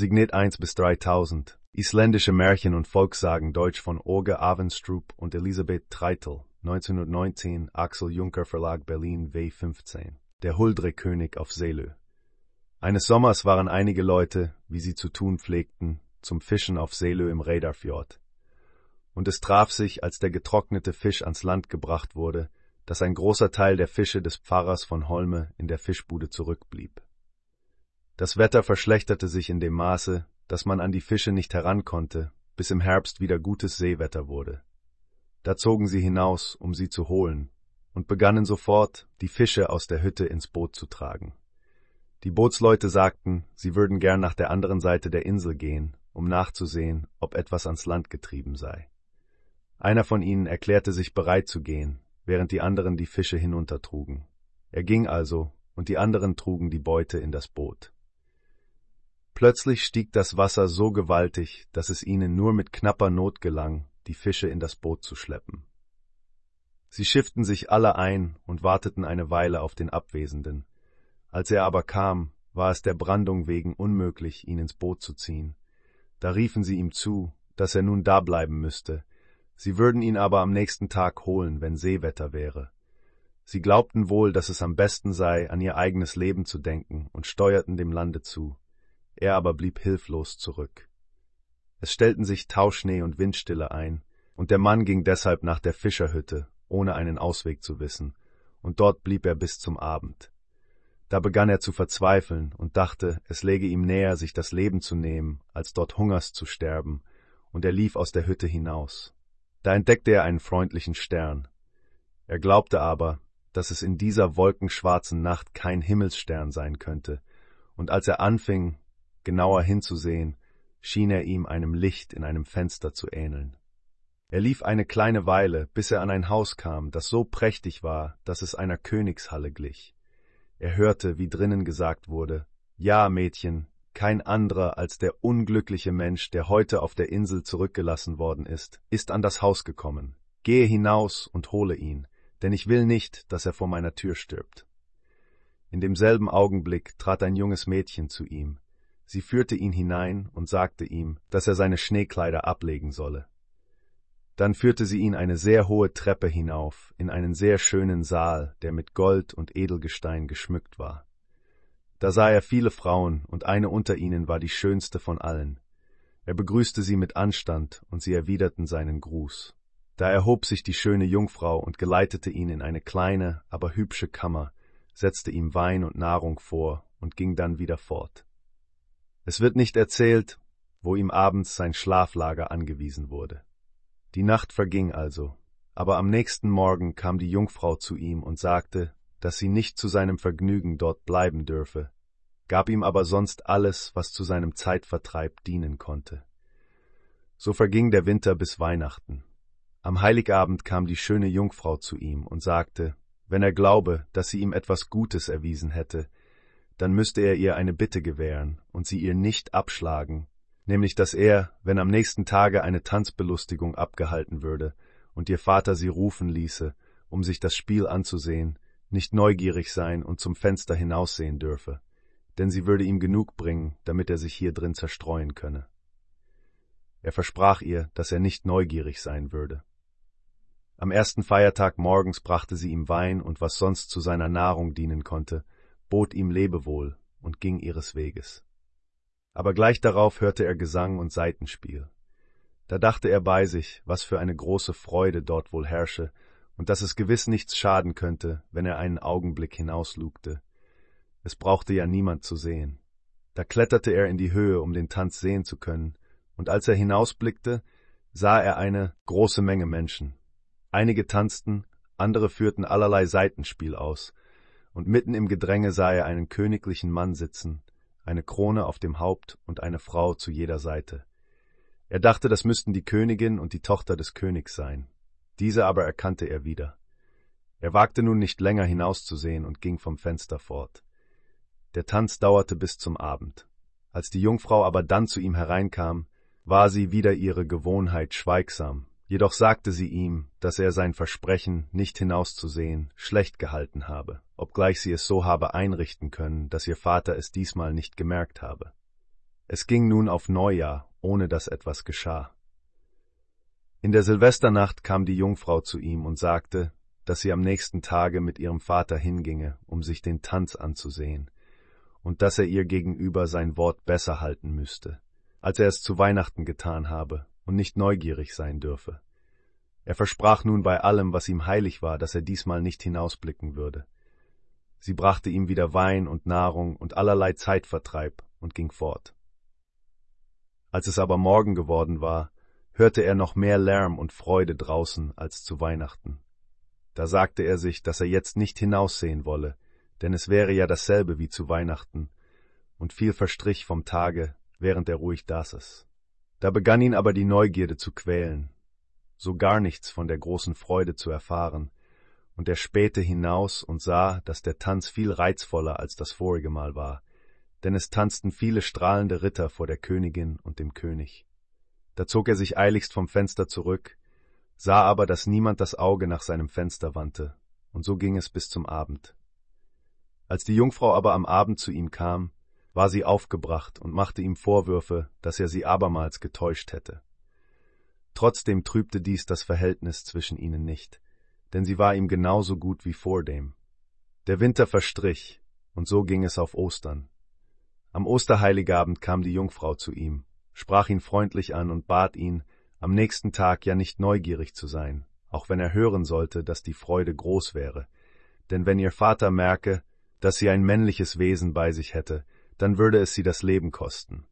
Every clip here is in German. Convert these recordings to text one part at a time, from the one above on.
Signet 1 bis 3000. Isländische Märchen und Volkssagen Deutsch von Orge Avenstrup und Elisabeth Treitel. 1919 Axel Juncker Verlag Berlin W15. Der Huldrekönig auf Seelö. Eines Sommers waren einige Leute, wie sie zu tun pflegten, zum Fischen auf Seelö im Redarfjord. Und es traf sich, als der getrocknete Fisch ans Land gebracht wurde, dass ein großer Teil der Fische des Pfarrers von Holme in der Fischbude zurückblieb. Das Wetter verschlechterte sich in dem Maße, dass man an die Fische nicht herankonnte, bis im Herbst wieder gutes Seewetter wurde. Da zogen sie hinaus, um sie zu holen, und begannen sofort, die Fische aus der Hütte ins Boot zu tragen. Die Bootsleute sagten, sie würden gern nach der anderen Seite der Insel gehen, um nachzusehen, ob etwas ans Land getrieben sei. Einer von ihnen erklärte sich bereit zu gehen, während die anderen die Fische hinuntertrugen. Er ging also, und die anderen trugen die Beute in das Boot. Plötzlich stieg das Wasser so gewaltig, dass es ihnen nur mit knapper Not gelang, die Fische in das Boot zu schleppen. Sie schifften sich alle ein und warteten eine Weile auf den Abwesenden. Als er aber kam, war es der Brandung wegen unmöglich, ihn ins Boot zu ziehen. Da riefen sie ihm zu, dass er nun dableiben müsste. Sie würden ihn aber am nächsten Tag holen, wenn Seewetter wäre. Sie glaubten wohl, dass es am besten sei, an ihr eigenes Leben zu denken und steuerten dem Lande zu er aber blieb hilflos zurück. Es stellten sich Tauschnee und Windstille ein, und der Mann ging deshalb nach der Fischerhütte, ohne einen Ausweg zu wissen, und dort blieb er bis zum Abend. Da begann er zu verzweifeln und dachte, es läge ihm näher, sich das Leben zu nehmen, als dort Hungers zu sterben, und er lief aus der Hütte hinaus. Da entdeckte er einen freundlichen Stern. Er glaubte aber, dass es in dieser wolkenschwarzen Nacht kein Himmelsstern sein könnte, und als er anfing, genauer hinzusehen, schien er ihm einem Licht in einem Fenster zu ähneln. Er lief eine kleine Weile, bis er an ein Haus kam, das so prächtig war, dass es einer Königshalle glich. Er hörte, wie drinnen gesagt wurde, Ja, Mädchen, kein anderer als der unglückliche Mensch, der heute auf der Insel zurückgelassen worden ist, ist an das Haus gekommen. Gehe hinaus und hole ihn, denn ich will nicht, dass er vor meiner Tür stirbt. In demselben Augenblick trat ein junges Mädchen zu ihm, Sie führte ihn hinein und sagte ihm, dass er seine Schneekleider ablegen solle. Dann führte sie ihn eine sehr hohe Treppe hinauf, in einen sehr schönen Saal, der mit Gold und Edelgestein geschmückt war. Da sah er viele Frauen, und eine unter ihnen war die schönste von allen. Er begrüßte sie mit Anstand, und sie erwiderten seinen Gruß. Da erhob sich die schöne Jungfrau und geleitete ihn in eine kleine, aber hübsche Kammer, setzte ihm Wein und Nahrung vor und ging dann wieder fort. Es wird nicht erzählt, wo ihm abends sein Schlaflager angewiesen wurde. Die Nacht verging also, aber am nächsten Morgen kam die Jungfrau zu ihm und sagte, dass sie nicht zu seinem Vergnügen dort bleiben dürfe, gab ihm aber sonst alles, was zu seinem Zeitvertreib dienen konnte. So verging der Winter bis Weihnachten. Am Heiligabend kam die schöne Jungfrau zu ihm und sagte, wenn er glaube, dass sie ihm etwas Gutes erwiesen hätte, dann müsste er ihr eine Bitte gewähren und sie ihr nicht abschlagen, nämlich dass er, wenn am nächsten Tage eine Tanzbelustigung abgehalten würde und ihr Vater sie rufen ließe, um sich das Spiel anzusehen, nicht neugierig sein und zum Fenster hinaussehen dürfe, denn sie würde ihm genug bringen, damit er sich hier drin zerstreuen könne. Er versprach ihr, dass er nicht neugierig sein würde. Am ersten Feiertag morgens brachte sie ihm Wein und was sonst zu seiner Nahrung dienen konnte, bot ihm Lebewohl und ging ihres Weges. Aber gleich darauf hörte er Gesang und Saitenspiel. Da dachte er bei sich, was für eine große Freude dort wohl herrsche, und dass es gewiss nichts schaden könnte, wenn er einen Augenblick hinauslugte. Es brauchte ja niemand zu sehen. Da kletterte er in die Höhe, um den Tanz sehen zu können, und als er hinausblickte, sah er eine große Menge Menschen. Einige tanzten, andere führten allerlei Seitenspiel aus, und mitten im Gedränge sah er einen königlichen Mann sitzen, eine Krone auf dem Haupt und eine Frau zu jeder Seite. Er dachte, das müssten die Königin und die Tochter des Königs sein. Diese aber erkannte er wieder. Er wagte nun nicht länger hinauszusehen und ging vom Fenster fort. Der Tanz dauerte bis zum Abend. Als die Jungfrau aber dann zu ihm hereinkam, war sie wieder ihre Gewohnheit schweigsam, Jedoch sagte sie ihm, dass er sein Versprechen, nicht hinauszusehen, schlecht gehalten habe, obgleich sie es so habe einrichten können, dass ihr Vater es diesmal nicht gemerkt habe. Es ging nun auf Neujahr, ohne dass etwas geschah. In der Silvesternacht kam die Jungfrau zu ihm und sagte, dass sie am nächsten Tage mit ihrem Vater hinginge, um sich den Tanz anzusehen, und dass er ihr gegenüber sein Wort besser halten müsste, als er es zu Weihnachten getan habe, und nicht neugierig sein dürfe. Er versprach nun bei allem, was ihm heilig war, dass er diesmal nicht hinausblicken würde. Sie brachte ihm wieder Wein und Nahrung und allerlei Zeitvertreib und ging fort. Als es aber Morgen geworden war, hörte er noch mehr Lärm und Freude draußen als zu Weihnachten. Da sagte er sich, dass er jetzt nicht hinaussehen wolle, denn es wäre ja dasselbe wie zu Weihnachten, und viel verstrich vom Tage, während er ruhig dass. Da begann ihn aber die Neugierde zu quälen, so gar nichts von der großen Freude zu erfahren, und er spähte hinaus und sah, dass der Tanz viel reizvoller als das vorige Mal war, denn es tanzten viele strahlende Ritter vor der Königin und dem König. Da zog er sich eiligst vom Fenster zurück, sah aber, dass niemand das Auge nach seinem Fenster wandte, und so ging es bis zum Abend. Als die Jungfrau aber am Abend zu ihm kam, war sie aufgebracht und machte ihm Vorwürfe, dass er sie abermals getäuscht hätte. Trotzdem trübte dies das Verhältnis zwischen ihnen nicht, denn sie war ihm genauso gut wie vordem. Der Winter verstrich, und so ging es auf Ostern. Am Osterheiligabend kam die Jungfrau zu ihm, sprach ihn freundlich an und bat ihn, am nächsten Tag ja nicht neugierig zu sein, auch wenn er hören sollte, dass die Freude groß wäre. Denn wenn ihr Vater merke, dass sie ein männliches Wesen bei sich hätte, dann würde es sie das Leben kosten.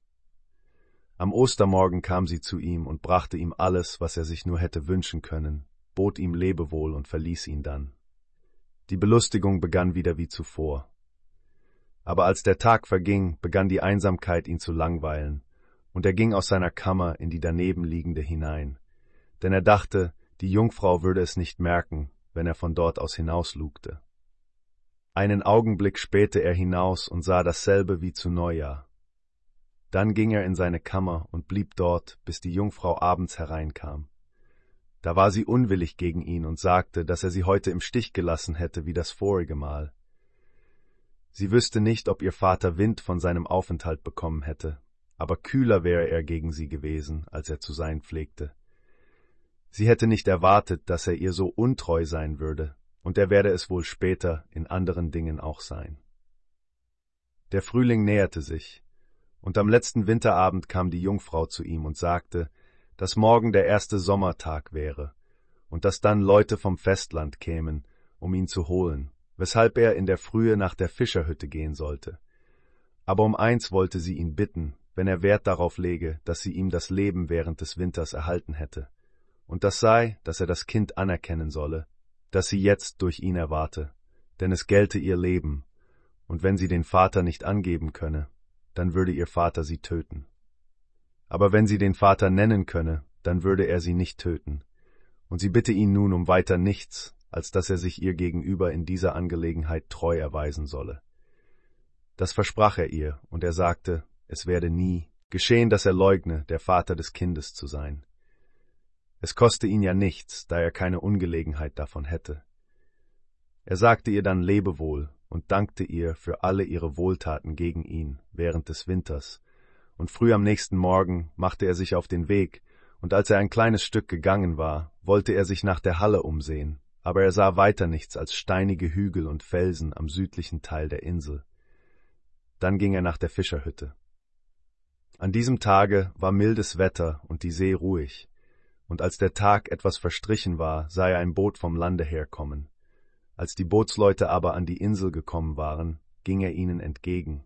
Am Ostermorgen kam sie zu ihm und brachte ihm alles, was er sich nur hätte wünschen können, bot ihm Lebewohl und verließ ihn dann. Die Belustigung begann wieder wie zuvor. Aber als der Tag verging, begann die Einsamkeit ihn zu langweilen, und er ging aus seiner Kammer in die daneben liegende hinein, denn er dachte, die Jungfrau würde es nicht merken, wenn er von dort aus hinauslugte. Einen Augenblick spähte er hinaus und sah dasselbe wie zu Neujahr. Dann ging er in seine Kammer und blieb dort, bis die Jungfrau abends hereinkam. Da war sie unwillig gegen ihn und sagte, dass er sie heute im Stich gelassen hätte wie das vorige Mal. Sie wüsste nicht, ob ihr Vater Wind von seinem Aufenthalt bekommen hätte, aber kühler wäre er gegen sie gewesen, als er zu sein pflegte. Sie hätte nicht erwartet, dass er ihr so untreu sein würde, und er werde es wohl später in anderen Dingen auch sein. Der Frühling näherte sich, und am letzten Winterabend kam die Jungfrau zu ihm und sagte, dass morgen der erste Sommertag wäre, und dass dann Leute vom Festland kämen, um ihn zu holen, weshalb er in der Frühe nach der Fischerhütte gehen sollte. Aber um eins wollte sie ihn bitten, wenn er Wert darauf lege, dass sie ihm das Leben während des Winters erhalten hätte, und das sei, dass er das Kind anerkennen solle, das sie jetzt durch ihn erwarte, denn es gelte ihr Leben, und wenn sie den Vater nicht angeben könne, dann würde ihr Vater sie töten. Aber wenn sie den Vater nennen könne, dann würde er sie nicht töten, und sie bitte ihn nun um weiter nichts, als dass er sich ihr gegenüber in dieser Angelegenheit treu erweisen solle. Das versprach er ihr, und er sagte, es werde nie geschehen, dass er leugne, der Vater des Kindes zu sein. Es koste ihn ja nichts, da er keine Ungelegenheit davon hätte. Er sagte ihr dann Lebewohl und dankte ihr für alle ihre Wohltaten gegen ihn während des Winters, und früh am nächsten Morgen machte er sich auf den Weg, und als er ein kleines Stück gegangen war, wollte er sich nach der Halle umsehen, aber er sah weiter nichts als steinige Hügel und Felsen am südlichen Teil der Insel. Dann ging er nach der Fischerhütte. An diesem Tage war mildes Wetter und die See ruhig, und als der Tag etwas verstrichen war, sah er ein Boot vom Lande herkommen. Als die Bootsleute aber an die Insel gekommen waren, ging er ihnen entgegen.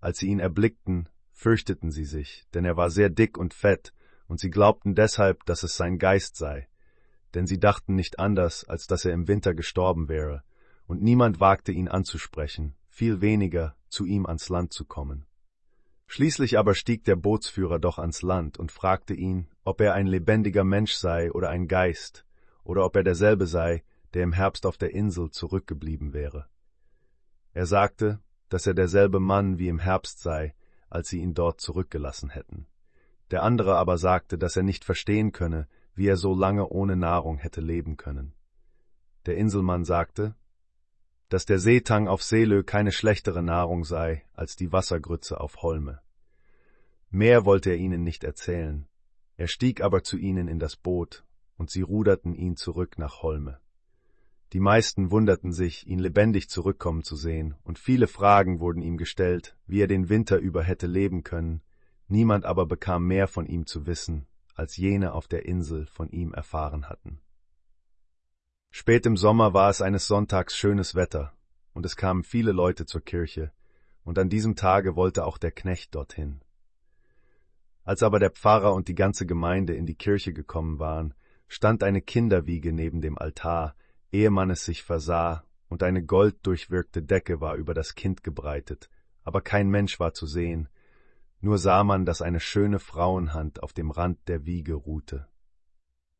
Als sie ihn erblickten, fürchteten sie sich, denn er war sehr dick und fett, und sie glaubten deshalb, dass es sein Geist sei, denn sie dachten nicht anders, als dass er im Winter gestorben wäre, und niemand wagte ihn anzusprechen, viel weniger zu ihm ans Land zu kommen. Schließlich aber stieg der Bootsführer doch ans Land und fragte ihn, ob er ein lebendiger Mensch sei oder ein Geist, oder ob er derselbe sei, der im Herbst auf der Insel zurückgeblieben wäre. Er sagte, dass er derselbe Mann wie im Herbst sei, als sie ihn dort zurückgelassen hätten. Der andere aber sagte, dass er nicht verstehen könne, wie er so lange ohne Nahrung hätte leben können. Der Inselmann sagte, dass der Seetang auf Seelö keine schlechtere Nahrung sei als die Wassergrütze auf Holme. Mehr wollte er ihnen nicht erzählen. Er stieg aber zu ihnen in das Boot, und sie ruderten ihn zurück nach Holme. Die meisten wunderten sich, ihn lebendig zurückkommen zu sehen, und viele Fragen wurden ihm gestellt, wie er den Winter über hätte leben können, niemand aber bekam mehr von ihm zu wissen, als jene auf der Insel von ihm erfahren hatten. Spät im Sommer war es eines Sonntags schönes Wetter, und es kamen viele Leute zur Kirche, und an diesem Tage wollte auch der Knecht dorthin. Als aber der Pfarrer und die ganze Gemeinde in die Kirche gekommen waren, stand eine Kinderwiege neben dem Altar, ehe man es sich versah, und eine golddurchwirkte Decke war über das Kind gebreitet, aber kein Mensch war zu sehen, nur sah man, dass eine schöne Frauenhand auf dem Rand der Wiege ruhte.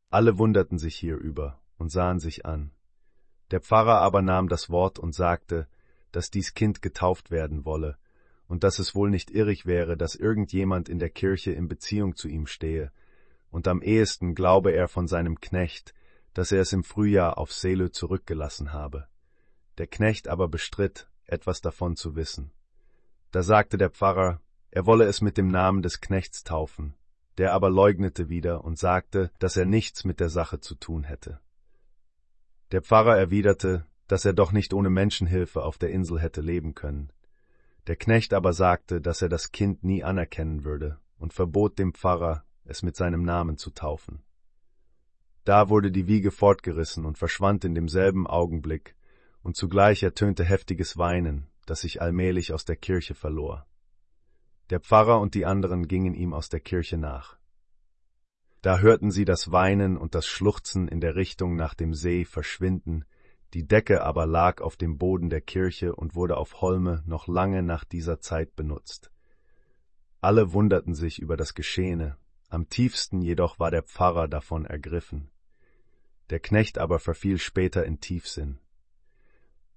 Alle wunderten sich hierüber und sahen sich an. Der Pfarrer aber nahm das Wort und sagte, dass dies Kind getauft werden wolle, und dass es wohl nicht irrig wäre, dass irgendjemand in der Kirche in Beziehung zu ihm stehe, und am ehesten glaube er von seinem Knecht, dass er es im Frühjahr auf Seele zurückgelassen habe. Der Knecht aber bestritt, etwas davon zu wissen. Da sagte der Pfarrer, er wolle es mit dem Namen des Knechts taufen, der aber leugnete wieder und sagte, dass er nichts mit der Sache zu tun hätte. Der Pfarrer erwiderte, dass er doch nicht ohne Menschenhilfe auf der Insel hätte leben können. Der Knecht aber sagte, dass er das Kind nie anerkennen würde und verbot dem Pfarrer, es mit seinem Namen zu taufen. Da wurde die Wiege fortgerissen und verschwand in demselben Augenblick, und zugleich ertönte heftiges Weinen, das sich allmählich aus der Kirche verlor. Der Pfarrer und die anderen gingen ihm aus der Kirche nach. Da hörten sie das Weinen und das Schluchzen in der Richtung nach dem See verschwinden, die Decke aber lag auf dem Boden der Kirche und wurde auf Holme noch lange nach dieser Zeit benutzt. Alle wunderten sich über das Geschehene, am tiefsten jedoch war der Pfarrer davon ergriffen. Der Knecht aber verfiel später in Tiefsinn.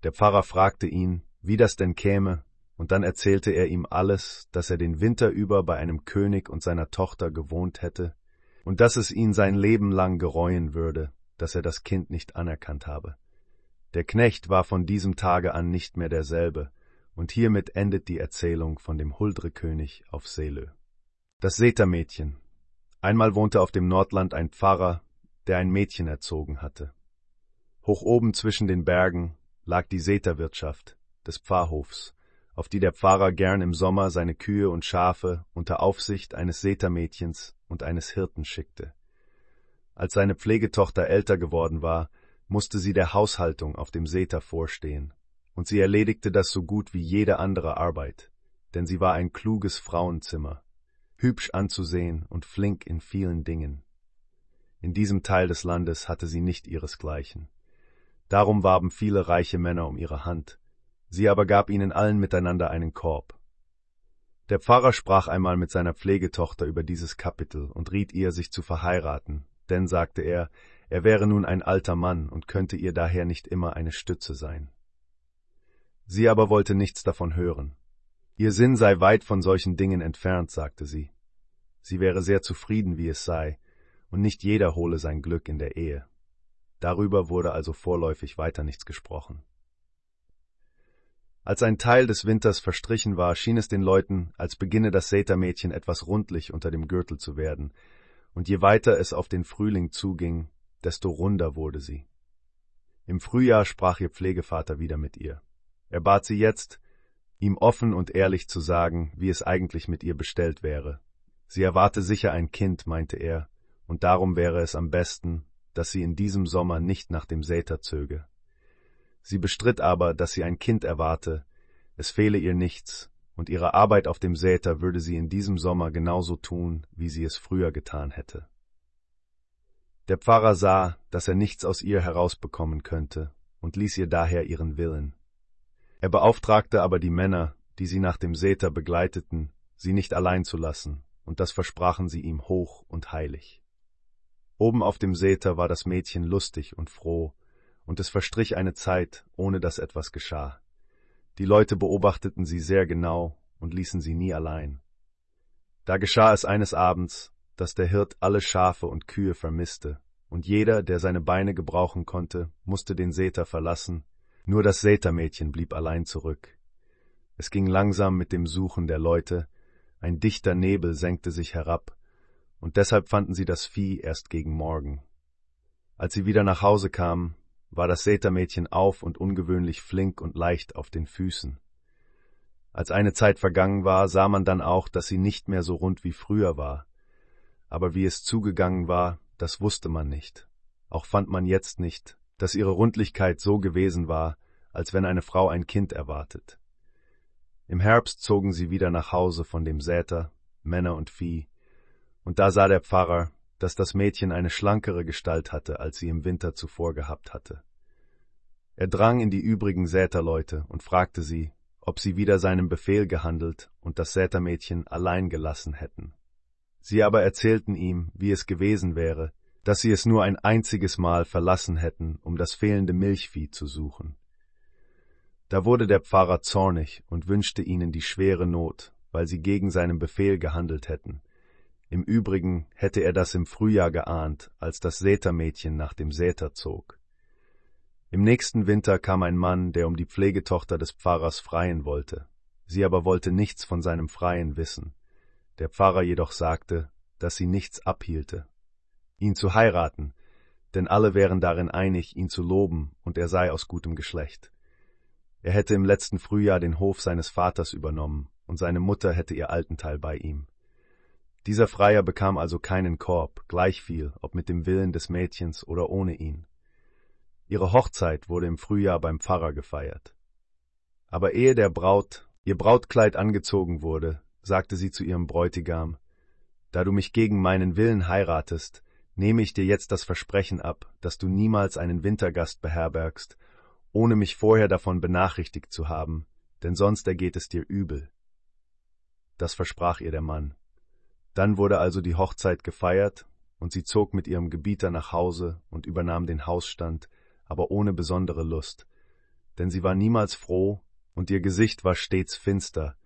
Der Pfarrer fragte ihn, wie das denn käme, und dann erzählte er ihm alles, dass er den Winter über bei einem König und seiner Tochter gewohnt hätte, und dass es ihn sein Leben lang gereuen würde, dass er das Kind nicht anerkannt habe. Der Knecht war von diesem Tage an nicht mehr derselbe, und hiermit endet die Erzählung von dem Huldrekönig auf Seelö. Das Setermädchen. Einmal wohnte auf dem Nordland ein Pfarrer, der ein Mädchen erzogen hatte. Hoch oben zwischen den Bergen lag die Seterwirtschaft des Pfarrhofs, auf die der Pfarrer gern im Sommer seine Kühe und Schafe unter Aufsicht eines Setermädchens und eines Hirten schickte. Als seine Pflegetochter älter geworden war, musste sie der Haushaltung auf dem Seter vorstehen, und sie erledigte das so gut wie jede andere Arbeit, denn sie war ein kluges Frauenzimmer, hübsch anzusehen und flink in vielen Dingen. In diesem Teil des Landes hatte sie nicht ihresgleichen. Darum warben viele reiche Männer um ihre Hand, sie aber gab ihnen allen miteinander einen Korb. Der Pfarrer sprach einmal mit seiner Pflegetochter über dieses Kapitel und riet ihr, sich zu verheiraten, denn, sagte er, er wäre nun ein alter Mann und könnte ihr daher nicht immer eine Stütze sein. Sie aber wollte nichts davon hören. Ihr Sinn sei weit von solchen Dingen entfernt, sagte sie. Sie wäre sehr zufrieden, wie es sei, und nicht jeder hole sein Glück in der Ehe. Darüber wurde also vorläufig weiter nichts gesprochen. Als ein Teil des Winters verstrichen war, schien es den Leuten, als beginne das Sätermädchen etwas rundlich unter dem Gürtel zu werden, und je weiter es auf den Frühling zuging, desto runder wurde sie. Im Frühjahr sprach ihr Pflegevater wieder mit ihr. Er bat sie jetzt, ihm offen und ehrlich zu sagen, wie es eigentlich mit ihr bestellt wäre. Sie erwarte sicher ein Kind, meinte er, und darum wäre es am besten, dass sie in diesem Sommer nicht nach dem Säter zöge. Sie bestritt aber, dass sie ein Kind erwarte, es fehle ihr nichts, und ihre Arbeit auf dem Säter würde sie in diesem Sommer genauso tun, wie sie es früher getan hätte. Der Pfarrer sah, dass er nichts aus ihr herausbekommen könnte, und ließ ihr daher ihren Willen. Er beauftragte aber die Männer, die sie nach dem Säter begleiteten, sie nicht allein zu lassen, und das versprachen sie ihm hoch und heilig. Oben auf dem Säter war das Mädchen lustig und froh, und es verstrich eine Zeit, ohne dass etwas geschah. Die Leute beobachteten sie sehr genau und ließen sie nie allein. Da geschah es eines Abends, dass der Hirt alle Schafe und Kühe vermisste, und jeder, der seine Beine gebrauchen konnte, musste den Säter verlassen, nur das Sätermädchen blieb allein zurück. Es ging langsam mit dem Suchen der Leute, ein dichter Nebel senkte sich herab, und deshalb fanden sie das Vieh erst gegen Morgen. Als sie wieder nach Hause kamen, war das Sätermädchen auf und ungewöhnlich flink und leicht auf den Füßen. Als eine Zeit vergangen war, sah man dann auch, dass sie nicht mehr so rund wie früher war. Aber wie es zugegangen war, das wusste man nicht. Auch fand man jetzt nicht, dass ihre Rundlichkeit so gewesen war, als wenn eine Frau ein Kind erwartet. Im Herbst zogen sie wieder nach Hause von dem Säter, Männer und Vieh, und da sah der Pfarrer, dass das Mädchen eine schlankere Gestalt hatte, als sie im Winter zuvor gehabt hatte. Er drang in die übrigen Säterleute und fragte sie, ob sie wider seinem Befehl gehandelt und das Sätermädchen allein gelassen hätten. Sie aber erzählten ihm, wie es gewesen wäre, dass sie es nur ein einziges Mal verlassen hätten, um das fehlende Milchvieh zu suchen. Da wurde der Pfarrer zornig und wünschte ihnen die schwere Not, weil sie gegen seinen Befehl gehandelt hätten. Im Übrigen hätte er das im Frühjahr geahnt, als das Sätermädchen nach dem Säter zog. Im nächsten Winter kam ein Mann, der um die Pflegetochter des Pfarrers freien wollte. Sie aber wollte nichts von seinem Freien wissen. Der Pfarrer jedoch sagte, dass sie nichts abhielte, ihn zu heiraten, denn alle wären darin einig, ihn zu loben, und er sei aus gutem Geschlecht. Er hätte im letzten Frühjahr den Hof seines Vaters übernommen, und seine Mutter hätte ihr Altenteil bei ihm. Dieser Freier bekam also keinen Korb, gleichviel, ob mit dem Willen des Mädchens oder ohne ihn. Ihre Hochzeit wurde im Frühjahr beim Pfarrer gefeiert. Aber ehe der Braut ihr Brautkleid angezogen wurde, sagte sie zu ihrem Bräutigam, Da du mich gegen meinen Willen heiratest, nehme ich dir jetzt das Versprechen ab, dass du niemals einen Wintergast beherbergst ohne mich vorher davon benachrichtigt zu haben, denn sonst ergeht es dir übel. Das versprach ihr der Mann. Dann wurde also die Hochzeit gefeiert, und sie zog mit ihrem Gebieter nach Hause und übernahm den Hausstand, aber ohne besondere Lust, denn sie war niemals froh, und ihr Gesicht war stets finster,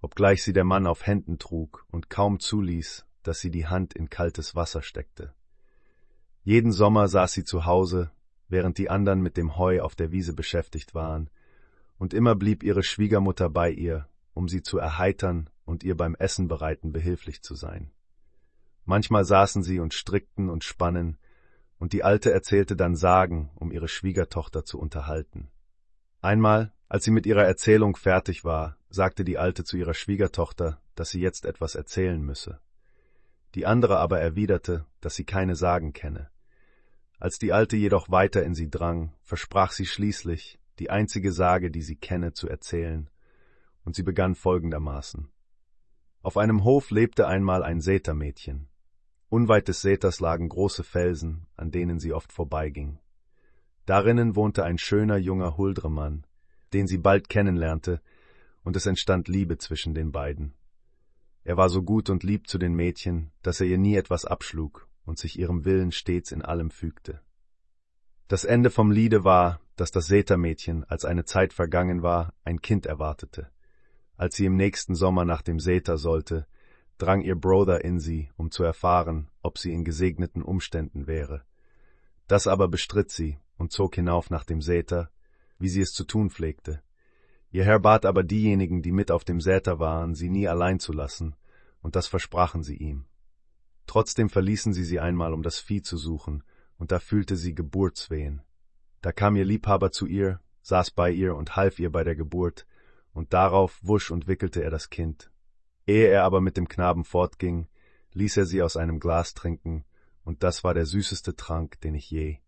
obgleich sie der Mann auf Händen trug und kaum zuließ, dass sie die Hand in kaltes Wasser steckte. Jeden Sommer saß sie zu Hause, während die anderen mit dem Heu auf der Wiese beschäftigt waren, und immer blieb ihre Schwiegermutter bei ihr, um sie zu erheitern und ihr beim Essen bereiten behilflich zu sein. Manchmal saßen sie und strickten und spannen, und die Alte erzählte dann Sagen, um ihre Schwiegertochter zu unterhalten. Einmal, als sie mit ihrer Erzählung fertig war, sagte die Alte zu ihrer Schwiegertochter, dass sie jetzt etwas erzählen müsse. Die andere aber erwiderte, dass sie keine Sagen kenne. Als die Alte jedoch weiter in sie drang, versprach sie schließlich, die einzige Sage, die sie kenne, zu erzählen, und sie begann folgendermaßen. Auf einem Hof lebte einmal ein Sätermädchen. Unweit des Säters lagen große Felsen, an denen sie oft vorbeiging. Darinnen wohnte ein schöner junger Huldremann, den sie bald kennenlernte, und es entstand Liebe zwischen den beiden. Er war so gut und lieb zu den Mädchen, dass er ihr nie etwas abschlug und sich ihrem Willen stets in allem fügte. Das Ende vom Liede war, dass das Sätermädchen, als eine Zeit vergangen war, ein Kind erwartete. Als sie im nächsten Sommer nach dem Säter sollte, drang ihr Brother in sie, um zu erfahren, ob sie in gesegneten Umständen wäre. Das aber bestritt sie und zog hinauf nach dem Säter, wie sie es zu tun pflegte. Ihr Herr bat aber diejenigen, die mit auf dem Säter waren, sie nie allein zu lassen, und das versprachen sie ihm. Trotzdem verließen sie sie einmal, um das Vieh zu suchen, und da fühlte sie Geburtswehen. Da kam ihr Liebhaber zu ihr, saß bei ihr und half ihr bei der Geburt, und darauf wusch und wickelte er das Kind. Ehe er aber mit dem Knaben fortging, ließ er sie aus einem Glas trinken, und das war der süßeste Trank, den ich je.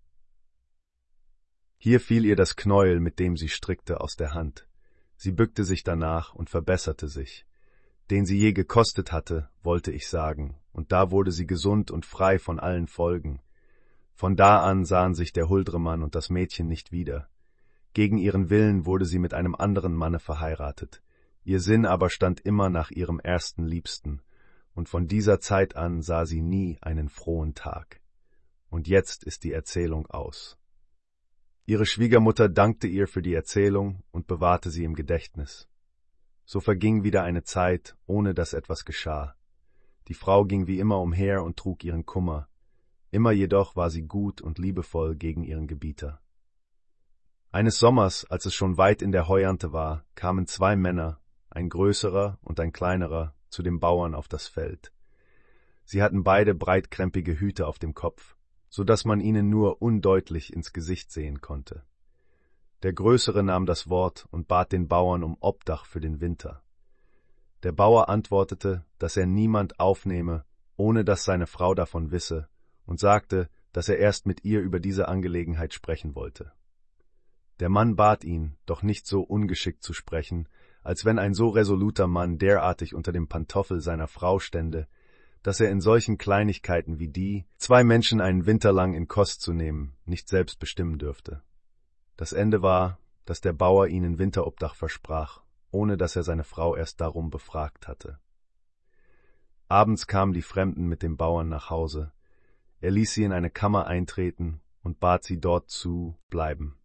Hier fiel ihr das Knäuel, mit dem sie strickte, aus der Hand. Sie bückte sich danach und verbesserte sich. Den sie je gekostet hatte, wollte ich sagen, und da wurde sie gesund und frei von allen Folgen. Von da an sahen sich der Huldremann und das Mädchen nicht wieder. Gegen ihren Willen wurde sie mit einem anderen Manne verheiratet. Ihr Sinn aber stand immer nach ihrem ersten Liebsten, und von dieser Zeit an sah sie nie einen frohen Tag. Und jetzt ist die Erzählung aus. Ihre Schwiegermutter dankte ihr für die Erzählung und bewahrte sie im Gedächtnis. So verging wieder eine Zeit, ohne dass etwas geschah. Die Frau ging wie immer umher und trug ihren Kummer. Immer jedoch war sie gut und liebevoll gegen ihren Gebieter. Eines Sommers, als es schon weit in der Heuernte war, kamen zwei Männer, ein größerer und ein kleinerer, zu dem Bauern auf das Feld. Sie hatten beide breitkrempige Hüte auf dem Kopf, so dass man ihnen nur undeutlich ins Gesicht sehen konnte. Der Größere nahm das Wort und bat den Bauern um Obdach für den Winter. Der Bauer antwortete, dass er niemand aufnehme, ohne dass seine Frau davon wisse, und sagte, dass er erst mit ihr über diese Angelegenheit sprechen wollte. Der Mann bat ihn, doch nicht so ungeschickt zu sprechen, als wenn ein so resoluter Mann derartig unter dem Pantoffel seiner Frau stände, dass er in solchen Kleinigkeiten wie die, zwei Menschen einen Winter lang in Kost zu nehmen, nicht selbst bestimmen dürfte. Das Ende war, dass der Bauer ihnen Winterobdach versprach, ohne dass er seine Frau erst darum befragt hatte. Abends kamen die Fremden mit dem Bauern nach Hause. Er ließ sie in eine Kammer eintreten und bat sie dort zu bleiben.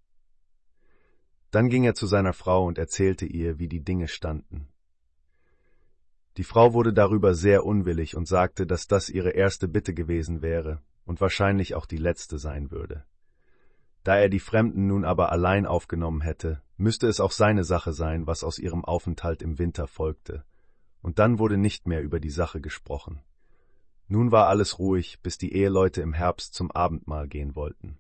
Dann ging er zu seiner Frau und erzählte ihr, wie die Dinge standen. Die Frau wurde darüber sehr unwillig und sagte, dass das ihre erste Bitte gewesen wäre und wahrscheinlich auch die letzte sein würde. Da er die Fremden nun aber allein aufgenommen hätte, müsste es auch seine Sache sein, was aus ihrem Aufenthalt im Winter folgte, und dann wurde nicht mehr über die Sache gesprochen. Nun war alles ruhig, bis die Eheleute im Herbst zum Abendmahl gehen wollten.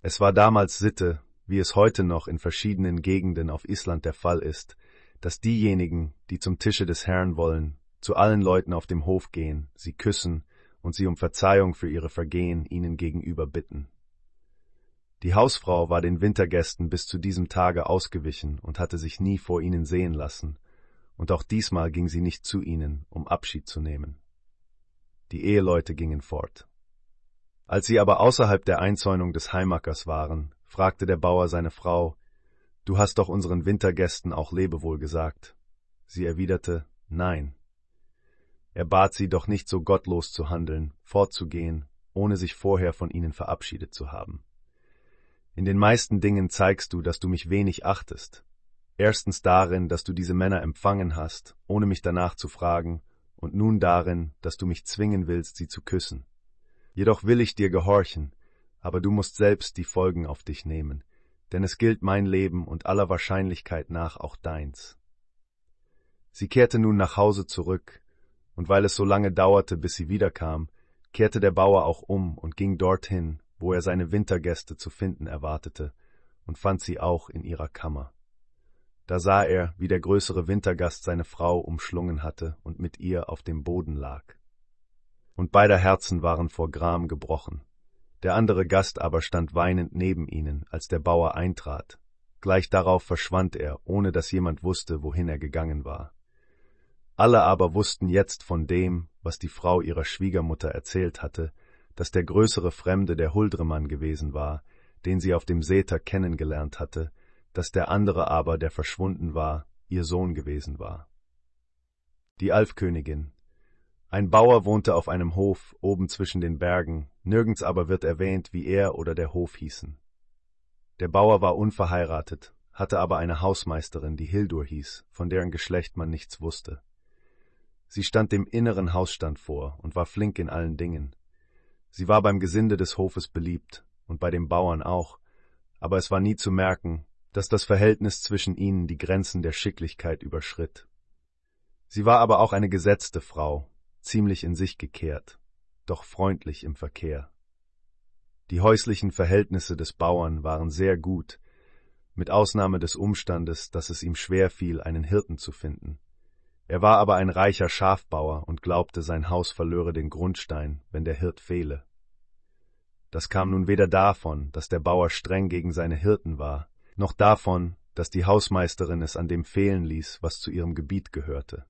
Es war damals Sitte, wie es heute noch in verschiedenen Gegenden auf Island der Fall ist, dass diejenigen, die zum Tische des Herrn wollen, zu allen Leuten auf dem Hof gehen, sie küssen und sie um Verzeihung für ihre Vergehen ihnen gegenüber bitten. Die Hausfrau war den Wintergästen bis zu diesem Tage ausgewichen und hatte sich nie vor ihnen sehen lassen, und auch diesmal ging sie nicht zu ihnen, um Abschied zu nehmen. Die Eheleute gingen fort. Als sie aber außerhalb der Einzäunung des Heimackers waren, fragte der Bauer seine Frau, Du hast doch unseren Wintergästen auch Lebewohl gesagt. Sie erwiderte, Nein. Er bat sie doch nicht so gottlos zu handeln, fortzugehen, ohne sich vorher von ihnen verabschiedet zu haben. In den meisten Dingen zeigst du, dass du mich wenig achtest. Erstens darin, dass du diese Männer empfangen hast, ohne mich danach zu fragen, und nun darin, dass du mich zwingen willst, sie zu küssen. Jedoch will ich dir gehorchen, aber du musst selbst die Folgen auf dich nehmen, denn es gilt mein Leben und aller Wahrscheinlichkeit nach auch deins. Sie kehrte nun nach Hause zurück, und weil es so lange dauerte, bis sie wiederkam, kehrte der Bauer auch um und ging dorthin, wo er seine Wintergäste zu finden erwartete, und fand sie auch in ihrer Kammer. Da sah er, wie der größere Wintergast seine Frau umschlungen hatte und mit ihr auf dem Boden lag. Und beider Herzen waren vor Gram gebrochen. Der andere Gast aber stand weinend neben ihnen, als der Bauer eintrat. Gleich darauf verschwand er, ohne dass jemand wusste, wohin er gegangen war. Alle aber wussten jetzt von dem, was die Frau ihrer Schwiegermutter erzählt hatte, dass der größere Fremde der Huldremann gewesen war, den sie auf dem Seter kennengelernt hatte, dass der andere aber, der verschwunden war, ihr Sohn gewesen war. Die Alfkönigin, ein Bauer wohnte auf einem Hof oben zwischen den Bergen, nirgends aber wird erwähnt, wie er oder der Hof hießen. Der Bauer war unverheiratet, hatte aber eine Hausmeisterin, die Hildur hieß, von deren Geschlecht man nichts wusste. Sie stand dem inneren Hausstand vor und war flink in allen Dingen. Sie war beim Gesinde des Hofes beliebt und bei den Bauern auch, aber es war nie zu merken, dass das Verhältnis zwischen ihnen die Grenzen der Schicklichkeit überschritt. Sie war aber auch eine gesetzte Frau, ziemlich in sich gekehrt, doch freundlich im Verkehr. Die häuslichen Verhältnisse des Bauern waren sehr gut, mit Ausnahme des Umstandes, dass es ihm schwer fiel, einen Hirten zu finden. Er war aber ein reicher Schafbauer und glaubte, sein Haus verlöre den Grundstein, wenn der Hirt fehle. Das kam nun weder davon, dass der Bauer streng gegen seine Hirten war, noch davon, dass die Hausmeisterin es an dem fehlen ließ, was zu ihrem Gebiet gehörte.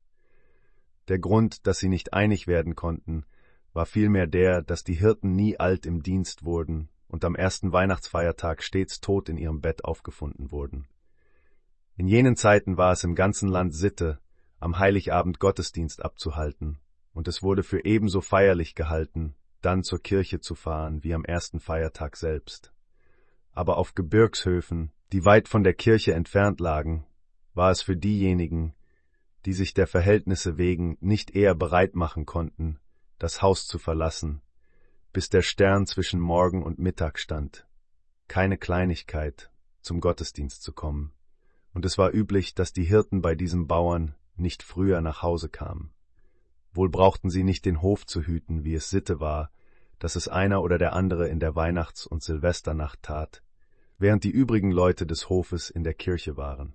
Der Grund, dass sie nicht einig werden konnten, war vielmehr der, dass die Hirten nie alt im Dienst wurden und am ersten Weihnachtsfeiertag stets tot in ihrem Bett aufgefunden wurden. In jenen Zeiten war es im ganzen Land Sitte, am Heiligabend Gottesdienst abzuhalten, und es wurde für ebenso feierlich gehalten, dann zur Kirche zu fahren wie am ersten Feiertag selbst. Aber auf Gebirgshöfen, die weit von der Kirche entfernt lagen, war es für diejenigen, die sich der Verhältnisse wegen nicht eher bereit machen konnten, das Haus zu verlassen, bis der Stern zwischen Morgen und Mittag stand, keine Kleinigkeit, zum Gottesdienst zu kommen, und es war üblich, dass die Hirten bei diesem Bauern nicht früher nach Hause kamen. Wohl brauchten sie nicht den Hof zu hüten, wie es Sitte war, dass es einer oder der andere in der Weihnachts- und Silvesternacht tat, während die übrigen Leute des Hofes in der Kirche waren.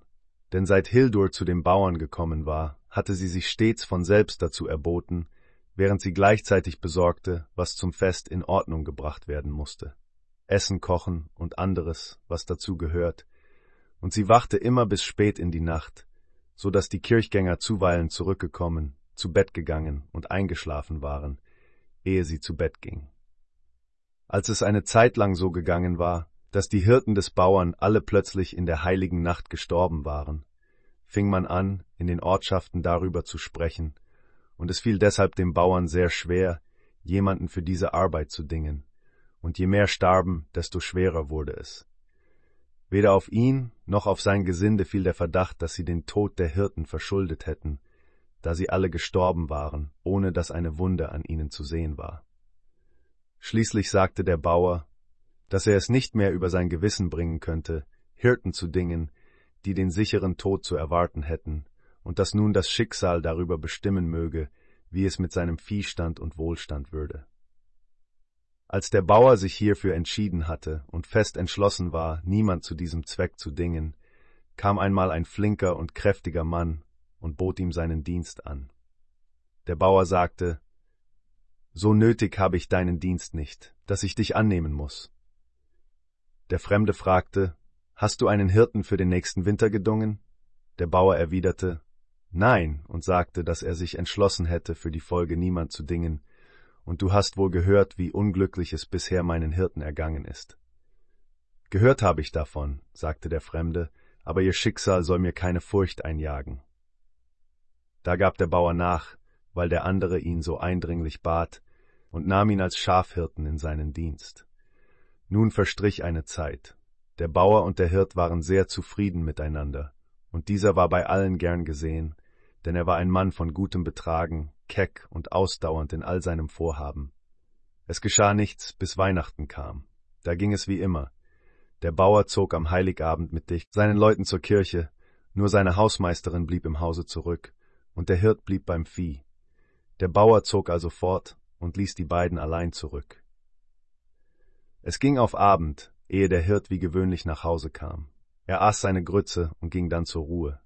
Denn seit Hildur zu den Bauern gekommen war, hatte sie sich stets von selbst dazu erboten, während sie gleichzeitig besorgte, was zum Fest in Ordnung gebracht werden musste. Essen kochen und anderes, was dazu gehört, und sie wachte immer bis spät in die Nacht, so dass die Kirchgänger zuweilen zurückgekommen, zu Bett gegangen und eingeschlafen waren, ehe sie zu Bett ging. Als es eine Zeit lang so gegangen war, dass die Hirten des Bauern alle plötzlich in der heiligen Nacht gestorben waren, fing man an, in den Ortschaften darüber zu sprechen, und es fiel deshalb dem Bauern sehr schwer, jemanden für diese Arbeit zu dingen, und je mehr starben, desto schwerer wurde es. Weder auf ihn noch auf sein Gesinde fiel der Verdacht, dass sie den Tod der Hirten verschuldet hätten, da sie alle gestorben waren, ohne dass eine Wunde an ihnen zu sehen war. Schließlich sagte der Bauer, dass er es nicht mehr über sein Gewissen bringen könnte, Hirten zu dingen, die den sicheren Tod zu erwarten hätten, und dass nun das Schicksal darüber bestimmen möge, wie es mit seinem Viehstand und Wohlstand würde. Als der Bauer sich hierfür entschieden hatte und fest entschlossen war, niemand zu diesem Zweck zu dingen, kam einmal ein flinker und kräftiger Mann und bot ihm seinen Dienst an. Der Bauer sagte, So nötig habe ich deinen Dienst nicht, dass ich dich annehmen muss. Der Fremde fragte, Hast du einen Hirten für den nächsten Winter gedungen? Der Bauer erwiderte, Nein, und sagte, dass er sich entschlossen hätte, für die Folge niemand zu dingen, und du hast wohl gehört, wie unglücklich es bisher meinen Hirten ergangen ist. Gehört habe ich davon, sagte der Fremde, aber ihr Schicksal soll mir keine Furcht einjagen. Da gab der Bauer nach, weil der andere ihn so eindringlich bat, und nahm ihn als Schafhirten in seinen Dienst. Nun verstrich eine Zeit. Der Bauer und der Hirt waren sehr zufrieden miteinander, und dieser war bei allen gern gesehen, denn er war ein Mann von gutem Betragen, keck und ausdauernd in all seinem Vorhaben. Es geschah nichts, bis Weihnachten kam. Da ging es wie immer. Der Bauer zog am Heiligabend mit dich seinen Leuten zur Kirche, nur seine Hausmeisterin blieb im Hause zurück, und der Hirt blieb beim Vieh. Der Bauer zog also fort und ließ die beiden allein zurück. Es ging auf Abend, ehe der Hirt wie gewöhnlich nach Hause kam. Er aß seine Grütze und ging dann zur Ruhe.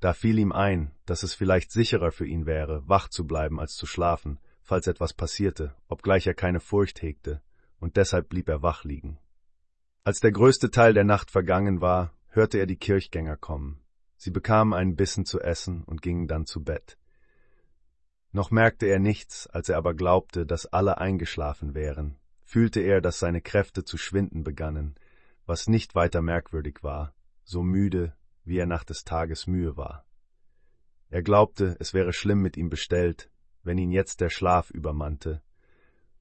Da fiel ihm ein, dass es vielleicht sicherer für ihn wäre, wach zu bleiben als zu schlafen, falls etwas passierte, obgleich er keine Furcht hegte, und deshalb blieb er wach liegen. Als der größte Teil der Nacht vergangen war, hörte er die Kirchgänger kommen. Sie bekamen einen Bissen zu essen und gingen dann zu Bett. Noch merkte er nichts, als er aber glaubte, dass alle eingeschlafen wären, fühlte er, dass seine Kräfte zu schwinden begannen, was nicht weiter merkwürdig war, so müde wie er nach des Tages Mühe war. Er glaubte, es wäre schlimm mit ihm bestellt, wenn ihn jetzt der Schlaf übermannte,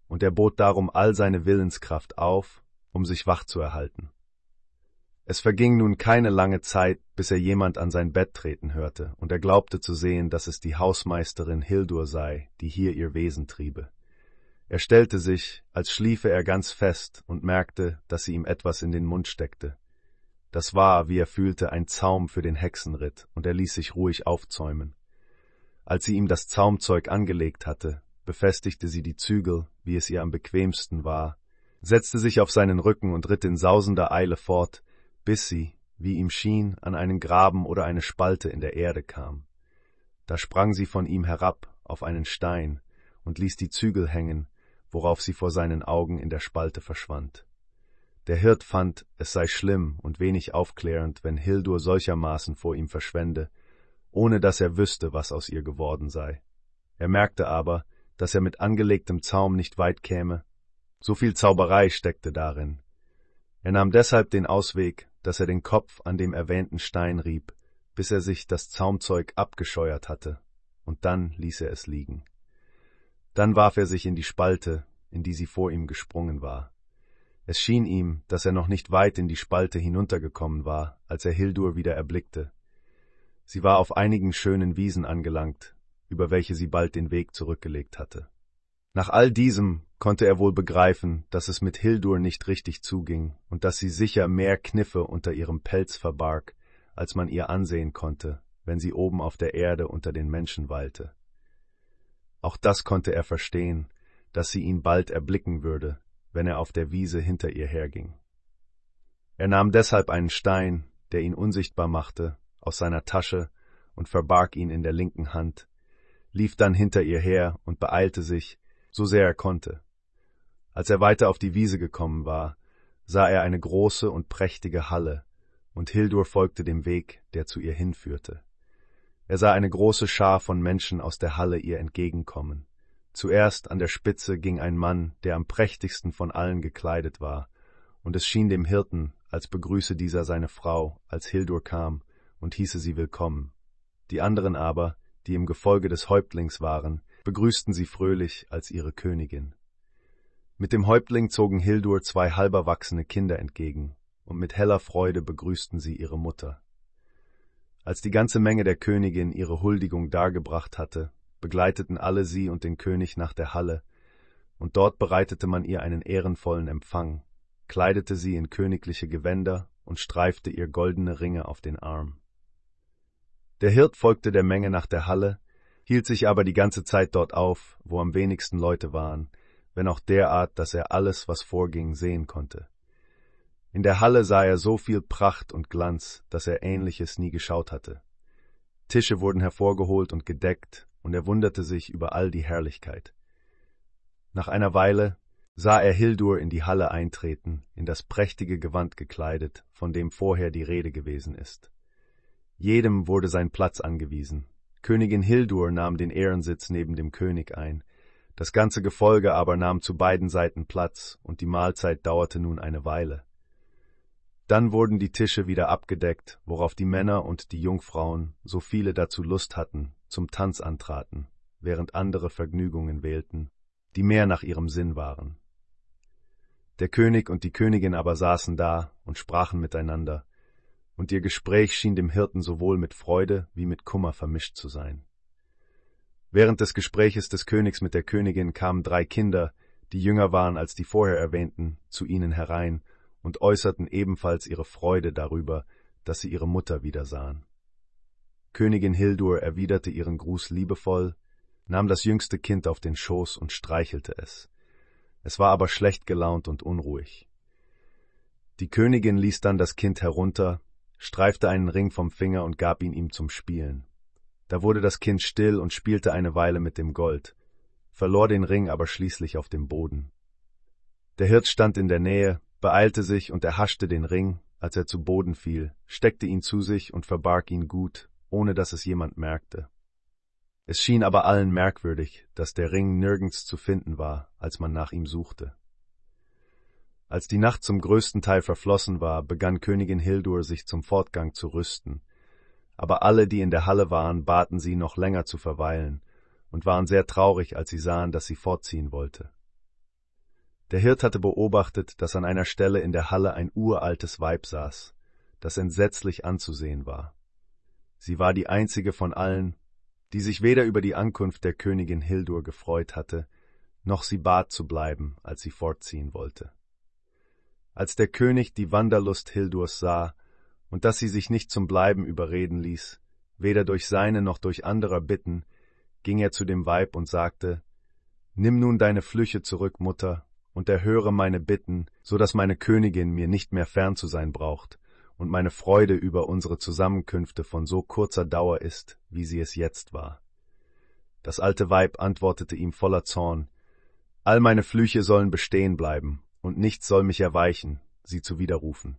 und er bot darum all seine Willenskraft auf, um sich wach zu erhalten. Es verging nun keine lange Zeit, bis er jemand an sein Bett treten hörte, und er glaubte zu sehen, dass es die Hausmeisterin Hildur sei, die hier ihr Wesen triebe. Er stellte sich, als schliefe er ganz fest, und merkte, dass sie ihm etwas in den Mund steckte. Das war, wie er fühlte, ein Zaum für den Hexenritt, und er ließ sich ruhig aufzäumen. Als sie ihm das Zaumzeug angelegt hatte, befestigte sie die Zügel, wie es ihr am bequemsten war, setzte sich auf seinen Rücken und ritt in sausender Eile fort, bis sie, wie ihm schien, an einen Graben oder eine Spalte in der Erde kam. Da sprang sie von ihm herab auf einen Stein und ließ die Zügel hängen, worauf sie vor seinen Augen in der Spalte verschwand. Der Hirt fand, es sei schlimm und wenig aufklärend, wenn Hildur solchermaßen vor ihm verschwende, ohne dass er wüsste, was aus ihr geworden sei. Er merkte aber, dass er mit angelegtem Zaum nicht weit käme. So viel Zauberei steckte darin. Er nahm deshalb den Ausweg, dass er den Kopf an dem erwähnten Stein rieb, bis er sich das Zaumzeug abgescheuert hatte, und dann ließ er es liegen. Dann warf er sich in die Spalte, in die sie vor ihm gesprungen war. Es schien ihm, dass er noch nicht weit in die Spalte hinuntergekommen war, als er Hildur wieder erblickte. Sie war auf einigen schönen Wiesen angelangt, über welche sie bald den Weg zurückgelegt hatte. Nach all diesem konnte er wohl begreifen, dass es mit Hildur nicht richtig zuging und dass sie sicher mehr Kniffe unter ihrem Pelz verbarg, als man ihr ansehen konnte, wenn sie oben auf der Erde unter den Menschen weilte. Auch das konnte er verstehen, dass sie ihn bald erblicken würde, wenn er auf der Wiese hinter ihr herging. Er nahm deshalb einen Stein, der ihn unsichtbar machte, aus seiner Tasche und verbarg ihn in der linken Hand, lief dann hinter ihr her und beeilte sich, so sehr er konnte. Als er weiter auf die Wiese gekommen war, sah er eine große und prächtige Halle, und Hildur folgte dem Weg, der zu ihr hinführte. Er sah eine große Schar von Menschen aus der Halle ihr entgegenkommen. Zuerst an der Spitze ging ein Mann, der am prächtigsten von allen gekleidet war, und es schien dem Hirten, als begrüße dieser seine Frau, als Hildur kam, und hieße sie willkommen. Die anderen aber, die im Gefolge des Häuptlings waren, begrüßten sie fröhlich als ihre Königin. Mit dem Häuptling zogen Hildur zwei halberwachsene Kinder entgegen, und mit heller Freude begrüßten sie ihre Mutter. Als die ganze Menge der Königin ihre Huldigung dargebracht hatte, begleiteten alle sie und den König nach der Halle, und dort bereitete man ihr einen ehrenvollen Empfang, kleidete sie in königliche Gewänder und streifte ihr goldene Ringe auf den Arm. Der Hirt folgte der Menge nach der Halle, hielt sich aber die ganze Zeit dort auf, wo am wenigsten Leute waren, wenn auch derart, dass er alles, was vorging, sehen konnte. In der Halle sah er so viel Pracht und Glanz, dass er Ähnliches nie geschaut hatte. Tische wurden hervorgeholt und gedeckt, und er wunderte sich über all die Herrlichkeit. Nach einer Weile sah er Hildur in die Halle eintreten, in das prächtige Gewand gekleidet, von dem vorher die Rede gewesen ist. Jedem wurde sein Platz angewiesen. Königin Hildur nahm den Ehrensitz neben dem König ein, das ganze Gefolge aber nahm zu beiden Seiten Platz, und die Mahlzeit dauerte nun eine Weile. Dann wurden die Tische wieder abgedeckt, worauf die Männer und die Jungfrauen, so viele dazu Lust hatten, zum Tanz antraten, während andere Vergnügungen wählten, die mehr nach ihrem Sinn waren. Der König und die Königin aber saßen da und sprachen miteinander, und ihr Gespräch schien dem Hirten sowohl mit Freude wie mit Kummer vermischt zu sein. Während des Gespräches des Königs mit der Königin kamen drei Kinder, die jünger waren als die vorher erwähnten, zu ihnen herein und äußerten ebenfalls ihre Freude darüber, dass sie ihre Mutter wiedersahen. Königin Hildur erwiderte ihren Gruß liebevoll, nahm das jüngste Kind auf den Schoß und streichelte es. Es war aber schlecht gelaunt und unruhig. Die Königin ließ dann das Kind herunter, streifte einen Ring vom Finger und gab ihn ihm zum Spielen. Da wurde das Kind still und spielte eine Weile mit dem Gold, verlor den Ring aber schließlich auf dem Boden. Der Hirt stand in der Nähe, beeilte sich und erhaschte den Ring, als er zu Boden fiel, steckte ihn zu sich und verbarg ihn gut, ohne dass es jemand merkte. Es schien aber allen merkwürdig, dass der Ring nirgends zu finden war, als man nach ihm suchte. Als die Nacht zum größten Teil verflossen war, begann Königin Hildur sich zum Fortgang zu rüsten, aber alle, die in der Halle waren, baten sie, noch länger zu verweilen, und waren sehr traurig, als sie sahen, dass sie fortziehen wollte. Der Hirt hatte beobachtet, dass an einer Stelle in der Halle ein uraltes Weib saß, das entsetzlich anzusehen war. Sie war die einzige von allen, die sich weder über die Ankunft der Königin Hildur gefreut hatte, noch sie bat zu bleiben, als sie fortziehen wollte. Als der König die Wanderlust Hildurs sah und dass sie sich nicht zum Bleiben überreden ließ, weder durch seine noch durch anderer Bitten, ging er zu dem Weib und sagte, Nimm nun deine Flüche zurück, Mutter, und erhöre meine Bitten, so dass meine Königin mir nicht mehr fern zu sein braucht und meine Freude über unsere Zusammenkünfte von so kurzer Dauer ist, wie sie es jetzt war. Das alte Weib antwortete ihm voller Zorn, All meine Flüche sollen bestehen bleiben, und nichts soll mich erweichen, sie zu widerrufen.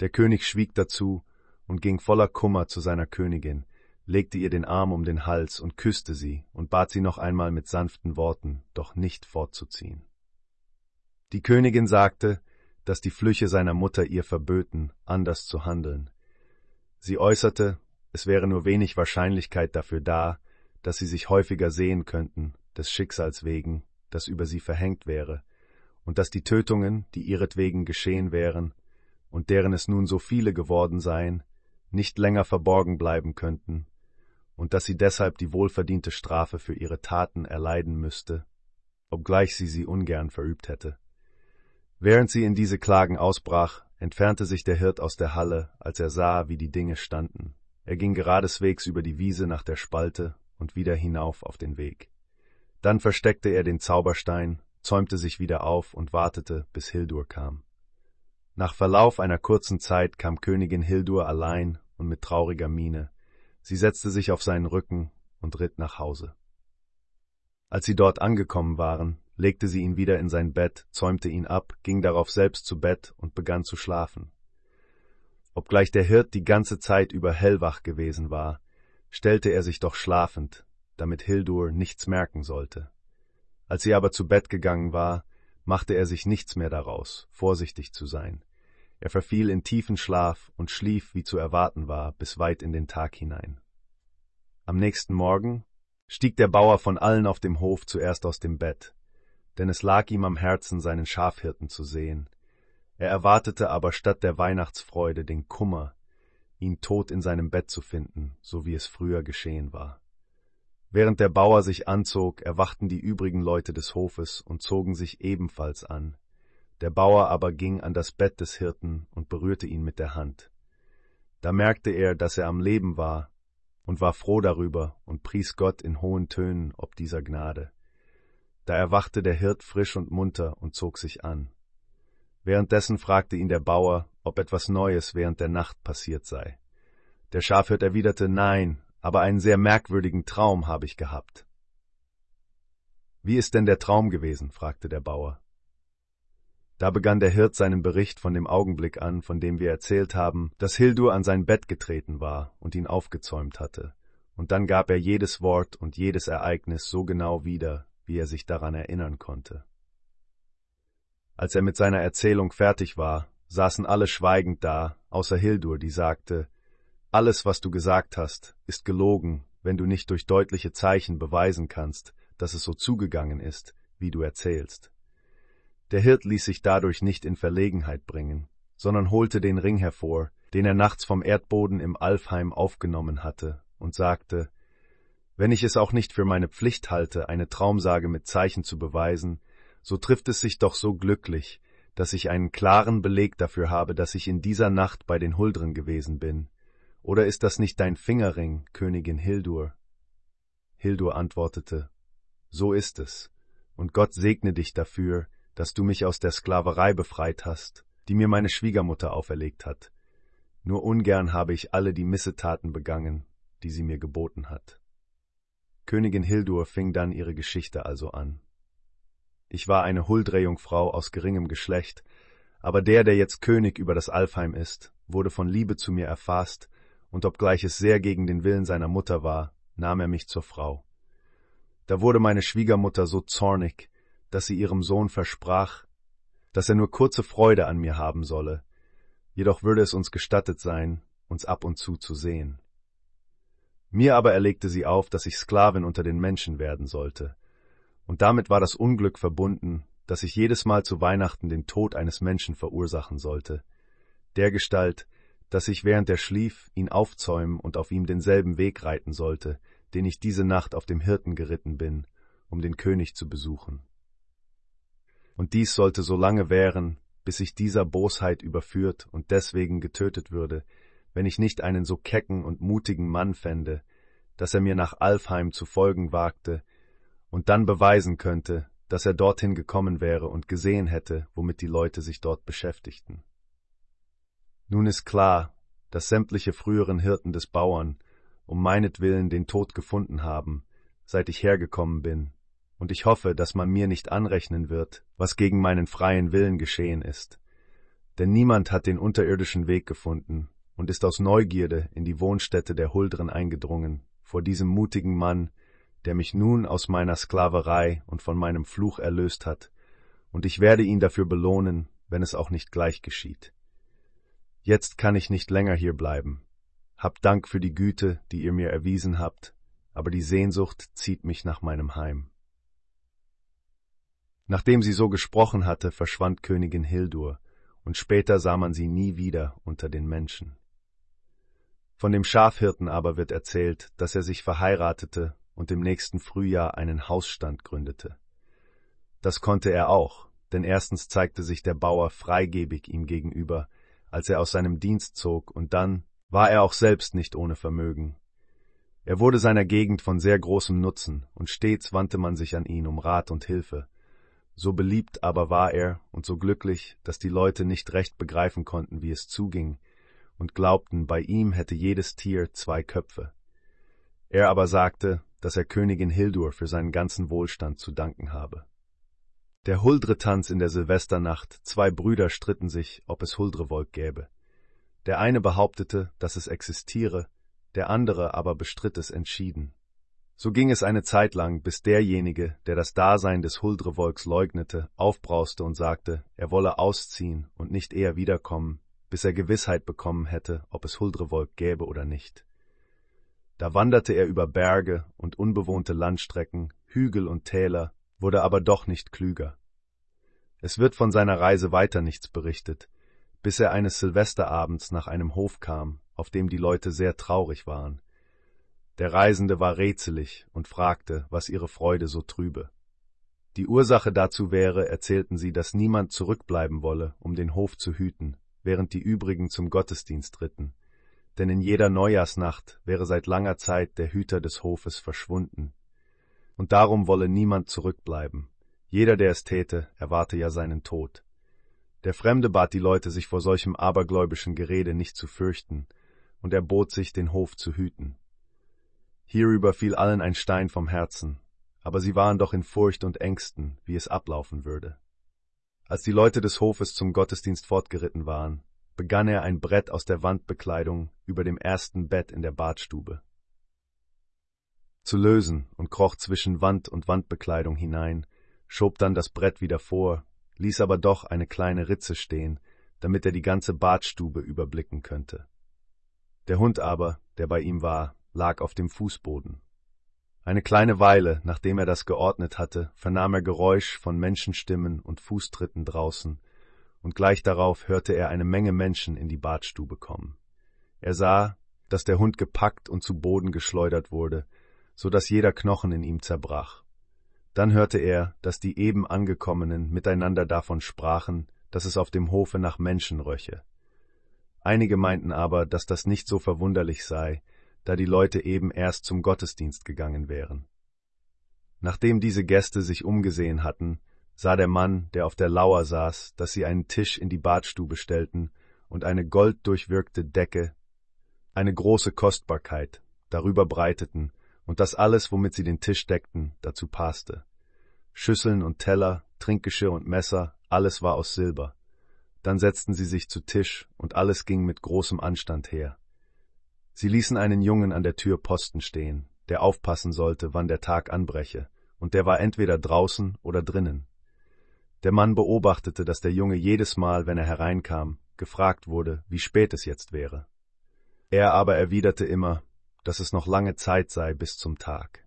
Der König schwieg dazu und ging voller Kummer zu seiner Königin, legte ihr den Arm um den Hals und küsste sie und bat sie noch einmal mit sanften Worten, doch nicht fortzuziehen. Die Königin sagte, dass die Flüche seiner Mutter ihr verböten, anders zu handeln. Sie äußerte, es wäre nur wenig Wahrscheinlichkeit dafür da, dass sie sich häufiger sehen könnten, des Schicksals wegen, das über sie verhängt wäre, und dass die Tötungen, die ihretwegen geschehen wären, und deren es nun so viele geworden seien, nicht länger verborgen bleiben könnten, und dass sie deshalb die wohlverdiente Strafe für ihre Taten erleiden müsste, obgleich sie sie ungern verübt hätte. Während sie in diese Klagen ausbrach, entfernte sich der Hirt aus der Halle, als er sah, wie die Dinge standen. Er ging geradeswegs über die Wiese nach der Spalte und wieder hinauf auf den Weg. Dann versteckte er den Zauberstein, zäumte sich wieder auf und wartete, bis Hildur kam. Nach Verlauf einer kurzen Zeit kam Königin Hildur allein und mit trauriger Miene. Sie setzte sich auf seinen Rücken und ritt nach Hause. Als sie dort angekommen waren, legte sie ihn wieder in sein Bett, zäumte ihn ab, ging darauf selbst zu Bett und begann zu schlafen. Obgleich der Hirt die ganze Zeit über hellwach gewesen war, stellte er sich doch schlafend, damit Hildur nichts merken sollte. Als sie aber zu Bett gegangen war, machte er sich nichts mehr daraus, vorsichtig zu sein. Er verfiel in tiefen Schlaf und schlief, wie zu erwarten war, bis weit in den Tag hinein. Am nächsten Morgen stieg der Bauer von allen auf dem Hof zuerst aus dem Bett, denn es lag ihm am Herzen, seinen Schafhirten zu sehen. Er erwartete aber statt der Weihnachtsfreude den Kummer, ihn tot in seinem Bett zu finden, so wie es früher geschehen war. Während der Bauer sich anzog, erwachten die übrigen Leute des Hofes und zogen sich ebenfalls an. Der Bauer aber ging an das Bett des Hirten und berührte ihn mit der Hand. Da merkte er, dass er am Leben war, und war froh darüber und pries Gott in hohen Tönen ob dieser Gnade. Da erwachte der Hirt frisch und munter und zog sich an. Währenddessen fragte ihn der Bauer, ob etwas Neues während der Nacht passiert sei. Der Schafhirt erwiderte Nein, aber einen sehr merkwürdigen Traum habe ich gehabt. Wie ist denn der Traum gewesen? fragte der Bauer. Da begann der Hirt seinen Bericht von dem Augenblick an, von dem wir erzählt haben, dass Hildur an sein Bett getreten war und ihn aufgezäumt hatte, und dann gab er jedes Wort und jedes Ereignis so genau wieder, wie er sich daran erinnern konnte. Als er mit seiner Erzählung fertig war, saßen alle schweigend da, außer Hildur, die sagte, alles, was du gesagt hast, ist gelogen, wenn du nicht durch deutliche Zeichen beweisen kannst, dass es so zugegangen ist, wie du erzählst. Der Hirt ließ sich dadurch nicht in Verlegenheit bringen, sondern holte den Ring hervor, den er nachts vom Erdboden im Alfheim aufgenommen hatte, und sagte, wenn ich es auch nicht für meine Pflicht halte, eine Traumsage mit Zeichen zu beweisen, so trifft es sich doch so glücklich, dass ich einen klaren Beleg dafür habe, dass ich in dieser Nacht bei den Huldren gewesen bin. Oder ist das nicht dein Fingerring, Königin Hildur? Hildur antwortete, So ist es, und Gott segne dich dafür, dass du mich aus der Sklaverei befreit hast, die mir meine Schwiegermutter auferlegt hat. Nur ungern habe ich alle die Missetaten begangen, die sie mir geboten hat. Königin Hildur fing dann ihre Geschichte also an. Ich war eine Huldrehjungfrau aus geringem Geschlecht, aber der, der jetzt König über das Alfheim ist, wurde von Liebe zu mir erfasst, und obgleich es sehr gegen den Willen seiner Mutter war, nahm er mich zur Frau. Da wurde meine Schwiegermutter so zornig, dass sie ihrem Sohn versprach, dass er nur kurze Freude an mir haben solle, jedoch würde es uns gestattet sein, uns ab und zu zu sehen. Mir aber erlegte sie auf, dass ich Sklavin unter den Menschen werden sollte, und damit war das Unglück verbunden, dass ich jedes Mal zu Weihnachten den Tod eines Menschen verursachen sollte, dergestalt, dass ich während er schlief ihn aufzäumen und auf ihm denselben Weg reiten sollte, den ich diese Nacht auf dem Hirten geritten bin, um den König zu besuchen. Und dies sollte so lange währen, bis ich dieser Bosheit überführt und deswegen getötet würde, wenn ich nicht einen so kecken und mutigen Mann fände, dass er mir nach Alfheim zu folgen wagte und dann beweisen könnte, dass er dorthin gekommen wäre und gesehen hätte, womit die Leute sich dort beschäftigten. Nun ist klar, dass sämtliche früheren Hirten des Bauern um meinetwillen den Tod gefunden haben, seit ich hergekommen bin und ich hoffe, dass man mir nicht anrechnen wird, was gegen meinen freien Willen geschehen ist. Denn niemand hat den unterirdischen Weg gefunden und ist aus Neugierde in die Wohnstätte der Huldren eingedrungen, vor diesem mutigen Mann, der mich nun aus meiner Sklaverei und von meinem Fluch erlöst hat, und ich werde ihn dafür belohnen, wenn es auch nicht gleich geschieht. Jetzt kann ich nicht länger hier bleiben. Habt Dank für die Güte, die ihr mir erwiesen habt, aber die Sehnsucht zieht mich nach meinem Heim. Nachdem sie so gesprochen hatte, verschwand Königin Hildur, und später sah man sie nie wieder unter den Menschen. Von dem Schafhirten aber wird erzählt, dass er sich verheiratete und im nächsten Frühjahr einen Hausstand gründete. Das konnte er auch, denn erstens zeigte sich der Bauer freigebig ihm gegenüber, als er aus seinem Dienst zog, und dann war er auch selbst nicht ohne Vermögen. Er wurde seiner Gegend von sehr großem Nutzen, und stets wandte man sich an ihn um Rat und Hilfe. So beliebt aber war er und so glücklich, dass die Leute nicht recht begreifen konnten, wie es zuging, und glaubten, bei ihm hätte jedes Tier zwei Köpfe. Er aber sagte, dass er Königin Hildur für seinen ganzen Wohlstand zu danken habe. Der Huldre-Tanz in der Silvesternacht, zwei Brüder stritten sich, ob es Huldrevolk gäbe. Der eine behauptete, dass es existiere, der andere aber bestritt es entschieden. So ging es eine Zeit lang, bis derjenige, der das Dasein des Huldrevolks leugnete, aufbrauste und sagte, er wolle ausziehen und nicht eher wiederkommen, bis er Gewissheit bekommen hätte, ob es Huldrevolk gäbe oder nicht. Da wanderte er über Berge und unbewohnte Landstrecken, Hügel und Täler, wurde aber doch nicht klüger. Es wird von seiner Reise weiter nichts berichtet, bis er eines Silvesterabends nach einem Hof kam, auf dem die Leute sehr traurig waren. Der Reisende war rätselig und fragte, was ihre Freude so trübe. Die Ursache dazu wäre, erzählten sie, dass niemand zurückbleiben wolle, um den Hof zu hüten, während die übrigen zum Gottesdienst ritten, denn in jeder Neujahrsnacht wäre seit langer Zeit der Hüter des Hofes verschwunden. Und darum wolle niemand zurückbleiben. Jeder, der es täte, erwarte ja seinen Tod. Der Fremde bat die Leute, sich vor solchem abergläubischen Gerede nicht zu fürchten, und er bot sich, den Hof zu hüten. Hierüber fiel allen ein Stein vom Herzen, aber sie waren doch in Furcht und Ängsten, wie es ablaufen würde. Als die Leute des Hofes zum Gottesdienst fortgeritten waren, begann er ein Brett aus der Wandbekleidung über dem ersten Bett in der Badstube zu lösen und kroch zwischen Wand und Wandbekleidung hinein, schob dann das Brett wieder vor, ließ aber doch eine kleine Ritze stehen, damit er die ganze Badstube überblicken könnte. Der Hund aber, der bei ihm war, lag auf dem Fußboden. Eine kleine Weile, nachdem er das geordnet hatte, vernahm er Geräusch von Menschenstimmen und Fußtritten draußen, und gleich darauf hörte er eine Menge Menschen in die Badstube kommen. Er sah, dass der Hund gepackt und zu Boden geschleudert wurde, so dass jeder Knochen in ihm zerbrach. Dann hörte er, dass die eben Angekommenen miteinander davon sprachen, dass es auf dem Hofe nach Menschen röche. Einige meinten aber, dass das nicht so verwunderlich sei, da die Leute eben erst zum Gottesdienst gegangen wären. Nachdem diese Gäste sich umgesehen hatten, sah der Mann, der auf der Lauer saß, dass sie einen Tisch in die Badstube stellten und eine golddurchwirkte Decke, eine große Kostbarkeit, darüber breiteten, und dass alles, womit sie den Tisch deckten, dazu passte. Schüsseln und Teller, Trinkgeschirr und Messer, alles war aus Silber. Dann setzten sie sich zu Tisch, und alles ging mit großem Anstand her. Sie ließen einen Jungen an der Tür Posten stehen, der aufpassen sollte, wann der Tag anbreche, und der war entweder draußen oder drinnen. Der Mann beobachtete, dass der Junge jedes Mal, wenn er hereinkam, gefragt wurde, wie spät es jetzt wäre. Er aber erwiderte immer, dass es noch lange Zeit sei bis zum Tag.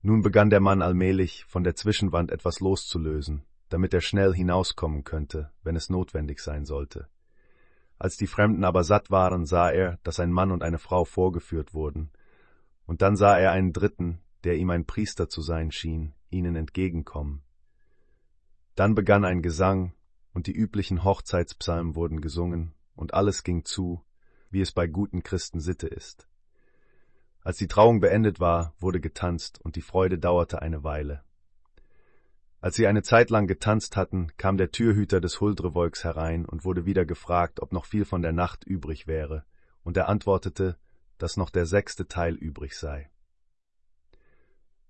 Nun begann der Mann allmählich, von der Zwischenwand etwas loszulösen, damit er schnell hinauskommen könnte, wenn es notwendig sein sollte. Als die Fremden aber satt waren, sah er, dass ein Mann und eine Frau vorgeführt wurden, und dann sah er einen dritten, der ihm ein Priester zu sein schien, ihnen entgegenkommen. Dann begann ein Gesang, und die üblichen Hochzeitspsalmen wurden gesungen, und alles ging zu, wie es bei guten Christen Sitte ist. Als die Trauung beendet war, wurde getanzt, und die Freude dauerte eine Weile. Als sie eine Zeit lang getanzt hatten, kam der Türhüter des Huldrevolks herein und wurde wieder gefragt, ob noch viel von der Nacht übrig wäre, und er antwortete, dass noch der sechste Teil übrig sei.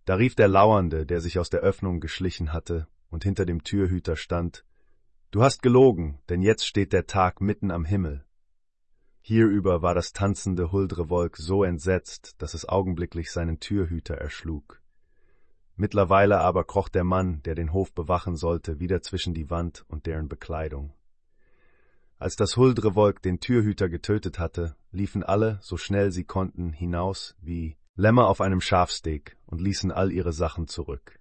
Da rief der Lauernde, der sich aus der Öffnung geschlichen hatte und hinter dem Türhüter stand, Du hast gelogen, denn jetzt steht der Tag mitten am Himmel. Hierüber war das tanzende Huldrevolk so entsetzt, dass es augenblicklich seinen Türhüter erschlug. Mittlerweile aber kroch der Mann, der den Hof bewachen sollte, wieder zwischen die Wand und deren Bekleidung. Als das Huldrevolk den Türhüter getötet hatte, liefen alle, so schnell sie konnten, hinaus wie Lämmer auf einem Schafsteg und ließen all ihre Sachen zurück.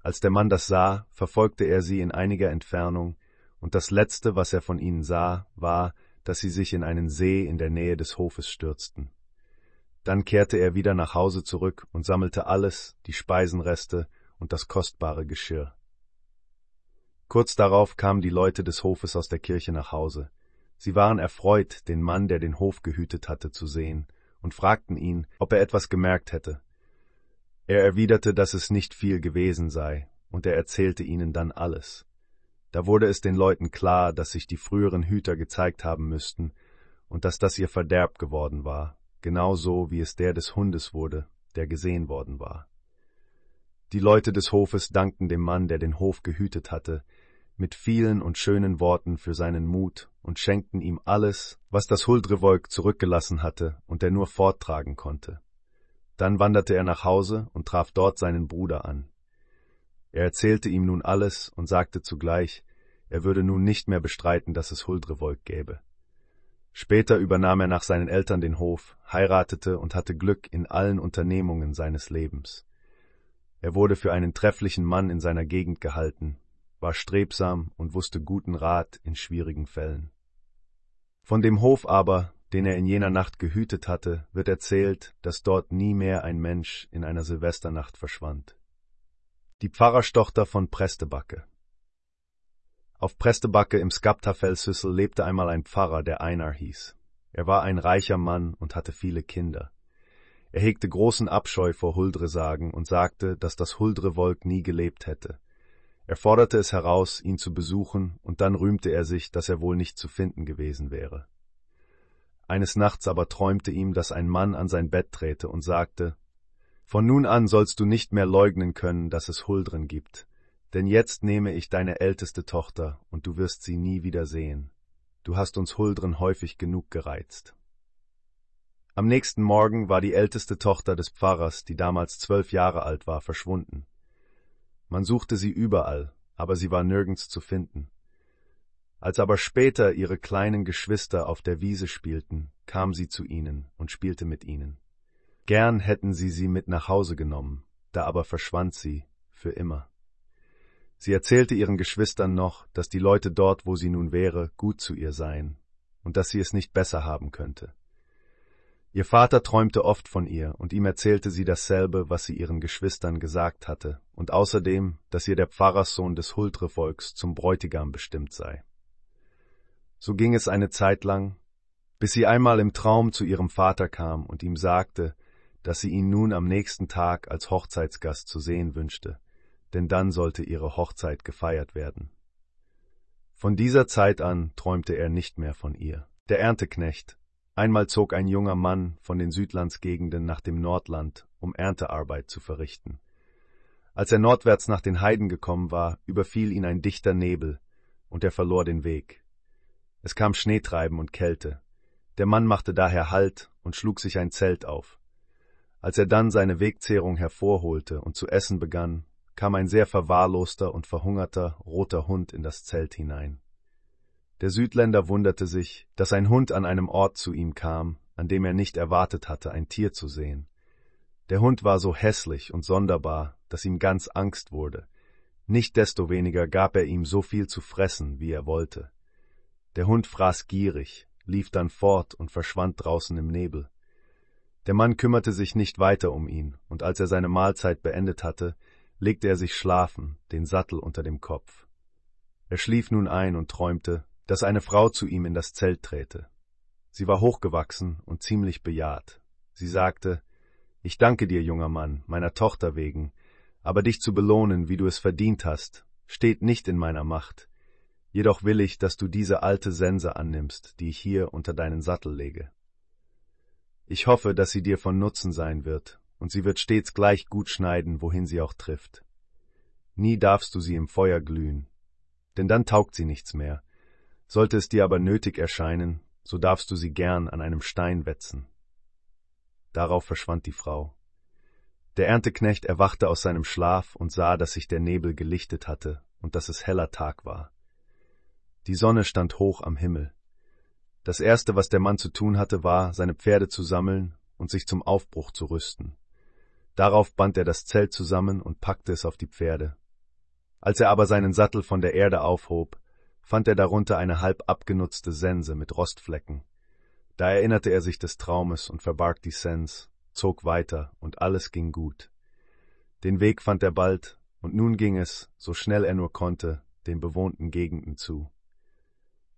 Als der Mann das sah, verfolgte er sie in einiger Entfernung, und das Letzte, was er von ihnen sah, war, dass sie sich in einen See in der Nähe des Hofes stürzten. Dann kehrte er wieder nach Hause zurück und sammelte alles, die Speisenreste und das kostbare Geschirr. Kurz darauf kamen die Leute des Hofes aus der Kirche nach Hause. Sie waren erfreut, den Mann, der den Hof gehütet hatte, zu sehen, und fragten ihn, ob er etwas gemerkt hätte. Er erwiderte, dass es nicht viel gewesen sei, und er erzählte ihnen dann alles. Da wurde es den Leuten klar, dass sich die früheren Hüter gezeigt haben müssten und dass das ihr Verderb geworden war, genauso wie es der des Hundes wurde, der gesehen worden war. Die Leute des Hofes dankten dem Mann, der den Hof gehütet hatte, mit vielen und schönen Worten für seinen Mut und schenkten ihm alles, was das Huldrevolk zurückgelassen hatte und er nur forttragen konnte. Dann wanderte er nach Hause und traf dort seinen Bruder an. Er erzählte ihm nun alles und sagte zugleich, er würde nun nicht mehr bestreiten, dass es Huldrevolk gäbe. Später übernahm er nach seinen Eltern den Hof, heiratete und hatte Glück in allen Unternehmungen seines Lebens. Er wurde für einen trefflichen Mann in seiner Gegend gehalten, war strebsam und wusste guten Rat in schwierigen Fällen. Von dem Hof aber, den er in jener Nacht gehütet hatte, wird erzählt, dass dort nie mehr ein Mensch in einer Silvesternacht verschwand. Die Pfarrerstochter von Prestebacke Auf Prestebacke im Skaptafellsüssel lebte einmal ein Pfarrer, der Einar hieß. Er war ein reicher Mann und hatte viele Kinder. Er hegte großen Abscheu vor Huldresagen und sagte, dass das Huldrevolk nie gelebt hätte. Er forderte es heraus, ihn zu besuchen, und dann rühmte er sich, dass er wohl nicht zu finden gewesen wäre. Eines Nachts aber träumte ihm, dass ein Mann an sein Bett trete und sagte, Von nun an sollst du nicht mehr leugnen können, dass es Huldren gibt, denn jetzt nehme ich deine älteste Tochter, und du wirst sie nie wieder sehen. Du hast uns Huldren häufig genug gereizt. Am nächsten Morgen war die älteste Tochter des Pfarrers, die damals zwölf Jahre alt war, verschwunden. Man suchte sie überall, aber sie war nirgends zu finden. Als aber später ihre kleinen Geschwister auf der Wiese spielten, kam sie zu ihnen und spielte mit ihnen. Gern hätten sie sie mit nach Hause genommen, da aber verschwand sie für immer. Sie erzählte ihren Geschwistern noch, dass die Leute dort, wo sie nun wäre, gut zu ihr seien und dass sie es nicht besser haben könnte. Ihr Vater träumte oft von ihr, und ihm erzählte sie dasselbe, was sie ihren Geschwistern gesagt hatte, und außerdem, dass ihr der Pfarrerssohn des Huldrevolks zum Bräutigam bestimmt sei. So ging es eine Zeit lang, bis sie einmal im Traum zu ihrem Vater kam und ihm sagte, dass sie ihn nun am nächsten Tag als Hochzeitsgast zu sehen wünschte, denn dann sollte ihre Hochzeit gefeiert werden. Von dieser Zeit an träumte er nicht mehr von ihr. Der Ernteknecht, Einmal zog ein junger Mann von den Südlandsgegenden nach dem Nordland, um Erntearbeit zu verrichten. Als er nordwärts nach den Heiden gekommen war, überfiel ihn ein dichter Nebel, und er verlor den Weg. Es kam Schneetreiben und Kälte. Der Mann machte daher Halt und schlug sich ein Zelt auf. Als er dann seine Wegzehrung hervorholte und zu essen begann, kam ein sehr verwahrloster und verhungerter roter Hund in das Zelt hinein. Der Südländer wunderte sich, dass ein Hund an einem Ort zu ihm kam, an dem er nicht erwartet hatte, ein Tier zu sehen. Der Hund war so hässlich und sonderbar, dass ihm ganz Angst wurde. Nicht desto weniger gab er ihm so viel zu fressen, wie er wollte. Der Hund fraß gierig, lief dann fort und verschwand draußen im Nebel. Der Mann kümmerte sich nicht weiter um ihn, und als er seine Mahlzeit beendet hatte, legte er sich schlafen, den Sattel unter dem Kopf. Er schlief nun ein und träumte, dass eine Frau zu ihm in das Zelt träte. Sie war hochgewachsen und ziemlich bejahrt. Sie sagte, Ich danke dir, junger Mann, meiner Tochter wegen, aber dich zu belohnen, wie du es verdient hast, steht nicht in meiner Macht. Jedoch will ich, dass du diese alte Sense annimmst, die ich hier unter deinen Sattel lege. Ich hoffe, dass sie dir von Nutzen sein wird, und sie wird stets gleich gut schneiden, wohin sie auch trifft. Nie darfst du sie im Feuer glühen, denn dann taugt sie nichts mehr, sollte es dir aber nötig erscheinen, so darfst du sie gern an einem Stein wetzen. Darauf verschwand die Frau. Der Ernteknecht erwachte aus seinem Schlaf und sah, dass sich der Nebel gelichtet hatte und dass es heller Tag war. Die Sonne stand hoch am Himmel. Das erste, was der Mann zu tun hatte, war, seine Pferde zu sammeln und sich zum Aufbruch zu rüsten. Darauf band er das Zelt zusammen und packte es auf die Pferde. Als er aber seinen Sattel von der Erde aufhob, fand er darunter eine halb abgenutzte Sense mit Rostflecken. Da erinnerte er sich des Traumes und verbarg die Sens, zog weiter, und alles ging gut. Den Weg fand er bald, und nun ging es, so schnell er nur konnte, den bewohnten Gegenden zu.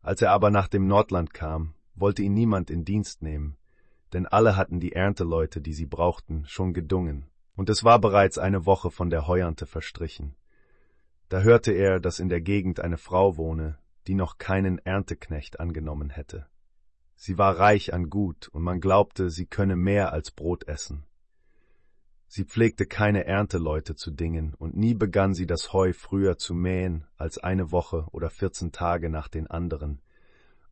Als er aber nach dem Nordland kam, wollte ihn niemand in Dienst nehmen, denn alle hatten die Ernteleute, die sie brauchten, schon gedungen, und es war bereits eine Woche von der Heuernte verstrichen. Da hörte er, dass in der Gegend eine Frau wohne, die noch keinen Ernteknecht angenommen hätte. Sie war reich an Gut, und man glaubte, sie könne mehr als Brot essen. Sie pflegte keine Ernteleute zu dingen, und nie begann sie das Heu früher zu mähen als eine Woche oder vierzehn Tage nach den anderen,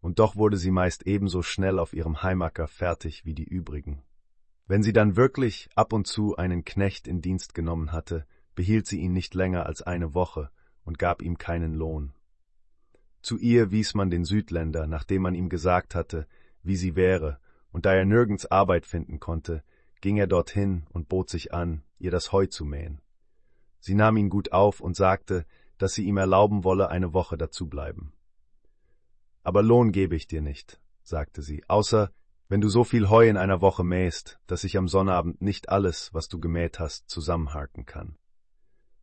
und doch wurde sie meist ebenso schnell auf ihrem Heimacker fertig wie die übrigen. Wenn sie dann wirklich ab und zu einen Knecht in Dienst genommen hatte, behielt sie ihn nicht länger als eine Woche und gab ihm keinen Lohn. Zu ihr wies man den Südländer, nachdem man ihm gesagt hatte, wie sie wäre, und da er nirgends Arbeit finden konnte, ging er dorthin und bot sich an, ihr das Heu zu mähen. Sie nahm ihn gut auf und sagte, dass sie ihm erlauben wolle, eine Woche dazu bleiben. Aber Lohn gebe ich dir nicht, sagte sie, außer wenn du so viel Heu in einer Woche mähst, dass ich am Sonnabend nicht alles, was du gemäht hast, zusammenharken kann.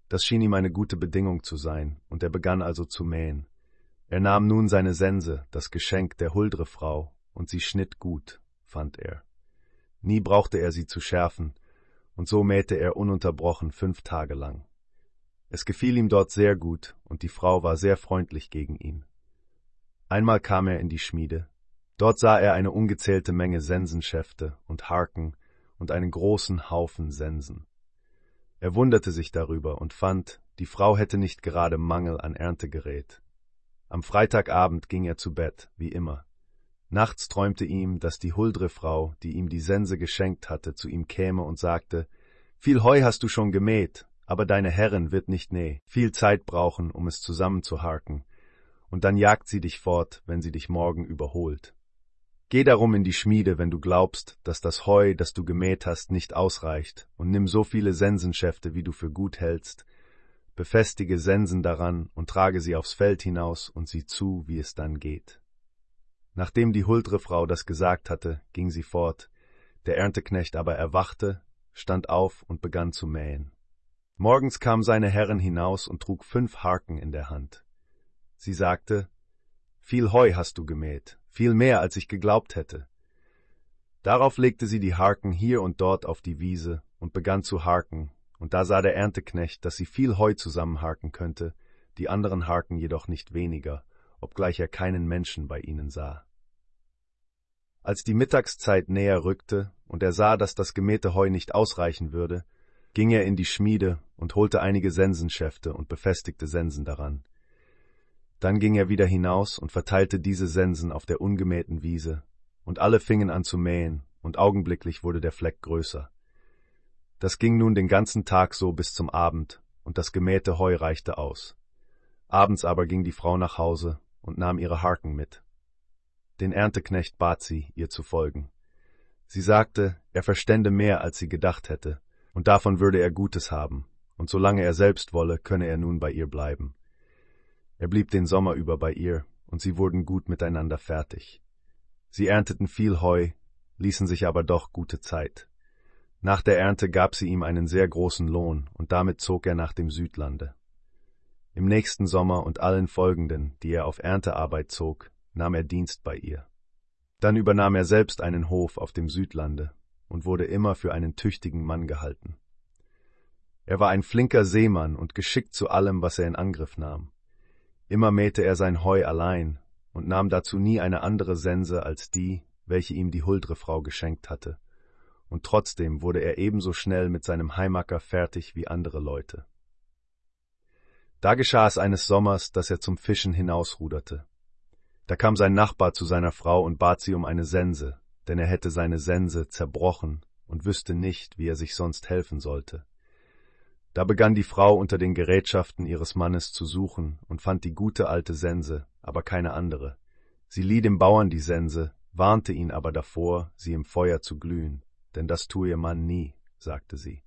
Das schien ihm eine gute Bedingung zu sein, und er begann also zu mähen. Er nahm nun seine Sense, das Geschenk der Huldre Frau, und sie schnitt gut, fand er. Nie brauchte er sie zu schärfen, und so mähte er ununterbrochen fünf Tage lang. Es gefiel ihm dort sehr gut, und die Frau war sehr freundlich gegen ihn. Einmal kam er in die Schmiede. Dort sah er eine ungezählte Menge Sensenschäfte und Harken und einen großen Haufen Sensen. Er wunderte sich darüber und fand, die Frau hätte nicht gerade Mangel an Erntegerät. Am Freitagabend ging er zu Bett, wie immer. Nachts träumte ihm, dass die huldre Frau, die ihm die Sense geschenkt hatte, zu ihm käme und sagte, Viel Heu hast du schon gemäht, aber deine Herrin wird nicht näh, viel Zeit brauchen, um es zusammenzuharken, und dann jagt sie dich fort, wenn sie dich morgen überholt. Geh darum in die Schmiede, wenn du glaubst, dass das Heu, das du gemäht hast, nicht ausreicht, und nimm so viele Sensenschäfte, wie du für gut hältst, befestige Sensen daran und trage sie aufs Feld hinaus und sieh zu, wie es dann geht. Nachdem die huldre Frau das gesagt hatte, ging sie fort, der Ernteknecht aber erwachte, stand auf und begann zu mähen. Morgens kam seine Herrin hinaus und trug fünf Harken in der Hand. Sie sagte, Viel Heu hast du gemäht, viel mehr, als ich geglaubt hätte. Darauf legte sie die Harken hier und dort auf die Wiese und begann zu harken, und da sah der Ernteknecht, dass sie viel Heu zusammenharken könnte, die anderen Harken jedoch nicht weniger, obgleich er keinen Menschen bei ihnen sah. Als die Mittagszeit näher rückte und er sah, dass das gemähte Heu nicht ausreichen würde, ging er in die Schmiede und holte einige Sensenschäfte und befestigte Sensen daran. Dann ging er wieder hinaus und verteilte diese Sensen auf der ungemähten Wiese, und alle fingen an zu mähen, und augenblicklich wurde der Fleck größer. Das ging nun den ganzen Tag so bis zum Abend, und das gemähte Heu reichte aus. Abends aber ging die Frau nach Hause und nahm ihre Harken mit. Den Ernteknecht bat sie, ihr zu folgen. Sie sagte, er verstände mehr, als sie gedacht hätte, und davon würde er Gutes haben, und solange er selbst wolle, könne er nun bei ihr bleiben. Er blieb den Sommer über bei ihr, und sie wurden gut miteinander fertig. Sie ernteten viel Heu, ließen sich aber doch gute Zeit. Nach der Ernte gab sie ihm einen sehr großen Lohn, und damit zog er nach dem Südlande. Im nächsten Sommer und allen folgenden, die er auf Erntearbeit zog, nahm er Dienst bei ihr. Dann übernahm er selbst einen Hof auf dem Südlande und wurde immer für einen tüchtigen Mann gehalten. Er war ein flinker Seemann und geschickt zu allem, was er in Angriff nahm. Immer mähte er sein Heu allein und nahm dazu nie eine andere Sense als die, welche ihm die huldre Frau geschenkt hatte, und trotzdem wurde er ebenso schnell mit seinem Heimacker fertig wie andere Leute. Da geschah es eines Sommers, dass er zum Fischen hinausruderte. Da kam sein Nachbar zu seiner Frau und bat sie um eine Sense, denn er hätte seine Sense zerbrochen und wüsste nicht, wie er sich sonst helfen sollte. Da begann die Frau unter den Gerätschaften ihres Mannes zu suchen und fand die gute alte Sense, aber keine andere. Sie lieh dem Bauern die Sense, warnte ihn aber davor, sie im Feuer zu glühen, denn das tue ihr Mann nie, sagte sie.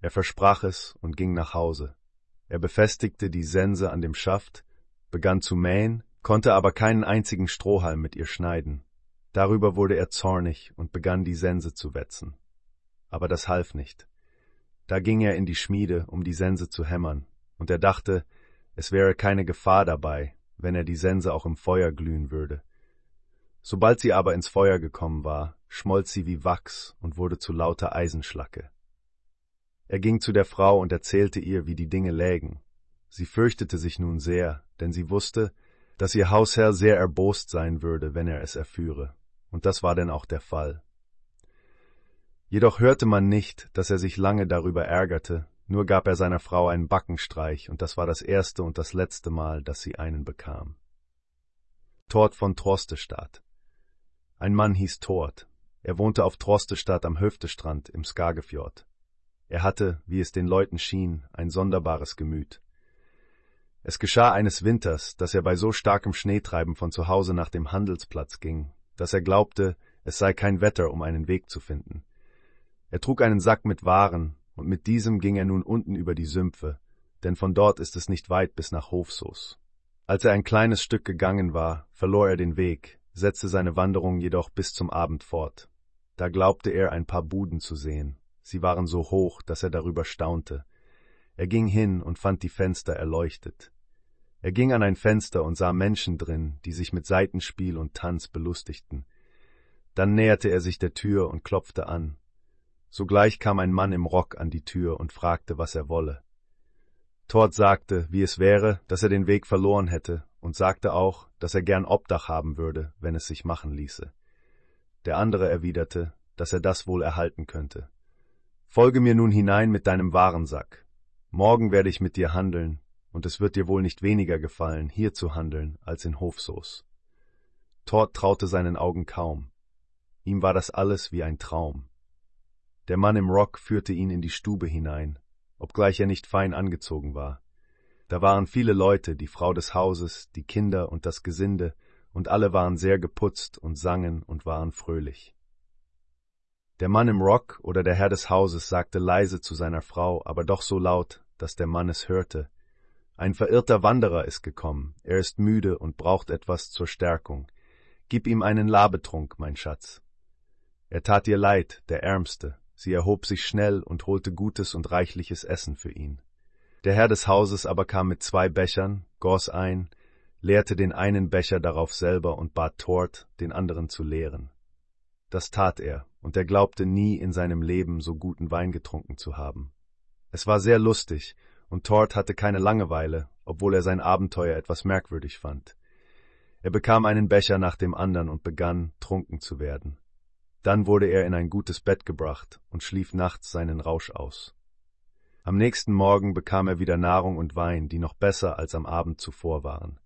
Er versprach es und ging nach Hause. Er befestigte die Sense an dem Schaft, begann zu mähen konnte aber keinen einzigen Strohhalm mit ihr schneiden. Darüber wurde er zornig und begann die Sense zu wetzen. Aber das half nicht. Da ging er in die Schmiede, um die Sense zu hämmern, und er dachte, es wäre keine Gefahr dabei, wenn er die Sense auch im Feuer glühen würde. Sobald sie aber ins Feuer gekommen war, schmolz sie wie Wachs und wurde zu lauter Eisenschlacke. Er ging zu der Frau und erzählte ihr, wie die Dinge lägen. Sie fürchtete sich nun sehr, denn sie wusste, dass ihr Hausherr sehr erbost sein würde, wenn er es erführe, und das war denn auch der Fall. Jedoch hörte man nicht, dass er sich lange darüber ärgerte, nur gab er seiner Frau einen Backenstreich, und das war das erste und das letzte Mal, dass sie einen bekam. Tort von Trostestadt. Ein Mann hieß Tort. Er wohnte auf Trostestadt am Höftestrand im Skagefjord. Er hatte, wie es den Leuten schien, ein sonderbares Gemüt. Es geschah eines Winters, dass er bei so starkem Schneetreiben von zu Hause nach dem Handelsplatz ging, dass er glaubte, es sei kein Wetter, um einen Weg zu finden. Er trug einen Sack mit Waren, und mit diesem ging er nun unten über die Sümpfe, denn von dort ist es nicht weit bis nach Hofsoos. Als er ein kleines Stück gegangen war, verlor er den Weg, setzte seine Wanderung jedoch bis zum Abend fort. Da glaubte er ein paar Buden zu sehen. Sie waren so hoch, dass er darüber staunte. Er ging hin und fand die Fenster erleuchtet. Er ging an ein Fenster und sah Menschen drin, die sich mit Seitenspiel und Tanz belustigten. Dann näherte er sich der Tür und klopfte an. Sogleich kam ein Mann im Rock an die Tür und fragte, was er wolle. Tord sagte, wie es wäre, dass er den Weg verloren hätte, und sagte auch, dass er gern Obdach haben würde, wenn es sich machen ließe. Der andere erwiderte, dass er das wohl erhalten könnte. Folge mir nun hinein mit deinem Warensack. Morgen werde ich mit dir handeln, und es wird dir wohl nicht weniger gefallen, hier zu handeln, als in Hofsoos. Tord traute seinen Augen kaum. Ihm war das alles wie ein Traum. Der Mann im Rock führte ihn in die Stube hinein, obgleich er nicht fein angezogen war. Da waren viele Leute, die Frau des Hauses, die Kinder und das Gesinde, und alle waren sehr geputzt und sangen und waren fröhlich. Der Mann im Rock oder der Herr des Hauses sagte leise zu seiner Frau, aber doch so laut, dass der Mann es hörte. Ein verirrter Wanderer ist gekommen, er ist müde und braucht etwas zur Stärkung. Gib ihm einen Labetrunk, mein Schatz. Er tat ihr leid, der Ärmste, Sie erhob sich schnell und holte gutes und reichliches Essen für ihn. Der Herr des Hauses aber kam mit zwei Bechern, goss ein, leerte den einen Becher darauf selber und bat Tort, den anderen zu leeren. Das tat er, und er glaubte nie in seinem Leben so guten Wein getrunken zu haben. Es war sehr lustig, und Tort hatte keine Langeweile, obwohl er sein Abenteuer etwas merkwürdig fand. Er bekam einen Becher nach dem andern und begann, trunken zu werden. Dann wurde er in ein gutes Bett gebracht und schlief nachts seinen Rausch aus. Am nächsten Morgen bekam er wieder Nahrung und Wein, die noch besser als am Abend zuvor waren.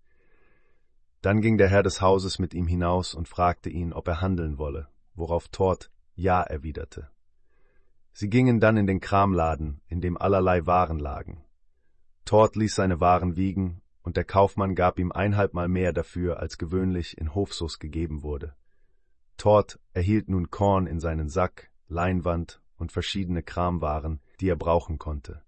Dann ging der Herr des Hauses mit ihm hinaus und fragte ihn, ob er handeln wolle, worauf Tort Ja erwiderte. Sie gingen dann in den Kramladen, in dem allerlei Waren lagen. Tort ließ seine Waren wiegen, und der Kaufmann gab ihm einhalbmal mehr dafür, als gewöhnlich in Hofsus gegeben wurde. Tort erhielt nun Korn in seinen Sack, Leinwand und verschiedene Kramwaren, die er brauchen konnte.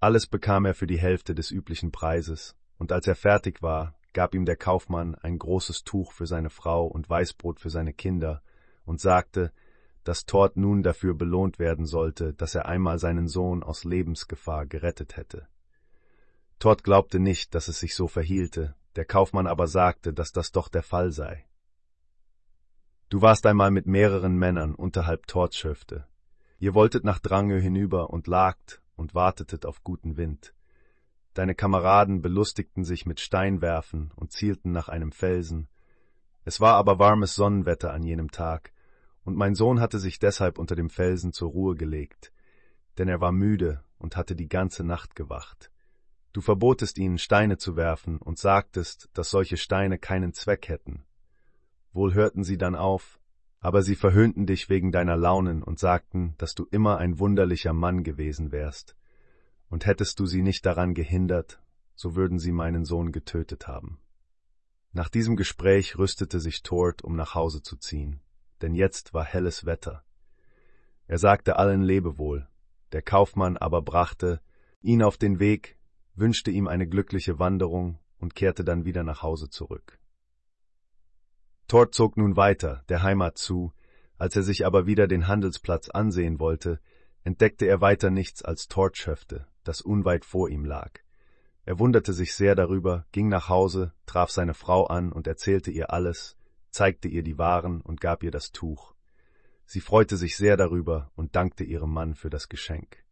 Alles bekam er für die Hälfte des üblichen Preises, und als er fertig war, gab ihm der Kaufmann ein großes Tuch für seine Frau und Weißbrot für seine Kinder und sagte, dass Tort nun dafür belohnt werden sollte, dass er einmal seinen Sohn aus Lebensgefahr gerettet hätte. Tort glaubte nicht, dass es sich so verhielte, der Kaufmann aber sagte, dass das doch der Fall sei. Du warst einmal mit mehreren Männern unterhalb Tortschöfte. Ihr wolltet nach Drangö hinüber und lagt und wartetet auf guten Wind. Deine Kameraden belustigten sich mit Steinwerfen und zielten nach einem Felsen. Es war aber warmes Sonnenwetter an jenem Tag, und mein Sohn hatte sich deshalb unter dem Felsen zur Ruhe gelegt, denn er war müde und hatte die ganze Nacht gewacht. Du verbotest ihnen Steine zu werfen und sagtest, dass solche Steine keinen Zweck hätten, Wohl hörten sie dann auf, aber sie verhöhnten dich wegen deiner Launen und sagten, dass du immer ein wunderlicher Mann gewesen wärst. Und hättest du sie nicht daran gehindert, so würden sie meinen Sohn getötet haben. Nach diesem Gespräch rüstete sich Tord, um nach Hause zu ziehen, denn jetzt war helles Wetter. Er sagte allen Lebewohl, der Kaufmann aber brachte ihn auf den Weg, wünschte ihm eine glückliche Wanderung und kehrte dann wieder nach Hause zurück. Tord zog nun weiter, der Heimat zu, als er sich aber wieder den Handelsplatz ansehen wollte, entdeckte er weiter nichts als Tortschöfte, das unweit vor ihm lag. Er wunderte sich sehr darüber, ging nach Hause, traf seine Frau an und erzählte ihr alles, zeigte ihr die Waren und gab ihr das Tuch. Sie freute sich sehr darüber und dankte ihrem Mann für das Geschenk.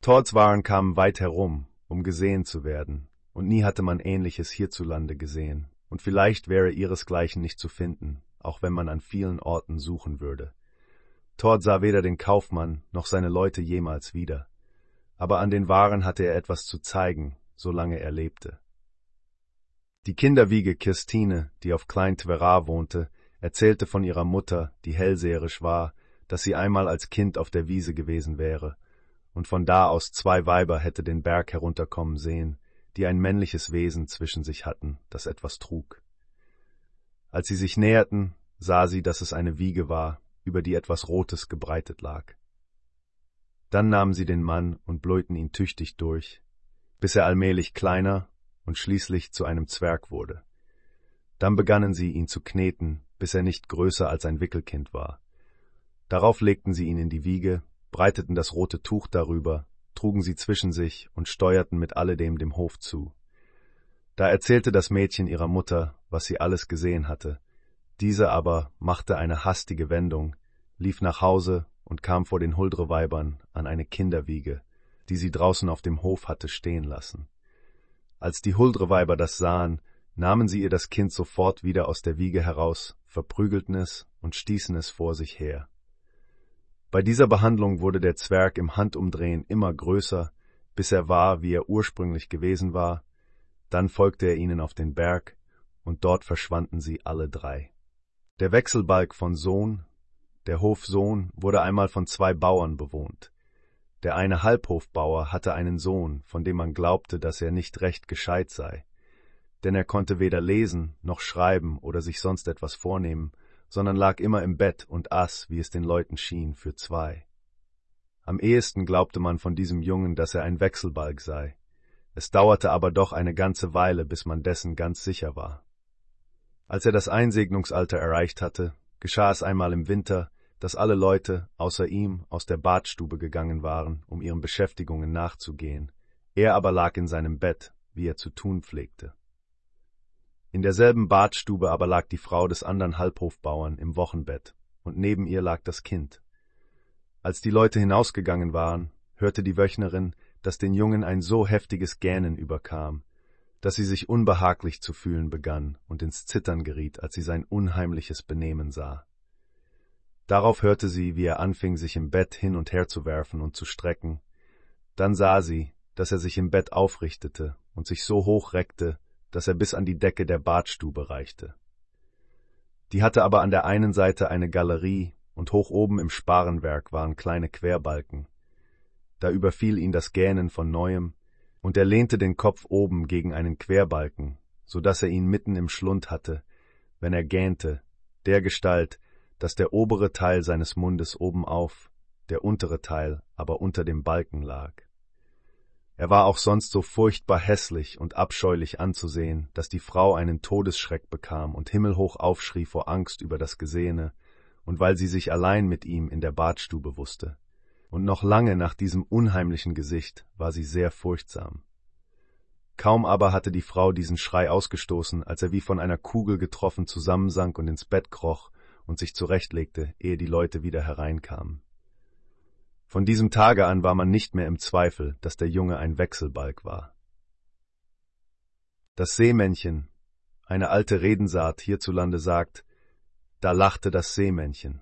Tords Waren kamen weit herum, um gesehen zu werden, und nie hatte man Ähnliches hierzulande gesehen, und vielleicht wäre ihresgleichen nicht zu finden, auch wenn man an vielen Orten suchen würde. Tord sah weder den Kaufmann noch seine Leute jemals wieder, aber an den Waren hatte er etwas zu zeigen, solange er lebte. Die Kinderwiege Kirstine, die auf Klein Tvera wohnte, erzählte von ihrer Mutter, die hellseherisch war, dass sie einmal als Kind auf der Wiese gewesen wäre und von da aus zwei Weiber hätte den Berg herunterkommen sehen, die ein männliches Wesen zwischen sich hatten, das etwas trug. Als sie sich näherten, sah sie, dass es eine Wiege war, über die etwas Rotes gebreitet lag. Dann nahmen sie den Mann und bläuten ihn tüchtig durch, bis er allmählich kleiner und schließlich zu einem Zwerg wurde. Dann begannen sie ihn zu kneten, bis er nicht größer als ein Wickelkind war. Darauf legten sie ihn in die Wiege, breiteten das rote Tuch darüber, trugen sie zwischen sich und steuerten mit alledem dem Hof zu. Da erzählte das Mädchen ihrer Mutter, was sie alles gesehen hatte. Diese aber machte eine hastige Wendung, lief nach Hause und kam vor den Huldreweibern an eine Kinderwiege, die sie draußen auf dem Hof hatte stehen lassen. Als die Huldreweiber das sahen, nahmen sie ihr das Kind sofort wieder aus der Wiege heraus, verprügelten es und stießen es vor sich her. Bei dieser Behandlung wurde der Zwerg im Handumdrehen immer größer, bis er war, wie er ursprünglich gewesen war, dann folgte er ihnen auf den Berg, und dort verschwanden sie alle drei. Der Wechselbalg von Sohn, der Hof Sohn, wurde einmal von zwei Bauern bewohnt. Der eine Halbhofbauer hatte einen Sohn, von dem man glaubte, dass er nicht recht gescheit sei. Denn er konnte weder lesen noch schreiben oder sich sonst etwas vornehmen, sondern lag immer im Bett und aß, wie es den Leuten schien, für zwei. Am ehesten glaubte man von diesem Jungen, dass er ein Wechselbalg sei. Es dauerte aber doch eine ganze Weile, bis man dessen ganz sicher war. Als er das Einsegnungsalter erreicht hatte, geschah es einmal im Winter, dass alle Leute außer ihm aus der Badstube gegangen waren, um ihren Beschäftigungen nachzugehen, er aber lag in seinem Bett, wie er zu tun pflegte. In derselben Badstube aber lag die Frau des anderen Halbhofbauern im Wochenbett, und neben ihr lag das Kind. Als die Leute hinausgegangen waren, hörte die Wöchnerin, dass den Jungen ein so heftiges Gähnen überkam, dass sie sich unbehaglich zu fühlen begann und ins Zittern geriet, als sie sein unheimliches Benehmen sah. Darauf hörte sie, wie er anfing, sich im Bett hin und her zu werfen und zu strecken. Dann sah sie, dass er sich im Bett aufrichtete und sich so hoch reckte, dass er bis an die Decke der Badstube reichte. Die hatte aber an der einen Seite eine Galerie und hoch oben im Sparenwerk waren kleine Querbalken. Da überfiel ihn das Gähnen von neuem, und er lehnte den Kopf oben gegen einen Querbalken, so dass er ihn mitten im Schlund hatte, wenn er gähnte, der Gestalt, dass der obere Teil seines Mundes oben auf, der untere Teil aber unter dem Balken lag. Er war auch sonst so furchtbar hässlich und abscheulich anzusehen, dass die Frau einen Todesschreck bekam und himmelhoch aufschrie vor Angst über das Gesehene, und weil sie sich allein mit ihm in der Badstube wusste. Und noch lange nach diesem unheimlichen Gesicht war sie sehr furchtsam. Kaum aber hatte die Frau diesen Schrei ausgestoßen, als er wie von einer Kugel getroffen zusammensank und ins Bett kroch und sich zurechtlegte, ehe die Leute wieder hereinkamen. Von diesem Tage an war man nicht mehr im Zweifel, dass der Junge ein Wechselbalg war. Das Seemännchen, eine alte Redensart hierzulande sagt, da lachte das Seemännchen.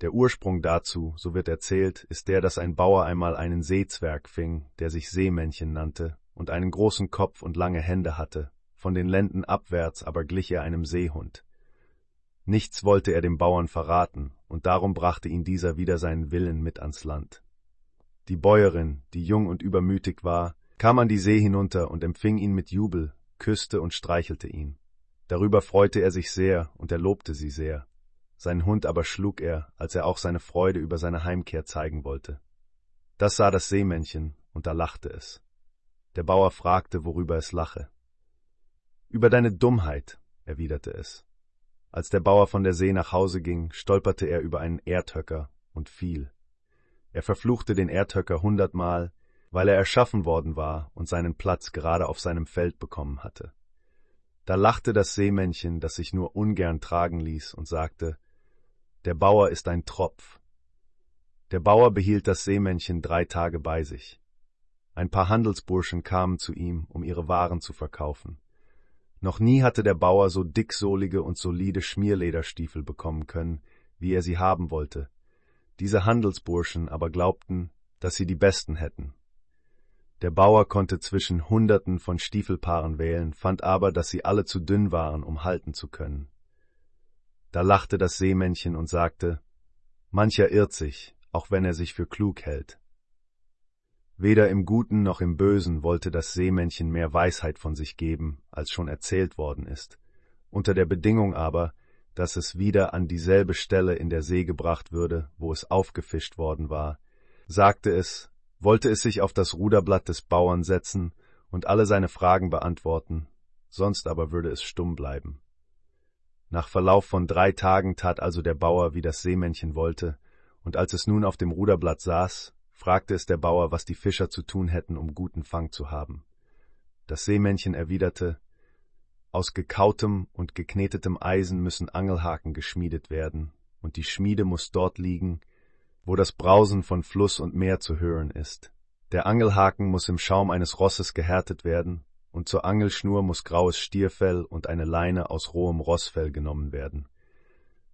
Der Ursprung dazu, so wird erzählt, ist der, dass ein Bauer einmal einen Seezwerg fing, der sich Seemännchen nannte und einen großen Kopf und lange Hände hatte, von den Lenden abwärts aber glich er einem Seehund. Nichts wollte er dem Bauern verraten, und darum brachte ihn dieser wieder seinen Willen mit ans Land. Die Bäuerin, die jung und übermütig war, kam an die See hinunter und empfing ihn mit Jubel, küsste und streichelte ihn. Darüber freute er sich sehr, und er lobte sie sehr. Seinen Hund aber schlug er, als er auch seine Freude über seine Heimkehr zeigen wollte. Das sah das Seemännchen, und da lachte es. Der Bauer fragte, worüber es lache. Über deine Dummheit, erwiderte es. Als der Bauer von der See nach Hause ging, stolperte er über einen Erdhöcker und fiel. Er verfluchte den Erdhöcker hundertmal, weil er erschaffen worden war und seinen Platz gerade auf seinem Feld bekommen hatte. Da lachte das Seemännchen, das sich nur ungern tragen ließ, und sagte Der Bauer ist ein Tropf. Der Bauer behielt das Seemännchen drei Tage bei sich. Ein paar Handelsburschen kamen zu ihm, um ihre Waren zu verkaufen. Noch nie hatte der Bauer so dicksohlige und solide Schmierlederstiefel bekommen können, wie er sie haben wollte. Diese Handelsburschen aber glaubten, dass sie die besten hätten. Der Bauer konnte zwischen Hunderten von Stiefelpaaren wählen, fand aber, dass sie alle zu dünn waren, um halten zu können. Da lachte das Seemännchen und sagte, Mancher irrt sich, auch wenn er sich für klug hält. Weder im Guten noch im Bösen wollte das Seemännchen mehr Weisheit von sich geben, als schon erzählt worden ist, unter der Bedingung aber, dass es wieder an dieselbe Stelle in der See gebracht würde, wo es aufgefischt worden war, sagte es, wollte es sich auf das Ruderblatt des Bauern setzen und alle seine Fragen beantworten, sonst aber würde es stumm bleiben. Nach Verlauf von drei Tagen tat also der Bauer, wie das Seemännchen wollte, und als es nun auf dem Ruderblatt saß, fragte es der Bauer, was die Fischer zu tun hätten, um guten Fang zu haben. Das Seemännchen erwiderte, aus gekautem und geknetetem Eisen müssen Angelhaken geschmiedet werden, und die Schmiede muss dort liegen, wo das Brausen von Fluss und Meer zu hören ist. Der Angelhaken muss im Schaum eines Rosses gehärtet werden, und zur Angelschnur muss graues Stierfell und eine Leine aus rohem Rossfell genommen werden.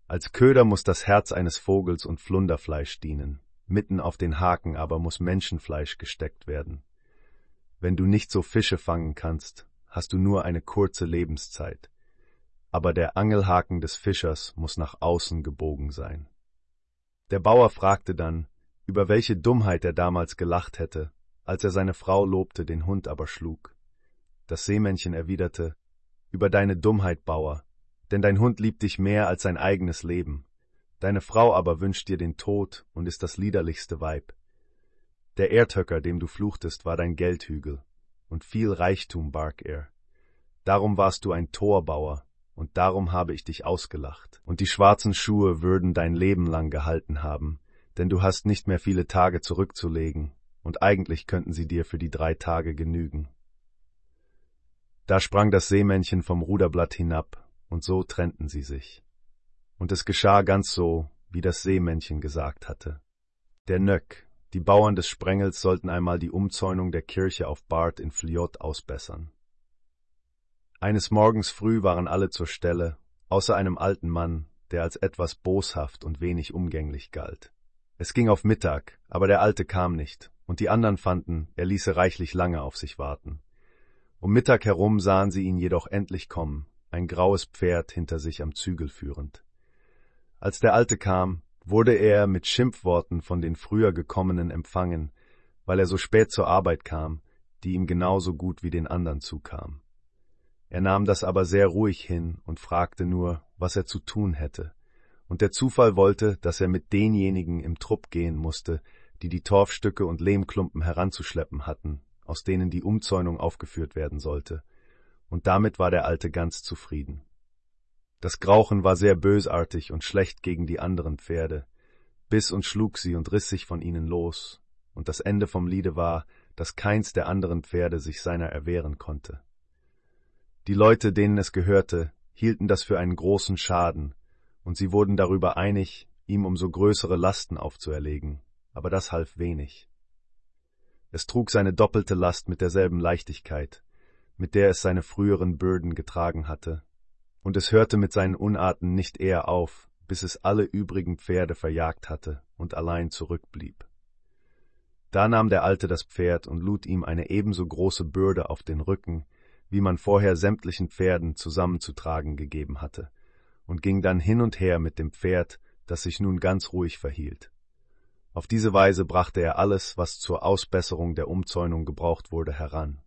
Als Köder muss das Herz eines Vogels und Flunderfleisch dienen, mitten auf den Haken aber muss Menschenfleisch gesteckt werden. Wenn du nicht so Fische fangen kannst, hast du nur eine kurze Lebenszeit, aber der Angelhaken des Fischers muss nach außen gebogen sein. Der Bauer fragte dann, über welche Dummheit er damals gelacht hätte, als er seine Frau lobte, den Hund aber schlug. Das Seemännchen erwiderte, über deine Dummheit, Bauer, denn dein Hund liebt dich mehr als sein eigenes Leben. Deine Frau aber wünscht dir den Tod und ist das liederlichste Weib. Der Erdhöcker, dem du fluchtest, war dein Geldhügel, und viel Reichtum barg er. Darum warst du ein Torbauer, und darum habe ich dich ausgelacht. Und die schwarzen Schuhe würden dein Leben lang gehalten haben, denn du hast nicht mehr viele Tage zurückzulegen, und eigentlich könnten sie dir für die drei Tage genügen. Da sprang das Seemännchen vom Ruderblatt hinab, und so trennten sie sich. Und es geschah ganz so, wie das Seemännchen gesagt hatte. Der Nöck, die Bauern des Sprengels sollten einmal die Umzäunung der Kirche auf Bart in Fliot ausbessern. Eines Morgens früh waren alle zur Stelle, außer einem alten Mann, der als etwas boshaft und wenig umgänglich galt. Es ging auf Mittag, aber der Alte kam nicht, und die anderen fanden, er ließe reichlich lange auf sich warten. Um Mittag herum sahen sie ihn jedoch endlich kommen, ein graues Pferd hinter sich am Zügel führend. Als der Alte kam, wurde er mit Schimpfworten von den früher gekommenen empfangen, weil er so spät zur Arbeit kam, die ihm genauso gut wie den anderen zukam. Er nahm das aber sehr ruhig hin und fragte nur, was er zu tun hätte. Und der Zufall wollte, dass er mit denjenigen im Trupp gehen musste, die die Torfstücke und Lehmklumpen heranzuschleppen hatten, aus denen die Umzäunung aufgeführt werden sollte. Und damit war der Alte ganz zufrieden. Das Grauchen war sehr bösartig und schlecht gegen die anderen Pferde, biss und schlug sie und riss sich von ihnen los, und das Ende vom Liede war, dass keins der anderen Pferde sich seiner erwehren konnte. Die Leute, denen es gehörte, hielten das für einen großen Schaden, und sie wurden darüber einig, ihm umso größere Lasten aufzuerlegen, aber das half wenig. Es trug seine doppelte Last mit derselben Leichtigkeit, mit der es seine früheren Bürden getragen hatte, und es hörte mit seinen Unarten nicht eher auf, bis es alle übrigen Pferde verjagt hatte und allein zurückblieb. Da nahm der Alte das Pferd und lud ihm eine ebenso große Bürde auf den Rücken, wie man vorher sämtlichen Pferden zusammenzutragen gegeben hatte, und ging dann hin und her mit dem Pferd, das sich nun ganz ruhig verhielt. Auf diese Weise brachte er alles, was zur Ausbesserung der Umzäunung gebraucht wurde, heran.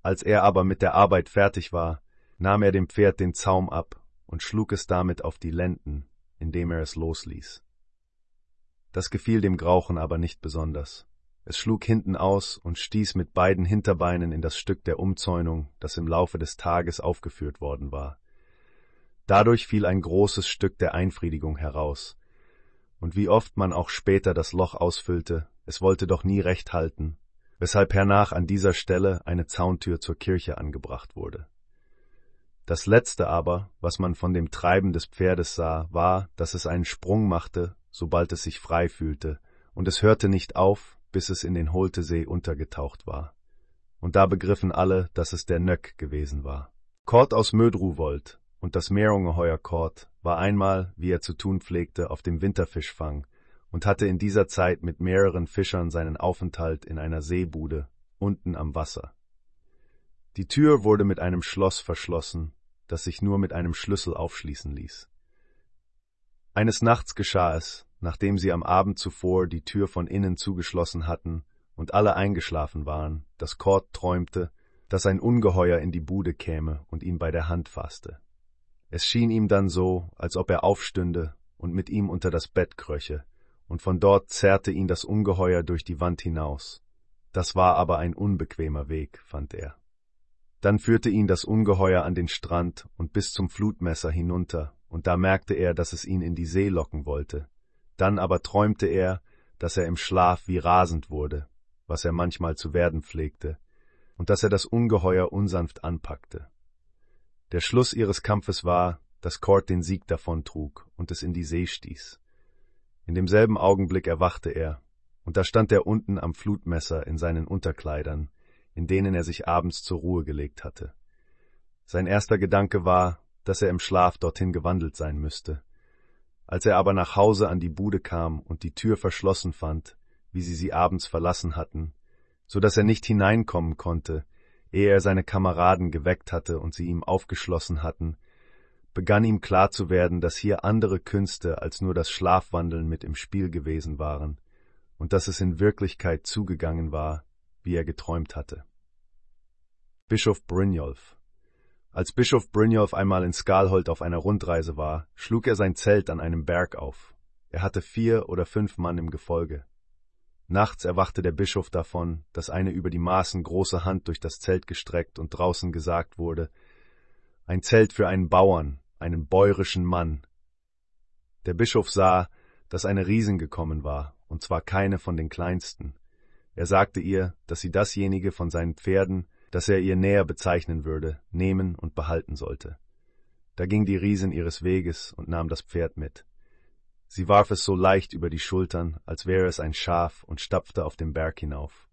Als er aber mit der Arbeit fertig war, nahm er dem Pferd den Zaum ab und schlug es damit auf die Lenden, indem er es losließ. Das gefiel dem Grauchen aber nicht besonders. Es schlug hinten aus und stieß mit beiden Hinterbeinen in das Stück der Umzäunung, das im Laufe des Tages aufgeführt worden war. Dadurch fiel ein großes Stück der Einfriedigung heraus. Und wie oft man auch später das Loch ausfüllte, es wollte doch nie recht halten, weshalb hernach an dieser Stelle eine Zauntür zur Kirche angebracht wurde. Das letzte aber, was man von dem Treiben des Pferdes sah, war, dass es einen Sprung machte, sobald es sich frei fühlte, und es hörte nicht auf, bis es in den Holtesee untergetaucht war. Und da begriffen alle, dass es der Nöck gewesen war. Kort aus Mödruwold und das Meerungeheuer Kort war einmal, wie er zu tun pflegte, auf dem Winterfischfang und hatte in dieser Zeit mit mehreren Fischern seinen Aufenthalt in einer Seebude unten am Wasser. Die Tür wurde mit einem Schloss verschlossen, das sich nur mit einem Schlüssel aufschließen ließ. Eines Nachts geschah es, nachdem sie am Abend zuvor die Tür von innen zugeschlossen hatten und alle eingeschlafen waren, dass Kord träumte, dass ein Ungeheuer in die Bude käme und ihn bei der Hand fasste. Es schien ihm dann so, als ob er aufstünde und mit ihm unter das Bett kröche, und von dort zerrte ihn das Ungeheuer durch die Wand hinaus. Das war aber ein unbequemer Weg, fand er. Dann führte ihn das Ungeheuer an den Strand und bis zum Flutmesser hinunter, und da merkte er, dass es ihn in die See locken wollte. Dann aber träumte er, dass er im Schlaf wie rasend wurde, was er manchmal zu werden pflegte, und dass er das Ungeheuer unsanft anpackte. Der Schluss ihres Kampfes war, dass Kord den Sieg davontrug und es in die See stieß. In demselben Augenblick erwachte er, und da stand er unten am Flutmesser in seinen Unterkleidern, in denen er sich abends zur Ruhe gelegt hatte. Sein erster Gedanke war, dass er im Schlaf dorthin gewandelt sein müsste. Als er aber nach Hause an die Bude kam und die Tür verschlossen fand, wie sie sie abends verlassen hatten, so dass er nicht hineinkommen konnte, ehe er seine Kameraden geweckt hatte und sie ihm aufgeschlossen hatten, begann ihm klar zu werden, dass hier andere Künste als nur das Schlafwandeln mit im Spiel gewesen waren und dass es in Wirklichkeit zugegangen war, wie er geträumt hatte. Bischof Brynjolf als Bischof Brynjolf einmal in Skalholt auf einer Rundreise war, schlug er sein Zelt an einem Berg auf. Er hatte vier oder fünf Mann im Gefolge. Nachts erwachte der Bischof davon, dass eine über die Maßen große Hand durch das Zelt gestreckt und draußen gesagt wurde, ein Zelt für einen Bauern, einen bäuerischen Mann. Der Bischof sah, dass eine Riesin gekommen war, und zwar keine von den kleinsten. Er sagte ihr, dass sie dasjenige von seinen Pferden, das er ihr näher bezeichnen würde, nehmen und behalten sollte. Da ging die Riesin ihres Weges und nahm das Pferd mit. Sie warf es so leicht über die Schultern, als wäre es ein Schaf, und stapfte auf den Berg hinauf.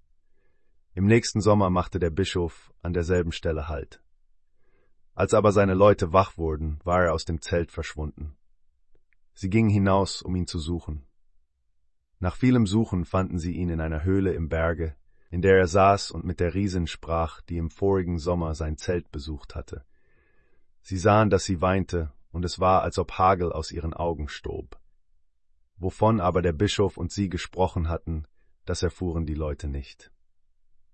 Im nächsten Sommer machte der Bischof an derselben Stelle Halt. Als aber seine Leute wach wurden, war er aus dem Zelt verschwunden. Sie gingen hinaus, um ihn zu suchen. Nach vielem Suchen fanden sie ihn in einer Höhle im Berge, in der er saß und mit der Riesin sprach, die im vorigen Sommer sein Zelt besucht hatte. Sie sahen, dass sie weinte, und es war, als ob Hagel aus ihren Augen stob. Wovon aber der Bischof und sie gesprochen hatten, das erfuhren die Leute nicht.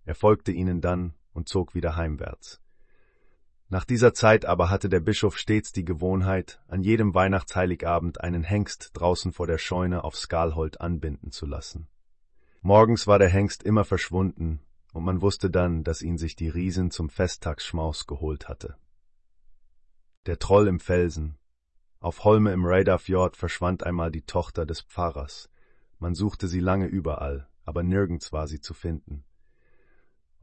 Er folgte ihnen dann und zog wieder heimwärts. Nach dieser Zeit aber hatte der Bischof stets die Gewohnheit, an jedem Weihnachtsheiligabend einen Hengst draußen vor der Scheune auf Skalholt anbinden zu lassen. Morgens war der Hengst immer verschwunden, und man wusste dann, dass ihn sich die Riesen zum Festtagsschmaus geholt hatte. Der Troll im Felsen. Auf Holme im Radarfjord verschwand einmal die Tochter des Pfarrers. Man suchte sie lange überall, aber nirgends war sie zu finden.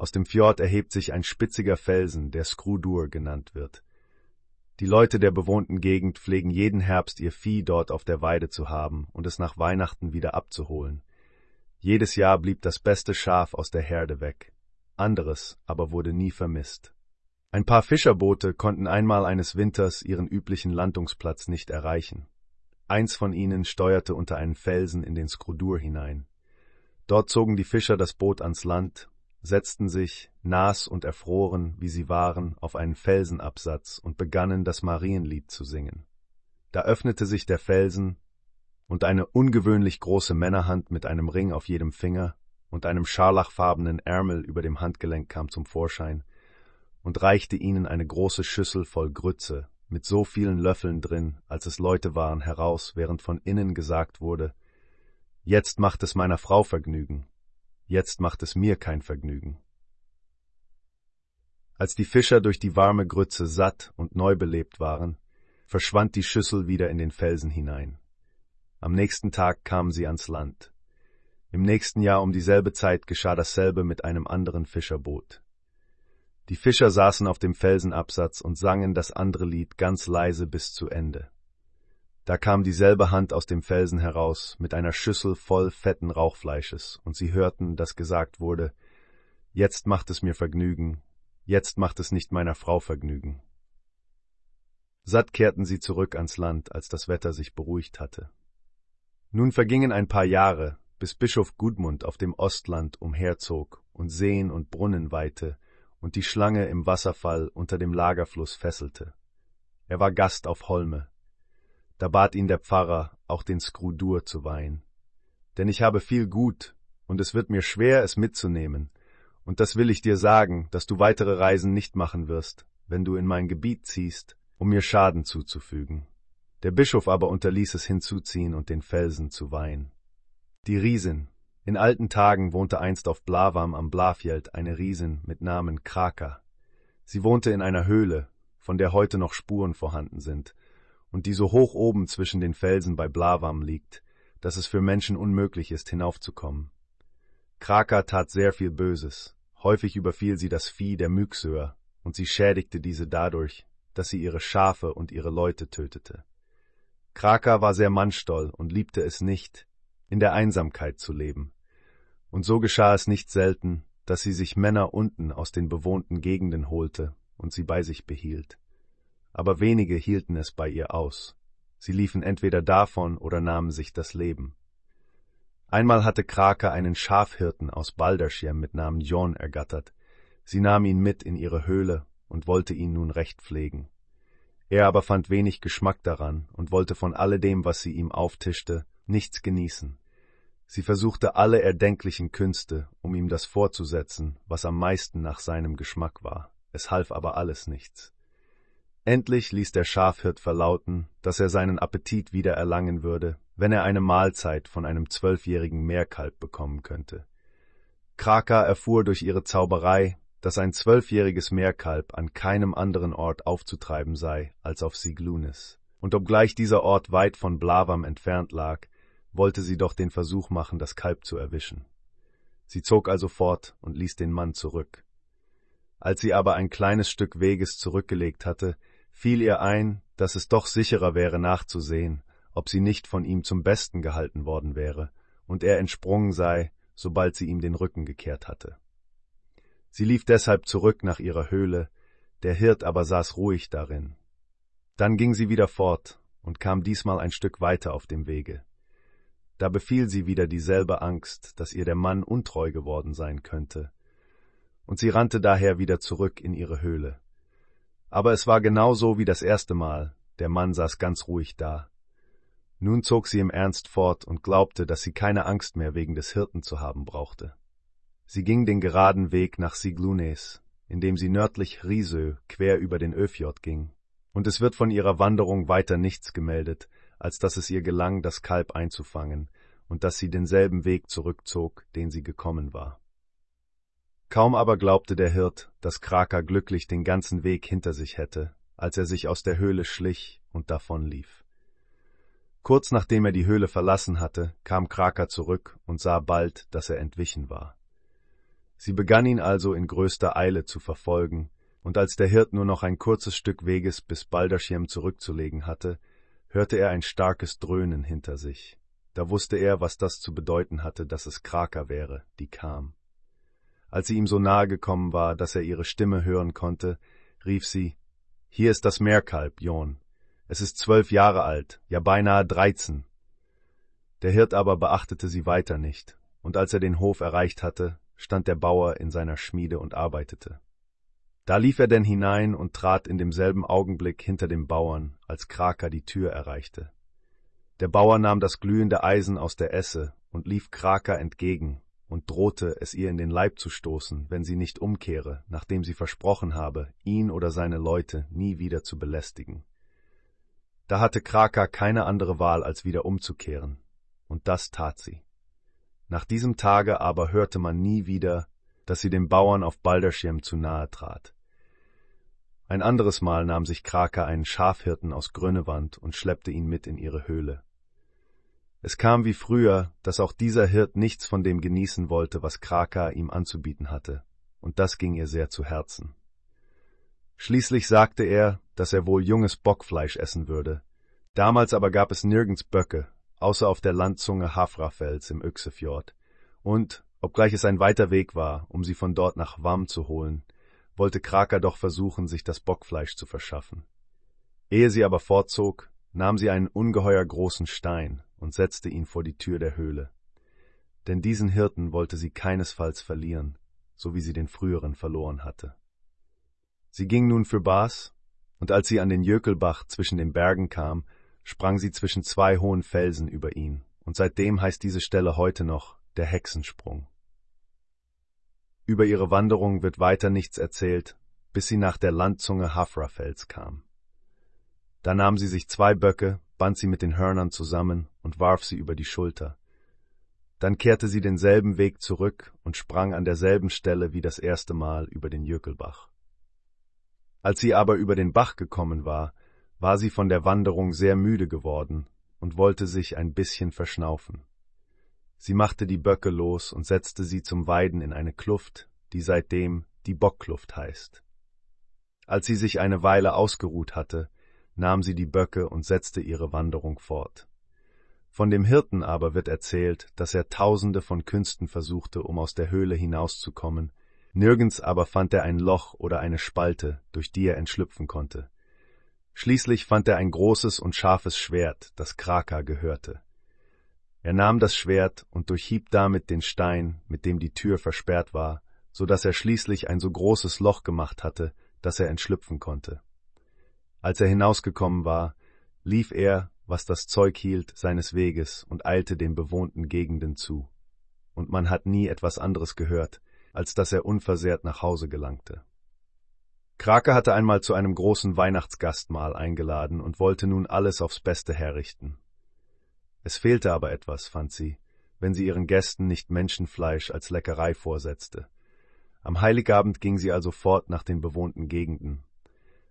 Aus dem Fjord erhebt sich ein spitziger Felsen, der Skrudur genannt wird. Die Leute der bewohnten Gegend pflegen jeden Herbst ihr Vieh dort auf der Weide zu haben und es nach Weihnachten wieder abzuholen. Jedes Jahr blieb das beste Schaf aus der Herde weg, anderes aber wurde nie vermisst. Ein paar Fischerboote konnten einmal eines Winters ihren üblichen Landungsplatz nicht erreichen. Eins von ihnen steuerte unter einen Felsen in den Skrudur hinein. Dort zogen die Fischer das Boot ans Land, setzten sich, nass und erfroren, wie sie waren, auf einen Felsenabsatz und begannen das Marienlied zu singen. Da öffnete sich der Felsen, und eine ungewöhnlich große Männerhand mit einem Ring auf jedem Finger und einem scharlachfarbenen Ärmel über dem Handgelenk kam zum Vorschein und reichte ihnen eine große Schüssel voll Grütze mit so vielen Löffeln drin, als es Leute waren, heraus, während von innen gesagt wurde, Jetzt macht es meiner Frau Vergnügen, jetzt macht es mir kein Vergnügen. Als die Fischer durch die warme Grütze satt und neu belebt waren, verschwand die Schüssel wieder in den Felsen hinein. Am nächsten Tag kamen sie ans Land. Im nächsten Jahr um dieselbe Zeit geschah dasselbe mit einem anderen Fischerboot. Die Fischer saßen auf dem Felsenabsatz und sangen das andere Lied ganz leise bis zu Ende. Da kam dieselbe Hand aus dem Felsen heraus mit einer Schüssel voll fetten Rauchfleisches, und sie hörten, dass gesagt wurde, Jetzt macht es mir Vergnügen, jetzt macht es nicht meiner Frau Vergnügen. Satt kehrten sie zurück ans Land, als das Wetter sich beruhigt hatte. Nun vergingen ein paar Jahre, bis Bischof Gudmund auf dem Ostland umherzog und Seen und Brunnen weihte und die Schlange im Wasserfall unter dem Lagerfluss fesselte. Er war Gast auf Holme, da bat ihn der Pfarrer, auch den Skrudur zu weihen. Denn ich habe viel Gut, und es wird mir schwer, es mitzunehmen, und das will ich dir sagen, dass du weitere Reisen nicht machen wirst, wenn du in mein Gebiet ziehst, um mir Schaden zuzufügen. Der Bischof aber unterließ es hinzuziehen und den Felsen zu weihen. Die Riesin. In alten Tagen wohnte einst auf Blavam am Blafjeld eine Riesin mit Namen Kraka. Sie wohnte in einer Höhle, von der heute noch Spuren vorhanden sind, und die so hoch oben zwischen den Felsen bei Blavam liegt, dass es für Menschen unmöglich ist, hinaufzukommen. Kraka tat sehr viel Böses. Häufig überfiel sie das Vieh der Myxöer, und sie schädigte diese dadurch, dass sie ihre Schafe und ihre Leute tötete. Kraka war sehr mannstoll und liebte es nicht, in der Einsamkeit zu leben. Und so geschah es nicht selten, dass sie sich Männer unten aus den bewohnten Gegenden holte und sie bei sich behielt aber wenige hielten es bei ihr aus. Sie liefen entweder davon oder nahmen sich das Leben. Einmal hatte Krake einen Schafhirten aus Balderschirm mit Namen Jon ergattert. Sie nahm ihn mit in ihre Höhle und wollte ihn nun recht pflegen. Er aber fand wenig Geschmack daran und wollte von alledem, was sie ihm auftischte, nichts genießen. Sie versuchte alle erdenklichen Künste, um ihm das vorzusetzen, was am meisten nach seinem Geschmack war. Es half aber alles nichts. Endlich ließ der Schafhirt verlauten, dass er seinen Appetit wieder erlangen würde, wenn er eine Mahlzeit von einem zwölfjährigen Meerkalb bekommen könnte. Kraka erfuhr durch ihre Zauberei, dass ein zwölfjähriges Meerkalb an keinem anderen Ort aufzutreiben sei als auf Siglunis. Und obgleich dieser Ort weit von Blavam entfernt lag, wollte sie doch den Versuch machen, das Kalb zu erwischen. Sie zog also fort und ließ den Mann zurück. Als sie aber ein kleines Stück Weges zurückgelegt hatte, fiel ihr ein, dass es doch sicherer wäre nachzusehen, ob sie nicht von ihm zum Besten gehalten worden wäre, und er entsprungen sei, sobald sie ihm den Rücken gekehrt hatte. Sie lief deshalb zurück nach ihrer Höhle, der Hirt aber saß ruhig darin. Dann ging sie wieder fort und kam diesmal ein Stück weiter auf dem Wege. Da befiel sie wieder dieselbe Angst, dass ihr der Mann untreu geworden sein könnte, und sie rannte daher wieder zurück in ihre Höhle. Aber es war genau so wie das erste Mal, der Mann saß ganz ruhig da. Nun zog sie im Ernst fort und glaubte, dass sie keine Angst mehr wegen des Hirten zu haben brauchte. Sie ging den geraden Weg nach Siglunes, indem sie nördlich Risö quer über den Öfjord ging, und es wird von ihrer Wanderung weiter nichts gemeldet, als dass es ihr gelang, das Kalb einzufangen, und dass sie denselben Weg zurückzog, den sie gekommen war. Kaum aber glaubte der Hirt, dass Kraka glücklich den ganzen Weg hinter sich hätte, als er sich aus der Höhle schlich und davonlief. Kurz nachdem er die Höhle verlassen hatte, kam Kraka zurück und sah bald, dass er entwichen war. Sie begann ihn also in größter Eile zu verfolgen, und als der Hirt nur noch ein kurzes Stück Weges bis Balderschirm zurückzulegen hatte, hörte er ein starkes Dröhnen hinter sich. Da wusste er, was das zu bedeuten hatte, dass es Kraka wäre, die kam. Als sie ihm so nahe gekommen war, dass er ihre Stimme hören konnte, rief sie Hier ist das Meerkalb, Jon. Es ist zwölf Jahre alt, ja beinahe dreizehn. Der Hirt aber beachtete sie weiter nicht, und als er den Hof erreicht hatte, stand der Bauer in seiner Schmiede und arbeitete. Da lief er denn hinein und trat in demselben Augenblick hinter dem Bauern, als Kraka die Tür erreichte. Der Bauer nahm das glühende Eisen aus der Esse und lief Kraka entgegen und drohte, es ihr in den Leib zu stoßen, wenn sie nicht umkehre, nachdem sie versprochen habe, ihn oder seine Leute nie wieder zu belästigen. Da hatte Kraka keine andere Wahl, als wieder umzukehren, und das tat sie. Nach diesem Tage aber hörte man nie wieder, dass sie dem Bauern auf Balderschirm zu nahe trat. Ein anderes Mal nahm sich Kraka einen Schafhirten aus Grönewand und schleppte ihn mit in ihre Höhle. Es kam wie früher, dass auch dieser Hirt nichts von dem genießen wollte, was Kraka ihm anzubieten hatte, und das ging ihr sehr zu Herzen. Schließlich sagte er, dass er wohl junges Bockfleisch essen würde. Damals aber gab es nirgends Böcke, außer auf der Landzunge Hafrafels im Yxefjord. Und, obgleich es ein weiter Weg war, um sie von dort nach Wam zu holen, wollte Kraker doch versuchen, sich das Bockfleisch zu verschaffen. Ehe sie aber fortzog, nahm sie einen ungeheuer großen Stein und setzte ihn vor die Tür der Höhle. Denn diesen Hirten wollte sie keinesfalls verlieren, so wie sie den früheren verloren hatte. Sie ging nun für Bas, und als sie an den Jökelbach zwischen den Bergen kam, sprang sie zwischen zwei hohen Felsen über ihn, und seitdem heißt diese Stelle heute noch der Hexensprung. Über ihre Wanderung wird weiter nichts erzählt, bis sie nach der Landzunge Hafrafels kam. Da nahm sie sich zwei Böcke, band sie mit den Hörnern zusammen und warf sie über die Schulter. Dann kehrte sie denselben Weg zurück und sprang an derselben Stelle wie das erste Mal über den Jökelbach. Als sie aber über den Bach gekommen war, war sie von der Wanderung sehr müde geworden und wollte sich ein bisschen verschnaufen. Sie machte die Böcke los und setzte sie zum Weiden in eine Kluft, die seitdem die Bockkluft heißt. Als sie sich eine Weile ausgeruht hatte, nahm sie die Böcke und setzte ihre Wanderung fort. Von dem Hirten aber wird erzählt, dass er tausende von Künsten versuchte, um aus der Höhle hinauszukommen, nirgends aber fand er ein Loch oder eine Spalte, durch die er entschlüpfen konnte. Schließlich fand er ein großes und scharfes Schwert, das Kraka gehörte. Er nahm das Schwert und durchhieb damit den Stein, mit dem die Tür versperrt war, so dass er schließlich ein so großes Loch gemacht hatte, dass er entschlüpfen konnte. Als er hinausgekommen war, lief er, was das Zeug hielt, seines Weges und eilte den bewohnten Gegenden zu. Und man hat nie etwas anderes gehört, als dass er unversehrt nach Hause gelangte. Krake hatte einmal zu einem großen Weihnachtsgastmahl eingeladen und wollte nun alles aufs Beste herrichten. Es fehlte aber etwas, fand sie, wenn sie ihren Gästen nicht Menschenfleisch als Leckerei vorsetzte. Am Heiligabend ging sie also fort nach den bewohnten Gegenden.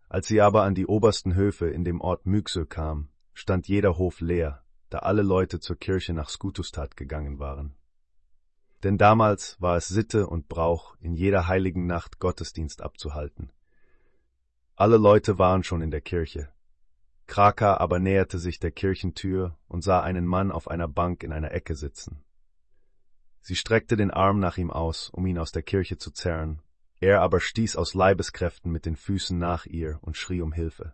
Als sie aber an die obersten Höfe in dem Ort Myxö kam, stand jeder Hof leer, da alle Leute zur Kirche nach Skutustad gegangen waren. Denn damals war es Sitte und Brauch, in jeder heiligen Nacht Gottesdienst abzuhalten. Alle Leute waren schon in der Kirche, Kraka aber näherte sich der Kirchentür und sah einen Mann auf einer Bank in einer Ecke sitzen. Sie streckte den Arm nach ihm aus, um ihn aus der Kirche zu zerren, er aber stieß aus Leibeskräften mit den Füßen nach ihr und schrie um Hilfe.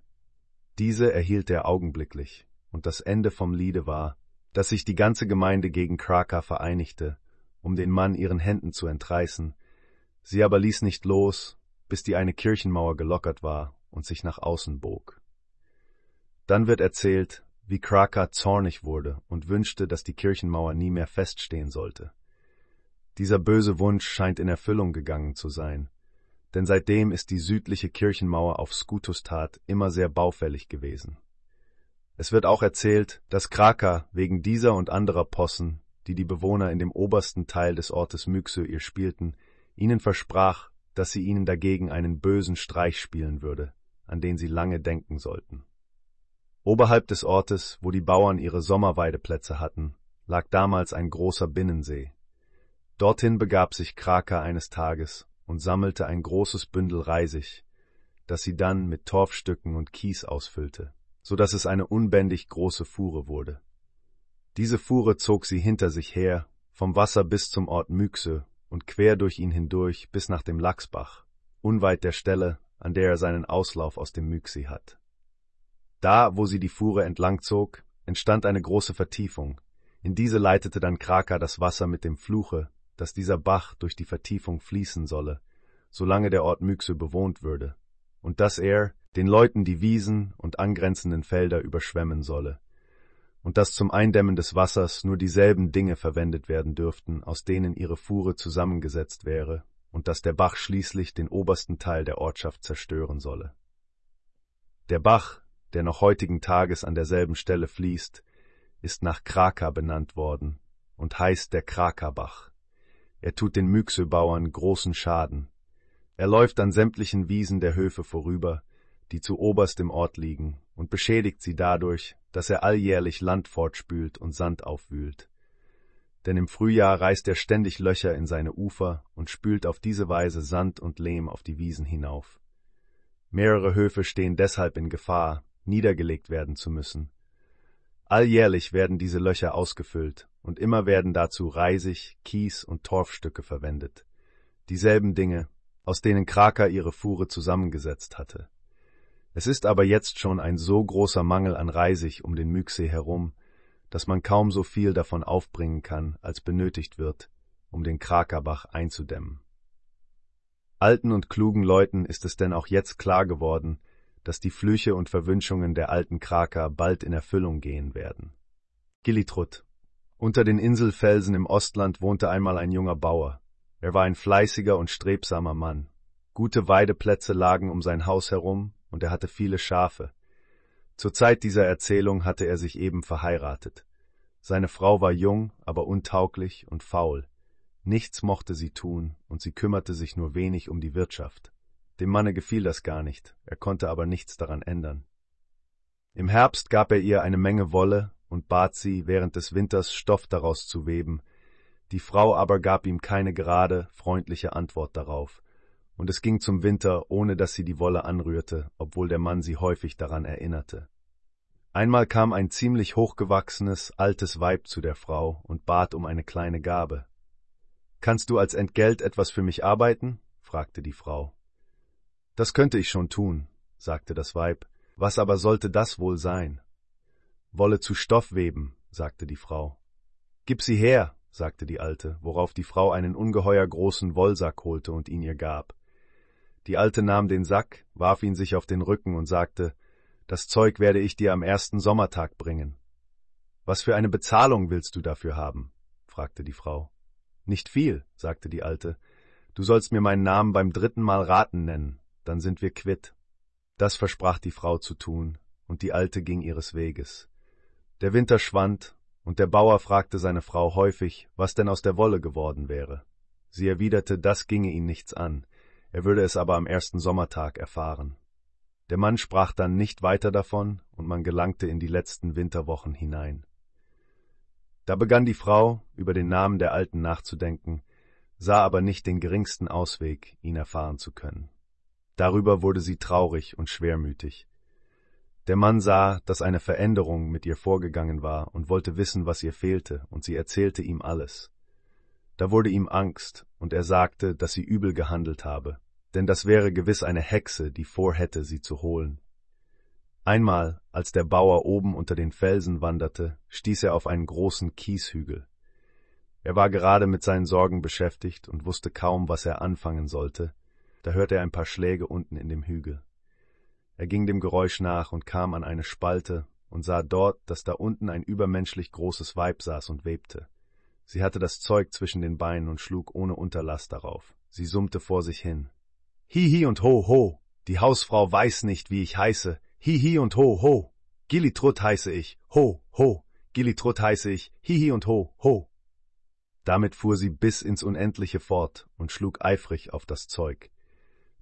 Diese erhielt er augenblicklich, und das Ende vom Liede war, dass sich die ganze Gemeinde gegen Kraka vereinigte, um den Mann ihren Händen zu entreißen, sie aber ließ nicht los, bis die eine Kirchenmauer gelockert war und sich nach außen bog. Dann wird erzählt, wie Kraka zornig wurde und wünschte, dass die Kirchenmauer nie mehr feststehen sollte. Dieser böse Wunsch scheint in Erfüllung gegangen zu sein, denn seitdem ist die südliche Kirchenmauer auf Skutustad immer sehr baufällig gewesen. Es wird auch erzählt, dass Kraka wegen dieser und anderer Possen, die die Bewohner in dem obersten Teil des Ortes Myxö ihr spielten, ihnen versprach, dass sie ihnen dagegen einen bösen Streich spielen würde, an den sie lange denken sollten. Oberhalb des Ortes, wo die Bauern ihre Sommerweideplätze hatten, lag damals ein großer Binnensee. Dorthin begab sich Kraka eines Tages und sammelte ein großes Bündel Reisig, das sie dann mit Torfstücken und Kies ausfüllte, so dass es eine unbändig große Fuhre wurde. Diese Fuhre zog sie hinter sich her, vom Wasser bis zum Ort Myxe und quer durch ihn hindurch bis nach dem Lachsbach, unweit der Stelle, an der er seinen Auslauf aus dem Myxi hat. Da, wo sie die Fuhre entlang zog, entstand eine große Vertiefung. In diese leitete dann Kraka das Wasser mit dem Fluche, dass dieser Bach durch die Vertiefung fließen solle, solange der Ort Myxe bewohnt würde, und dass er den Leuten die Wiesen und angrenzenden Felder überschwemmen solle, und dass zum Eindämmen des Wassers nur dieselben Dinge verwendet werden dürften, aus denen ihre Fuhre zusammengesetzt wäre, und dass der Bach schließlich den obersten Teil der Ortschaft zerstören solle. Der Bach, der noch heutigen Tages an derselben Stelle fließt, ist nach Kraka benannt worden und heißt der Krakabach. Er tut den Myxö-Bauern großen Schaden. Er läuft an sämtlichen Wiesen der Höfe vorüber, die zu oberst im Ort liegen, und beschädigt sie dadurch, dass er alljährlich Land fortspült und Sand aufwühlt. Denn im Frühjahr reißt er ständig Löcher in seine Ufer und spült auf diese Weise Sand und Lehm auf die Wiesen hinauf. Mehrere Höfe stehen deshalb in Gefahr, niedergelegt werden zu müssen. Alljährlich werden diese Löcher ausgefüllt, und immer werden dazu Reisig, Kies und Torfstücke verwendet. Dieselben Dinge, aus denen Kraker ihre Fuhre zusammengesetzt hatte. Es ist aber jetzt schon ein so großer Mangel an Reisig um den Mücksee herum, dass man kaum so viel davon aufbringen kann, als benötigt wird, um den Krakerbach einzudämmen. Alten und klugen Leuten ist es denn auch jetzt klar geworden, dass die Flüche und Verwünschungen der alten Kraker bald in Erfüllung gehen werden. Gillitrud. Unter den Inselfelsen im Ostland wohnte einmal ein junger Bauer. Er war ein fleißiger und strebsamer Mann. Gute Weideplätze lagen um sein Haus herum, und er hatte viele Schafe. Zur Zeit dieser Erzählung hatte er sich eben verheiratet. Seine Frau war jung, aber untauglich und faul. Nichts mochte sie tun, und sie kümmerte sich nur wenig um die Wirtschaft. Dem Manne gefiel das gar nicht, er konnte aber nichts daran ändern. Im Herbst gab er ihr eine Menge Wolle und bat sie, während des Winters Stoff daraus zu weben, die Frau aber gab ihm keine gerade, freundliche Antwort darauf, und es ging zum Winter, ohne dass sie die Wolle anrührte, obwohl der Mann sie häufig daran erinnerte. Einmal kam ein ziemlich hochgewachsenes, altes Weib zu der Frau und bat um eine kleine Gabe. Kannst du als Entgelt etwas für mich arbeiten? fragte die Frau. Das könnte ich schon tun, sagte das Weib, was aber sollte das wohl sein? Wolle zu Stoff weben, sagte die Frau. Gib sie her, sagte die Alte, worauf die Frau einen ungeheuer großen Wollsack holte und ihn ihr gab. Die Alte nahm den Sack, warf ihn sich auf den Rücken und sagte, das Zeug werde ich dir am ersten Sommertag bringen. Was für eine Bezahlung willst du dafür haben? fragte die Frau. Nicht viel, sagte die Alte. Du sollst mir meinen Namen beim dritten Mal raten nennen, dann sind wir quitt. Das versprach die Frau zu tun, und die Alte ging ihres Weges. Der Winter schwand, und der Bauer fragte seine Frau häufig, was denn aus der Wolle geworden wäre. Sie erwiderte, das ginge ihn nichts an, er würde es aber am ersten Sommertag erfahren. Der Mann sprach dann nicht weiter davon, und man gelangte in die letzten Winterwochen hinein. Da begann die Frau, über den Namen der Alten nachzudenken, sah aber nicht den geringsten Ausweg, ihn erfahren zu können. Darüber wurde sie traurig und schwermütig. Der Mann sah, dass eine Veränderung mit ihr vorgegangen war und wollte wissen, was ihr fehlte, und sie erzählte ihm alles. Da wurde ihm Angst, und er sagte, dass sie übel gehandelt habe, denn das wäre gewiss eine Hexe, die vorhätte, sie zu holen. Einmal, als der Bauer oben unter den Felsen wanderte, stieß er auf einen großen Kieshügel. Er war gerade mit seinen Sorgen beschäftigt und wusste kaum, was er anfangen sollte, da hörte er ein paar Schläge unten in dem Hügel. Er ging dem Geräusch nach und kam an eine Spalte und sah dort, dass da unten ein übermenschlich großes Weib saß und webte. Sie hatte das Zeug zwischen den Beinen und schlug ohne Unterlass darauf. Sie summte vor sich hin. Hihi und ho ho, die Hausfrau weiß nicht, wie ich heiße. Hihi und ho ho. Gillitrut heiße ich. Ho ho. Gillitrut heiße ich. Hihi und ho ho. Damit fuhr sie bis ins Unendliche fort und schlug eifrig auf das Zeug.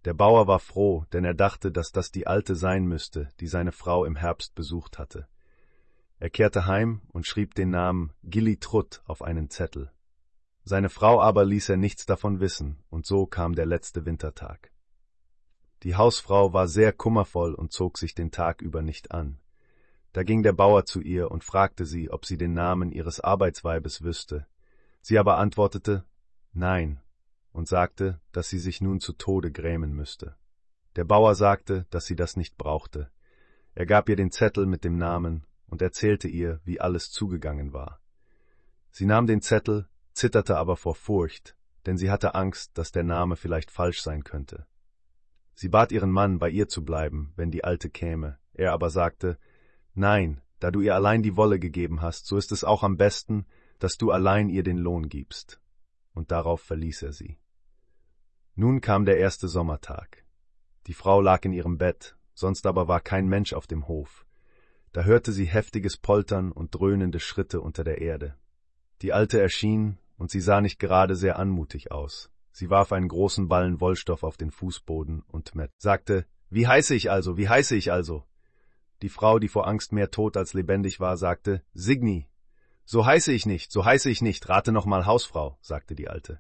Der Bauer war froh, denn er dachte, dass das die Alte sein müsste, die seine Frau im Herbst besucht hatte. Er kehrte heim und schrieb den Namen Gilli Trutt auf einen Zettel. Seine Frau aber ließ er nichts davon wissen, und so kam der letzte Wintertag. Die Hausfrau war sehr kummervoll und zog sich den Tag über nicht an. Da ging der Bauer zu ihr und fragte sie, ob sie den Namen ihres Arbeitsweibes wüsste. Sie aber antwortete Nein, und sagte, dass sie sich nun zu Tode grämen müsste. Der Bauer sagte, dass sie das nicht brauchte. Er gab ihr den Zettel mit dem Namen und erzählte ihr, wie alles zugegangen war. Sie nahm den Zettel, zitterte aber vor Furcht, denn sie hatte Angst, dass der Name vielleicht falsch sein könnte. Sie bat ihren Mann, bei ihr zu bleiben, wenn die Alte käme. Er aber sagte, Nein, da du ihr allein die Wolle gegeben hast, so ist es auch am besten, dass du allein ihr den Lohn gibst. Und darauf verließ er sie. Nun kam der erste Sommertag. Die Frau lag in ihrem Bett, sonst aber war kein Mensch auf dem Hof. Da hörte sie heftiges Poltern und dröhnende Schritte unter der Erde. Die Alte erschien, und sie sah nicht gerade sehr anmutig aus. Sie warf einen großen Ballen Wollstoff auf den Fußboden und Matt sagte, Wie heiße ich also, wie heiße ich also? Die Frau, die vor Angst mehr tot als lebendig war, sagte, Signi. So heiße ich nicht, so heiße ich nicht, rate noch mal Hausfrau, sagte die Alte.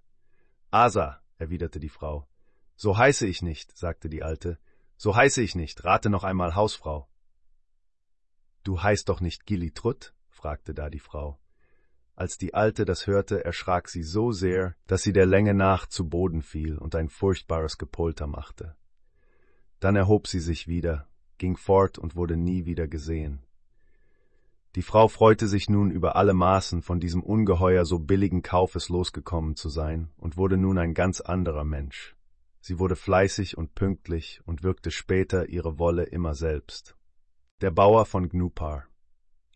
Asa, erwiderte die Frau. So heiße ich nicht, sagte die Alte, So heiße ich nicht, rate noch einmal Hausfrau. Du heißt doch nicht Gillitrut? fragte da die Frau. Als die Alte das hörte, erschrak sie so sehr, dass sie der Länge nach zu Boden fiel und ein furchtbares Gepolter machte. Dann erhob sie sich wieder, ging fort und wurde nie wieder gesehen. Die Frau freute sich nun über alle Maßen, von diesem ungeheuer so billigen Kaufes losgekommen zu sein, und wurde nun ein ganz anderer Mensch. Sie wurde fleißig und pünktlich und wirkte später ihre Wolle immer selbst. Der Bauer von Gnupar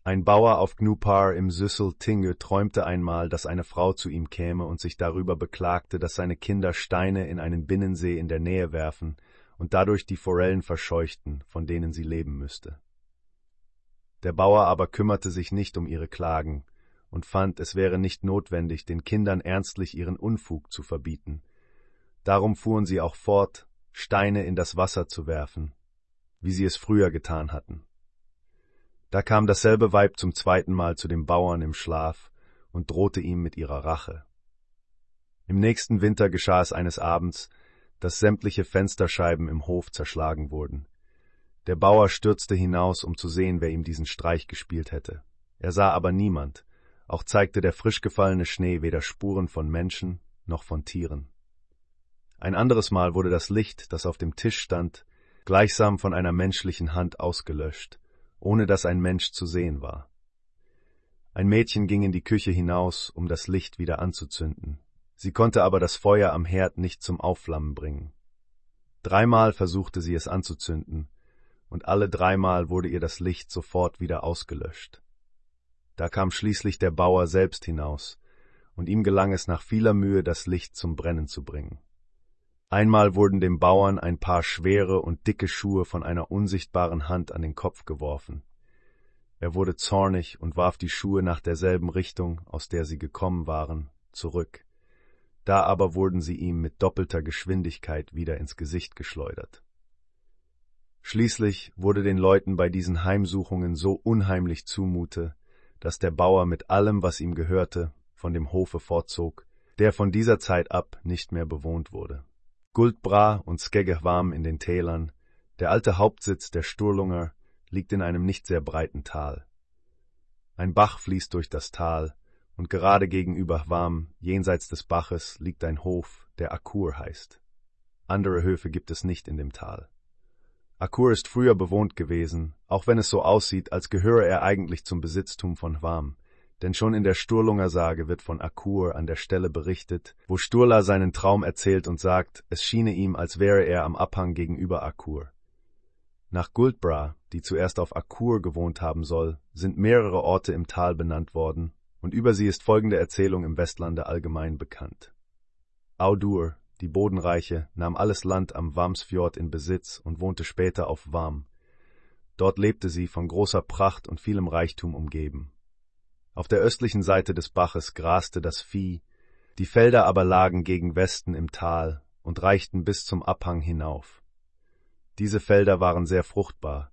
Ein Bauer auf Gnupar im Süssel Tinge träumte einmal, dass eine Frau zu ihm käme und sich darüber beklagte, dass seine Kinder Steine in einen Binnensee in der Nähe werfen und dadurch die Forellen verscheuchten, von denen sie leben müsste. Der Bauer aber kümmerte sich nicht um ihre Klagen und fand, es wäre nicht notwendig, den Kindern ernstlich ihren Unfug zu verbieten. Darum fuhren sie auch fort, Steine in das Wasser zu werfen, wie sie es früher getan hatten. Da kam dasselbe Weib zum zweiten Mal zu dem Bauern im Schlaf und drohte ihm mit ihrer Rache. Im nächsten Winter geschah es eines Abends, dass sämtliche Fensterscheiben im Hof zerschlagen wurden. Der Bauer stürzte hinaus, um zu sehen, wer ihm diesen Streich gespielt hätte. Er sah aber niemand, auch zeigte der frisch gefallene Schnee weder Spuren von Menschen noch von Tieren. Ein anderes Mal wurde das Licht, das auf dem Tisch stand, gleichsam von einer menschlichen Hand ausgelöscht, ohne dass ein Mensch zu sehen war. Ein Mädchen ging in die Küche hinaus, um das Licht wieder anzuzünden. Sie konnte aber das Feuer am Herd nicht zum Aufflammen bringen. Dreimal versuchte sie es anzuzünden, und alle dreimal wurde ihr das Licht sofort wieder ausgelöscht. Da kam schließlich der Bauer selbst hinaus, und ihm gelang es nach vieler Mühe, das Licht zum Brennen zu bringen. Einmal wurden dem Bauern ein paar schwere und dicke Schuhe von einer unsichtbaren Hand an den Kopf geworfen. Er wurde zornig und warf die Schuhe nach derselben Richtung, aus der sie gekommen waren, zurück. Da aber wurden sie ihm mit doppelter Geschwindigkeit wieder ins Gesicht geschleudert. Schließlich wurde den Leuten bei diesen Heimsuchungen so unheimlich zumute, dass der Bauer mit allem, was ihm gehörte, von dem Hofe fortzog, der von dieser Zeit ab nicht mehr bewohnt wurde. Guldbra und Skegehwam in den Tälern, der alte Hauptsitz der Sturlunger, liegt in einem nicht sehr breiten Tal. Ein Bach fließt durch das Tal, und gerade gegenüber Hwam, jenseits des Baches, liegt ein Hof, der Akur heißt. Andere Höfe gibt es nicht in dem Tal. Akur ist früher bewohnt gewesen, auch wenn es so aussieht, als gehöre er eigentlich zum Besitztum von Hwam. Denn schon in der Sturlunger Sage wird von Akur an der Stelle berichtet, wo Sturla seinen Traum erzählt und sagt, es schiene ihm, als wäre er am Abhang gegenüber Akur. Nach Guldbra, die zuerst auf Akur gewohnt haben soll, sind mehrere Orte im Tal benannt worden, und über sie ist folgende Erzählung im Westlande allgemein bekannt. Audur, die Bodenreiche, nahm alles Land am Wamsfjord in Besitz und wohnte später auf Wam. Dort lebte sie von großer Pracht und vielem Reichtum umgeben. Auf der östlichen Seite des Baches graste das Vieh, die Felder aber lagen gegen Westen im Tal und reichten bis zum Abhang hinauf. Diese Felder waren sehr fruchtbar,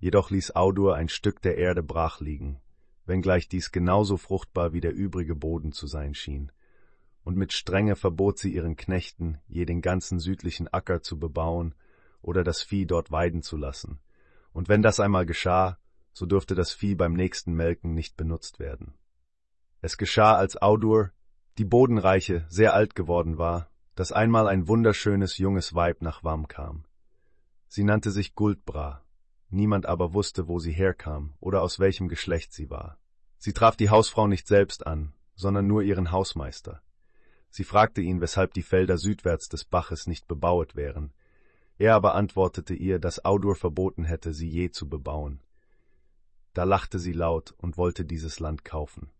jedoch ließ Audur ein Stück der Erde brach liegen, wenngleich dies genauso fruchtbar wie der übrige Boden zu sein schien und mit Strenge verbot sie ihren Knechten, je den ganzen südlichen Acker zu bebauen oder das Vieh dort weiden zu lassen. Und wenn das einmal geschah, so durfte das Vieh beim nächsten Melken nicht benutzt werden. Es geschah, als Audur, die Bodenreiche, sehr alt geworden war, dass einmal ein wunderschönes junges Weib nach Wam kam. Sie nannte sich Guldbra, niemand aber wusste, wo sie herkam oder aus welchem Geschlecht sie war. Sie traf die Hausfrau nicht selbst an, sondern nur ihren Hausmeister. Sie fragte ihn, weshalb die Felder südwärts des Baches nicht bebauet wären. Er aber antwortete ihr, dass Audur verboten hätte, sie je zu bebauen. Da lachte sie laut und wollte dieses Land kaufen.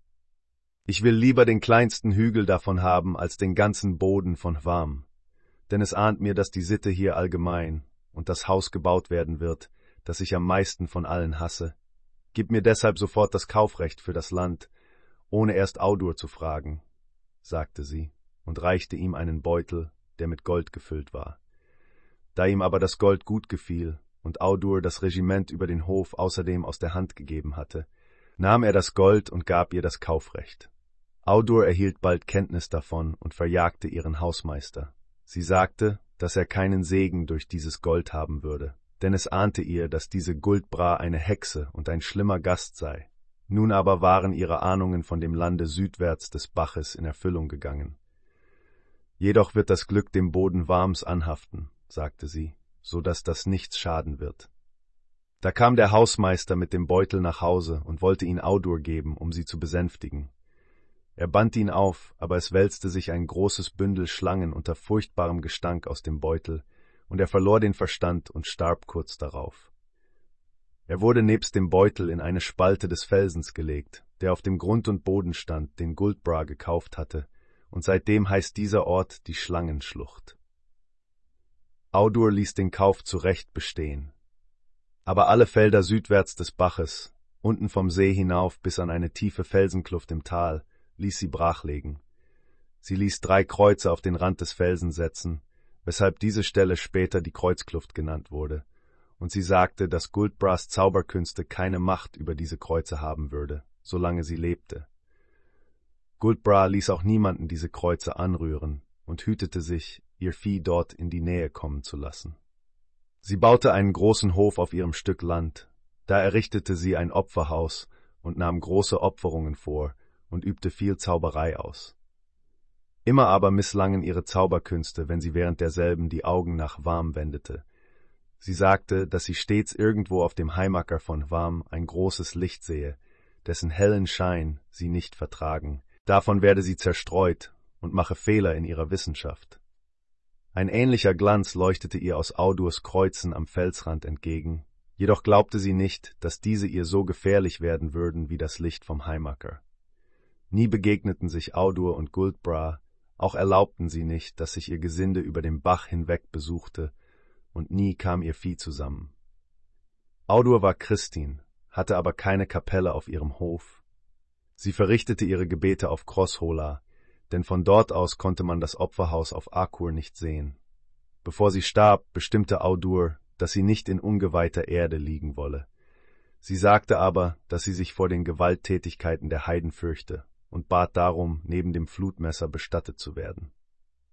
Ich will lieber den kleinsten Hügel davon haben, als den ganzen Boden von Warm. Denn es ahnt mir, dass die Sitte hier allgemein und das Haus gebaut werden wird, das ich am meisten von allen hasse. Gib mir deshalb sofort das Kaufrecht für das Land, ohne erst Audur zu fragen, sagte sie und reichte ihm einen Beutel, der mit Gold gefüllt war. Da ihm aber das Gold gut gefiel und Audur das Regiment über den Hof außerdem aus der Hand gegeben hatte, nahm er das Gold und gab ihr das Kaufrecht. Audur erhielt bald Kenntnis davon und verjagte ihren Hausmeister. Sie sagte, dass er keinen Segen durch dieses Gold haben würde, denn es ahnte ihr, dass diese Guldbra eine Hexe und ein schlimmer Gast sei. Nun aber waren ihre Ahnungen von dem Lande südwärts des Baches in Erfüllung gegangen. Jedoch wird das Glück dem Boden Warms anhaften, sagte sie, so dass das nichts schaden wird. Da kam der Hausmeister mit dem Beutel nach Hause und wollte ihn Audur geben, um sie zu besänftigen. Er band ihn auf, aber es wälzte sich ein großes Bündel Schlangen unter furchtbarem Gestank aus dem Beutel, und er verlor den Verstand und starb kurz darauf. Er wurde nebst dem Beutel in eine Spalte des Felsens gelegt, der auf dem Grund und Boden stand, den Guldbra gekauft hatte, und seitdem heißt dieser Ort die Schlangenschlucht. Audur ließ den Kauf zurecht bestehen, aber alle Felder südwärts des Baches, unten vom See hinauf bis an eine tiefe Felsenkluft im Tal, ließ sie brachlegen. Sie ließ drei Kreuze auf den Rand des Felsen setzen, weshalb diese Stelle später die Kreuzkluft genannt wurde, und sie sagte, dass Guldbras Zauberkünste keine Macht über diese Kreuze haben würde, solange sie lebte. Guldbra ließ auch niemanden diese Kreuze anrühren und hütete sich, ihr Vieh dort in die Nähe kommen zu lassen. Sie baute einen großen Hof auf ihrem Stück Land, da errichtete sie ein Opferhaus und nahm große Opferungen vor und übte viel Zauberei aus. Immer aber misslangen ihre Zauberkünste, wenn sie während derselben die Augen nach Warm wendete. Sie sagte, dass sie stets irgendwo auf dem Heimacker von Warm ein großes Licht sehe, dessen hellen Schein sie nicht vertragen. Davon werde sie zerstreut und mache Fehler in ihrer Wissenschaft. Ein ähnlicher Glanz leuchtete ihr aus Audurs Kreuzen am Felsrand entgegen, jedoch glaubte sie nicht, dass diese ihr so gefährlich werden würden wie das Licht vom Heimacker. Nie begegneten sich Audur und Guldbra, auch erlaubten sie nicht, dass sich ihr Gesinde über den Bach hinweg besuchte, und nie kam ihr Vieh zusammen. Audur war Christin, hatte aber keine Kapelle auf ihrem Hof. Sie verrichtete ihre Gebete auf Crosshola, denn von dort aus konnte man das Opferhaus auf Akur nicht sehen. Bevor sie starb, bestimmte Audur, dass sie nicht in ungeweihter Erde liegen wolle. Sie sagte aber, dass sie sich vor den Gewalttätigkeiten der Heiden fürchte und bat darum, neben dem Flutmesser bestattet zu werden.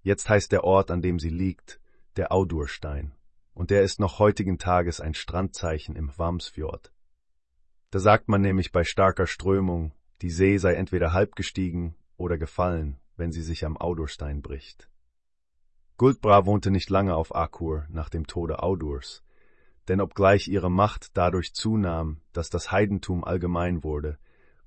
Jetzt heißt der Ort, an dem sie liegt, der Audurstein, und der ist noch heutigen Tages ein Strandzeichen im Wamsfjord. Da sagt man nämlich bei starker Strömung, die See sei entweder halb gestiegen oder gefallen, wenn sie sich am Audurstein bricht. Guldbra wohnte nicht lange auf Akur nach dem Tode Audurs, denn obgleich ihre Macht dadurch zunahm, dass das Heidentum allgemein wurde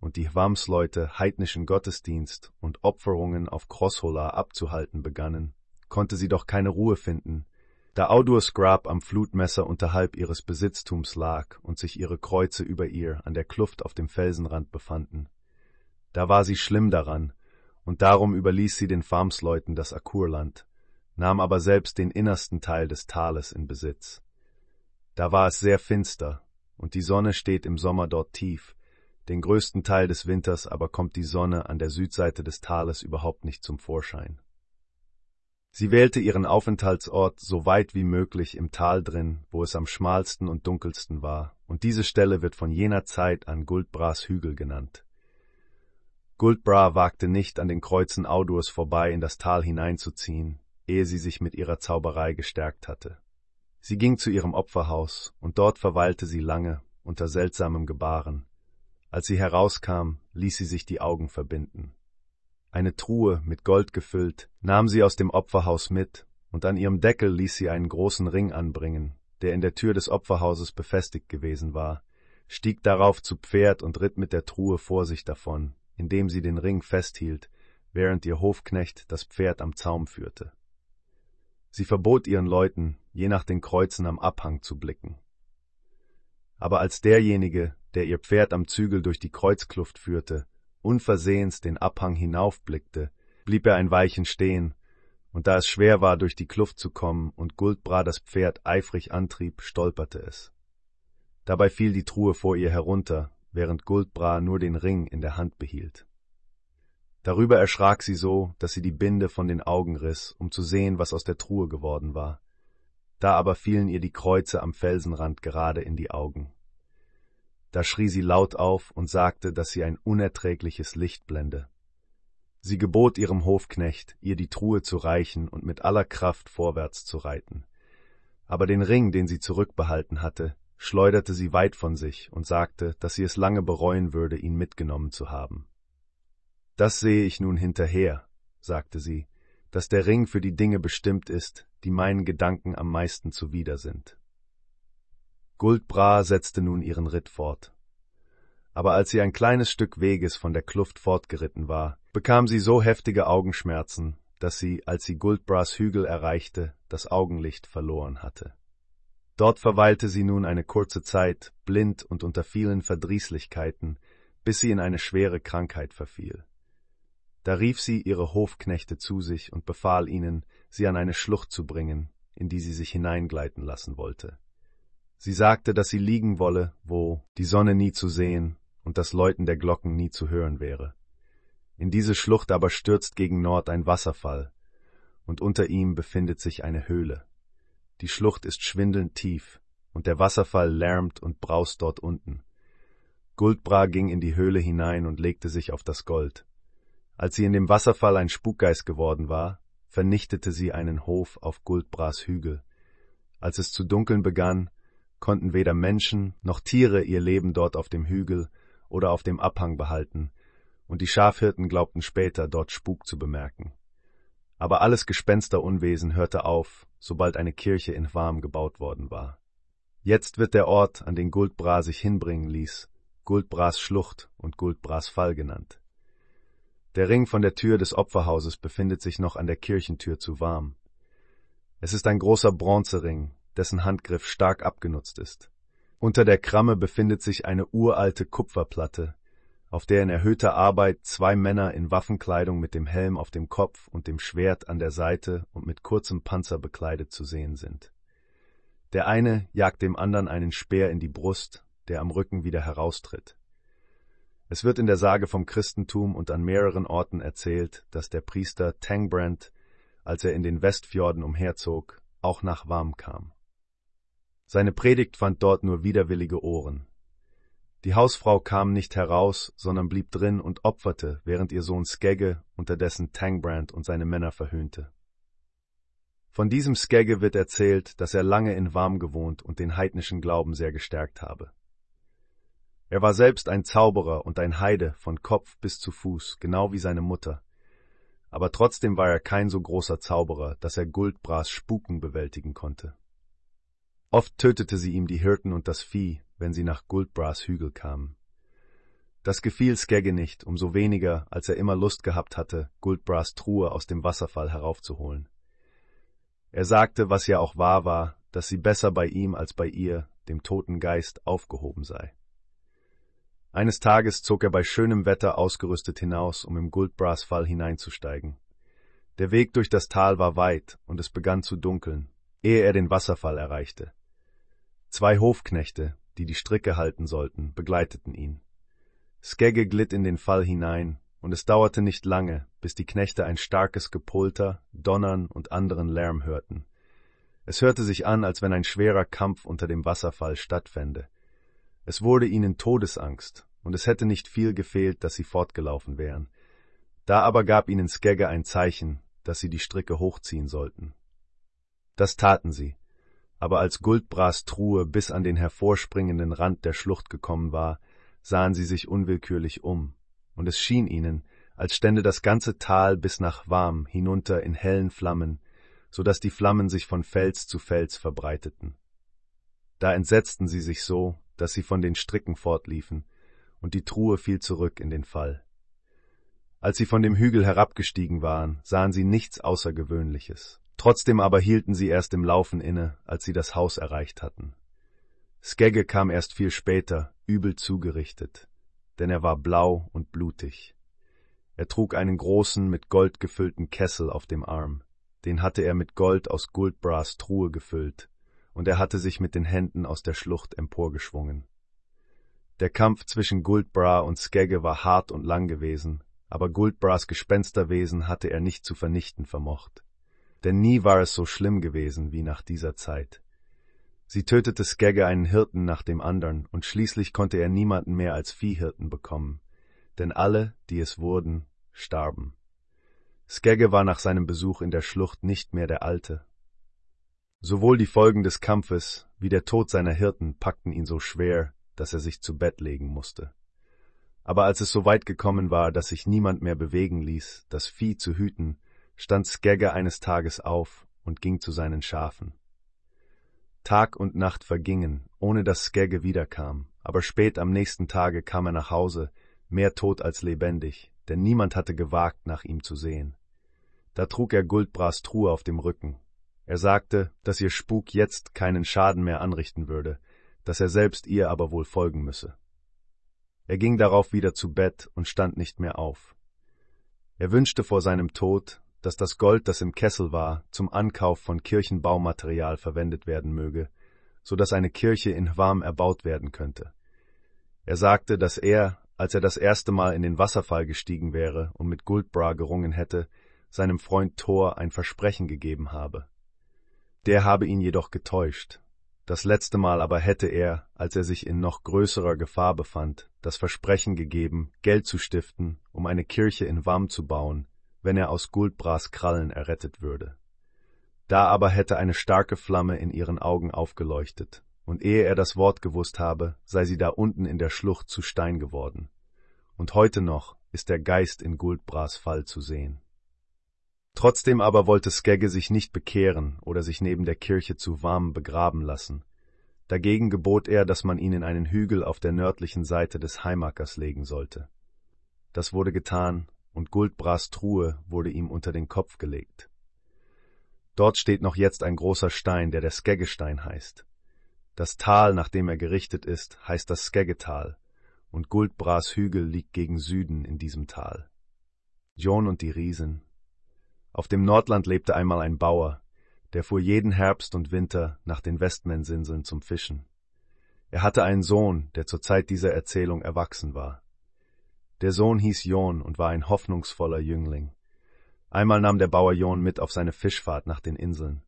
und die Hwamsleute heidnischen Gottesdienst und Opferungen auf Crosshola abzuhalten begannen, konnte sie doch keine Ruhe finden, da Audurs Grab am Flutmesser unterhalb ihres Besitztums lag und sich ihre Kreuze über ihr an der Kluft auf dem Felsenrand befanden. Da war sie schlimm daran, und darum überließ sie den Farmsleuten das Akurland, nahm aber selbst den innersten Teil des Tales in Besitz. Da war es sehr finster, und die Sonne steht im Sommer dort tief, den größten Teil des Winters aber kommt die Sonne an der Südseite des Tales überhaupt nicht zum Vorschein. Sie wählte ihren Aufenthaltsort so weit wie möglich im Tal drin, wo es am schmalsten und dunkelsten war, und diese Stelle wird von jener Zeit an Guldbras Hügel genannt. Guldbra wagte nicht, an den Kreuzen Audurs vorbei in das Tal hineinzuziehen, ehe sie sich mit ihrer Zauberei gestärkt hatte. Sie ging zu ihrem Opferhaus, und dort verweilte sie lange, unter seltsamem Gebaren. Als sie herauskam, ließ sie sich die Augen verbinden. Eine Truhe, mit Gold gefüllt, nahm sie aus dem Opferhaus mit, und an ihrem Deckel ließ sie einen großen Ring anbringen, der in der Tür des Opferhauses befestigt gewesen war, stieg darauf zu Pferd und ritt mit der Truhe vor sich davon, indem sie den Ring festhielt, während ihr Hofknecht das Pferd am Zaum führte. Sie verbot ihren Leuten, je nach den Kreuzen am Abhang zu blicken. Aber als derjenige, der ihr Pferd am Zügel durch die Kreuzkluft führte, unversehens den Abhang hinaufblickte, blieb er ein Weichen stehen, und da es schwer war, durch die Kluft zu kommen und Guldbra das Pferd eifrig antrieb, stolperte es. Dabei fiel die Truhe vor ihr herunter, während Guldbra nur den Ring in der Hand behielt. Darüber erschrak sie so, dass sie die Binde von den Augen riss, um zu sehen, was aus der Truhe geworden war. Da aber fielen ihr die Kreuze am Felsenrand gerade in die Augen. Da schrie sie laut auf und sagte, dass sie ein unerträgliches Licht blende. Sie gebot ihrem Hofknecht, ihr die Truhe zu reichen und mit aller Kraft vorwärts zu reiten. Aber den Ring, den sie zurückbehalten hatte, schleuderte sie weit von sich und sagte, dass sie es lange bereuen würde, ihn mitgenommen zu haben. Das sehe ich nun hinterher, sagte sie, dass der Ring für die Dinge bestimmt ist, die meinen Gedanken am meisten zuwider sind. Guldbra setzte nun ihren Ritt fort. Aber als sie ein kleines Stück Weges von der Kluft fortgeritten war, bekam sie so heftige Augenschmerzen, dass sie, als sie Guldbras Hügel erreichte, das Augenlicht verloren hatte. Dort verweilte sie nun eine kurze Zeit, blind und unter vielen Verdrießlichkeiten, bis sie in eine schwere Krankheit verfiel. Da rief sie ihre Hofknechte zu sich und befahl ihnen, sie an eine Schlucht zu bringen, in die sie sich hineingleiten lassen wollte. Sie sagte, dass sie liegen wolle, wo die Sonne nie zu sehen und das Läuten der Glocken nie zu hören wäre. In diese Schlucht aber stürzt gegen Nord ein Wasserfall, und unter ihm befindet sich eine Höhle. Die Schlucht ist schwindelnd tief, und der Wasserfall lärmt und braust dort unten. Guldbra ging in die Höhle hinein und legte sich auf das Gold. Als sie in dem Wasserfall ein Spukgeist geworden war, vernichtete sie einen Hof auf Guldbras Hügel. Als es zu dunkeln begann, konnten weder Menschen noch Tiere ihr Leben dort auf dem Hügel oder auf dem Abhang behalten, und die Schafhirten glaubten später dort Spuk zu bemerken. Aber alles Gespensterunwesen hörte auf, sobald eine Kirche in Warm gebaut worden war. Jetzt wird der Ort, an den Guldbra sich hinbringen ließ, Guldbras Schlucht und Guldbras Fall genannt. Der Ring von der Tür des Opferhauses befindet sich noch an der Kirchentür zu warm. Es ist ein großer Bronzering, dessen Handgriff stark abgenutzt ist. Unter der Kramme befindet sich eine uralte Kupferplatte, auf der in erhöhter Arbeit zwei Männer in Waffenkleidung mit dem Helm auf dem Kopf und dem Schwert an der Seite und mit kurzem Panzer bekleidet zu sehen sind. Der eine jagt dem anderen einen Speer in die Brust, der am Rücken wieder heraustritt. Es wird in der Sage vom Christentum und an mehreren Orten erzählt, dass der Priester Tangbrand, als er in den Westfjorden umherzog, auch nach Warm kam. Seine Predigt fand dort nur widerwillige Ohren. Die Hausfrau kam nicht heraus, sondern blieb drin und opferte, während ihr Sohn Skegge unterdessen Tangbrand und seine Männer verhöhnte. Von diesem Skegge wird erzählt, dass er lange in Warm gewohnt und den heidnischen Glauben sehr gestärkt habe. Er war selbst ein Zauberer und ein Heide von Kopf bis zu Fuß, genau wie seine Mutter. Aber trotzdem war er kein so großer Zauberer, dass er Guldbras Spuken bewältigen konnte. Oft tötete sie ihm die Hirten und das Vieh, wenn sie nach Guldbras Hügel kamen. Das gefiel Skegge nicht, umso weniger, als er immer Lust gehabt hatte, Guldbras Truhe aus dem Wasserfall heraufzuholen. Er sagte, was ja auch wahr war, dass sie besser bei ihm als bei ihr, dem toten Geist, aufgehoben sei. Eines Tages zog er bei schönem Wetter ausgerüstet hinaus, um im Guldbras Fall hineinzusteigen. Der Weg durch das Tal war weit, und es begann zu dunkeln, ehe er den Wasserfall erreichte. Zwei Hofknechte, die die Stricke halten sollten, begleiteten ihn. Skegge glitt in den Fall hinein, und es dauerte nicht lange, bis die Knechte ein starkes Gepolter, Donnern und anderen Lärm hörten. Es hörte sich an, als wenn ein schwerer Kampf unter dem Wasserfall stattfände. Es wurde ihnen Todesangst, und es hätte nicht viel gefehlt, dass sie fortgelaufen wären. Da aber gab ihnen Skegge ein Zeichen, dass sie die Stricke hochziehen sollten. Das taten sie, aber als Guldbras Truhe bis an den hervorspringenden Rand der Schlucht gekommen war, sahen sie sich unwillkürlich um, und es schien ihnen, als stände das ganze Tal bis nach Warm hinunter in hellen Flammen, so dass die Flammen sich von Fels zu Fels verbreiteten. Da entsetzten sie sich so, dass sie von den Stricken fortliefen, und die Truhe fiel zurück in den Fall. Als sie von dem Hügel herabgestiegen waren, sahen sie nichts Außergewöhnliches. Trotzdem aber hielten sie erst im Laufen inne, als sie das Haus erreicht hatten. Skegge kam erst viel später, übel zugerichtet, denn er war blau und blutig. Er trug einen großen, mit Gold gefüllten Kessel auf dem Arm. Den hatte er mit Gold aus Guldbras Truhe gefüllt, und er hatte sich mit den Händen aus der Schlucht emporgeschwungen. Der Kampf zwischen Guldbra und Skegge war hart und lang gewesen, aber Guldbras Gespensterwesen hatte er nicht zu vernichten vermocht. Denn nie war es so schlimm gewesen wie nach dieser Zeit. Sie tötete Skegge einen Hirten nach dem andern, und schließlich konnte er niemanden mehr als Viehhirten bekommen, denn alle, die es wurden, starben. Skegge war nach seinem Besuch in der Schlucht nicht mehr der Alte. Sowohl die Folgen des Kampfes wie der Tod seiner Hirten packten ihn so schwer, dass er sich zu Bett legen musste. Aber als es so weit gekommen war, dass sich niemand mehr bewegen ließ, das Vieh zu hüten, stand Skegge eines Tages auf und ging zu seinen Schafen. Tag und Nacht vergingen, ohne dass Skegge wiederkam, aber spät am nächsten Tage kam er nach Hause, mehr tot als lebendig, denn niemand hatte gewagt, nach ihm zu sehen. Da trug er Guldbras Truhe auf dem Rücken. Er sagte, dass ihr Spuk jetzt keinen Schaden mehr anrichten würde, dass er selbst ihr aber wohl folgen müsse. Er ging darauf wieder zu Bett und stand nicht mehr auf. Er wünschte vor seinem Tod, dass das Gold, das im Kessel war, zum Ankauf von Kirchenbaumaterial verwendet werden möge, so dass eine Kirche in Hwam erbaut werden könnte. Er sagte, dass er, als er das erste Mal in den Wasserfall gestiegen wäre und mit Guldbra gerungen hätte, seinem Freund Thor ein Versprechen gegeben habe. Der habe ihn jedoch getäuscht, das letzte Mal aber hätte er, als er sich in noch größerer Gefahr befand, das Versprechen gegeben, Geld zu stiften, um eine Kirche in Wam zu bauen, wenn er aus Guldbras Krallen errettet würde. Da aber hätte eine starke Flamme in ihren Augen aufgeleuchtet, und ehe er das Wort gewusst habe, sei sie da unten in der Schlucht zu Stein geworden. Und heute noch ist der Geist in Guldbras Fall zu sehen. Trotzdem aber wollte Skegge sich nicht bekehren oder sich neben der Kirche zu warm begraben lassen. Dagegen gebot er, dass man ihn in einen Hügel auf der nördlichen Seite des Heimackers legen sollte. Das wurde getan, und Guldbras Truhe wurde ihm unter den Kopf gelegt. Dort steht noch jetzt ein großer Stein, der der Skeggestein heißt. Das Tal, nach dem er gerichtet ist, heißt das Skeggetal, und Guldbras Hügel liegt gegen Süden in diesem Tal. Jon und die Riesen, auf dem Nordland lebte einmal ein Bauer, der fuhr jeden Herbst und Winter nach den Westmansinseln zum Fischen. Er hatte einen Sohn, der zur Zeit dieser Erzählung erwachsen war. Der Sohn hieß Jon und war ein hoffnungsvoller Jüngling. Einmal nahm der Bauer Jon mit auf seine Fischfahrt nach den Inseln.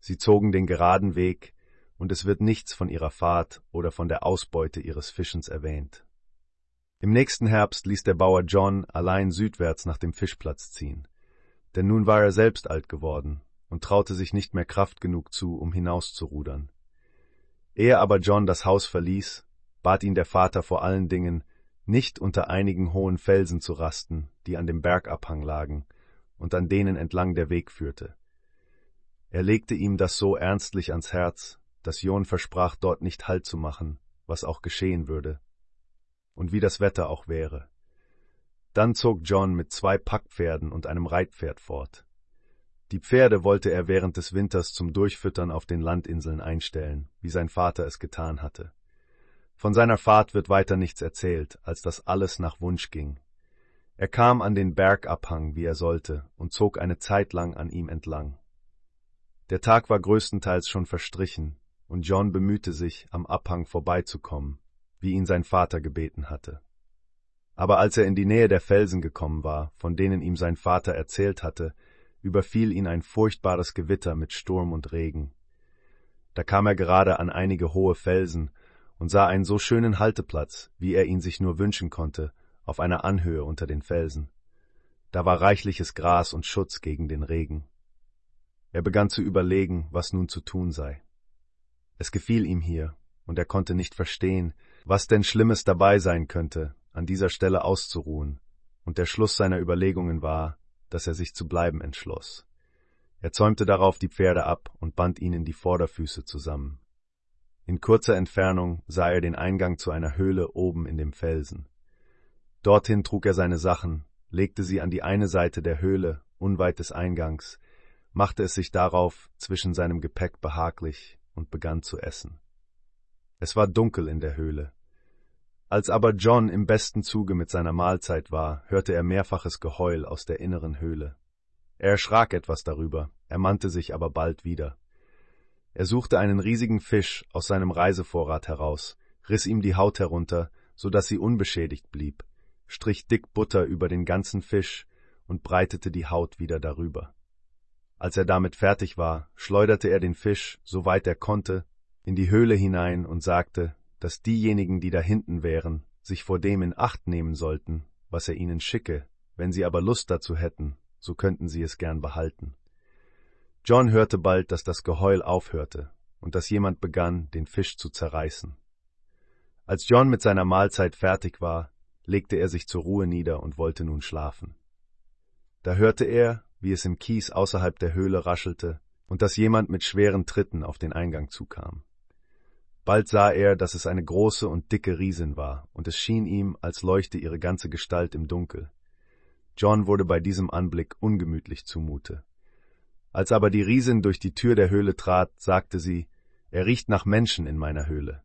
Sie zogen den geraden Weg, und es wird nichts von ihrer Fahrt oder von der Ausbeute ihres Fischens erwähnt. Im nächsten Herbst ließ der Bauer John allein südwärts nach dem Fischplatz ziehen denn nun war er selbst alt geworden und traute sich nicht mehr Kraft genug zu, um hinauszurudern. Ehe aber John das Haus verließ, bat ihn der Vater vor allen Dingen, nicht unter einigen hohen Felsen zu rasten, die an dem Bergabhang lagen und an denen entlang der Weg führte. Er legte ihm das so ernstlich ans Herz, dass John versprach, dort nicht Halt zu machen, was auch geschehen würde, und wie das Wetter auch wäre. Dann zog John mit zwei Packpferden und einem Reitpferd fort. Die Pferde wollte er während des Winters zum Durchfüttern auf den Landinseln einstellen, wie sein Vater es getan hatte. Von seiner Fahrt wird weiter nichts erzählt, als dass alles nach Wunsch ging. Er kam an den Bergabhang, wie er sollte, und zog eine Zeit lang an ihm entlang. Der Tag war größtenteils schon verstrichen, und John bemühte sich, am Abhang vorbeizukommen, wie ihn sein Vater gebeten hatte. Aber als er in die Nähe der Felsen gekommen war, von denen ihm sein Vater erzählt hatte, überfiel ihn ein furchtbares Gewitter mit Sturm und Regen. Da kam er gerade an einige hohe Felsen und sah einen so schönen Halteplatz, wie er ihn sich nur wünschen konnte, auf einer Anhöhe unter den Felsen. Da war reichliches Gras und Schutz gegen den Regen. Er begann zu überlegen, was nun zu tun sei. Es gefiel ihm hier, und er konnte nicht verstehen, was denn Schlimmes dabei sein könnte, an dieser Stelle auszuruhen, und der Schluss seiner Überlegungen war, dass er sich zu bleiben entschloss. Er zäumte darauf die Pferde ab und band ihnen die Vorderfüße zusammen. In kurzer Entfernung sah er den Eingang zu einer Höhle oben in dem Felsen. Dorthin trug er seine Sachen, legte sie an die eine Seite der Höhle, unweit des Eingangs, machte es sich darauf zwischen seinem Gepäck behaglich und begann zu essen. Es war dunkel in der Höhle, als aber John im besten Zuge mit seiner Mahlzeit war, hörte er mehrfaches Geheul aus der inneren Höhle. Er erschrak etwas darüber, ermannte sich aber bald wieder. Er suchte einen riesigen Fisch aus seinem Reisevorrat heraus, riss ihm die Haut herunter, so dass sie unbeschädigt blieb, strich dick Butter über den ganzen Fisch und breitete die Haut wieder darüber. Als er damit fertig war, schleuderte er den Fisch, so weit er konnte, in die Höhle hinein und sagte, dass diejenigen, die da hinten wären, sich vor dem in Acht nehmen sollten, was er ihnen schicke, wenn sie aber Lust dazu hätten, so könnten sie es gern behalten. John hörte bald, dass das Geheul aufhörte und dass jemand begann, den Fisch zu zerreißen. Als John mit seiner Mahlzeit fertig war, legte er sich zur Ruhe nieder und wollte nun schlafen. Da hörte er, wie es im Kies außerhalb der Höhle raschelte und dass jemand mit schweren Tritten auf den Eingang zukam. Bald sah er, dass es eine große und dicke Riesin war, und es schien ihm, als leuchte ihre ganze Gestalt im Dunkel. John wurde bei diesem Anblick ungemütlich zumute. Als aber die Riesin durch die Tür der Höhle trat, sagte sie, er riecht nach Menschen in meiner Höhle.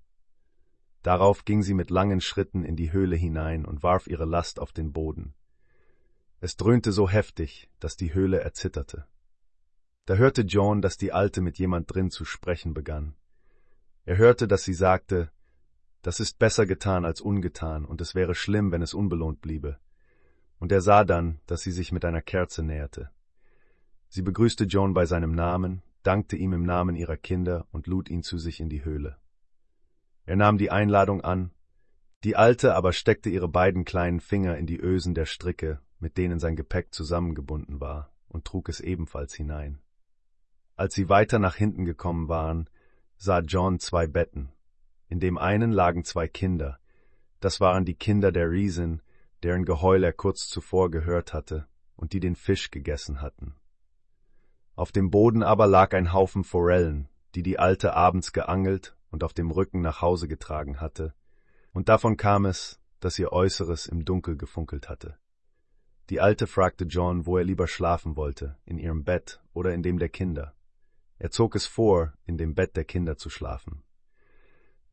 Darauf ging sie mit langen Schritten in die Höhle hinein und warf ihre Last auf den Boden. Es dröhnte so heftig, dass die Höhle erzitterte. Da hörte John, dass die Alte mit jemand drin zu sprechen begann. Er hörte, dass sie sagte, das ist besser getan als ungetan, und es wäre schlimm, wenn es unbelohnt bliebe. Und er sah dann, dass sie sich mit einer Kerze näherte. Sie begrüßte John bei seinem Namen, dankte ihm im Namen ihrer Kinder und lud ihn zu sich in die Höhle. Er nahm die Einladung an, die Alte aber steckte ihre beiden kleinen Finger in die Ösen der Stricke, mit denen sein Gepäck zusammengebunden war, und trug es ebenfalls hinein. Als sie weiter nach hinten gekommen waren, sah John zwei Betten. In dem einen lagen zwei Kinder. Das waren die Kinder der Riesin, deren Geheul er kurz zuvor gehört hatte und die den Fisch gegessen hatten. Auf dem Boden aber lag ein Haufen Forellen, die die Alte abends geangelt und auf dem Rücken nach Hause getragen hatte, und davon kam es, dass ihr Äußeres im Dunkel gefunkelt hatte. Die Alte fragte John, wo er lieber schlafen wollte, in ihrem Bett oder in dem der Kinder. Er zog es vor, in dem Bett der Kinder zu schlafen.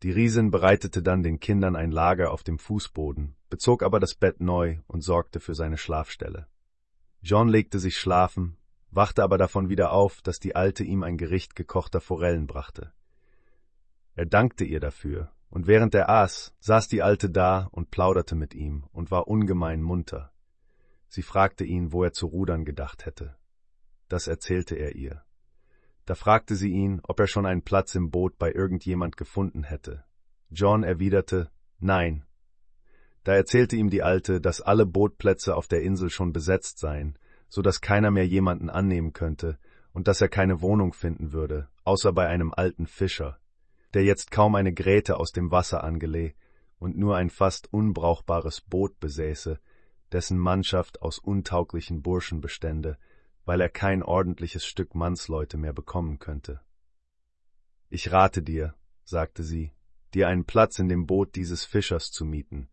Die Riesin bereitete dann den Kindern ein Lager auf dem Fußboden, bezog aber das Bett neu und sorgte für seine Schlafstelle. John legte sich schlafen, wachte aber davon wieder auf, dass die Alte ihm ein Gericht gekochter Forellen brachte. Er dankte ihr dafür, und während er aß, saß die Alte da und plauderte mit ihm und war ungemein munter. Sie fragte ihn, wo er zu rudern gedacht hätte. Das erzählte er ihr. Da fragte sie ihn, ob er schon einen Platz im Boot bei irgendjemand gefunden hätte. John erwiderte Nein. Da erzählte ihm die Alte, dass alle Bootplätze auf der Insel schon besetzt seien, so dass keiner mehr jemanden annehmen könnte und dass er keine Wohnung finden würde, außer bei einem alten Fischer, der jetzt kaum eine Gräte aus dem Wasser angeleh und nur ein fast unbrauchbares Boot besäße, dessen Mannschaft aus untauglichen Burschen bestände, weil er kein ordentliches Stück Mannsleute mehr bekommen könnte. Ich rate dir, sagte sie, dir einen Platz in dem Boot dieses Fischers zu mieten.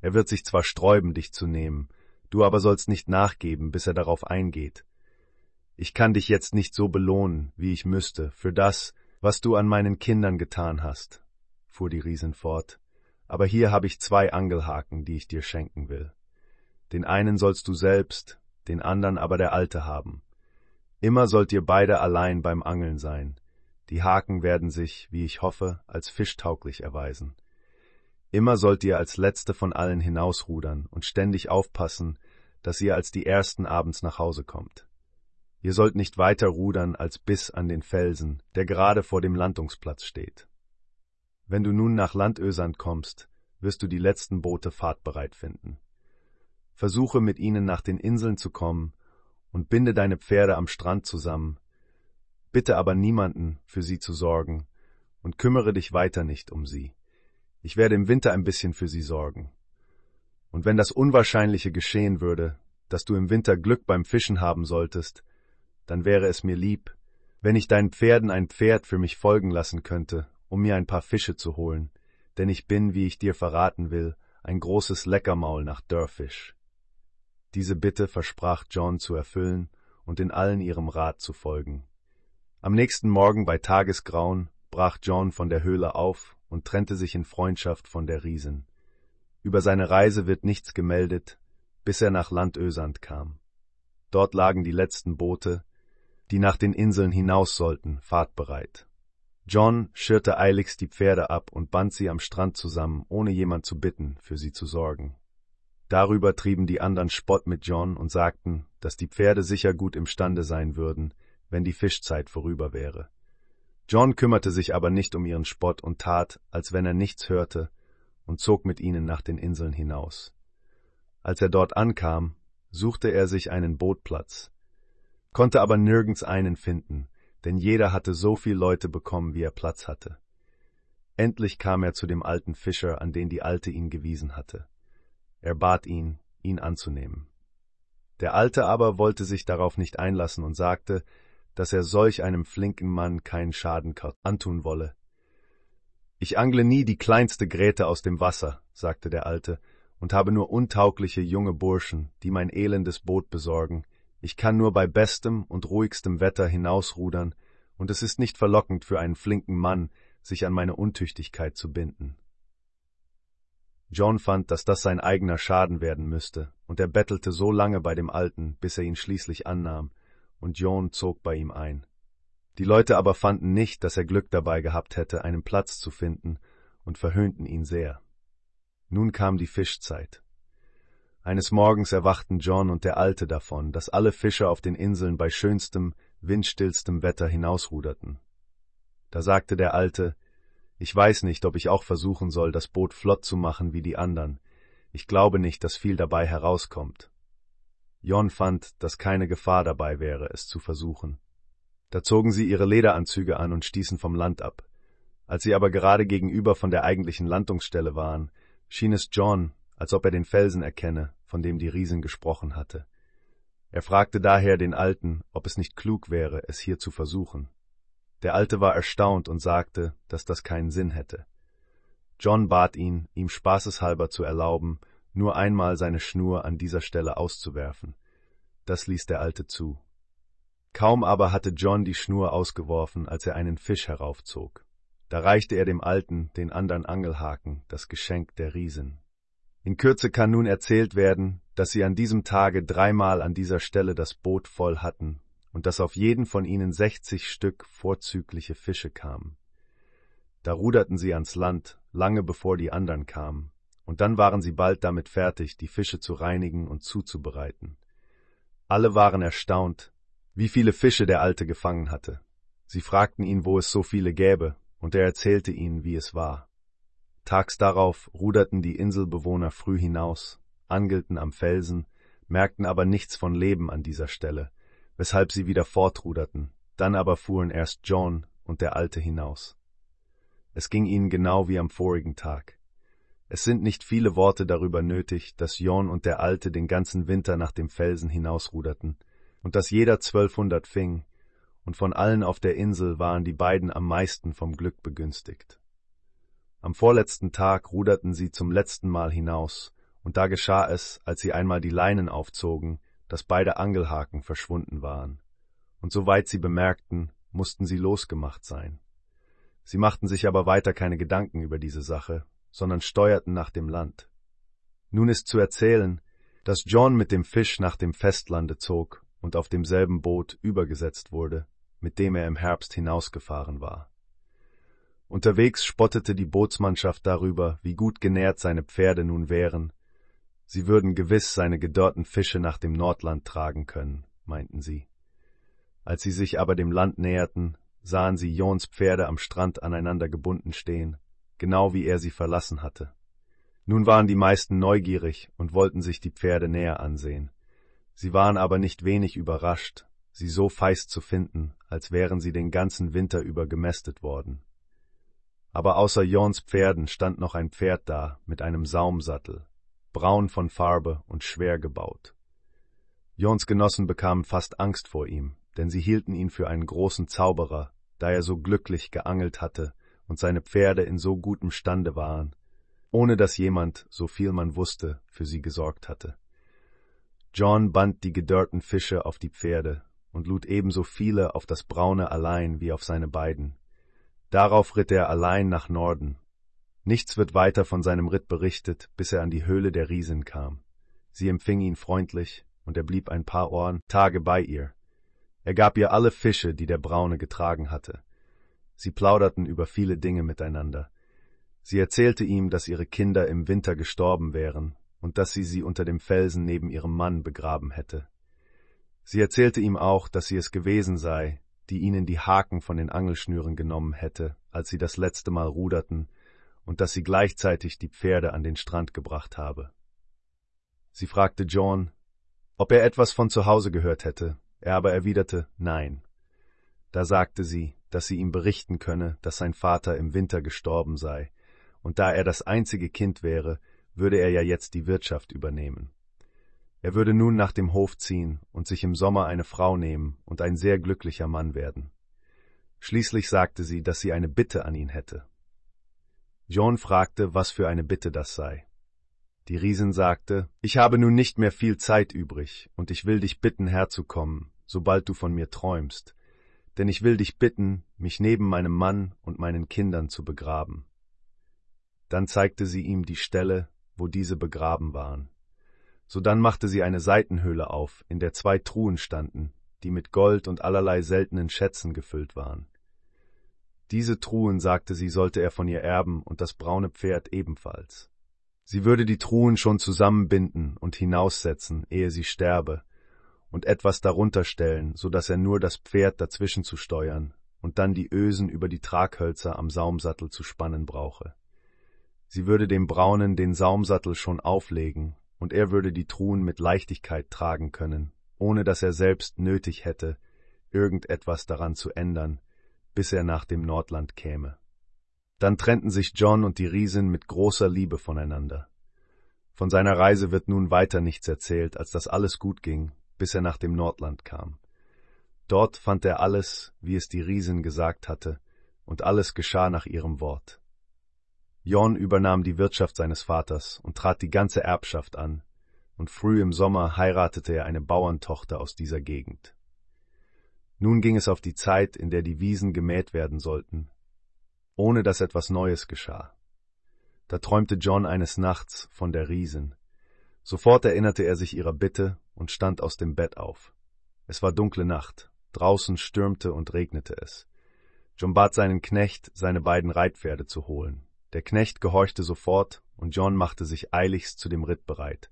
Er wird sich zwar sträuben, dich zu nehmen, du aber sollst nicht nachgeben, bis er darauf eingeht. Ich kann dich jetzt nicht so belohnen, wie ich müsste, für das, was du an meinen Kindern getan hast, fuhr die Riesin fort, aber hier habe ich zwei Angelhaken, die ich dir schenken will. Den einen sollst du selbst, den andern aber der Alte haben. Immer sollt ihr beide allein beim Angeln sein. Die Haken werden sich, wie ich hoffe, als fischtauglich erweisen. Immer sollt ihr als Letzte von allen hinausrudern und ständig aufpassen, dass ihr als die Ersten abends nach Hause kommt. Ihr sollt nicht weiter rudern als bis an den Felsen, der gerade vor dem Landungsplatz steht. Wenn du nun nach Landösand kommst, wirst du die letzten Boote fahrtbereit finden. Versuche mit ihnen nach den Inseln zu kommen und binde deine Pferde am Strand zusammen. Bitte aber niemanden, für sie zu sorgen, und kümmere dich weiter nicht um sie. Ich werde im Winter ein bisschen für sie sorgen. Und wenn das Unwahrscheinliche geschehen würde, dass du im Winter Glück beim Fischen haben solltest, dann wäre es mir lieb, wenn ich deinen Pferden ein Pferd für mich folgen lassen könnte, um mir ein paar Fische zu holen, denn ich bin, wie ich dir verraten will, ein großes Leckermaul nach Dörrfisch. Diese Bitte versprach John zu erfüllen und in allen ihrem Rat zu folgen. Am nächsten Morgen bei Tagesgrauen brach John von der Höhle auf und trennte sich in Freundschaft von der Riesin. Über seine Reise wird nichts gemeldet, bis er nach Landösand kam. Dort lagen die letzten Boote, die nach den Inseln hinaus sollten, fahrtbereit. John schirrte eiligst die Pferde ab und band sie am Strand zusammen, ohne jemand zu bitten, für sie zu sorgen. Darüber trieben die anderen Spott mit John und sagten, dass die Pferde sicher gut imstande sein würden, wenn die Fischzeit vorüber wäre. John kümmerte sich aber nicht um ihren Spott und tat, als wenn er nichts hörte, und zog mit ihnen nach den Inseln hinaus. Als er dort ankam, suchte er sich einen Bootplatz, konnte aber nirgends einen finden, denn jeder hatte so viel Leute bekommen, wie er Platz hatte. Endlich kam er zu dem alten Fischer, an den die Alte ihn gewiesen hatte. Er bat ihn, ihn anzunehmen. Der Alte aber wollte sich darauf nicht einlassen und sagte, dass er solch einem flinken Mann keinen Schaden antun wolle. Ich angle nie die kleinste Gräte aus dem Wasser, sagte der Alte, und habe nur untaugliche junge Burschen, die mein elendes Boot besorgen. Ich kann nur bei bestem und ruhigstem Wetter hinausrudern, und es ist nicht verlockend für einen flinken Mann, sich an meine Untüchtigkeit zu binden. John fand, dass das sein eigener Schaden werden müsste, und er bettelte so lange bei dem Alten, bis er ihn schließlich annahm, und John zog bei ihm ein. Die Leute aber fanden nicht, dass er Glück dabei gehabt hätte, einen Platz zu finden, und verhöhnten ihn sehr. Nun kam die Fischzeit. Eines Morgens erwachten John und der Alte davon, dass alle Fischer auf den Inseln bei schönstem, windstillstem Wetter hinausruderten. Da sagte der Alte, ich weiß nicht, ob ich auch versuchen soll, das Boot flott zu machen wie die anderen. Ich glaube nicht, dass viel dabei herauskommt. Jon fand, dass keine Gefahr dabei wäre, es zu versuchen. Da zogen sie ihre Lederanzüge an und stießen vom Land ab. Als sie aber gerade gegenüber von der eigentlichen Landungsstelle waren, schien es John, als ob er den Felsen erkenne, von dem die Riesen gesprochen hatte. Er fragte daher den Alten, ob es nicht klug wäre, es hier zu versuchen. Der Alte war erstaunt und sagte, dass das keinen Sinn hätte. John bat ihn, ihm spaßeshalber zu erlauben, nur einmal seine Schnur an dieser Stelle auszuwerfen. Das ließ der Alte zu. Kaum aber hatte John die Schnur ausgeworfen, als er einen Fisch heraufzog. Da reichte er dem Alten, den andern Angelhaken, das Geschenk der Riesen. In Kürze kann nun erzählt werden, dass sie an diesem Tage dreimal an dieser Stelle das Boot voll hatten und dass auf jeden von ihnen sechzig Stück vorzügliche Fische kamen. Da ruderten sie ans Land, lange bevor die anderen kamen, und dann waren sie bald damit fertig, die Fische zu reinigen und zuzubereiten. Alle waren erstaunt, wie viele Fische der Alte gefangen hatte. Sie fragten ihn, wo es so viele gäbe, und er erzählte ihnen, wie es war. Tags darauf ruderten die Inselbewohner früh hinaus, angelten am Felsen, merkten aber nichts von Leben an dieser Stelle, weshalb sie wieder fortruderten, dann aber fuhren erst John und der Alte hinaus. Es ging ihnen genau wie am vorigen Tag. Es sind nicht viele Worte darüber nötig, dass John und der Alte den ganzen Winter nach dem Felsen hinausruderten, und dass jeder zwölfhundert fing, und von allen auf der Insel waren die beiden am meisten vom Glück begünstigt. Am vorletzten Tag ruderten sie zum letzten Mal hinaus, und da geschah es, als sie einmal die Leinen aufzogen, dass beide Angelhaken verschwunden waren, und soweit sie bemerkten, mussten sie losgemacht sein. Sie machten sich aber weiter keine Gedanken über diese Sache, sondern steuerten nach dem Land. Nun ist zu erzählen, dass John mit dem Fisch nach dem Festlande zog und auf demselben Boot übergesetzt wurde, mit dem er im Herbst hinausgefahren war. Unterwegs spottete die Bootsmannschaft darüber, wie gut genährt seine Pferde nun wären Sie würden gewiss seine gedörrten Fische nach dem Nordland tragen können, meinten sie. Als sie sich aber dem Land näherten, sahen sie Jons Pferde am Strand aneinander gebunden stehen, genau wie er sie verlassen hatte. Nun waren die meisten neugierig und wollten sich die Pferde näher ansehen. Sie waren aber nicht wenig überrascht, sie so feist zu finden, als wären sie den ganzen Winter über gemästet worden. Aber außer Jons Pferden stand noch ein Pferd da mit einem Saumsattel, braun von Farbe und schwer gebaut. Jons Genossen bekamen fast Angst vor ihm, denn sie hielten ihn für einen großen Zauberer, da er so glücklich geangelt hatte und seine Pferde in so gutem Stande waren, ohne dass jemand, so viel man wusste, für sie gesorgt hatte. John band die gedörrten Fische auf die Pferde und lud ebenso viele auf das braune allein wie auf seine beiden. Darauf ritt er allein nach Norden, Nichts wird weiter von seinem Ritt berichtet, bis er an die Höhle der Riesin kam. Sie empfing ihn freundlich, und er blieb ein paar Ohren Tage bei ihr. Er gab ihr alle Fische, die der Braune getragen hatte. Sie plauderten über viele Dinge miteinander. Sie erzählte ihm, dass ihre Kinder im Winter gestorben wären und dass sie sie unter dem Felsen neben ihrem Mann begraben hätte. Sie erzählte ihm auch, dass sie es gewesen sei, die ihnen die Haken von den Angelschnüren genommen hätte, als sie das letzte Mal ruderten und dass sie gleichzeitig die Pferde an den Strand gebracht habe. Sie fragte John, ob er etwas von zu Hause gehört hätte, er aber erwiderte Nein. Da sagte sie, dass sie ihm berichten könne, dass sein Vater im Winter gestorben sei, und da er das einzige Kind wäre, würde er ja jetzt die Wirtschaft übernehmen. Er würde nun nach dem Hof ziehen und sich im Sommer eine Frau nehmen und ein sehr glücklicher Mann werden. Schließlich sagte sie, dass sie eine Bitte an ihn hätte. John fragte, was für eine Bitte das sei. Die Riesin sagte, ich habe nun nicht mehr viel Zeit übrig, und ich will dich bitten, herzukommen, sobald du von mir träumst, denn ich will dich bitten, mich neben meinem Mann und meinen Kindern zu begraben. Dann zeigte sie ihm die Stelle, wo diese begraben waren. Sodann machte sie eine Seitenhöhle auf, in der zwei Truhen standen, die mit Gold und allerlei seltenen Schätzen gefüllt waren. Diese Truhen, sagte sie, sollte er von ihr erben und das braune Pferd ebenfalls. Sie würde die Truhen schon zusammenbinden und hinaussetzen, ehe sie sterbe, und etwas darunter stellen, so dass er nur das Pferd dazwischen zu steuern und dann die Ösen über die Traghölzer am Saumsattel zu spannen brauche. Sie würde dem Braunen den Saumsattel schon auflegen, und er würde die Truhen mit Leichtigkeit tragen können, ohne dass er selbst nötig hätte, irgendetwas daran zu ändern, bis er nach dem Nordland käme. Dann trennten sich John und die Riesin mit großer Liebe voneinander. Von seiner Reise wird nun weiter nichts erzählt, als dass alles gut ging, bis er nach dem Nordland kam. Dort fand er alles, wie es die Riesin gesagt hatte, und alles geschah nach ihrem Wort. John übernahm die Wirtschaft seines Vaters und trat die ganze Erbschaft an, und früh im Sommer heiratete er eine Bauerntochter aus dieser Gegend. Nun ging es auf die Zeit, in der die Wiesen gemäht werden sollten, ohne dass etwas Neues geschah. Da träumte John eines Nachts von der Riesin. Sofort erinnerte er sich ihrer Bitte und stand aus dem Bett auf. Es war dunkle Nacht, draußen stürmte und regnete es. John bat seinen Knecht, seine beiden Reitpferde zu holen. Der Knecht gehorchte sofort, und John machte sich eiligst zu dem Ritt bereit.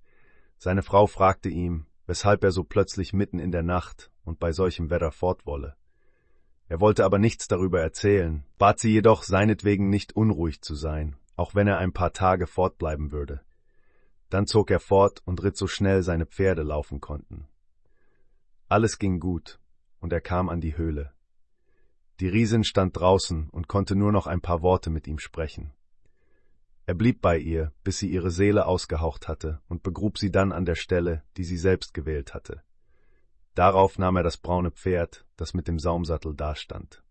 Seine Frau fragte ihm, weshalb er so plötzlich mitten in der Nacht und bei solchem Wetter fortwolle. Er wollte aber nichts darüber erzählen, bat sie jedoch seinetwegen nicht unruhig zu sein, auch wenn er ein paar Tage fortbleiben würde. Dann zog er fort und ritt so schnell seine Pferde laufen konnten. Alles ging gut, und er kam an die Höhle. Die Riesin stand draußen und konnte nur noch ein paar Worte mit ihm sprechen. Er blieb bei ihr, bis sie ihre Seele ausgehaucht hatte und begrub sie dann an der Stelle, die sie selbst gewählt hatte. Darauf nahm er das braune Pferd, das mit dem Saumsattel dastand.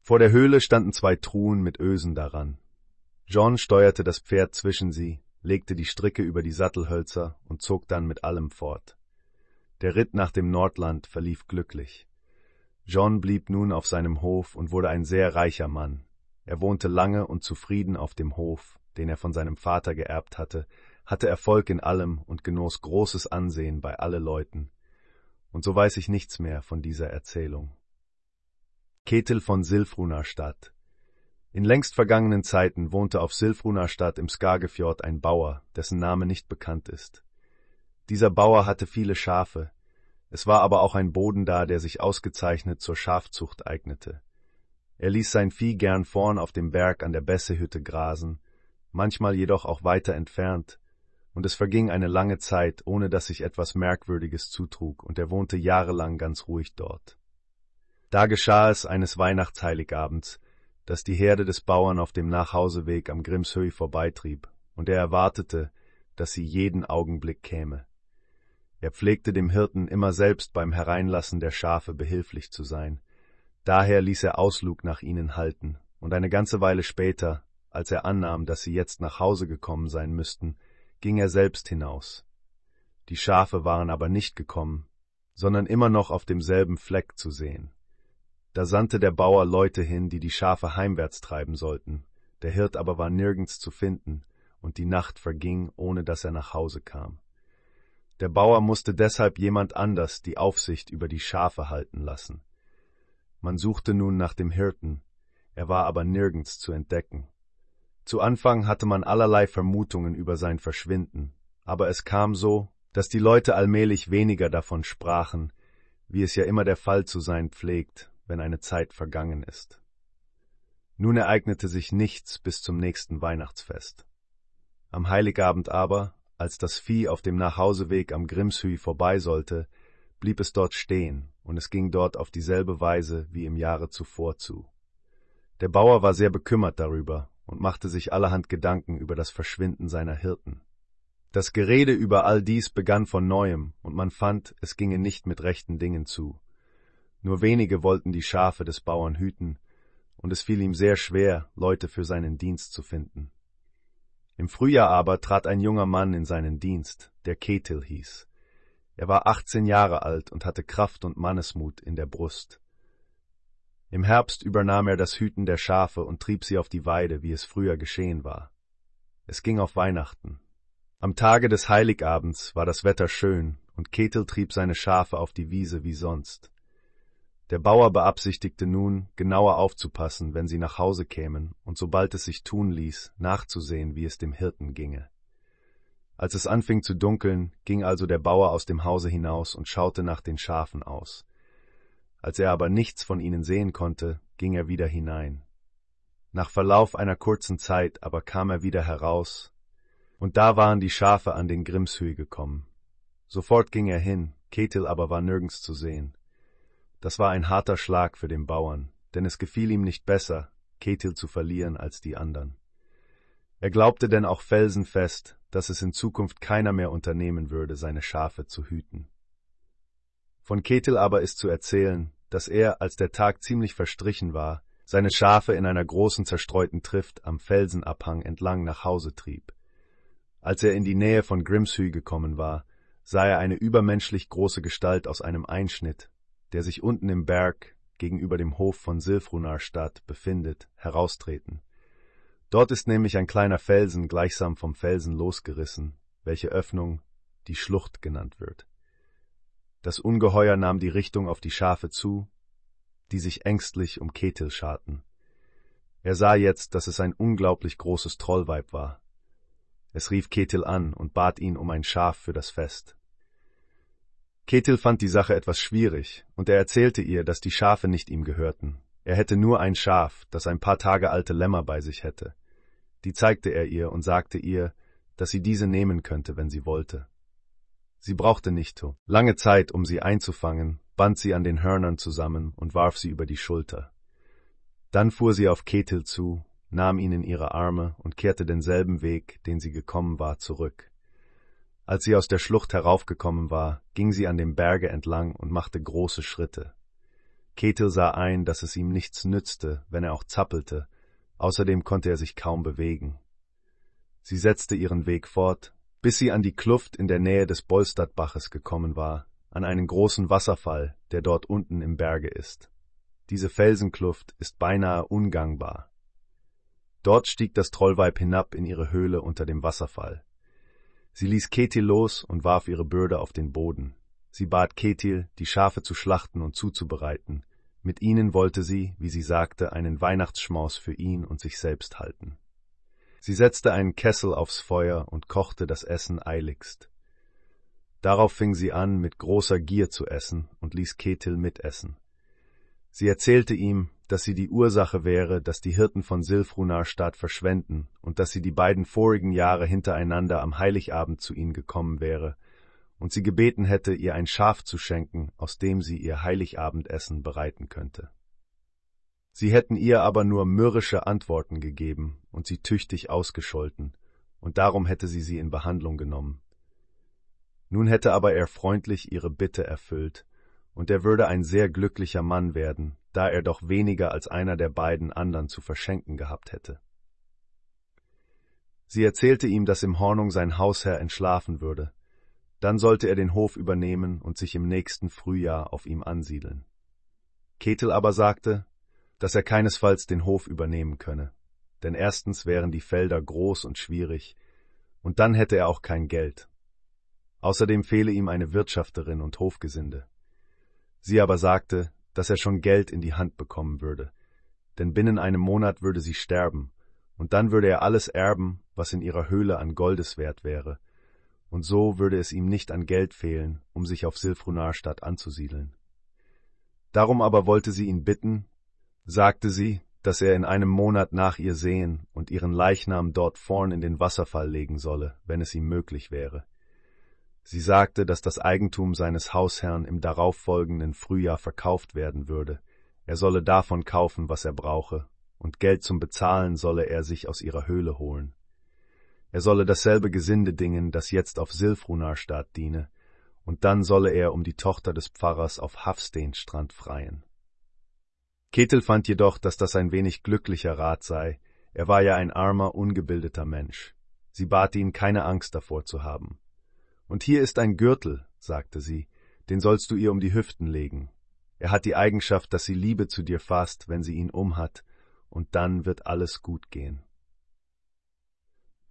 Vor der Höhle standen zwei Truhen mit Ösen daran. John steuerte das Pferd zwischen sie, legte die Stricke über die Sattelhölzer und zog dann mit allem fort. Der Ritt nach dem Nordland verlief glücklich. John blieb nun auf seinem Hof und wurde ein sehr reicher Mann. Er wohnte lange und zufrieden auf dem Hof, den er von seinem Vater geerbt hatte, hatte Erfolg in allem und genoss großes Ansehen bei alle Leuten und so weiß ich nichts mehr von dieser Erzählung. Ketil von Silfrunarstadt In längst vergangenen Zeiten wohnte auf Silfrunarstadt im Skagefjord ein Bauer, dessen Name nicht bekannt ist. Dieser Bauer hatte viele Schafe, es war aber auch ein Boden da, der sich ausgezeichnet zur Schafzucht eignete. Er ließ sein Vieh gern vorn auf dem Berg an der Bessehütte grasen, manchmal jedoch auch weiter entfernt, und es verging eine lange Zeit, ohne dass sich etwas Merkwürdiges zutrug, und er wohnte jahrelang ganz ruhig dort. Da geschah es eines Weihnachtsheiligabends, dass die Herde des Bauern auf dem Nachhauseweg am Grimshöhi vorbeitrieb, und er erwartete, dass sie jeden Augenblick käme. Er pflegte dem Hirten immer selbst beim Hereinlassen der Schafe behilflich zu sein. Daher ließ er Auslug nach ihnen halten, und eine ganze Weile später, als er annahm, dass sie jetzt nach Hause gekommen sein müssten, ging er selbst hinaus. Die Schafe waren aber nicht gekommen, sondern immer noch auf demselben Fleck zu sehen. Da sandte der Bauer Leute hin, die die Schafe heimwärts treiben sollten, der Hirt aber war nirgends zu finden, und die Nacht verging, ohne dass er nach Hause kam. Der Bauer musste deshalb jemand anders die Aufsicht über die Schafe halten lassen. Man suchte nun nach dem Hirten, er war aber nirgends zu entdecken. Zu Anfang hatte man allerlei Vermutungen über sein Verschwinden, aber es kam so, dass die Leute allmählich weniger davon sprachen, wie es ja immer der Fall zu sein pflegt, wenn eine Zeit vergangen ist. Nun ereignete sich nichts bis zum nächsten Weihnachtsfest. Am Heiligabend aber, als das Vieh auf dem Nachhauseweg am Grimshüy vorbei sollte, blieb es dort stehen, und es ging dort auf dieselbe Weise wie im Jahre zuvor zu. Der Bauer war sehr bekümmert darüber und machte sich allerhand Gedanken über das Verschwinden seiner Hirten. Das Gerede über all dies begann von neuem, und man fand, es ginge nicht mit rechten Dingen zu. Nur wenige wollten die Schafe des Bauern hüten, und es fiel ihm sehr schwer, Leute für seinen Dienst zu finden. Im Frühjahr aber trat ein junger Mann in seinen Dienst, der Ketil hieß. Er war achtzehn Jahre alt und hatte Kraft und Mannesmut in der Brust. Im Herbst übernahm er das Hüten der Schafe und trieb sie auf die Weide, wie es früher geschehen war. Es ging auf Weihnachten. Am Tage des Heiligabends war das Wetter schön, und Ketil trieb seine Schafe auf die Wiese wie sonst. Der Bauer beabsichtigte nun, genauer aufzupassen, wenn sie nach Hause kämen, und sobald es sich tun ließ, nachzusehen, wie es dem Hirten ginge. Als es anfing zu dunkeln, ging also der Bauer aus dem Hause hinaus und schaute nach den Schafen aus. Als er aber nichts von ihnen sehen konnte, ging er wieder hinein. Nach Verlauf einer kurzen Zeit aber kam er wieder heraus, und da waren die Schafe an den Grimshüy gekommen. Sofort ging er hin, Ketil aber war nirgends zu sehen. Das war ein harter Schlag für den Bauern, denn es gefiel ihm nicht besser, Ketil zu verlieren als die anderen. Er glaubte denn auch felsenfest, dass es in Zukunft keiner mehr unternehmen würde, seine Schafe zu hüten. Von Ketil aber ist zu erzählen, dass er, als der Tag ziemlich verstrichen war, seine Schafe in einer großen zerstreuten Trift am Felsenabhang entlang nach Hause trieb. Als er in die Nähe von Grimshü gekommen war, sah er eine übermenschlich große Gestalt aus einem Einschnitt, der sich unten im Berg gegenüber dem Hof von Silfrunarstadt befindet, heraustreten. Dort ist nämlich ein kleiner Felsen gleichsam vom Felsen losgerissen, welche Öffnung die Schlucht genannt wird. Das Ungeheuer nahm die Richtung auf die Schafe zu, die sich ängstlich um Ketil scharten. Er sah jetzt, dass es ein unglaublich großes Trollweib war. Es rief Ketil an und bat ihn um ein Schaf für das Fest. Ketil fand die Sache etwas schwierig, und er erzählte ihr, dass die Schafe nicht ihm gehörten, er hätte nur ein Schaf, das ein paar Tage alte Lämmer bei sich hätte. Die zeigte er ihr und sagte ihr, dass sie diese nehmen könnte, wenn sie wollte. Sie brauchte nicht lange Zeit, um sie einzufangen, band sie an den Hörnern zusammen und warf sie über die Schulter. Dann fuhr sie auf Ketil zu, nahm ihn in ihre Arme und kehrte denselben Weg, den sie gekommen war, zurück. Als sie aus der Schlucht heraufgekommen war, ging sie an dem Berge entlang und machte große Schritte. Ketil sah ein, dass es ihm nichts nützte, wenn er auch zappelte, außerdem konnte er sich kaum bewegen. Sie setzte ihren Weg fort, bis sie an die Kluft in der Nähe des Bolstadbaches gekommen war, an einen großen Wasserfall, der dort unten im Berge ist. Diese Felsenkluft ist beinahe ungangbar. Dort stieg das Trollweib hinab in ihre Höhle unter dem Wasserfall. Sie ließ Ketil los und warf ihre Bürde auf den Boden. Sie bat Ketil, die Schafe zu schlachten und zuzubereiten, mit ihnen wollte sie, wie sie sagte, einen Weihnachtsschmaus für ihn und sich selbst halten. Sie setzte einen Kessel aufs Feuer und kochte das Essen eiligst. Darauf fing sie an, mit großer Gier zu essen und ließ Ketil mitessen. Sie erzählte ihm, dass sie die Ursache wäre, dass die Hirten von Silfrunarstadt verschwenden und dass sie die beiden vorigen Jahre hintereinander am Heiligabend zu ihnen gekommen wäre und sie gebeten hätte, ihr ein Schaf zu schenken, aus dem sie ihr Heiligabendessen bereiten könnte. Sie hätten ihr aber nur mürrische Antworten gegeben und sie tüchtig ausgescholten, und darum hätte sie sie in Behandlung genommen. Nun hätte aber er freundlich ihre Bitte erfüllt, und er würde ein sehr glücklicher Mann werden, da er doch weniger als einer der beiden anderen zu verschenken gehabt hätte. Sie erzählte ihm, dass im Hornung sein Hausherr entschlafen würde, dann sollte er den Hof übernehmen und sich im nächsten Frühjahr auf ihm ansiedeln. Ketel aber sagte, dass er keinesfalls den Hof übernehmen könne, denn erstens wären die Felder groß und schwierig, und dann hätte er auch kein Geld. Außerdem fehle ihm eine Wirtschafterin und Hofgesinde. Sie aber sagte, dass er schon Geld in die Hand bekommen würde, denn binnen einem Monat würde sie sterben, und dann würde er alles erben, was in ihrer Höhle an Goldeswert wäre, und so würde es ihm nicht an Geld fehlen, um sich auf Silfrunarstadt anzusiedeln. Darum aber wollte sie ihn bitten, sagte sie, dass er in einem Monat nach ihr sehen und ihren Leichnam dort vorn in den Wasserfall legen solle, wenn es ihm möglich wäre. Sie sagte, dass das Eigentum seines Hausherrn im darauffolgenden Frühjahr verkauft werden würde. Er solle davon kaufen, was er brauche, und Geld zum Bezahlen solle er sich aus ihrer Höhle holen. Er solle dasselbe Gesinde dingen, das jetzt auf Silfrunarstadt diene, und dann solle er um die Tochter des Pfarrers auf Hafsteenstrand freien. Ketel fand jedoch, dass das ein wenig glücklicher Rat sei, er war ja ein armer, ungebildeter Mensch. Sie bat ihn, keine Angst davor zu haben. Und hier ist ein Gürtel, sagte sie, den sollst du ihr um die Hüften legen. Er hat die Eigenschaft, dass sie Liebe zu dir fasst, wenn sie ihn umhat, und dann wird alles gut gehen.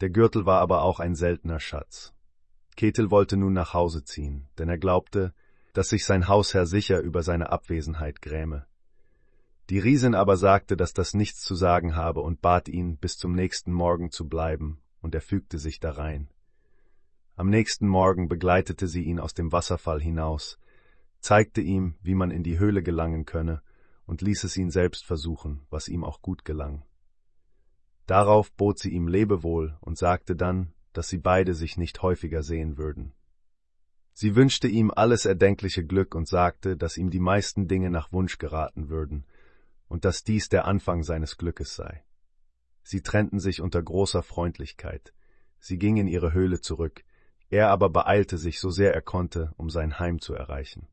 Der Gürtel war aber auch ein seltener Schatz. Ketil wollte nun nach Hause ziehen, denn er glaubte, dass sich sein Hausherr sicher über seine Abwesenheit gräme. Die Riesin aber sagte, dass das nichts zu sagen habe und bat ihn, bis zum nächsten Morgen zu bleiben, und er fügte sich darein. Am nächsten Morgen begleitete sie ihn aus dem Wasserfall hinaus, zeigte ihm, wie man in die Höhle gelangen könne, und ließ es ihn selbst versuchen, was ihm auch gut gelang. Darauf bot sie ihm Lebewohl und sagte dann, dass sie beide sich nicht häufiger sehen würden. Sie wünschte ihm alles erdenkliche Glück und sagte, dass ihm die meisten Dinge nach Wunsch geraten würden und dass dies der Anfang seines Glückes sei. Sie trennten sich unter großer Freundlichkeit. Sie ging in ihre Höhle zurück, er aber beeilte sich so sehr er konnte, um sein Heim zu erreichen.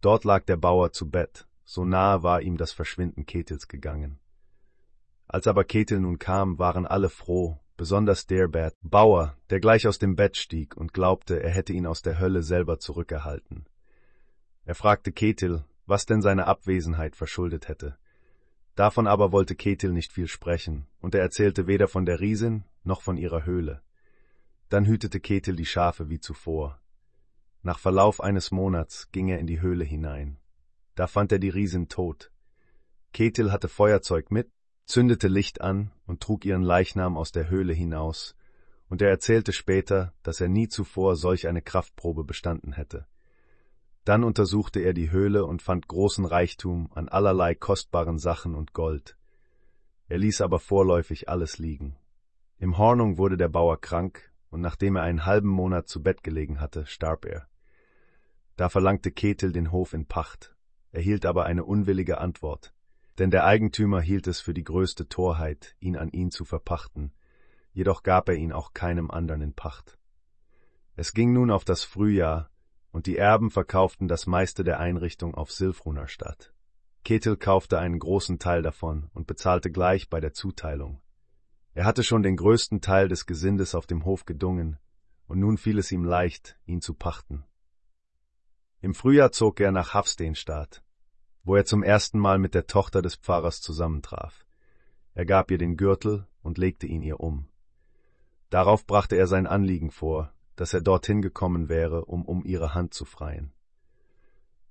Dort lag der Bauer zu Bett, so nahe war ihm das Verschwinden Ketils gegangen. Als aber Ketil nun kam, waren alle froh, besonders der Bert Bauer, der gleich aus dem Bett stieg und glaubte, er hätte ihn aus der Hölle selber zurückerhalten. Er fragte Ketil, was denn seine Abwesenheit verschuldet hätte. Davon aber wollte Ketil nicht viel sprechen, und er erzählte weder von der Riesin noch von ihrer Höhle. Dann hütete Ketil die Schafe wie zuvor. Nach Verlauf eines Monats ging er in die Höhle hinein. Da fand er die Riesin tot. Ketil hatte Feuerzeug mit, zündete Licht an und trug ihren Leichnam aus der Höhle hinaus, und er erzählte später, dass er nie zuvor solch eine Kraftprobe bestanden hätte. Dann untersuchte er die Höhle und fand großen Reichtum an allerlei kostbaren Sachen und Gold. Er ließ aber vorläufig alles liegen. Im Hornung wurde der Bauer krank und nachdem er einen halben Monat zu Bett gelegen hatte, starb er. Da verlangte Ketil den Hof in Pacht, erhielt aber eine unwillige Antwort, denn der Eigentümer hielt es für die größte Torheit, ihn an ihn zu verpachten, jedoch gab er ihn auch keinem anderen in Pacht. Es ging nun auf das Frühjahr, und die Erben verkauften das meiste der Einrichtung auf Silfruner Stadt. Ketil kaufte einen großen Teil davon und bezahlte gleich bei der Zuteilung. Er hatte schon den größten Teil des Gesindes auf dem Hof gedungen, und nun fiel es ihm leicht, ihn zu pachten. Im Frühjahr zog er nach Hafsteenstadt, wo er zum ersten Mal mit der Tochter des Pfarrers zusammentraf. Er gab ihr den Gürtel und legte ihn ihr um. Darauf brachte er sein Anliegen vor, dass er dorthin gekommen wäre, um um ihre Hand zu freien.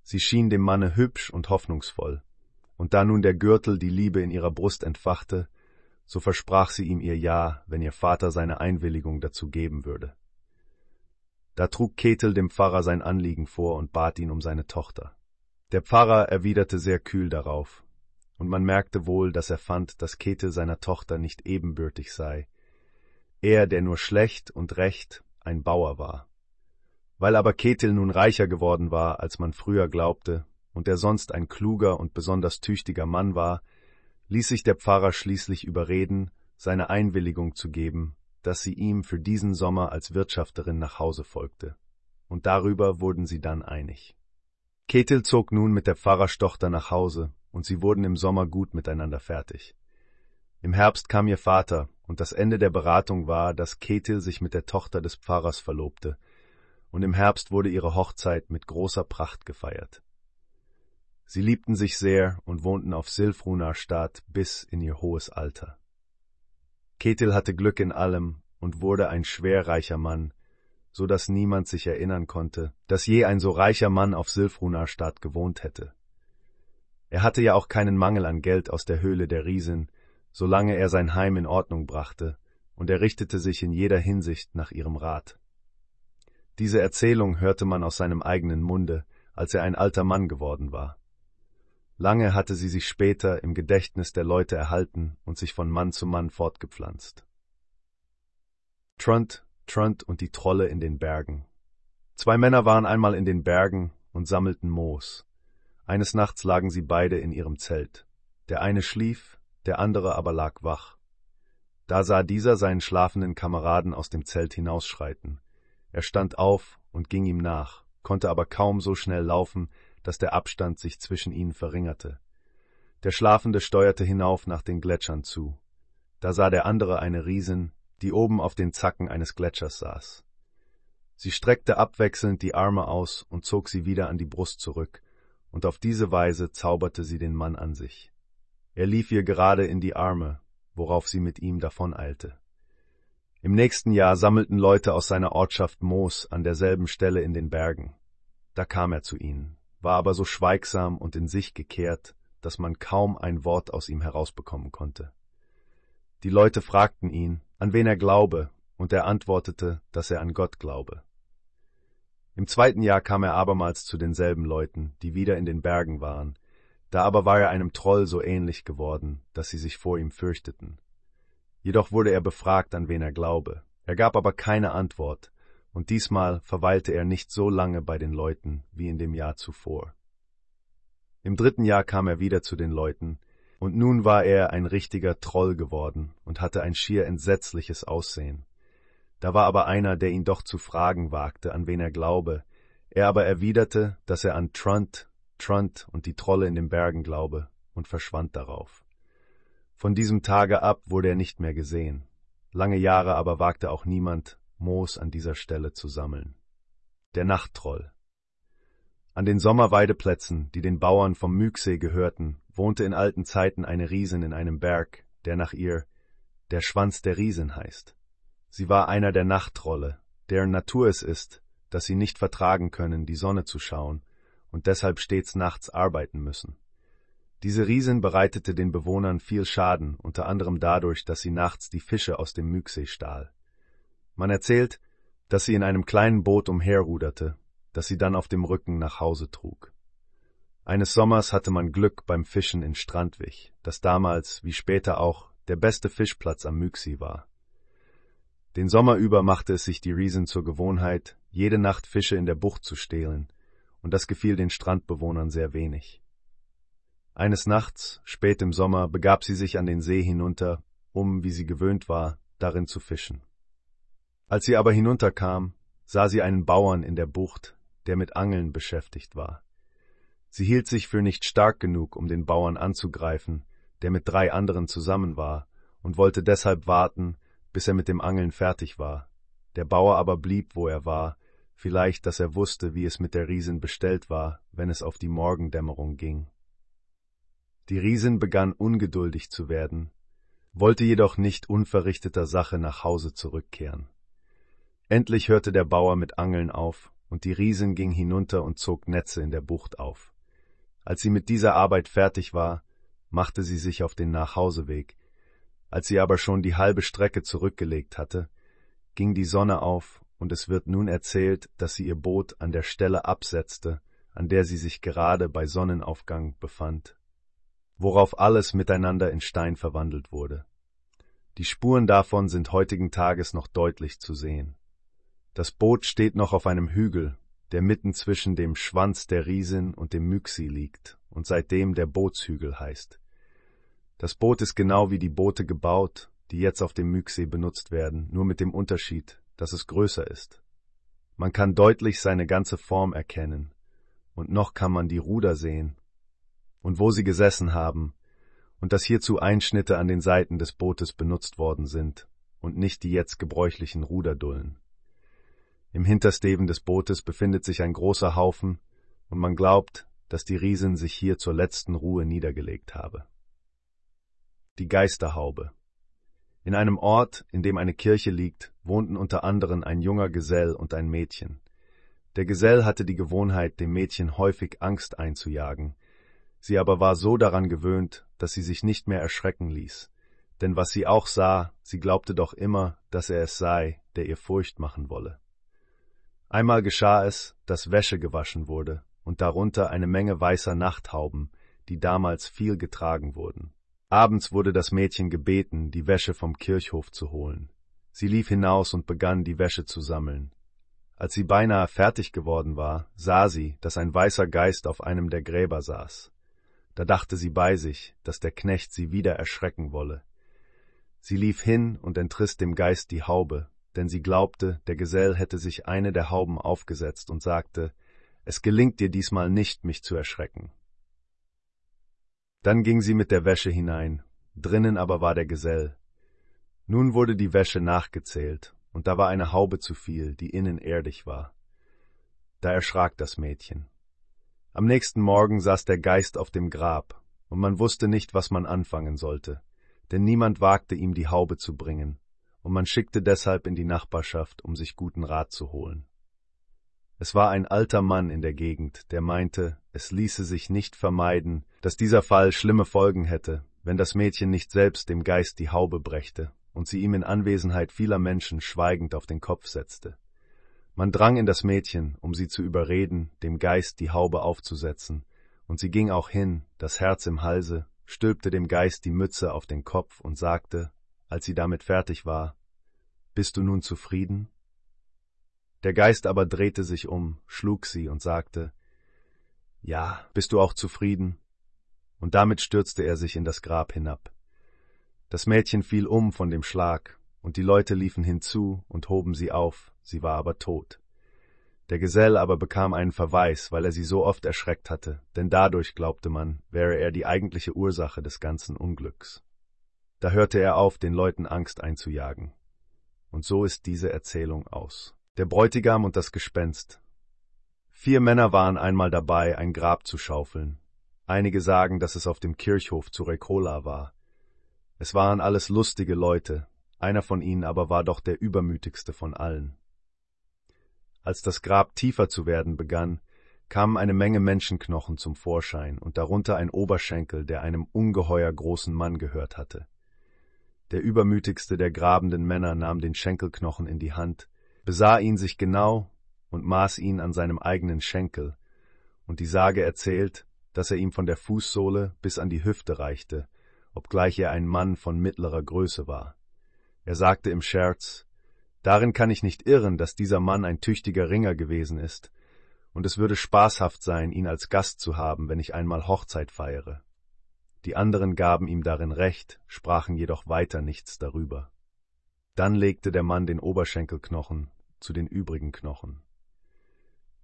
Sie schien dem Manne hübsch und hoffnungsvoll, und da nun der Gürtel die Liebe in ihrer Brust entfachte, so versprach sie ihm ihr Ja, wenn ihr Vater seine Einwilligung dazu geben würde. Da trug Ketel dem Pfarrer sein Anliegen vor und bat ihn um seine Tochter. Der Pfarrer erwiderte sehr kühl darauf, und man merkte wohl, dass er fand, dass Ketel seiner Tochter nicht ebenbürtig sei, er, der nur schlecht und recht ein Bauer war. Weil aber Ketil nun reicher geworden war, als man früher glaubte, und er sonst ein kluger und besonders tüchtiger Mann war, ließ sich der Pfarrer schließlich überreden, seine Einwilligung zu geben, dass sie ihm für diesen Sommer als Wirtschafterin nach Hause folgte. Und darüber wurden sie dann einig. Ketil zog nun mit der Pfarrerstochter nach Hause, und sie wurden im Sommer gut miteinander fertig. Im Herbst kam ihr Vater, und das Ende der Beratung war, dass Ketil sich mit der Tochter des Pfarrers verlobte, und im Herbst wurde ihre Hochzeit mit großer Pracht gefeiert. Sie liebten sich sehr und wohnten auf Silfrunar Stadt bis in ihr hohes Alter. Ketil hatte Glück in allem und wurde ein schwerreicher Mann, so dass niemand sich erinnern konnte, dass je ein so reicher Mann auf Silfrunar Stadt gewohnt hätte. Er hatte ja auch keinen Mangel an Geld aus der Höhle der Riesin, solange er sein Heim in Ordnung brachte, und er richtete sich in jeder Hinsicht nach ihrem Rat. Diese Erzählung hörte man aus seinem eigenen Munde, als er ein alter Mann geworden war. Lange hatte sie sich später im Gedächtnis der Leute erhalten und sich von Mann zu Mann fortgepflanzt. Trunt, Trunt und die Trolle in den Bergen. Zwei Männer waren einmal in den Bergen und sammelten Moos. Eines Nachts lagen sie beide in ihrem Zelt. Der eine schlief, der andere aber lag wach. Da sah dieser seinen schlafenden Kameraden aus dem Zelt hinausschreiten. Er stand auf und ging ihm nach, konnte aber kaum so schnell laufen, dass der Abstand sich zwischen ihnen verringerte. Der Schlafende steuerte hinauf nach den Gletschern zu. Da sah der andere eine Riesin, die oben auf den Zacken eines Gletschers saß. Sie streckte abwechselnd die Arme aus und zog sie wieder an die Brust zurück, und auf diese Weise zauberte sie den Mann an sich. Er lief ihr gerade in die Arme, worauf sie mit ihm davoneilte. Im nächsten Jahr sammelten Leute aus seiner Ortschaft Moos an derselben Stelle in den Bergen. Da kam er zu ihnen, war aber so schweigsam und in sich gekehrt, dass man kaum ein Wort aus ihm herausbekommen konnte. Die Leute fragten ihn, an wen er glaube, und er antwortete, dass er an Gott glaube. Im zweiten Jahr kam er abermals zu denselben Leuten, die wieder in den Bergen waren, da aber war er einem Troll so ähnlich geworden, dass sie sich vor ihm fürchteten. Jedoch wurde er befragt, an wen er glaube. Er gab aber keine Antwort, und diesmal verweilte er nicht so lange bei den Leuten wie in dem Jahr zuvor. Im dritten Jahr kam er wieder zu den Leuten, und nun war er ein richtiger Troll geworden und hatte ein schier entsetzliches Aussehen. Da war aber einer, der ihn doch zu fragen wagte, an wen er glaube. Er aber erwiderte, dass er an Trunt, Trunt und die Trolle in den Bergen glaube, und verschwand darauf. Von diesem Tage ab wurde er nicht mehr gesehen. Lange Jahre aber wagte auch niemand, Moos an dieser Stelle zu sammeln. Der Nachttroll. An den Sommerweideplätzen, die den Bauern vom Mücksee gehörten, wohnte in alten Zeiten eine Riesin in einem Berg, der nach ihr der Schwanz der Riesin heißt. Sie war einer der Nachttrolle, deren Natur es ist, dass sie nicht vertragen können, die Sonne zu schauen und deshalb stets nachts arbeiten müssen. Diese Riesin bereitete den Bewohnern viel Schaden, unter anderem dadurch, dass sie nachts die Fische aus dem Mücksee stahl. Man erzählt, dass sie in einem kleinen Boot umherruderte, das sie dann auf dem Rücken nach Hause trug. Eines Sommers hatte man Glück beim Fischen in Strandwig, das damals, wie später auch, der beste Fischplatz am Mücksee war. Den Sommer über machte es sich die Riesen zur Gewohnheit, jede Nacht Fische in der Bucht zu stehlen, und das gefiel den Strandbewohnern sehr wenig. Eines Nachts, spät im Sommer, begab sie sich an den See hinunter, um, wie sie gewöhnt war, darin zu fischen. Als sie aber hinunterkam, sah sie einen Bauern in der Bucht, der mit Angeln beschäftigt war. Sie hielt sich für nicht stark genug, um den Bauern anzugreifen, der mit drei anderen zusammen war, und wollte deshalb warten, bis er mit dem Angeln fertig war. Der Bauer aber blieb, wo er war, vielleicht, dass er wusste, wie es mit der Riesin bestellt war, wenn es auf die Morgendämmerung ging. Die Riesin begann ungeduldig zu werden, wollte jedoch nicht unverrichteter Sache nach Hause zurückkehren. Endlich hörte der Bauer mit Angeln auf, und die Riesin ging hinunter und zog Netze in der Bucht auf. Als sie mit dieser Arbeit fertig war, machte sie sich auf den Nachhauseweg, als sie aber schon die halbe Strecke zurückgelegt hatte, ging die Sonne auf, und es wird nun erzählt, dass sie ihr Boot an der Stelle absetzte, an der sie sich gerade bei Sonnenaufgang befand, worauf alles miteinander in Stein verwandelt wurde. Die Spuren davon sind heutigen Tages noch deutlich zu sehen. Das Boot steht noch auf einem Hügel, der mitten zwischen dem Schwanz der Riesin und dem Müxi liegt und seitdem der Bootshügel heißt. Das Boot ist genau wie die Boote gebaut, die jetzt auf dem Mücksee benutzt werden, nur mit dem Unterschied, dass es größer ist. Man kann deutlich seine ganze Form erkennen, und noch kann man die Ruder sehen, und wo sie gesessen haben, und dass hierzu Einschnitte an den Seiten des Bootes benutzt worden sind, und nicht die jetzt gebräuchlichen Ruderdullen. Im Hintersteven des Bootes befindet sich ein großer Haufen, und man glaubt, dass die Riesin sich hier zur letzten Ruhe niedergelegt habe die Geisterhaube. In einem Ort, in dem eine Kirche liegt, wohnten unter anderem ein junger Gesell und ein Mädchen. Der Gesell hatte die Gewohnheit, dem Mädchen häufig Angst einzujagen, sie aber war so daran gewöhnt, dass sie sich nicht mehr erschrecken ließ, denn was sie auch sah, sie glaubte doch immer, dass er es sei, der ihr Furcht machen wolle. Einmal geschah es, dass Wäsche gewaschen wurde, und darunter eine Menge weißer Nachthauben, die damals viel getragen wurden. Abends wurde das Mädchen gebeten, die Wäsche vom Kirchhof zu holen. Sie lief hinaus und begann, die Wäsche zu sammeln. Als sie beinahe fertig geworden war, sah sie, dass ein weißer Geist auf einem der Gräber saß. Da dachte sie bei sich, dass der Knecht sie wieder erschrecken wolle. Sie lief hin und entriss dem Geist die Haube, denn sie glaubte, der Gesell hätte sich eine der Hauben aufgesetzt und sagte, es gelingt dir diesmal nicht, mich zu erschrecken. Dann ging sie mit der Wäsche hinein, drinnen aber war der Gesell. Nun wurde die Wäsche nachgezählt, und da war eine Haube zu viel, die innen erdig war. Da erschrak das Mädchen. Am nächsten Morgen saß der Geist auf dem Grab, und man wusste nicht, was man anfangen sollte, denn niemand wagte ihm die Haube zu bringen, und man schickte deshalb in die Nachbarschaft, um sich guten Rat zu holen. Es war ein alter Mann in der Gegend, der meinte, es ließe sich nicht vermeiden, dass dieser Fall schlimme Folgen hätte, wenn das Mädchen nicht selbst dem Geist die Haube brächte und sie ihm in Anwesenheit vieler Menschen schweigend auf den Kopf setzte. Man drang in das Mädchen, um sie zu überreden, dem Geist die Haube aufzusetzen, und sie ging auch hin, das Herz im Halse, stülpte dem Geist die Mütze auf den Kopf und sagte, als sie damit fertig war, Bist du nun zufrieden? Der Geist aber drehte sich um, schlug sie und sagte, Ja, bist du auch zufrieden? Und damit stürzte er sich in das Grab hinab. Das Mädchen fiel um von dem Schlag, und die Leute liefen hinzu und hoben sie auf, sie war aber tot. Der Gesell aber bekam einen Verweis, weil er sie so oft erschreckt hatte, denn dadurch, glaubte man, wäre er die eigentliche Ursache des ganzen Unglücks. Da hörte er auf, den Leuten Angst einzujagen. Und so ist diese Erzählung aus. Der Bräutigam und das Gespenst. Vier Männer waren einmal dabei, ein Grab zu schaufeln. Einige sagen, dass es auf dem Kirchhof zu Rekola war. Es waren alles lustige Leute, einer von ihnen aber war doch der übermütigste von allen. Als das Grab tiefer zu werden begann, kamen eine Menge Menschenknochen zum Vorschein und darunter ein Oberschenkel, der einem ungeheuer großen Mann gehört hatte. Der übermütigste der grabenden Männer nahm den Schenkelknochen in die Hand, besah ihn sich genau und maß ihn an seinem eigenen Schenkel, und die Sage erzählt, dass er ihm von der Fußsohle bis an die Hüfte reichte, obgleich er ein Mann von mittlerer Größe war. Er sagte im Scherz, Darin kann ich nicht irren, dass dieser Mann ein tüchtiger Ringer gewesen ist, und es würde spaßhaft sein, ihn als Gast zu haben, wenn ich einmal Hochzeit feiere. Die anderen gaben ihm darin recht, sprachen jedoch weiter nichts darüber. Dann legte der Mann den Oberschenkelknochen zu den übrigen Knochen.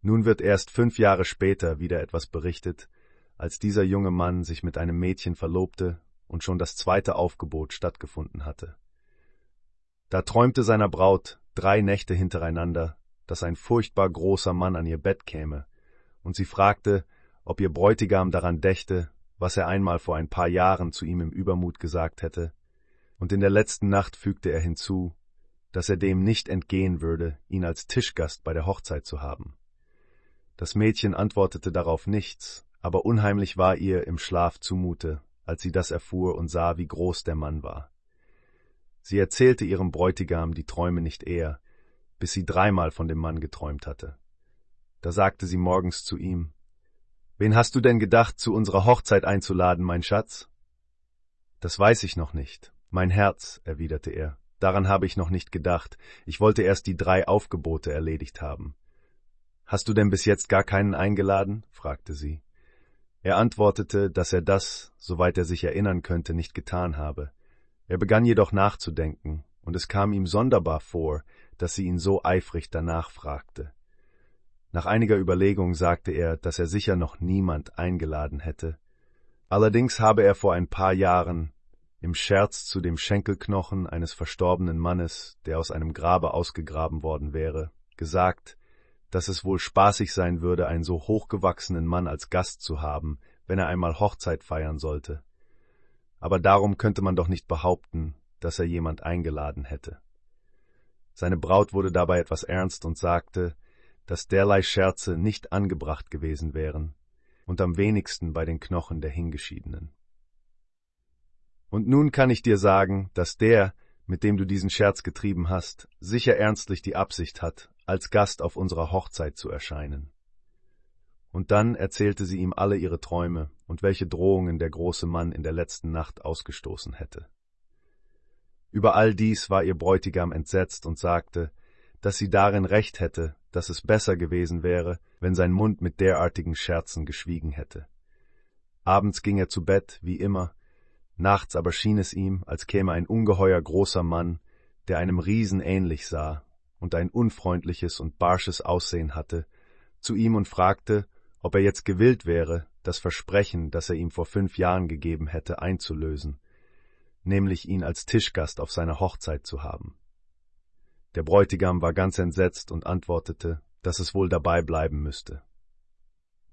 Nun wird erst fünf Jahre später wieder etwas berichtet, als dieser junge Mann sich mit einem Mädchen verlobte und schon das zweite Aufgebot stattgefunden hatte. Da träumte seiner Braut drei Nächte hintereinander, dass ein furchtbar großer Mann an ihr Bett käme, und sie fragte, ob ihr Bräutigam daran dächte, was er einmal vor ein paar Jahren zu ihm im Übermut gesagt hätte, und in der letzten Nacht fügte er hinzu, dass er dem nicht entgehen würde, ihn als Tischgast bei der Hochzeit zu haben. Das Mädchen antwortete darauf nichts, aber unheimlich war ihr im Schlaf zumute, als sie das erfuhr und sah, wie groß der Mann war. Sie erzählte ihrem Bräutigam die Träume nicht eher, bis sie dreimal von dem Mann geträumt hatte. Da sagte sie morgens zu ihm, Wen hast du denn gedacht, zu unserer Hochzeit einzuladen, mein Schatz? Das weiß ich noch nicht. Mein Herz, erwiderte er, daran habe ich noch nicht gedacht. Ich wollte erst die drei Aufgebote erledigt haben. Hast du denn bis jetzt gar keinen eingeladen? fragte sie. Er antwortete, dass er das, soweit er sich erinnern könnte, nicht getan habe. Er begann jedoch nachzudenken, und es kam ihm sonderbar vor, dass sie ihn so eifrig danach fragte. Nach einiger Überlegung sagte er, dass er sicher noch niemand eingeladen hätte. Allerdings habe er vor ein paar Jahren im Scherz zu dem Schenkelknochen eines verstorbenen Mannes, der aus einem Grabe ausgegraben worden wäre, gesagt, dass es wohl spaßig sein würde, einen so hochgewachsenen Mann als Gast zu haben, wenn er einmal Hochzeit feiern sollte. Aber darum könnte man doch nicht behaupten, dass er jemand eingeladen hätte. Seine Braut wurde dabei etwas ernst und sagte, dass derlei Scherze nicht angebracht gewesen wären und am wenigsten bei den Knochen der Hingeschiedenen. Und nun kann ich dir sagen, dass der, mit dem du diesen Scherz getrieben hast, sicher ernstlich die Absicht hat, als Gast auf unserer Hochzeit zu erscheinen. Und dann erzählte sie ihm alle ihre Träume und welche Drohungen der große Mann in der letzten Nacht ausgestoßen hätte. Über all dies war ihr Bräutigam entsetzt und sagte, dass sie darin recht hätte, dass es besser gewesen wäre, wenn sein Mund mit derartigen Scherzen geschwiegen hätte. Abends ging er zu Bett, wie immer, nachts aber schien es ihm, als käme ein ungeheuer großer Mann, der einem Riesen ähnlich sah und ein unfreundliches und barsches Aussehen hatte, zu ihm und fragte, ob er jetzt gewillt wäre, das Versprechen, das er ihm vor fünf Jahren gegeben hätte, einzulösen, nämlich ihn als Tischgast auf seiner Hochzeit zu haben. Der Bräutigam war ganz entsetzt und antwortete, dass es wohl dabei bleiben müsste.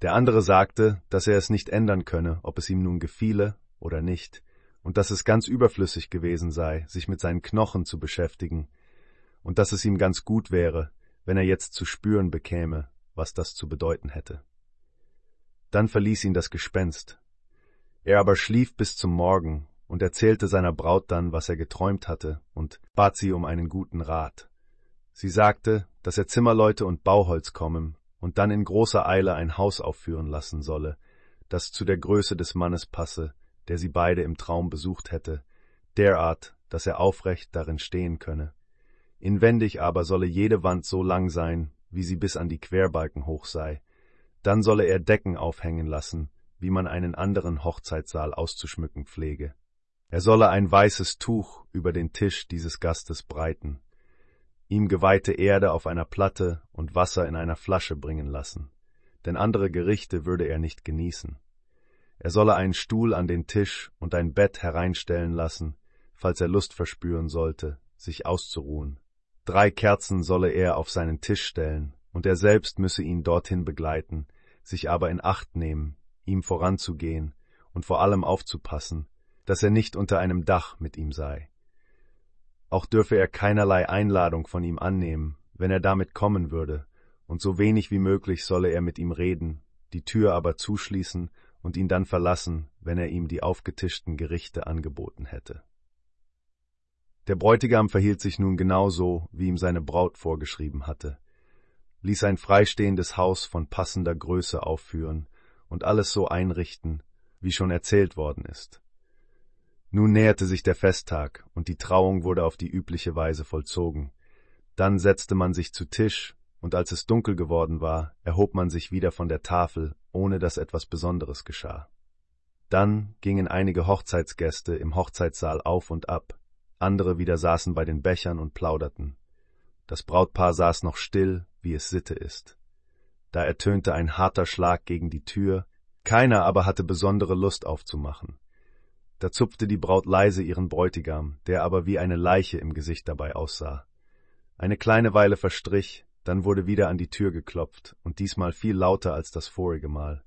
Der andere sagte, dass er es nicht ändern könne, ob es ihm nun gefiele oder nicht, und dass es ganz überflüssig gewesen sei, sich mit seinen Knochen zu beschäftigen, und dass es ihm ganz gut wäre, wenn er jetzt zu spüren bekäme, was das zu bedeuten hätte. Dann verließ ihn das Gespenst. Er aber schlief bis zum Morgen und erzählte seiner Braut dann, was er geträumt hatte, und bat sie um einen guten Rat. Sie sagte, dass er Zimmerleute und Bauholz kommen und dann in großer Eile ein Haus aufführen lassen solle, das zu der Größe des Mannes passe, der sie beide im Traum besucht hätte, derart, dass er aufrecht darin stehen könne. Inwendig aber solle jede Wand so lang sein, wie sie bis an die Querbalken hoch sei, dann solle er Decken aufhängen lassen, wie man einen anderen Hochzeitssaal auszuschmücken pflege. Er solle ein weißes Tuch über den Tisch dieses Gastes breiten, ihm geweihte Erde auf einer Platte und Wasser in einer Flasche bringen lassen, denn andere Gerichte würde er nicht genießen. Er solle einen Stuhl an den Tisch und ein Bett hereinstellen lassen, falls er Lust verspüren sollte, sich auszuruhen. Drei Kerzen solle er auf seinen Tisch stellen, und er selbst müsse ihn dorthin begleiten, sich aber in Acht nehmen, ihm voranzugehen und vor allem aufzupassen, dass er nicht unter einem Dach mit ihm sei. Auch dürfe er keinerlei Einladung von ihm annehmen, wenn er damit kommen würde, und so wenig wie möglich solle er mit ihm reden, die Tür aber zuschließen und ihn dann verlassen, wenn er ihm die aufgetischten Gerichte angeboten hätte. Der Bräutigam verhielt sich nun genau so, wie ihm seine Braut vorgeschrieben hatte ließ ein freistehendes Haus von passender Größe aufführen und alles so einrichten, wie schon erzählt worden ist. Nun näherte sich der Festtag, und die Trauung wurde auf die übliche Weise vollzogen. Dann setzte man sich zu Tisch, und als es dunkel geworden war, erhob man sich wieder von der Tafel, ohne dass etwas Besonderes geschah. Dann gingen einige Hochzeitsgäste im Hochzeitssaal auf und ab, andere wieder saßen bei den Bechern und plauderten. Das Brautpaar saß noch still, wie es Sitte ist. Da ertönte ein harter Schlag gegen die Tür, keiner aber hatte besondere Lust aufzumachen. Da zupfte die Braut leise ihren Bräutigam, der aber wie eine Leiche im Gesicht dabei aussah. Eine kleine Weile verstrich, dann wurde wieder an die Tür geklopft, und diesmal viel lauter als das vorige Mal.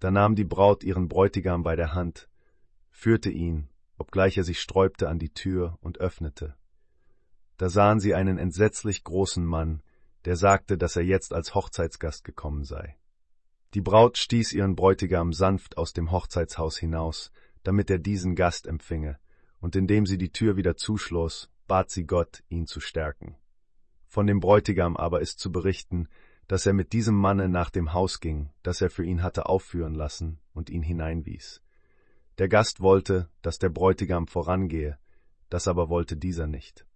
Da nahm die Braut ihren Bräutigam bei der Hand, führte ihn, obgleich er sich sträubte, an die Tür und öffnete. Da sahen sie einen entsetzlich großen Mann, der sagte, dass er jetzt als Hochzeitsgast gekommen sei. Die Braut stieß ihren Bräutigam sanft aus dem Hochzeitshaus hinaus, damit er diesen Gast empfinge, und indem sie die Tür wieder zuschloss, bat sie Gott, ihn zu stärken. Von dem Bräutigam aber ist zu berichten, dass er mit diesem Manne nach dem Haus ging, das er für ihn hatte aufführen lassen, und ihn hineinwies. Der Gast wollte, dass der Bräutigam vorangehe, das aber wollte dieser nicht.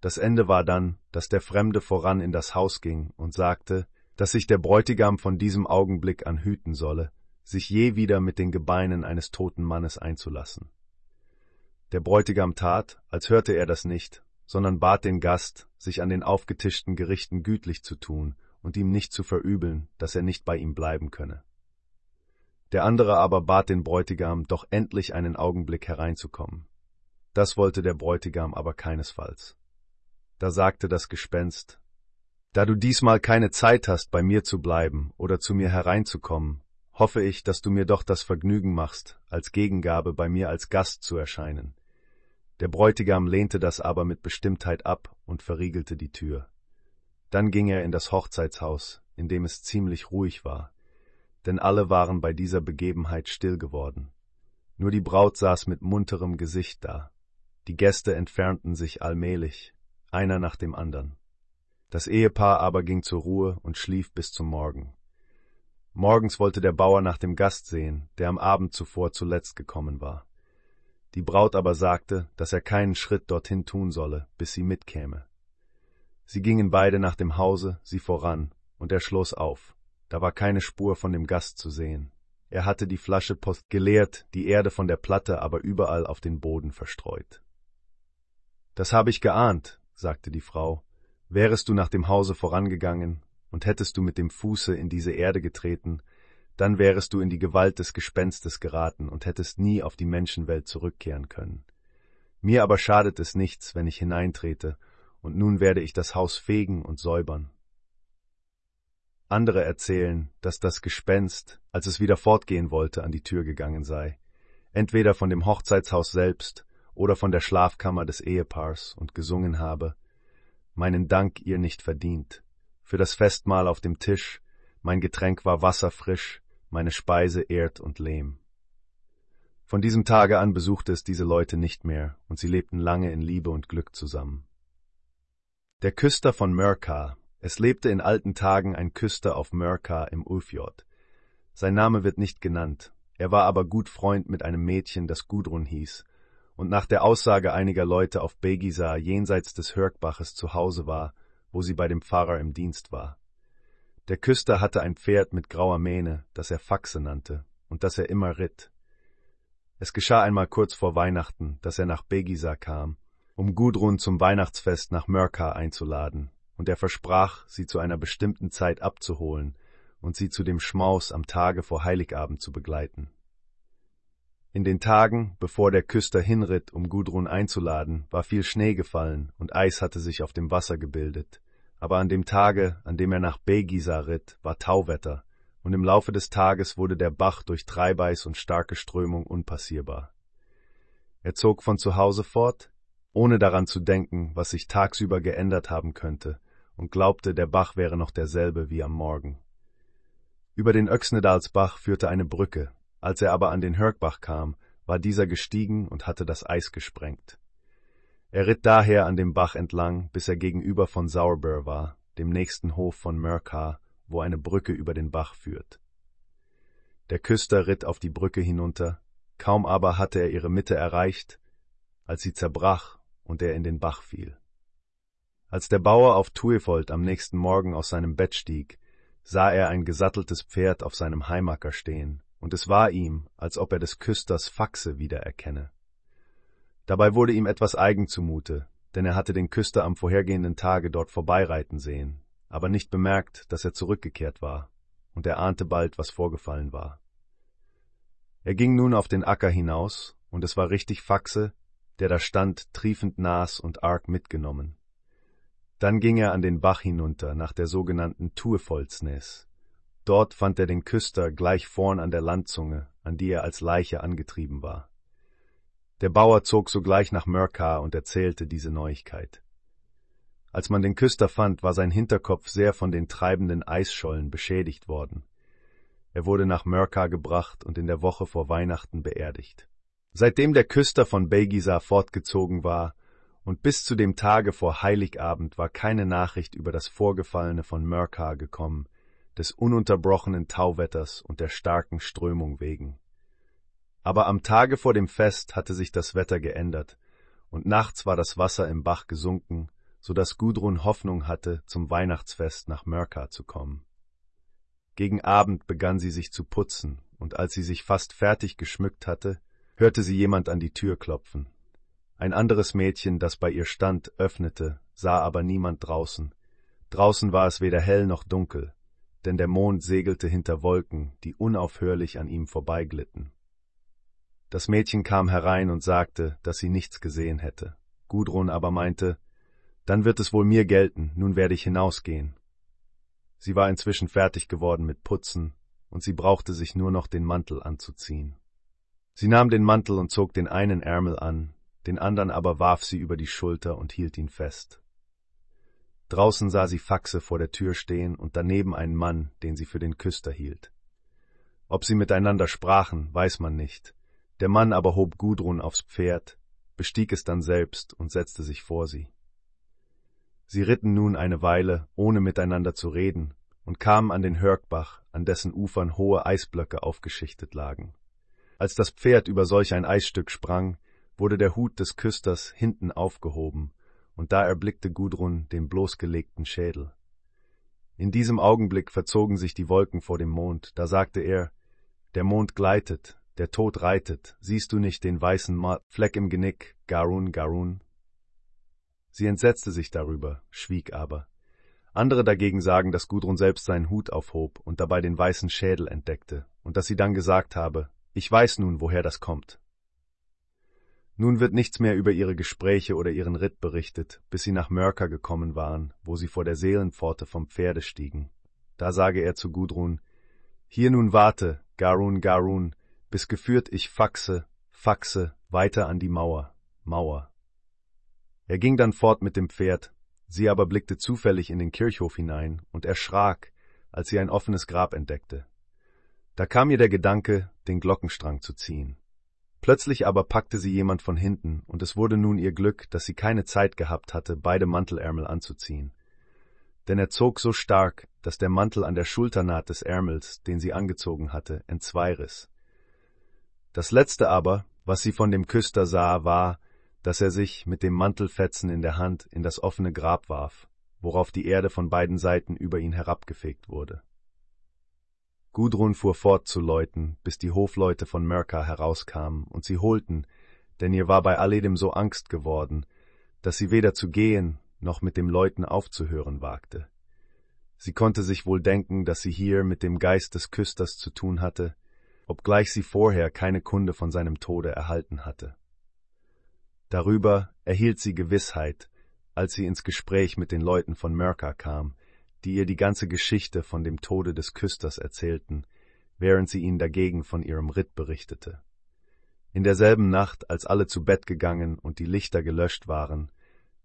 Das Ende war dann, dass der Fremde voran in das Haus ging und sagte, dass sich der Bräutigam von diesem Augenblick an hüten solle, sich je wieder mit den Gebeinen eines toten Mannes einzulassen. Der Bräutigam tat, als hörte er das nicht, sondern bat den Gast, sich an den aufgetischten Gerichten gütlich zu tun und ihm nicht zu verübeln, dass er nicht bei ihm bleiben könne. Der andere aber bat den Bräutigam, doch endlich einen Augenblick hereinzukommen. Das wollte der Bräutigam aber keinesfalls. Da sagte das Gespenst, Da du diesmal keine Zeit hast, bei mir zu bleiben oder zu mir hereinzukommen, hoffe ich, dass du mir doch das Vergnügen machst, als Gegengabe bei mir als Gast zu erscheinen. Der Bräutigam lehnte das aber mit Bestimmtheit ab und verriegelte die Tür. Dann ging er in das Hochzeitshaus, in dem es ziemlich ruhig war, denn alle waren bei dieser Begebenheit still geworden. Nur die Braut saß mit munterem Gesicht da. Die Gäste entfernten sich allmählich, einer nach dem andern. Das Ehepaar aber ging zur Ruhe und schlief bis zum Morgen. Morgens wollte der Bauer nach dem Gast sehen, der am Abend zuvor zuletzt gekommen war. Die Braut aber sagte, dass er keinen Schritt dorthin tun solle, bis sie mitkäme. Sie gingen beide nach dem Hause, sie voran, und er schloss auf. Da war keine Spur von dem Gast zu sehen. Er hatte die Flasche Post geleert, die Erde von der Platte aber überall auf den Boden verstreut. Das habe ich geahnt, sagte die Frau. Wärest du nach dem Hause vorangegangen und hättest du mit dem Fuße in diese Erde getreten, dann wärest du in die Gewalt des Gespenstes geraten und hättest nie auf die Menschenwelt zurückkehren können. Mir aber schadet es nichts, wenn ich hineintrete, und nun werde ich das Haus fegen und säubern. Andere erzählen, dass das Gespenst, als es wieder fortgehen wollte, an die Tür gegangen sei, entweder von dem Hochzeitshaus selbst oder von der Schlafkammer des Ehepaars und gesungen habe, meinen Dank ihr nicht verdient, für das Festmahl auf dem Tisch, mein Getränk war wasserfrisch, meine Speise Erd und Lehm. Von diesem Tage an besuchte es diese Leute nicht mehr, und sie lebten lange in Liebe und Glück zusammen. Der Küster von Mörka es lebte in alten Tagen ein Küster auf Mörka im Ulfjord. Sein Name wird nicht genannt, er war aber gut Freund mit einem Mädchen, das Gudrun hieß, und nach der Aussage einiger Leute auf Begisa jenseits des Hörgbaches zu Hause war, wo sie bei dem Pfarrer im Dienst war. Der Küster hatte ein Pferd mit grauer Mähne, das er Faxe nannte, und das er immer ritt. Es geschah einmal kurz vor Weihnachten, dass er nach Begisa kam, um Gudrun zum Weihnachtsfest nach Mörka einzuladen, und er versprach, sie zu einer bestimmten Zeit abzuholen und sie zu dem Schmaus am Tage vor Heiligabend zu begleiten. In den Tagen, bevor der Küster hinritt, um Gudrun einzuladen, war viel Schnee gefallen und Eis hatte sich auf dem Wasser gebildet. Aber an dem Tage, an dem er nach Begisa ritt, war Tauwetter, und im Laufe des Tages wurde der Bach durch Treibeiß und starke Strömung unpassierbar. Er zog von zu Hause fort, ohne daran zu denken, was sich tagsüber geändert haben könnte, und glaubte, der Bach wäre noch derselbe wie am Morgen. Über den Öxnedalsbach führte eine Brücke, als er aber an den Hörgbach kam, war dieser gestiegen und hatte das Eis gesprengt. Er ritt daher an dem Bach entlang, bis er gegenüber von Sauerbur war, dem nächsten Hof von Mörkar, wo eine Brücke über den Bach führt. Der Küster ritt auf die Brücke hinunter, kaum aber hatte er ihre Mitte erreicht, als sie zerbrach und er in den Bach fiel. Als der Bauer auf Tuefold am nächsten Morgen aus seinem Bett stieg, sah er ein gesatteltes Pferd auf seinem Heimacker stehen, und es war ihm, als ob er des Küsters Faxe wiedererkenne. Dabei wurde ihm etwas eigen zumute, denn er hatte den Küster am vorhergehenden Tage dort vorbeireiten sehen, aber nicht bemerkt, dass er zurückgekehrt war, und er ahnte bald, was vorgefallen war. Er ging nun auf den Acker hinaus, und es war richtig Faxe, der da stand, triefend Nas und arg mitgenommen. Dann ging er an den Bach hinunter nach der sogenannten Tuefoldsnes. Dort fand er den Küster gleich vorn an der Landzunge, an die er als Leiche angetrieben war. Der Bauer zog sogleich nach Mörka und erzählte diese Neuigkeit. Als man den Küster fand, war sein Hinterkopf sehr von den treibenden Eisschollen beschädigt worden. Er wurde nach Mörka gebracht und in der Woche vor Weihnachten beerdigt. Seitdem der Küster von Begisa fortgezogen war und bis zu dem Tage vor Heiligabend war keine Nachricht über das Vorgefallene von Mörka gekommen, des ununterbrochenen Tauwetters und der starken Strömung wegen. Aber am Tage vor dem Fest hatte sich das Wetter geändert, und nachts war das Wasser im Bach gesunken, so dass Gudrun Hoffnung hatte, zum Weihnachtsfest nach Mörka zu kommen. Gegen Abend begann sie sich zu putzen, und als sie sich fast fertig geschmückt hatte, hörte sie jemand an die Tür klopfen. Ein anderes Mädchen, das bei ihr stand, öffnete, sah aber niemand draußen. Draußen war es weder hell noch dunkel, denn der Mond segelte hinter Wolken, die unaufhörlich an ihm vorbeiglitten. Das Mädchen kam herein und sagte, dass sie nichts gesehen hätte. Gudrun aber meinte, dann wird es wohl mir gelten, nun werde ich hinausgehen. Sie war inzwischen fertig geworden mit Putzen, und sie brauchte sich nur noch den Mantel anzuziehen. Sie nahm den Mantel und zog den einen Ärmel an, den andern aber warf sie über die Schulter und hielt ihn fest. Draußen sah sie Faxe vor der Tür stehen und daneben einen Mann, den sie für den Küster hielt. Ob sie miteinander sprachen, weiß man nicht. Der Mann aber hob Gudrun aufs Pferd, bestieg es dann selbst und setzte sich vor sie. Sie ritten nun eine Weile, ohne miteinander zu reden, und kamen an den Hörgbach, an dessen Ufern hohe Eisblöcke aufgeschichtet lagen. Als das Pferd über solch ein Eisstück sprang, wurde der Hut des Küsters hinten aufgehoben, und da erblickte Gudrun den bloßgelegten Schädel. In diesem Augenblick verzogen sich die Wolken vor dem Mond, da sagte er, der Mond gleitet, der Tod reitet, siehst du nicht den weißen Fleck im Genick, Garun, Garun? Sie entsetzte sich darüber, schwieg aber. Andere dagegen sagen, dass Gudrun selbst seinen Hut aufhob und dabei den weißen Schädel entdeckte, und dass sie dann gesagt habe, ich weiß nun, woher das kommt. Nun wird nichts mehr über ihre Gespräche oder ihren Ritt berichtet, bis sie nach Mörker gekommen waren, wo sie vor der Seelenpforte vom Pferde stiegen. Da sage er zu Gudrun, Hier nun warte, Garun, Garun, bis geführt ich faxe, faxe, weiter an die Mauer, Mauer. Er ging dann fort mit dem Pferd, sie aber blickte zufällig in den Kirchhof hinein und erschrak, als sie ein offenes Grab entdeckte. Da kam ihr der Gedanke, den Glockenstrang zu ziehen. Plötzlich aber packte sie jemand von hinten, und es wurde nun ihr Glück, dass sie keine Zeit gehabt hatte, beide Mantelärmel anzuziehen. Denn er zog so stark, dass der Mantel an der Schulternaht des Ärmels, den sie angezogen hatte, entzweiriss. Das letzte aber, was sie von dem Küster sah, war, dass er sich mit dem Mantelfetzen in der Hand in das offene Grab warf, worauf die Erde von beiden Seiten über ihn herabgefegt wurde. Gudrun fuhr fort zu läuten, bis die Hofleute von Mörka herauskamen und sie holten, denn ihr war bei alledem so Angst geworden, dass sie weder zu gehen noch mit dem Läuten aufzuhören wagte. Sie konnte sich wohl denken, dass sie hier mit dem Geist des Küsters zu tun hatte, obgleich sie vorher keine Kunde von seinem Tode erhalten hatte. Darüber erhielt sie Gewissheit, als sie ins Gespräch mit den Leuten von Mörka kam, die ihr die ganze Geschichte von dem Tode des Küsters erzählten, während sie ihnen dagegen von ihrem Ritt berichtete. In derselben Nacht, als alle zu Bett gegangen und die Lichter gelöscht waren,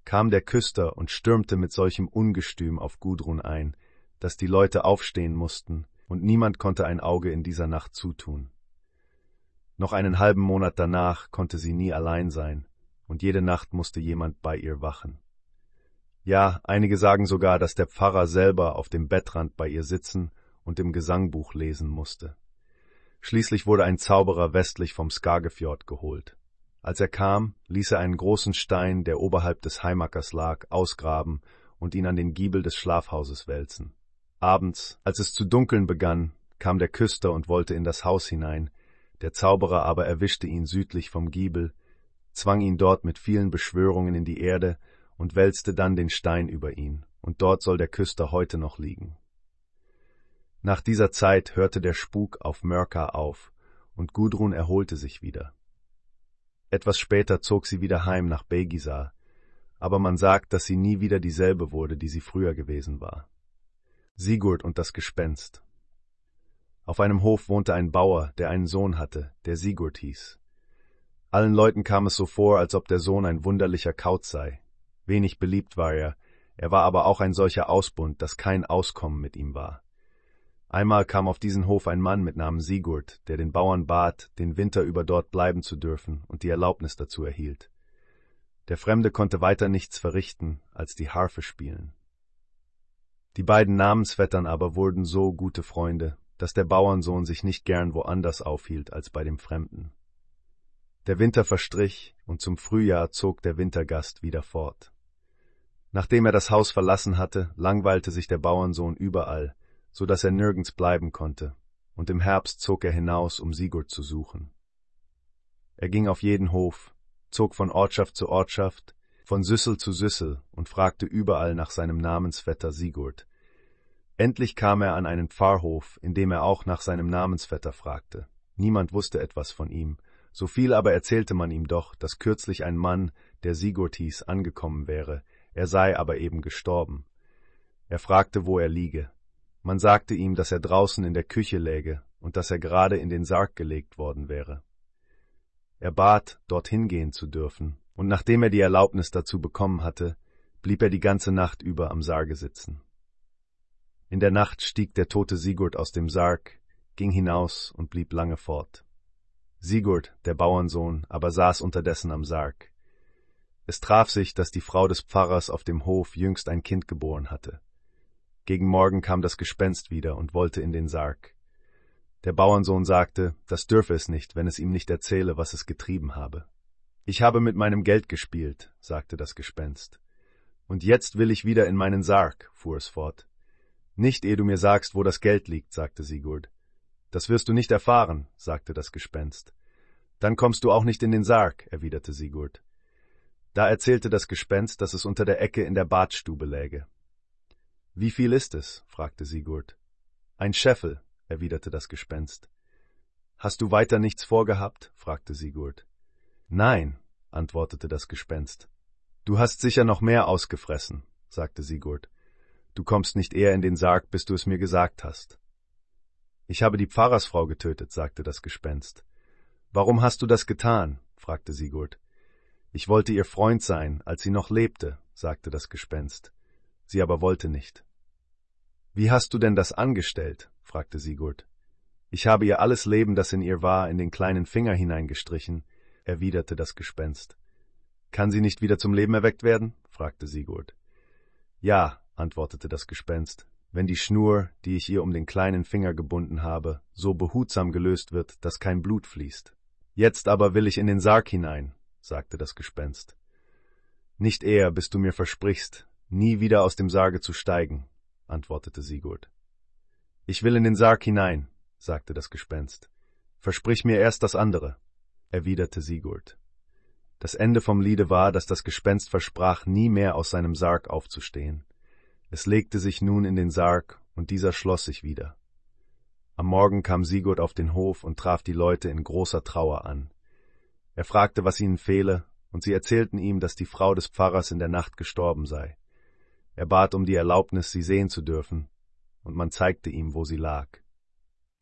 kam der Küster und stürmte mit solchem Ungestüm auf Gudrun ein, dass die Leute aufstehen mussten und niemand konnte ein Auge in dieser Nacht zutun. Noch einen halben Monat danach konnte sie nie allein sein, und jede Nacht musste jemand bei ihr wachen. Ja, einige sagen sogar, dass der Pfarrer selber auf dem Bettrand bei ihr sitzen und im Gesangbuch lesen musste. Schließlich wurde ein Zauberer westlich vom Skagefjord geholt. Als er kam, ließ er einen großen Stein, der oberhalb des Heimackers lag, ausgraben und ihn an den Giebel des Schlafhauses wälzen. Abends, als es zu dunkeln begann, kam der Küster und wollte in das Haus hinein, der Zauberer aber erwischte ihn südlich vom Giebel, zwang ihn dort mit vielen Beschwörungen in die Erde und wälzte dann den Stein über ihn, und dort soll der Küster heute noch liegen. Nach dieser Zeit hörte der Spuk auf Mörka auf, und Gudrun erholte sich wieder. Etwas später zog sie wieder heim nach Begisar, aber man sagt, dass sie nie wieder dieselbe wurde, die sie früher gewesen war. Sigurd und das Gespenst. Auf einem Hof wohnte ein Bauer, der einen Sohn hatte, der Sigurd hieß. Allen Leuten kam es so vor, als ob der Sohn ein wunderlicher Kauz sei. Wenig beliebt war er, er war aber auch ein solcher Ausbund, dass kein Auskommen mit ihm war. Einmal kam auf diesen Hof ein Mann mit Namen Sigurd, der den Bauern bat, den Winter über dort bleiben zu dürfen und die Erlaubnis dazu erhielt. Der Fremde konnte weiter nichts verrichten, als die Harfe spielen. Die beiden Namensvettern aber wurden so gute Freunde, dass der Bauernsohn sich nicht gern woanders aufhielt als bei dem Fremden. Der Winter verstrich, und zum Frühjahr zog der Wintergast wieder fort. Nachdem er das Haus verlassen hatte, langweilte sich der Bauernsohn überall, so dass er nirgends bleiben konnte, und im Herbst zog er hinaus, um Sigurd zu suchen. Er ging auf jeden Hof, zog von Ortschaft zu Ortschaft, von Süssel zu Süssel und fragte überall nach seinem Namensvetter Sigurd. Endlich kam er an einen Pfarrhof, in dem er auch nach seinem Namensvetter fragte. Niemand wusste etwas von ihm, so viel aber erzählte man ihm doch, dass kürzlich ein Mann, der Sigurd hieß, angekommen wäre, er sei aber eben gestorben. Er fragte, wo er liege. Man sagte ihm, dass er draußen in der Küche läge und dass er gerade in den Sarg gelegt worden wäre. Er bat, dorthin gehen zu dürfen, und nachdem er die Erlaubnis dazu bekommen hatte, blieb er die ganze Nacht über am Sarge sitzen. In der Nacht stieg der tote Sigurd aus dem Sarg, ging hinaus und blieb lange fort. Sigurd, der Bauernsohn, aber saß unterdessen am Sarg. Es traf sich, dass die Frau des Pfarrers auf dem Hof jüngst ein Kind geboren hatte. Gegen Morgen kam das Gespenst wieder und wollte in den Sarg. Der Bauernsohn sagte, das dürfe es nicht, wenn es ihm nicht erzähle, was es getrieben habe. Ich habe mit meinem Geld gespielt, sagte das Gespenst. Und jetzt will ich wieder in meinen Sarg, fuhr es fort. Nicht ehe du mir sagst, wo das Geld liegt, sagte Sigurd. Das wirst du nicht erfahren, sagte das Gespenst. Dann kommst du auch nicht in den Sarg, erwiderte Sigurd. Da erzählte das Gespenst, dass es unter der Ecke in der Badstube läge. Wie viel ist es? fragte Sigurd. Ein Scheffel, erwiderte das Gespenst. Hast du weiter nichts vorgehabt? fragte Sigurd. Nein, antwortete das Gespenst. Du hast sicher noch mehr ausgefressen, sagte Sigurd. Du kommst nicht eher in den Sarg, bis du es mir gesagt hast. Ich habe die Pfarrersfrau getötet, sagte das Gespenst. Warum hast du das getan? fragte Sigurd. Ich wollte ihr Freund sein, als sie noch lebte, sagte das Gespenst. Sie aber wollte nicht. Wie hast du denn das angestellt? fragte Sigurd. Ich habe ihr alles Leben, das in ihr war, in den kleinen Finger hineingestrichen, erwiderte das Gespenst. Kann sie nicht wieder zum Leben erweckt werden? fragte Sigurd. Ja, antwortete das Gespenst, wenn die Schnur, die ich ihr um den kleinen Finger gebunden habe, so behutsam gelöst wird, dass kein Blut fließt. Jetzt aber will ich in den Sarg hinein, sagte das Gespenst. Nicht eher, bis du mir versprichst, nie wieder aus dem Sarge zu steigen, antwortete Sigurd. Ich will in den Sarg hinein, sagte das Gespenst. Versprich mir erst das andere, erwiderte Sigurd. Das Ende vom Liede war, dass das Gespenst versprach, nie mehr aus seinem Sarg aufzustehen. Es legte sich nun in den Sarg, und dieser schloss sich wieder. Am Morgen kam Sigurd auf den Hof und traf die Leute in großer Trauer an. Er fragte, was ihnen fehle, und sie erzählten ihm, dass die Frau des Pfarrers in der Nacht gestorben sei. Er bat um die Erlaubnis, sie sehen zu dürfen, und man zeigte ihm, wo sie lag.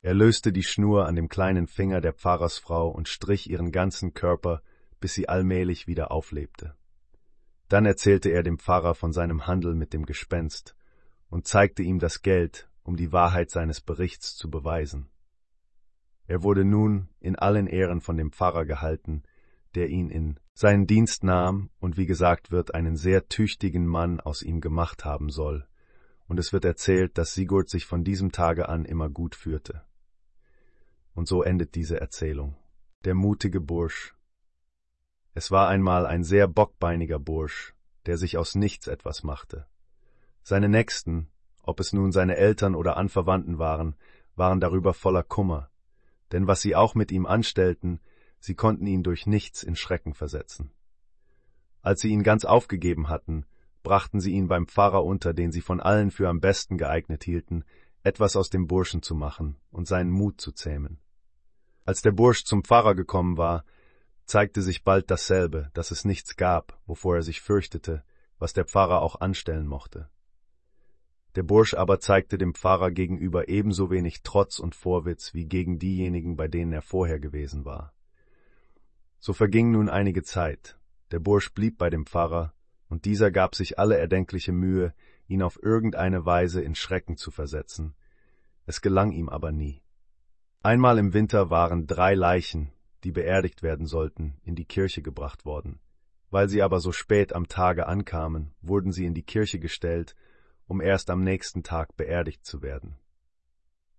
Er löste die Schnur an dem kleinen Finger der Pfarrersfrau und strich ihren ganzen Körper, bis sie allmählich wieder auflebte. Dann erzählte er dem Pfarrer von seinem Handel mit dem Gespenst und zeigte ihm das Geld, um die Wahrheit seines Berichts zu beweisen. Er wurde nun in allen Ehren von dem Pfarrer gehalten, der ihn in seinen Dienst nahm und wie gesagt wird, einen sehr tüchtigen Mann aus ihm gemacht haben soll, und es wird erzählt, dass Sigurd sich von diesem Tage an immer gut führte. Und so endet diese Erzählung. Der mutige Bursch. Es war einmal ein sehr bockbeiniger Bursch, der sich aus nichts etwas machte. Seine Nächsten, ob es nun seine Eltern oder Anverwandten waren, waren darüber voller Kummer, denn was sie auch mit ihm anstellten, sie konnten ihn durch nichts in Schrecken versetzen. Als sie ihn ganz aufgegeben hatten, brachten sie ihn beim Pfarrer unter, den sie von allen für am besten geeignet hielten, etwas aus dem Burschen zu machen und seinen Mut zu zähmen. Als der Bursch zum Pfarrer gekommen war, zeigte sich bald dasselbe, dass es nichts gab, wovor er sich fürchtete, was der Pfarrer auch anstellen mochte. Der Bursch aber zeigte dem Pfarrer gegenüber ebenso wenig Trotz und Vorwitz wie gegen diejenigen, bei denen er vorher gewesen war. So verging nun einige Zeit. Der Bursch blieb bei dem Pfarrer, und dieser gab sich alle erdenkliche Mühe, ihn auf irgendeine Weise in Schrecken zu versetzen. Es gelang ihm aber nie. Einmal im Winter waren drei Leichen, die beerdigt werden sollten, in die Kirche gebracht worden. Weil sie aber so spät am Tage ankamen, wurden sie in die Kirche gestellt, um erst am nächsten Tag beerdigt zu werden.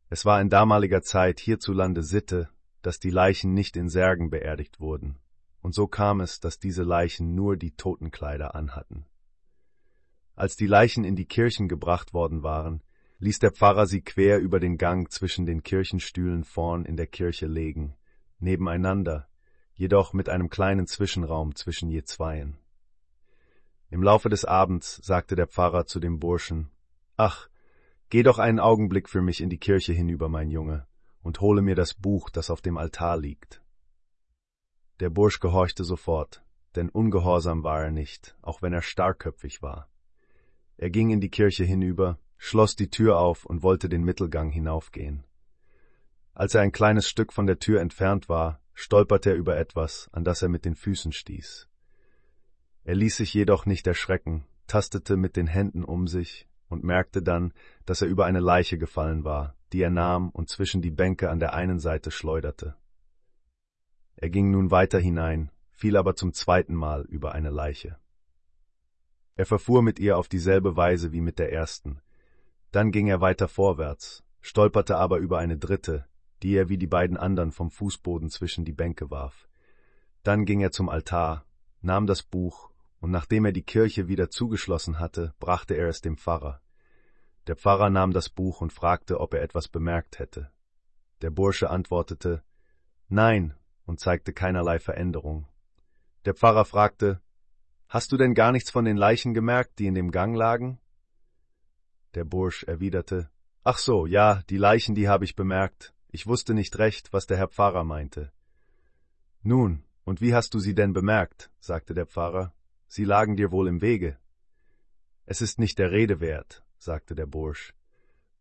Es war in damaliger Zeit hierzulande Sitte, dass die Leichen nicht in Särgen beerdigt wurden, und so kam es, dass diese Leichen nur die Totenkleider anhatten. Als die Leichen in die Kirchen gebracht worden waren, ließ der Pfarrer sie quer über den Gang zwischen den Kirchenstühlen vorn in der Kirche legen, nebeneinander, jedoch mit einem kleinen Zwischenraum zwischen je zweien. Im Laufe des Abends sagte der Pfarrer zu dem Burschen, Ach, geh doch einen Augenblick für mich in die Kirche hinüber, mein Junge, und hole mir das Buch, das auf dem Altar liegt. Der Bursch gehorchte sofort, denn ungehorsam war er nicht, auch wenn er starrköpfig war. Er ging in die Kirche hinüber, schloss die Tür auf und wollte den Mittelgang hinaufgehen. Als er ein kleines Stück von der Tür entfernt war, stolperte er über etwas, an das er mit den Füßen stieß. Er ließ sich jedoch nicht erschrecken, tastete mit den Händen um sich und merkte dann, dass er über eine Leiche gefallen war, die er nahm und zwischen die Bänke an der einen Seite schleuderte. Er ging nun weiter hinein, fiel aber zum zweiten Mal über eine Leiche. Er verfuhr mit ihr auf dieselbe Weise wie mit der ersten. Dann ging er weiter vorwärts, stolperte aber über eine dritte, die er wie die beiden anderen vom Fußboden zwischen die Bänke warf. Dann ging er zum Altar, nahm das Buch, und nachdem er die Kirche wieder zugeschlossen hatte, brachte er es dem Pfarrer. Der Pfarrer nahm das Buch und fragte, ob er etwas bemerkt hätte. Der Bursche antwortete Nein und zeigte keinerlei Veränderung. Der Pfarrer fragte Hast du denn gar nichts von den Leichen gemerkt, die in dem Gang lagen? Der Bursch erwiderte Ach so, ja, die Leichen, die habe ich bemerkt. Ich wusste nicht recht, was der Herr Pfarrer meinte. Nun, und wie hast du sie denn bemerkt? sagte der Pfarrer. Sie lagen dir wohl im Wege. Es ist nicht der Rede wert, sagte der Bursch.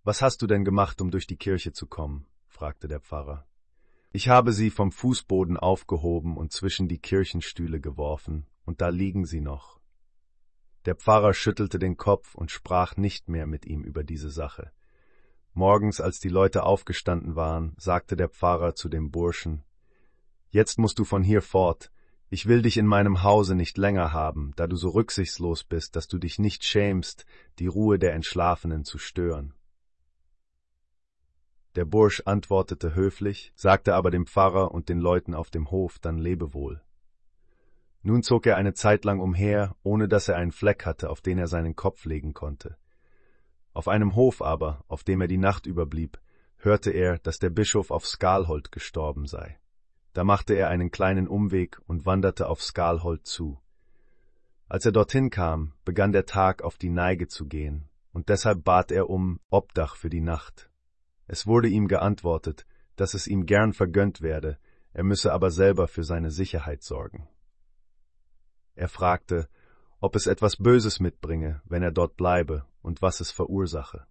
Was hast du denn gemacht, um durch die Kirche zu kommen? fragte der Pfarrer. Ich habe sie vom Fußboden aufgehoben und zwischen die Kirchenstühle geworfen, und da liegen sie noch. Der Pfarrer schüttelte den Kopf und sprach nicht mehr mit ihm über diese Sache. Morgens, als die Leute aufgestanden waren, sagte der Pfarrer zu dem Burschen Jetzt musst du von hier fort, ich will dich in meinem Hause nicht länger haben, da du so rücksichtslos bist, dass du dich nicht schämst, die Ruhe der Entschlafenen zu stören. Der Bursch antwortete höflich, sagte aber dem Pfarrer und den Leuten auf dem Hof dann Lebewohl. Nun zog er eine Zeit lang umher, ohne dass er einen Fleck hatte, auf den er seinen Kopf legen konnte. Auf einem Hof aber, auf dem er die Nacht überblieb, hörte er, dass der Bischof auf Skalholt gestorben sei. Da machte er einen kleinen Umweg und wanderte auf Skalholt zu. Als er dorthin kam, begann der Tag auf die Neige zu gehen, und deshalb bat er um Obdach für die Nacht. Es wurde ihm geantwortet, dass es ihm gern vergönnt werde, er müsse aber selber für seine Sicherheit sorgen. Er fragte, ob es etwas Böses mitbringe, wenn er dort bleibe, und was es verursache.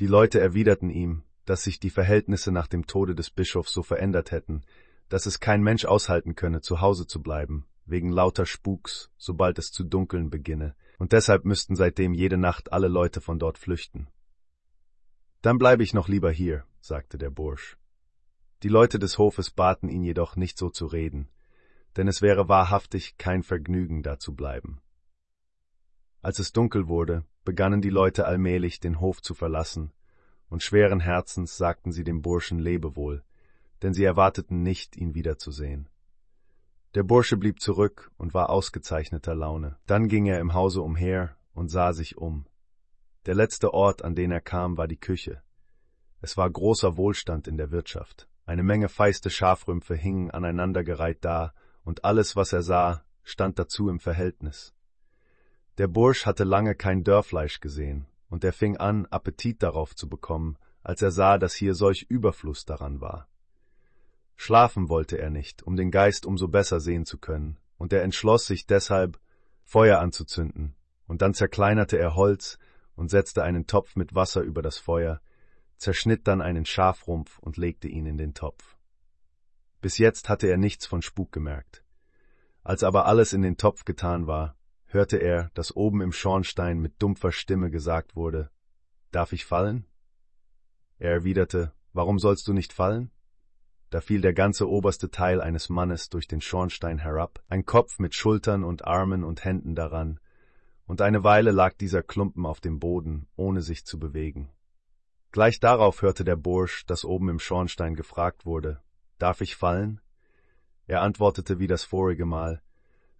Die Leute erwiderten ihm, dass sich die Verhältnisse nach dem Tode des Bischofs so verändert hätten, dass es kein Mensch aushalten könne, zu Hause zu bleiben, wegen lauter Spuks, sobald es zu dunkeln beginne, und deshalb müssten seitdem jede Nacht alle Leute von dort flüchten. Dann bleibe ich noch lieber hier, sagte der Bursch. Die Leute des Hofes baten ihn jedoch nicht so zu reden, denn es wäre wahrhaftig kein Vergnügen, da zu bleiben. Als es dunkel wurde, begannen die Leute allmählich den Hof zu verlassen, und schweren Herzens sagten sie dem Burschen Lebewohl, denn sie erwarteten nicht, ihn wiederzusehen. Der Bursche blieb zurück und war ausgezeichneter Laune. Dann ging er im Hause umher und sah sich um. Der letzte Ort, an den er kam, war die Küche. Es war großer Wohlstand in der Wirtschaft. Eine Menge feiste Schafrümpfe hingen aneinandergereiht da, und alles, was er sah, stand dazu im Verhältnis. Der Bursch hatte lange kein Dörrfleisch gesehen, und er fing an, Appetit darauf zu bekommen, als er sah, dass hier solch Überfluss daran war. Schlafen wollte er nicht, um den Geist umso besser sehen zu können, und er entschloss sich deshalb, Feuer anzuzünden, und dann zerkleinerte er Holz und setzte einen Topf mit Wasser über das Feuer, zerschnitt dann einen Schafrumpf und legte ihn in den Topf. Bis jetzt hatte er nichts von Spuk gemerkt. Als aber alles in den Topf getan war, hörte er, dass oben im Schornstein mit dumpfer Stimme gesagt wurde, Darf ich fallen? Er erwiderte, Warum sollst du nicht fallen? Da fiel der ganze oberste Teil eines Mannes durch den Schornstein herab, ein Kopf mit Schultern und Armen und Händen daran, und eine Weile lag dieser Klumpen auf dem Boden, ohne sich zu bewegen. Gleich darauf hörte der Bursch, dass oben im Schornstein gefragt wurde, Darf ich fallen? Er antwortete wie das vorige Mal,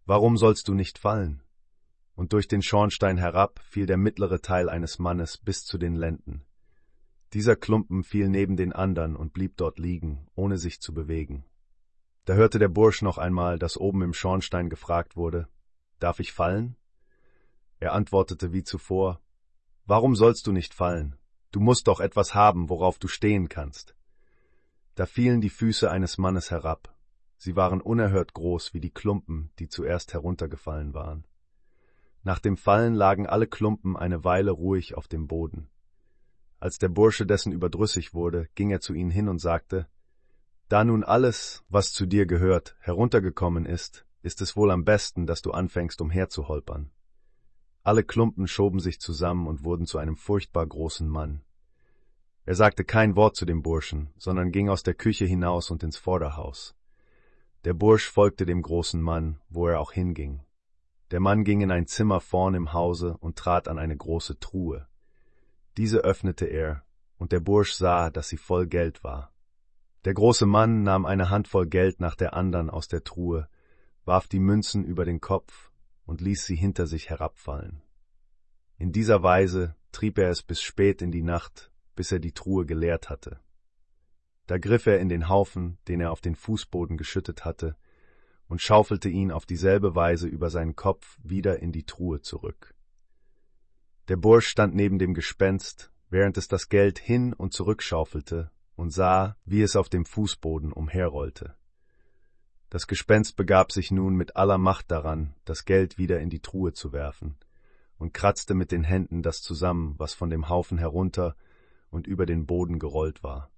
Warum sollst du nicht fallen? Und durch den Schornstein herab fiel der mittlere Teil eines Mannes bis zu den Lenden. Dieser Klumpen fiel neben den andern und blieb dort liegen, ohne sich zu bewegen. Da hörte der Bursch noch einmal, dass oben im Schornstein gefragt wurde, Darf ich fallen? Er antwortete wie zuvor, Warum sollst du nicht fallen? Du musst doch etwas haben, worauf du stehen kannst. Da fielen die Füße eines Mannes herab. Sie waren unerhört groß wie die Klumpen, die zuerst heruntergefallen waren. Nach dem Fallen lagen alle Klumpen eine Weile ruhig auf dem Boden. Als der Bursche dessen überdrüssig wurde, ging er zu ihnen hin und sagte, Da nun alles, was zu dir gehört, heruntergekommen ist, ist es wohl am besten, dass du anfängst umherzuholpern. Alle Klumpen schoben sich zusammen und wurden zu einem furchtbar großen Mann. Er sagte kein Wort zu dem Burschen, sondern ging aus der Küche hinaus und ins Vorderhaus. Der Bursch folgte dem großen Mann, wo er auch hinging. Der Mann ging in ein Zimmer vorn im Hause und trat an eine große Truhe. Diese öffnete er, und der Bursch sah, dass sie voll Geld war. Der große Mann nahm eine Handvoll Geld nach der andern aus der Truhe, warf die Münzen über den Kopf und ließ sie hinter sich herabfallen. In dieser Weise trieb er es bis spät in die Nacht, bis er die Truhe geleert hatte. Da griff er in den Haufen, den er auf den Fußboden geschüttet hatte, und schaufelte ihn auf dieselbe Weise über seinen Kopf wieder in die Truhe zurück. Der Bursch stand neben dem Gespenst, während es das Geld hin und zurückschaufelte und sah, wie es auf dem Fußboden umherrollte. Das Gespenst begab sich nun mit aller Macht daran, das Geld wieder in die Truhe zu werfen, und kratzte mit den Händen das zusammen, was von dem Haufen herunter und über den Boden gerollt war.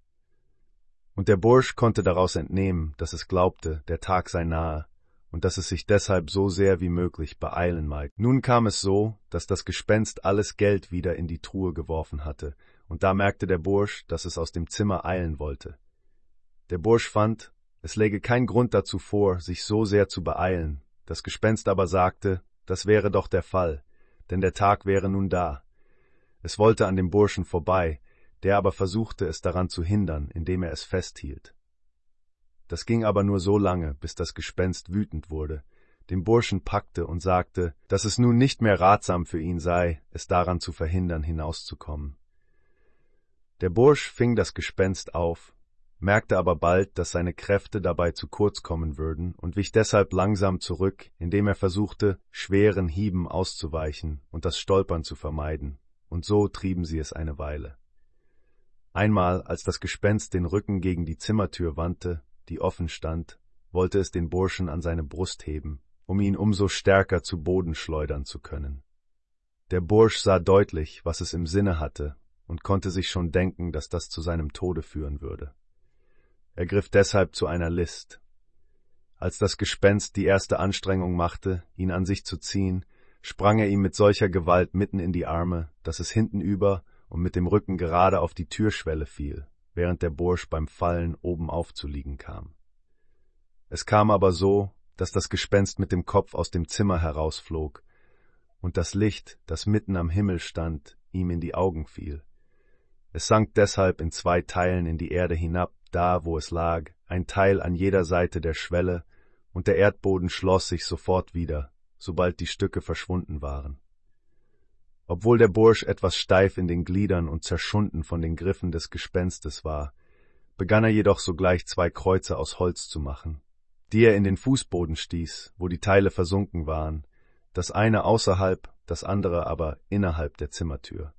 Und der Bursch konnte daraus entnehmen, dass es glaubte, der Tag sei nahe, und dass es sich deshalb so sehr wie möglich beeilen mag. Nun kam es so, dass das Gespenst alles Geld wieder in die Truhe geworfen hatte, und da merkte der Bursch, dass es aus dem Zimmer eilen wollte. Der Bursch fand, es läge kein Grund dazu vor, sich so sehr zu beeilen, das Gespenst aber sagte, das wäre doch der Fall, denn der Tag wäre nun da. Es wollte an dem Burschen vorbei, der aber versuchte es daran zu hindern, indem er es festhielt. Das ging aber nur so lange, bis das Gespenst wütend wurde, den Burschen packte und sagte, dass es nun nicht mehr ratsam für ihn sei, es daran zu verhindern, hinauszukommen. Der Bursch fing das Gespenst auf, merkte aber bald, dass seine Kräfte dabei zu kurz kommen würden und wich deshalb langsam zurück, indem er versuchte, schweren Hieben auszuweichen und das Stolpern zu vermeiden, und so trieben sie es eine Weile. Einmal, als das Gespenst den Rücken gegen die Zimmertür wandte, die offen stand, wollte es den Burschen an seine Brust heben, um ihn umso stärker zu Boden schleudern zu können. Der Bursch sah deutlich, was es im Sinne hatte, und konnte sich schon denken, dass das zu seinem Tode führen würde. Er griff deshalb zu einer List. Als das Gespenst die erste Anstrengung machte, ihn an sich zu ziehen, sprang er ihm mit solcher Gewalt mitten in die Arme, dass es hintenüber und mit dem Rücken gerade auf die Türschwelle fiel während der Bursch beim Fallen oben aufzuliegen kam. Es kam aber so, dass das Gespenst mit dem Kopf aus dem Zimmer herausflog und das Licht, das mitten am Himmel stand, ihm in die Augen fiel. Es sank deshalb in zwei Teilen in die Erde hinab, da wo es lag, ein Teil an jeder Seite der Schwelle, und der Erdboden schloss sich sofort wieder, sobald die Stücke verschwunden waren. Obwohl der Bursch etwas steif in den Gliedern und zerschunden von den Griffen des Gespenstes war, begann er jedoch sogleich zwei Kreuze aus Holz zu machen, die er in den Fußboden stieß, wo die Teile versunken waren, das eine außerhalb, das andere aber innerhalb der Zimmertür.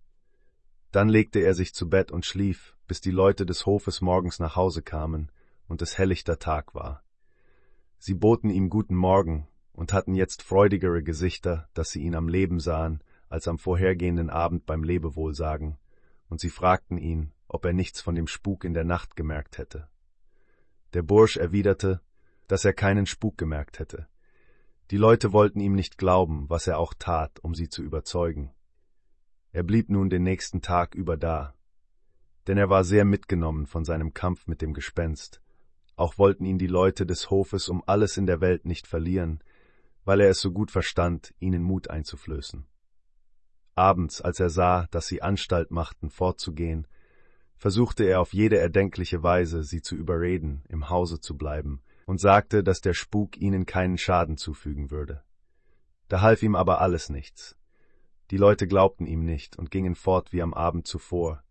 Dann legte er sich zu Bett und schlief, bis die Leute des Hofes morgens nach Hause kamen und es hellichter Tag war. Sie boten ihm guten Morgen und hatten jetzt freudigere Gesichter, dass sie ihn am Leben sahen als am vorhergehenden Abend beim Lebewohlsagen, und sie fragten ihn, ob er nichts von dem Spuk in der Nacht gemerkt hätte. Der Bursch erwiderte, dass er keinen Spuk gemerkt hätte. Die Leute wollten ihm nicht glauben, was er auch tat, um sie zu überzeugen. Er blieb nun den nächsten Tag über da, denn er war sehr mitgenommen von seinem Kampf mit dem Gespenst, auch wollten ihn die Leute des Hofes um alles in der Welt nicht verlieren, weil er es so gut verstand, ihnen Mut einzuflößen. Abends, als er sah, dass sie Anstalt machten, fortzugehen, versuchte er auf jede erdenkliche Weise, sie zu überreden, im Hause zu bleiben, und sagte, dass der Spuk ihnen keinen Schaden zufügen würde. Da half ihm aber alles nichts. Die Leute glaubten ihm nicht und gingen fort wie am Abend zuvor.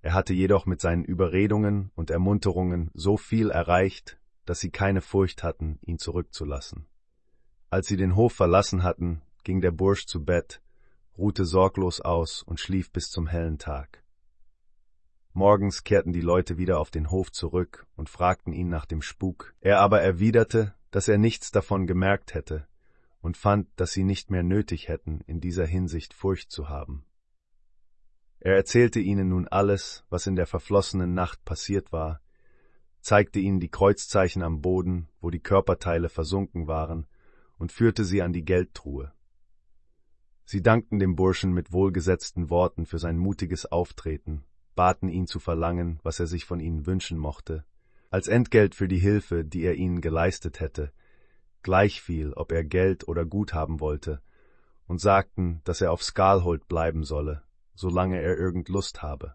Er hatte jedoch mit seinen Überredungen und Ermunterungen so viel erreicht, dass sie keine Furcht hatten, ihn zurückzulassen. Als sie den Hof verlassen hatten, ging der Bursch zu Bett, ruhte sorglos aus und schlief bis zum hellen Tag. Morgens kehrten die Leute wieder auf den Hof zurück und fragten ihn nach dem Spuk. Er aber erwiderte, dass er nichts davon gemerkt hätte und fand, dass sie nicht mehr nötig hätten, in dieser Hinsicht Furcht zu haben. Er erzählte ihnen nun alles, was in der verflossenen Nacht passiert war, zeigte ihnen die Kreuzzeichen am Boden, wo die Körperteile versunken waren, und führte sie an die Geldtruhe. Sie dankten dem Burschen mit wohlgesetzten Worten für sein mutiges Auftreten, baten ihn zu verlangen, was er sich von ihnen wünschen mochte, als Entgelt für die Hilfe, die er ihnen geleistet hätte, gleichviel, ob er Geld oder Gut haben wollte, und sagten, dass er auf Skalholt bleiben solle, solange er irgend Lust habe.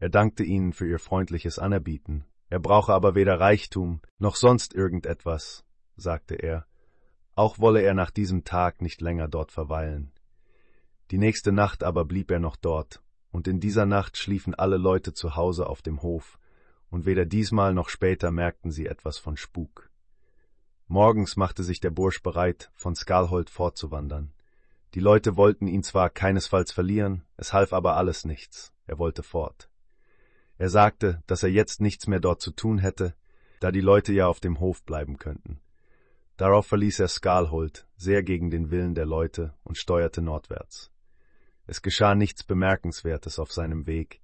Er dankte ihnen für ihr freundliches Anerbieten. Er brauche aber weder Reichtum noch sonst irgendetwas, sagte er. Auch wolle er nach diesem Tag nicht länger dort verweilen. Die nächste Nacht aber blieb er noch dort, und in dieser Nacht schliefen alle Leute zu Hause auf dem Hof, und weder diesmal noch später merkten sie etwas von Spuk. Morgens machte sich der Bursch bereit, von Skalholt fortzuwandern. Die Leute wollten ihn zwar keinesfalls verlieren, es half aber alles nichts, er wollte fort. Er sagte, dass er jetzt nichts mehr dort zu tun hätte, da die Leute ja auf dem Hof bleiben könnten. Darauf verließ er Skalholt, sehr gegen den Willen der Leute, und steuerte nordwärts. Es geschah nichts Bemerkenswertes auf seinem Weg,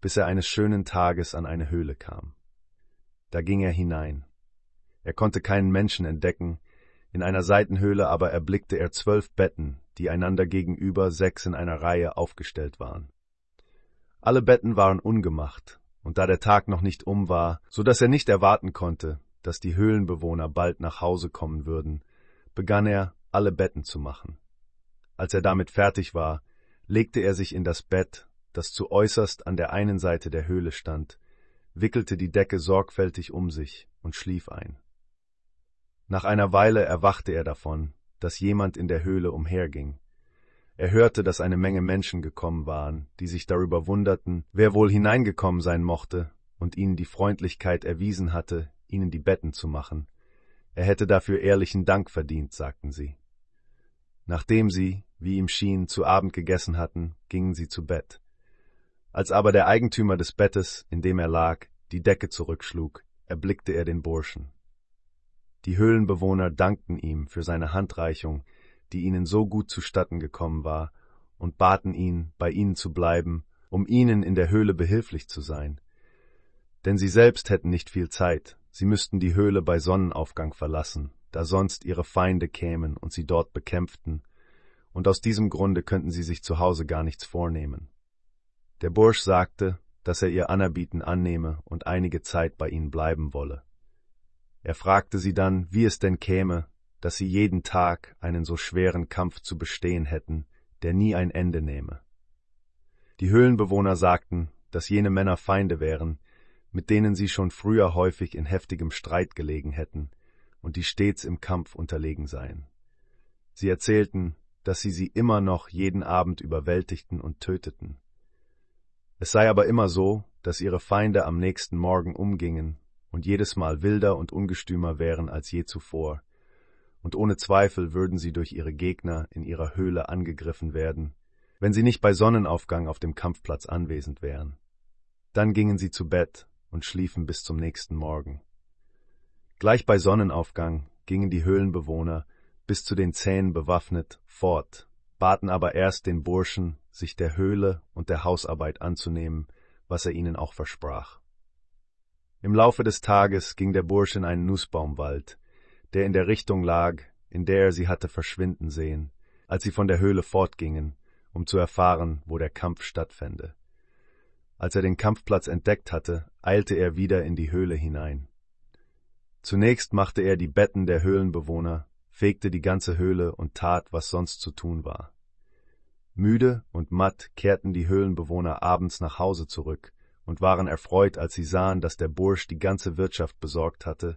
bis er eines schönen Tages an eine Höhle kam. Da ging er hinein. Er konnte keinen Menschen entdecken, in einer Seitenhöhle aber erblickte er zwölf Betten, die einander gegenüber sechs in einer Reihe aufgestellt waren. Alle Betten waren ungemacht, und da der Tag noch nicht um war, so dass er nicht erwarten konnte, dass die Höhlenbewohner bald nach Hause kommen würden, begann er, alle Betten zu machen. Als er damit fertig war, legte er sich in das Bett, das zu äußerst an der einen Seite der Höhle stand, wickelte die Decke sorgfältig um sich und schlief ein. Nach einer Weile erwachte er davon, dass jemand in der Höhle umherging. Er hörte, dass eine Menge Menschen gekommen waren, die sich darüber wunderten, wer wohl hineingekommen sein mochte und ihnen die Freundlichkeit erwiesen hatte, ihnen die Betten zu machen. Er hätte dafür ehrlichen Dank verdient, sagten sie. Nachdem sie, wie ihm schien, zu Abend gegessen hatten, gingen sie zu Bett. Als aber der Eigentümer des Bettes, in dem er lag, die Decke zurückschlug, erblickte er den Burschen. Die Höhlenbewohner dankten ihm für seine Handreichung, die ihnen so gut zustatten gekommen war, und baten ihn, bei ihnen zu bleiben, um ihnen in der Höhle behilflich zu sein. Denn sie selbst hätten nicht viel Zeit, sie müssten die Höhle bei Sonnenaufgang verlassen, da sonst ihre Feinde kämen und sie dort bekämpften, und aus diesem Grunde könnten sie sich zu Hause gar nichts vornehmen. Der Bursch sagte, dass er ihr Anerbieten annehme und einige Zeit bei ihnen bleiben wolle. Er fragte sie dann, wie es denn käme, dass sie jeden Tag einen so schweren Kampf zu bestehen hätten, der nie ein Ende nehme. Die Höhlenbewohner sagten, dass jene Männer Feinde wären, mit denen sie schon früher häufig in heftigem Streit gelegen hätten und die stets im Kampf unterlegen seien. Sie erzählten, dass sie sie immer noch jeden Abend überwältigten und töteten. Es sei aber immer so, dass ihre Feinde am nächsten Morgen umgingen und jedes Mal wilder und ungestümer wären als je zuvor, und ohne Zweifel würden sie durch ihre Gegner in ihrer Höhle angegriffen werden, wenn sie nicht bei Sonnenaufgang auf dem Kampfplatz anwesend wären. Dann gingen sie zu Bett und schliefen bis zum nächsten Morgen. Gleich bei Sonnenaufgang gingen die Höhlenbewohner, bis zu den Zähnen bewaffnet, fort, baten aber erst den Burschen, sich der Höhle und der Hausarbeit anzunehmen, was er ihnen auch versprach. Im Laufe des Tages ging der Bursch in einen Nussbaumwald, der in der Richtung lag, in der er sie hatte verschwinden sehen, als sie von der Höhle fortgingen, um zu erfahren, wo der Kampf stattfände. Als er den Kampfplatz entdeckt hatte, eilte er wieder in die Höhle hinein. Zunächst machte er die Betten der Höhlenbewohner, fegte die ganze Höhle und tat, was sonst zu tun war. Müde und matt kehrten die Höhlenbewohner abends nach Hause zurück, und waren erfreut, als sie sahen, dass der Bursch die ganze Wirtschaft besorgt hatte,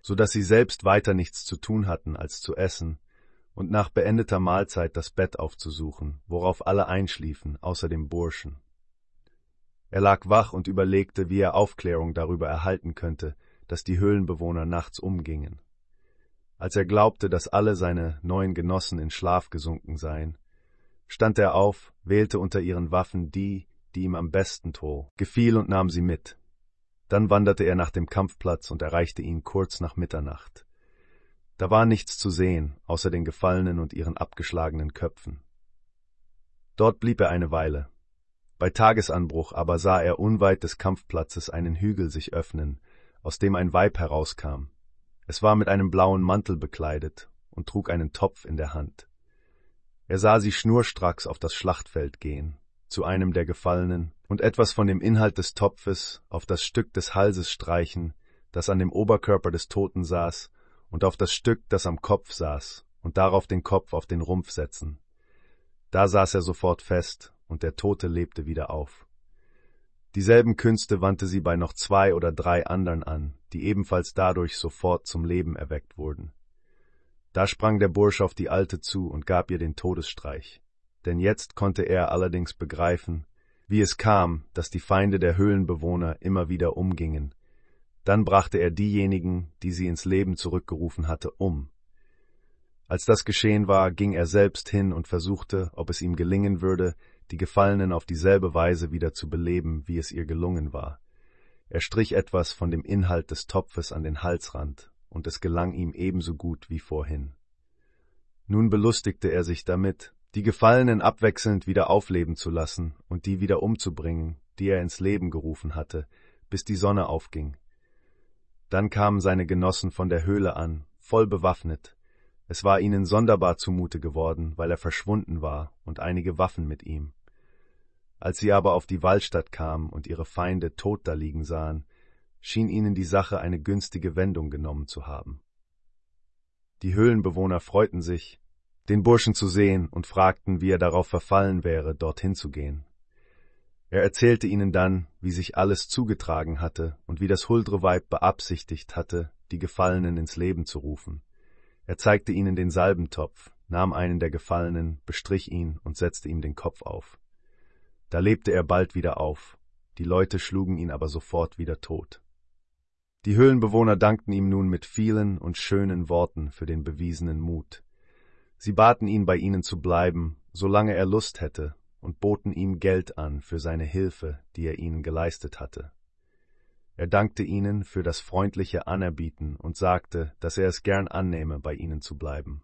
so dass sie selbst weiter nichts zu tun hatten, als zu essen und nach beendeter Mahlzeit das Bett aufzusuchen, worauf alle einschliefen, außer dem Burschen. Er lag wach und überlegte, wie er Aufklärung darüber erhalten könnte, dass die Höhlenbewohner nachts umgingen. Als er glaubte, dass alle seine neuen Genossen in Schlaf gesunken seien, stand er auf, wählte unter ihren Waffen die, die ihm am besten trug, gefiel und nahm sie mit. Dann wanderte er nach dem Kampfplatz und erreichte ihn kurz nach Mitternacht. Da war nichts zu sehen, außer den Gefallenen und ihren abgeschlagenen Köpfen. Dort blieb er eine Weile. Bei Tagesanbruch aber sah er unweit des Kampfplatzes einen Hügel sich öffnen, aus dem ein Weib herauskam. Es war mit einem blauen Mantel bekleidet und trug einen Topf in der Hand. Er sah sie schnurstracks auf das Schlachtfeld gehen, zu einem der Gefallenen und etwas von dem Inhalt des Topfes auf das Stück des Halses streichen, das an dem Oberkörper des Toten saß, und auf das Stück, das am Kopf saß, und darauf den Kopf auf den Rumpf setzen. Da saß er sofort fest und der Tote lebte wieder auf. Dieselben Künste wandte sie bei noch zwei oder drei anderen an, die ebenfalls dadurch sofort zum Leben erweckt wurden. Da sprang der Bursch auf die Alte zu und gab ihr den Todesstreich. Denn jetzt konnte er allerdings begreifen, wie es kam, dass die Feinde der Höhlenbewohner immer wieder umgingen. Dann brachte er diejenigen, die sie ins Leben zurückgerufen hatte, um. Als das geschehen war, ging er selbst hin und versuchte, ob es ihm gelingen würde, die Gefallenen auf dieselbe Weise wieder zu beleben, wie es ihr gelungen war. Er strich etwas von dem Inhalt des Topfes an den Halsrand, und es gelang ihm ebenso gut wie vorhin. Nun belustigte er sich damit, die Gefallenen abwechselnd wieder aufleben zu lassen und die wieder umzubringen, die er ins Leben gerufen hatte, bis die Sonne aufging. Dann kamen seine Genossen von der Höhle an, voll bewaffnet. Es war ihnen sonderbar zumute geworden, weil er verschwunden war und einige Waffen mit ihm. Als sie aber auf die Waldstadt kamen und ihre Feinde tot da liegen sahen, schien ihnen die Sache eine günstige Wendung genommen zu haben. Die Höhlenbewohner freuten sich, den Burschen zu sehen und fragten, wie er darauf verfallen wäre, dorthin zu gehen. Er erzählte ihnen dann, wie sich alles zugetragen hatte und wie das huldre Weib beabsichtigt hatte, die Gefallenen ins Leben zu rufen. Er zeigte ihnen den Salbentopf, nahm einen der Gefallenen, bestrich ihn und setzte ihm den Kopf auf. Da lebte er bald wieder auf, die Leute schlugen ihn aber sofort wieder tot. Die Höhlenbewohner dankten ihm nun mit vielen und schönen Worten für den bewiesenen Mut. Sie baten ihn, bei ihnen zu bleiben, solange er Lust hätte, und boten ihm Geld an für seine Hilfe, die er ihnen geleistet hatte. Er dankte ihnen für das freundliche Anerbieten und sagte, dass er es gern annehme, bei ihnen zu bleiben.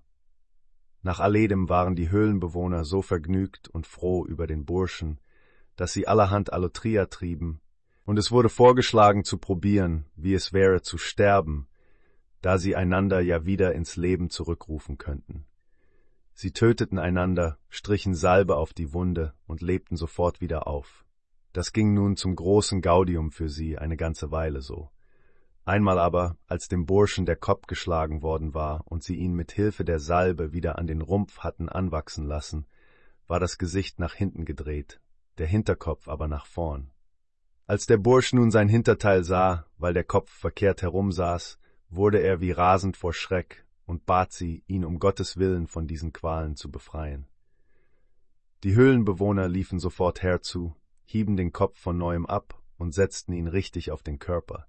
Nach alledem waren die Höhlenbewohner so vergnügt und froh über den Burschen, dass sie allerhand Allotria trieben und es wurde vorgeschlagen zu probieren, wie es wäre zu sterben, da sie einander ja wieder ins Leben zurückrufen könnten. Sie töteten einander, strichen Salbe auf die Wunde und lebten sofort wieder auf. Das ging nun zum großen Gaudium für sie eine ganze Weile so. Einmal aber, als dem Burschen der Kopf geschlagen worden war und sie ihn mit Hilfe der Salbe wieder an den Rumpf hatten anwachsen lassen, war das Gesicht nach hinten gedreht, der Hinterkopf aber nach vorn. Als der Bursch nun sein Hinterteil sah, weil der Kopf verkehrt herumsaß, wurde er wie rasend vor Schreck und bat sie, ihn um Gottes Willen von diesen Qualen zu befreien. Die Höhlenbewohner liefen sofort herzu, hieben den Kopf von neuem ab und setzten ihn richtig auf den Körper.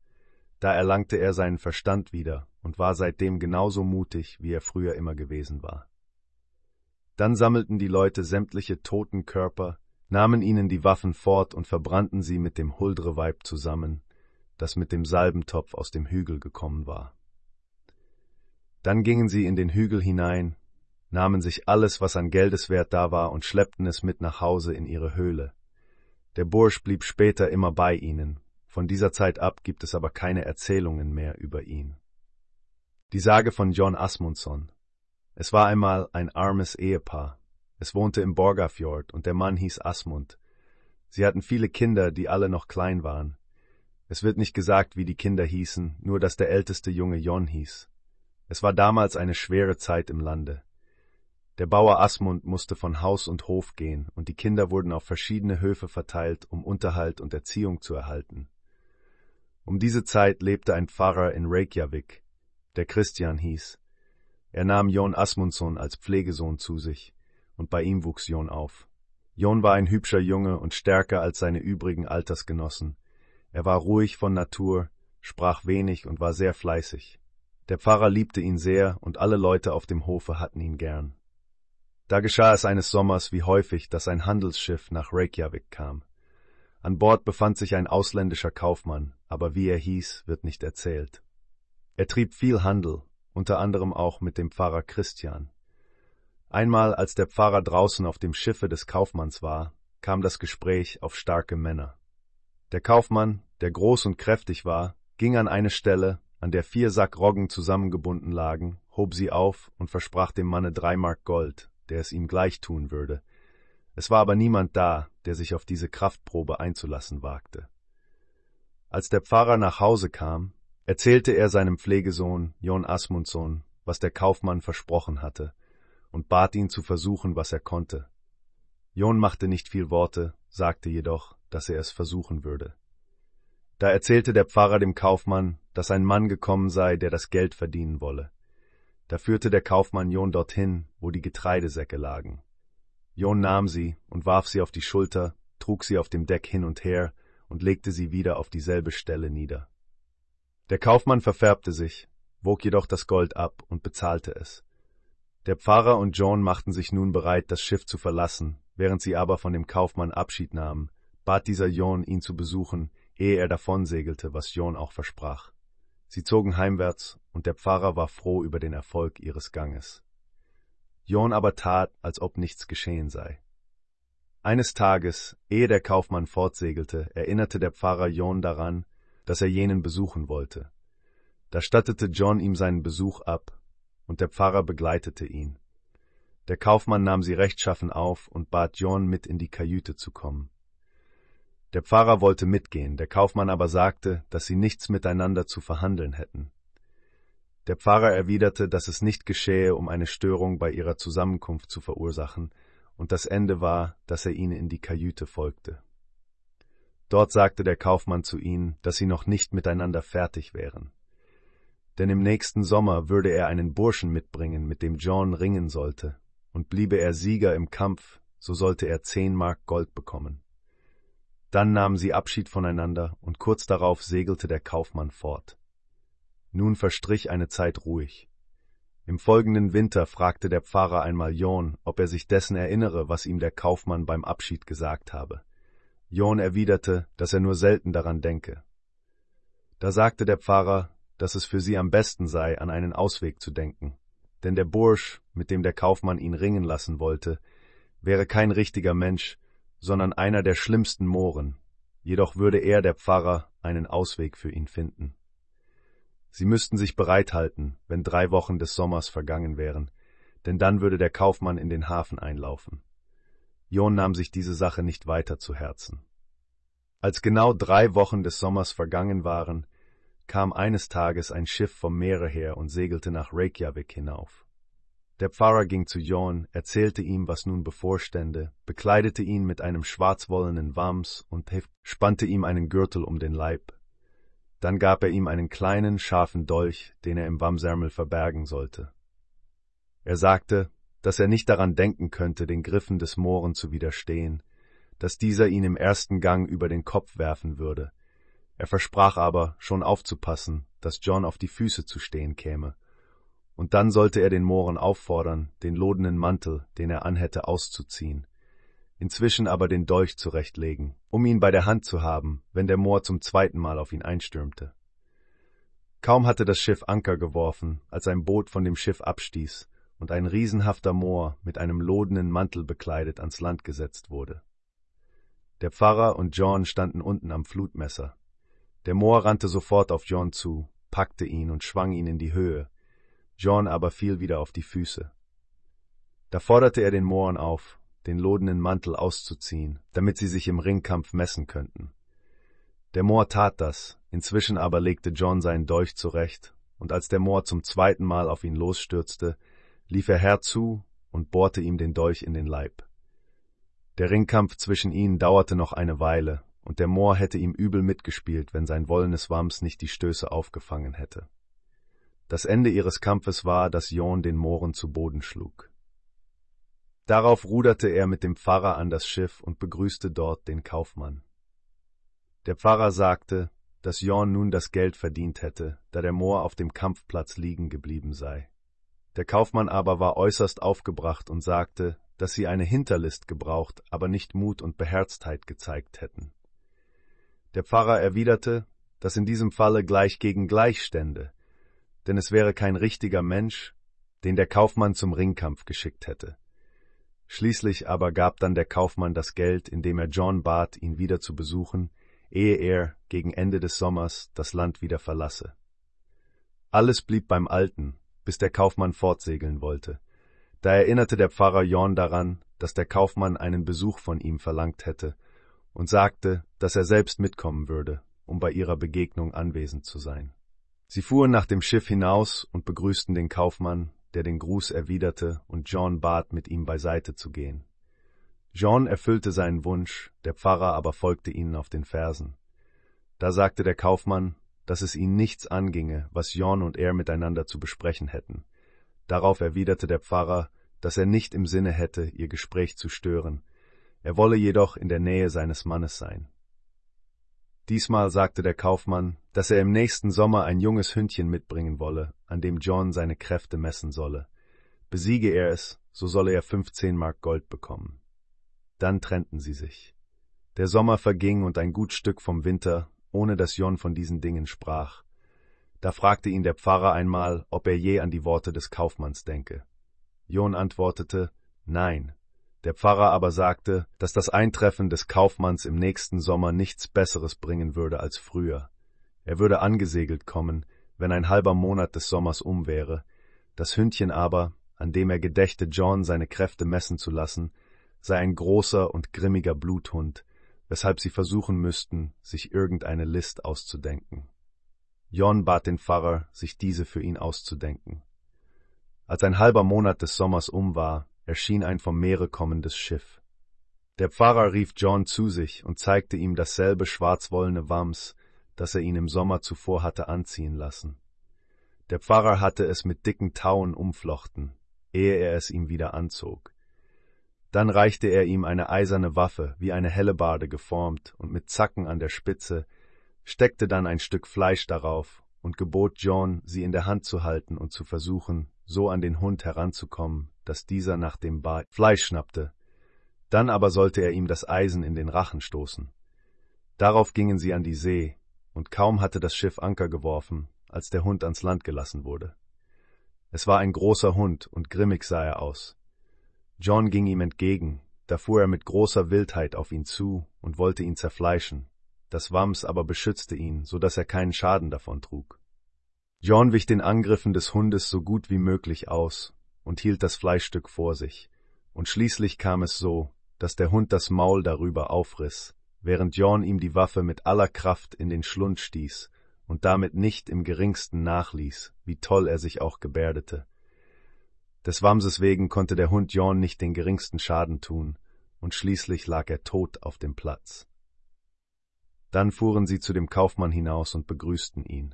Da erlangte er seinen Verstand wieder und war seitdem genauso mutig, wie er früher immer gewesen war. Dann sammelten die Leute sämtliche toten Körper, nahmen ihnen die Waffen fort und verbrannten sie mit dem Huldreweib zusammen, das mit dem Salbentopf aus dem Hügel gekommen war. Dann gingen sie in den Hügel hinein, nahmen sich alles, was an Geldeswert da war, und schleppten es mit nach Hause in ihre Höhle. Der Bursch blieb später immer bei ihnen, von dieser Zeit ab gibt es aber keine Erzählungen mehr über ihn. Die Sage von John Asmundson. Es war einmal ein armes Ehepaar, es wohnte im Borgafjord und der Mann hieß Asmund. Sie hatten viele Kinder, die alle noch klein waren. Es wird nicht gesagt, wie die Kinder hießen, nur dass der älteste Junge Jon hieß. Es war damals eine schwere Zeit im Lande. Der Bauer Asmund musste von Haus und Hof gehen, und die Kinder wurden auf verschiedene Höfe verteilt, um Unterhalt und Erziehung zu erhalten. Um diese Zeit lebte ein Pfarrer in Reykjavik, der Christian hieß. Er nahm Jon Asmundsson als Pflegesohn zu sich und bei ihm wuchs Jon auf. Jon war ein hübscher Junge und stärker als seine übrigen Altersgenossen. Er war ruhig von Natur, sprach wenig und war sehr fleißig. Der Pfarrer liebte ihn sehr und alle Leute auf dem Hofe hatten ihn gern. Da geschah es eines Sommers wie häufig, dass ein Handelsschiff nach Reykjavik kam. An Bord befand sich ein ausländischer Kaufmann, aber wie er hieß, wird nicht erzählt. Er trieb viel Handel, unter anderem auch mit dem Pfarrer Christian. Einmal, als der Pfarrer draußen auf dem Schiffe des Kaufmanns war, kam das Gespräch auf starke Männer. Der Kaufmann, der groß und kräftig war, ging an eine Stelle, an der vier Sack Roggen zusammengebunden lagen, hob sie auf und versprach dem Manne drei Mark Gold, der es ihm gleich tun würde. Es war aber niemand da, der sich auf diese Kraftprobe einzulassen wagte. Als der Pfarrer nach Hause kam, erzählte er seinem Pflegesohn Jon Asmundsson, was der Kaufmann versprochen hatte, und bat ihn zu versuchen, was er konnte. John machte nicht viel Worte, sagte jedoch, dass er es versuchen würde. Da erzählte der Pfarrer dem Kaufmann, dass ein Mann gekommen sei, der das Geld verdienen wolle. Da führte der Kaufmann John dorthin, wo die Getreidesäcke lagen. John nahm sie und warf sie auf die Schulter, trug sie auf dem Deck hin und her und legte sie wieder auf dieselbe Stelle nieder. Der Kaufmann verfärbte sich, wog jedoch das Gold ab und bezahlte es. Der Pfarrer und John machten sich nun bereit, das Schiff zu verlassen, während sie aber von dem Kaufmann Abschied nahmen, bat dieser John, ihn zu besuchen, ehe er davonsegelte, was John auch versprach. Sie zogen heimwärts, und der Pfarrer war froh über den Erfolg ihres Ganges. John aber tat, als ob nichts geschehen sei. Eines Tages, ehe der Kaufmann fortsegelte, erinnerte der Pfarrer John daran, dass er jenen besuchen wollte. Da stattete John ihm seinen Besuch ab, und der Pfarrer begleitete ihn. Der Kaufmann nahm sie rechtschaffen auf und bat John mit in die Kajüte zu kommen. Der Pfarrer wollte mitgehen, der Kaufmann aber sagte, dass sie nichts miteinander zu verhandeln hätten. Der Pfarrer erwiderte, dass es nicht geschähe, um eine Störung bei ihrer Zusammenkunft zu verursachen, und das Ende war, dass er ihnen in die Kajüte folgte. Dort sagte der Kaufmann zu ihnen, dass sie noch nicht miteinander fertig wären denn im nächsten Sommer würde er einen Burschen mitbringen, mit dem John ringen sollte, und bliebe er Sieger im Kampf, so sollte er zehn Mark Gold bekommen. Dann nahmen sie Abschied voneinander, und kurz darauf segelte der Kaufmann fort. Nun verstrich eine Zeit ruhig. Im folgenden Winter fragte der Pfarrer einmal John, ob er sich dessen erinnere, was ihm der Kaufmann beim Abschied gesagt habe. John erwiderte, dass er nur selten daran denke. Da sagte der Pfarrer, dass es für sie am besten sei, an einen Ausweg zu denken. Denn der Bursch, mit dem der Kaufmann ihn ringen lassen wollte, wäre kein richtiger Mensch, sondern einer der schlimmsten Mohren, jedoch würde er, der Pfarrer, einen Ausweg für ihn finden. Sie müssten sich bereithalten, wenn drei Wochen des Sommers vergangen wären, denn dann würde der Kaufmann in den Hafen einlaufen. John nahm sich diese Sache nicht weiter zu Herzen. Als genau drei Wochen des Sommers vergangen waren, kam eines Tages ein Schiff vom Meere her und segelte nach Reykjavik hinauf. Der Pfarrer ging zu John, erzählte ihm, was nun bevorstände, bekleidete ihn mit einem schwarzwollenen Wams und spannte ihm einen Gürtel um den Leib. Dann gab er ihm einen kleinen, scharfen Dolch, den er im Wamsärmel verbergen sollte. Er sagte, dass er nicht daran denken könnte, den Griffen des Mohren zu widerstehen, dass dieser ihn im ersten Gang über den Kopf werfen würde, er versprach aber, schon aufzupassen, dass John auf die Füße zu stehen käme. Und dann sollte er den Mohren auffordern, den lodenen Mantel, den er anhätte, auszuziehen, inzwischen aber den Dolch zurechtlegen, um ihn bei der Hand zu haben, wenn der Moor zum zweiten Mal auf ihn einstürmte. Kaum hatte das Schiff Anker geworfen, als ein Boot von dem Schiff abstieß und ein riesenhafter Moor mit einem lodenen Mantel bekleidet ans Land gesetzt wurde. Der Pfarrer und John standen unten am Flutmesser. Der Moor rannte sofort auf John zu, packte ihn und schwang ihn in die Höhe. John aber fiel wieder auf die Füße. Da forderte er den Mohren auf, den lodenen Mantel auszuziehen, damit sie sich im Ringkampf messen könnten. Der Moor tat das, inzwischen aber legte John seinen Dolch zurecht, und als der Moor zum zweiten Mal auf ihn losstürzte, lief er herzu und bohrte ihm den Dolch in den Leib. Der Ringkampf zwischen ihnen dauerte noch eine Weile, und der Moor hätte ihm übel mitgespielt, wenn sein wollenes Wams nicht die Stöße aufgefangen hätte. Das Ende ihres Kampfes war, dass Jon den Mohren zu Boden schlug. Darauf ruderte er mit dem Pfarrer an das Schiff und begrüßte dort den Kaufmann. Der Pfarrer sagte, dass Jon nun das Geld verdient hätte, da der Moor auf dem Kampfplatz liegen geblieben sei. Der Kaufmann aber war äußerst aufgebracht und sagte, dass sie eine Hinterlist gebraucht, aber nicht Mut und Beherztheit gezeigt hätten. Der Pfarrer erwiderte, dass in diesem Falle gleich gegen gleich stände, denn es wäre kein richtiger Mensch, den der Kaufmann zum Ringkampf geschickt hätte. Schließlich aber gab dann der Kaufmann das Geld, indem er John bat, ihn wieder zu besuchen, ehe er gegen Ende des Sommers das Land wieder verlasse. Alles blieb beim Alten, bis der Kaufmann fortsegeln wollte. Da erinnerte der Pfarrer John daran, dass der Kaufmann einen Besuch von ihm verlangt hätte und sagte, dass er selbst mitkommen würde, um bei ihrer Begegnung anwesend zu sein. Sie fuhren nach dem Schiff hinaus und begrüßten den Kaufmann, der den Gruß erwiderte und John bat, mit ihm beiseite zu gehen. Jean erfüllte seinen Wunsch, der Pfarrer aber folgte ihnen auf den Fersen. Da sagte der Kaufmann, dass es ihn nichts anginge, was Jean und er miteinander zu besprechen hätten. Darauf erwiderte der Pfarrer, dass er nicht im Sinne hätte, ihr Gespräch zu stören, er wolle jedoch in der Nähe seines Mannes sein. Diesmal sagte der Kaufmann, dass er im nächsten Sommer ein junges Hündchen mitbringen wolle, an dem John seine Kräfte messen solle. Besiege er es, so solle er fünfzehn Mark Gold bekommen. Dann trennten sie sich. Der Sommer verging und ein gut Stück vom Winter, ohne dass John von diesen Dingen sprach. Da fragte ihn der Pfarrer einmal, ob er je an die Worte des Kaufmanns denke. John antwortete, Nein, der Pfarrer aber sagte, dass das Eintreffen des Kaufmanns im nächsten Sommer nichts Besseres bringen würde als früher. Er würde angesegelt kommen, wenn ein halber Monat des Sommers um wäre. Das Hündchen aber, an dem er gedächte, John seine Kräfte messen zu lassen, sei ein großer und grimmiger Bluthund, weshalb sie versuchen müssten, sich irgendeine List auszudenken. John bat den Pfarrer, sich diese für ihn auszudenken. Als ein halber Monat des Sommers um war, erschien ein vom Meere kommendes Schiff. Der Pfarrer rief John zu sich und zeigte ihm dasselbe schwarzwollene Wams, das er ihn im Sommer zuvor hatte anziehen lassen. Der Pfarrer hatte es mit dicken Tauen umflochten, ehe er es ihm wieder anzog. Dann reichte er ihm eine eiserne Waffe, wie eine Hellebarde geformt und mit Zacken an der Spitze, steckte dann ein Stück Fleisch darauf und gebot John, sie in der Hand zu halten und zu versuchen, so an den Hund heranzukommen, dass dieser nach dem ba Fleisch schnappte. Dann aber sollte er ihm das Eisen in den Rachen stoßen. Darauf gingen sie an die See, und kaum hatte das Schiff Anker geworfen, als der Hund ans Land gelassen wurde. Es war ein großer Hund, und grimmig sah er aus. John ging ihm entgegen, da fuhr er mit großer Wildheit auf ihn zu und wollte ihn zerfleischen. Das Wams aber beschützte ihn, so dass er keinen Schaden davon trug. John wich den Angriffen des Hundes so gut wie möglich aus und hielt das Fleischstück vor sich, und schließlich kam es so, dass der Hund das Maul darüber aufriss, während John ihm die Waffe mit aller Kraft in den Schlund stieß und damit nicht im geringsten nachließ, wie toll er sich auch gebärdete. Des Wamses wegen konnte der Hund John nicht den geringsten Schaden tun, und schließlich lag er tot auf dem Platz. Dann fuhren sie zu dem Kaufmann hinaus und begrüßten ihn.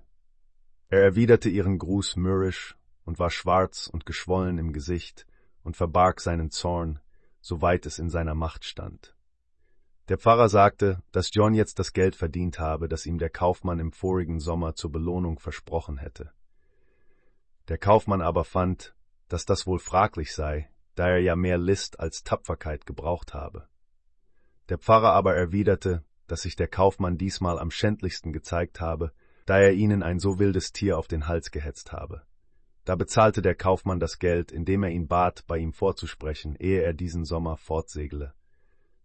Er erwiderte ihren Gruß mürrisch und war schwarz und geschwollen im Gesicht und verbarg seinen Zorn, soweit es in seiner Macht stand. Der Pfarrer sagte, dass John jetzt das Geld verdient habe, das ihm der Kaufmann im vorigen Sommer zur Belohnung versprochen hätte. Der Kaufmann aber fand, dass das wohl fraglich sei, da er ja mehr List als Tapferkeit gebraucht habe. Der Pfarrer aber erwiderte, dass sich der Kaufmann diesmal am schändlichsten gezeigt habe da er ihnen ein so wildes Tier auf den Hals gehetzt habe. Da bezahlte der Kaufmann das Geld, indem er ihn bat, bei ihm vorzusprechen, ehe er diesen Sommer fortsegle.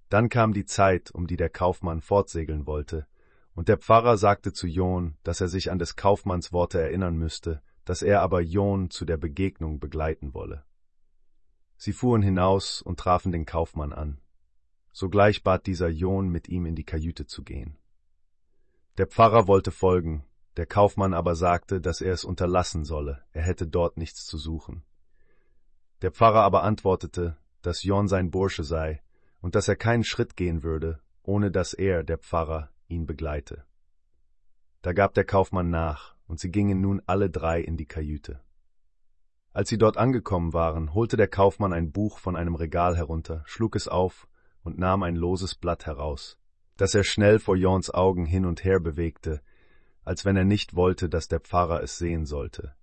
Dann kam die Zeit, um die der Kaufmann fortsegeln wollte, und der Pfarrer sagte zu John, dass er sich an des Kaufmanns Worte erinnern müsste, dass er aber John zu der Begegnung begleiten wolle. Sie fuhren hinaus und trafen den Kaufmann an. Sogleich bat dieser John, mit ihm in die Kajüte zu gehen. Der Pfarrer wollte folgen, der Kaufmann aber sagte, dass er es unterlassen solle, er hätte dort nichts zu suchen. Der Pfarrer aber antwortete, dass John sein Bursche sei und dass er keinen Schritt gehen würde, ohne dass er, der Pfarrer, ihn begleite. Da gab der Kaufmann nach, und sie gingen nun alle drei in die Kajüte. Als sie dort angekommen waren, holte der Kaufmann ein Buch von einem Regal herunter, schlug es auf und nahm ein loses Blatt heraus, das er schnell vor Jons Augen hin und her bewegte, als wenn er nicht wollte, dass der Pfarrer es sehen sollte.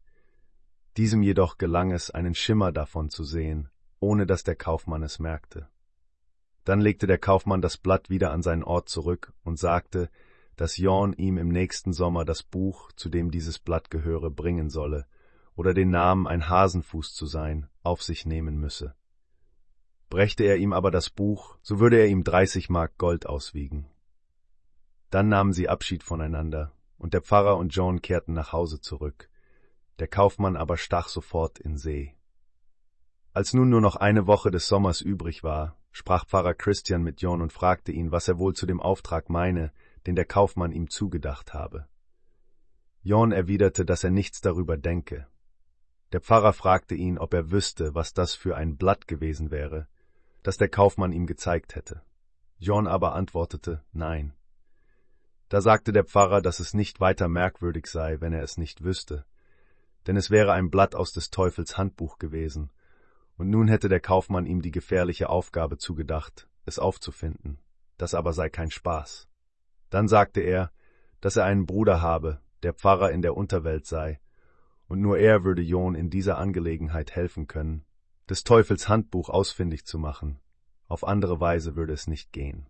Diesem jedoch gelang es, einen Schimmer davon zu sehen, ohne dass der Kaufmann es merkte. Dann legte der Kaufmann das Blatt wieder an seinen Ort zurück und sagte, dass Jorn ihm im nächsten Sommer das Buch, zu dem dieses Blatt gehöre, bringen solle, oder den Namen ein Hasenfuß zu sein, auf sich nehmen müsse. Brächte er ihm aber das Buch, so würde er ihm dreißig Mark Gold auswiegen. Dann nahmen sie Abschied voneinander, und der Pfarrer und John kehrten nach Hause zurück. Der Kaufmann aber stach sofort in See. Als nun nur noch eine Woche des Sommers übrig war, sprach Pfarrer Christian mit John und fragte ihn, was er wohl zu dem Auftrag meine, den der Kaufmann ihm zugedacht habe. John erwiderte, dass er nichts darüber denke. Der Pfarrer fragte ihn, ob er wüsste, was das für ein Blatt gewesen wäre. das der Kaufmann ihm gezeigt hätte. John aber antwortete Nein. Da sagte der Pfarrer, dass es nicht weiter merkwürdig sei, wenn er es nicht wüsste, denn es wäre ein Blatt aus des Teufels Handbuch gewesen, und nun hätte der Kaufmann ihm die gefährliche Aufgabe zugedacht, es aufzufinden, das aber sei kein Spaß. Dann sagte er, dass er einen Bruder habe, der Pfarrer in der Unterwelt sei, und nur er würde John in dieser Angelegenheit helfen können, des Teufels Handbuch ausfindig zu machen, auf andere Weise würde es nicht gehen.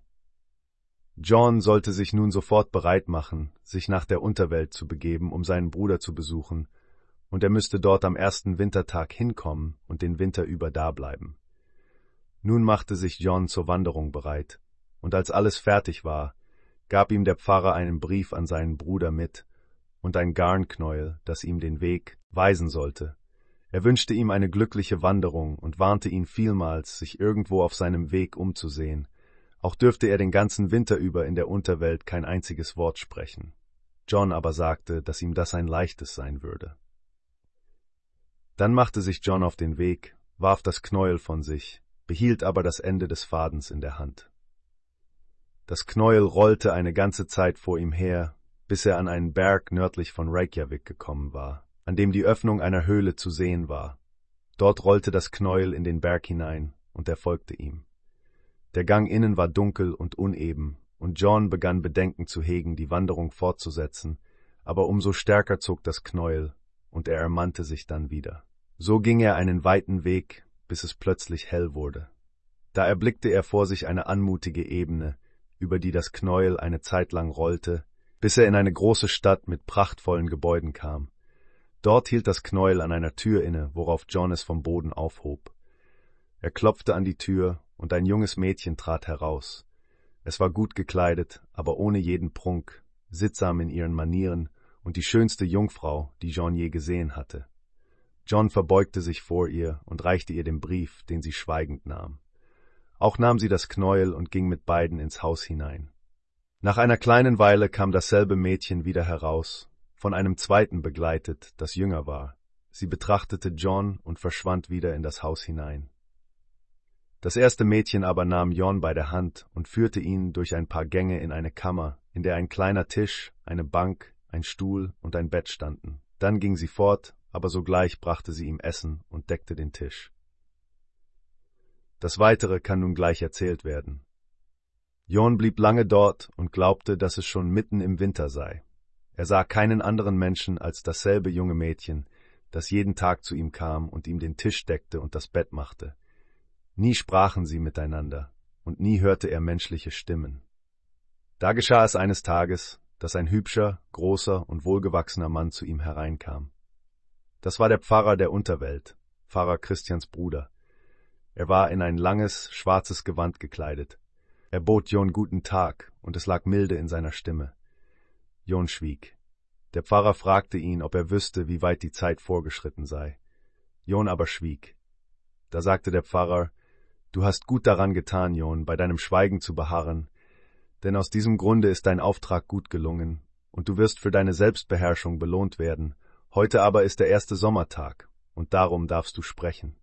John sollte sich nun sofort bereit machen, sich nach der Unterwelt zu begeben, um seinen Bruder zu besuchen, und er müsste dort am ersten Wintertag hinkommen und den Winter über dableiben. Nun machte sich John zur Wanderung bereit, und als alles fertig war, gab ihm der Pfarrer einen Brief an seinen Bruder mit und ein Garnknäuel, das ihm den Weg weisen sollte. Er wünschte ihm eine glückliche Wanderung und warnte ihn vielmals, sich irgendwo auf seinem Weg umzusehen, auch dürfte er den ganzen Winter über in der Unterwelt kein einziges Wort sprechen. John aber sagte, dass ihm das ein leichtes sein würde. Dann machte sich John auf den Weg, warf das Knäuel von sich, behielt aber das Ende des Fadens in der Hand. Das Knäuel rollte eine ganze Zeit vor ihm her, bis er an einen Berg nördlich von Reykjavik gekommen war, an dem die Öffnung einer Höhle zu sehen war. Dort rollte das Knäuel in den Berg hinein, und er folgte ihm. Der Gang innen war dunkel und uneben, und John begann Bedenken zu hegen, die Wanderung fortzusetzen, aber umso stärker zog das Knäuel, und er ermannte sich dann wieder. So ging er einen weiten Weg, bis es plötzlich hell wurde. Da erblickte er vor sich eine anmutige Ebene, über die das Knäuel eine Zeit lang rollte, bis er in eine große Stadt mit prachtvollen Gebäuden kam. Dort hielt das Knäuel an einer Tür inne, worauf John es vom Boden aufhob. Er klopfte an die Tür, und ein junges Mädchen trat heraus. Es war gut gekleidet, aber ohne jeden Prunk, sittsam in ihren Manieren und die schönste Jungfrau, die John je gesehen hatte. John verbeugte sich vor ihr und reichte ihr den Brief, den sie schweigend nahm. Auch nahm sie das Knäuel und ging mit beiden ins Haus hinein. Nach einer kleinen Weile kam dasselbe Mädchen wieder heraus, von einem zweiten begleitet, das jünger war. Sie betrachtete John und verschwand wieder in das Haus hinein. Das erste Mädchen aber nahm Jon bei der Hand und führte ihn durch ein paar Gänge in eine Kammer, in der ein kleiner Tisch, eine Bank, ein Stuhl und ein Bett standen. Dann ging sie fort, aber sogleich brachte sie ihm Essen und deckte den Tisch. Das Weitere kann nun gleich erzählt werden. Jon blieb lange dort und glaubte, dass es schon mitten im Winter sei. Er sah keinen anderen Menschen als dasselbe junge Mädchen, das jeden Tag zu ihm kam und ihm den Tisch deckte und das Bett machte. Nie sprachen sie miteinander, und nie hörte er menschliche Stimmen. Da geschah es eines Tages, dass ein hübscher, großer und wohlgewachsener Mann zu ihm hereinkam. Das war der Pfarrer der Unterwelt, Pfarrer Christians Bruder. Er war in ein langes, schwarzes Gewand gekleidet. Er bot Jon guten Tag, und es lag Milde in seiner Stimme. Jon schwieg. Der Pfarrer fragte ihn, ob er wüsste, wie weit die Zeit vorgeschritten sei. Jon aber schwieg. Da sagte der Pfarrer, Du hast gut daran getan, Jon, bei deinem Schweigen zu beharren, denn aus diesem Grunde ist dein Auftrag gut gelungen, und du wirst für deine Selbstbeherrschung belohnt werden. Heute aber ist der erste Sommertag, und darum darfst du sprechen.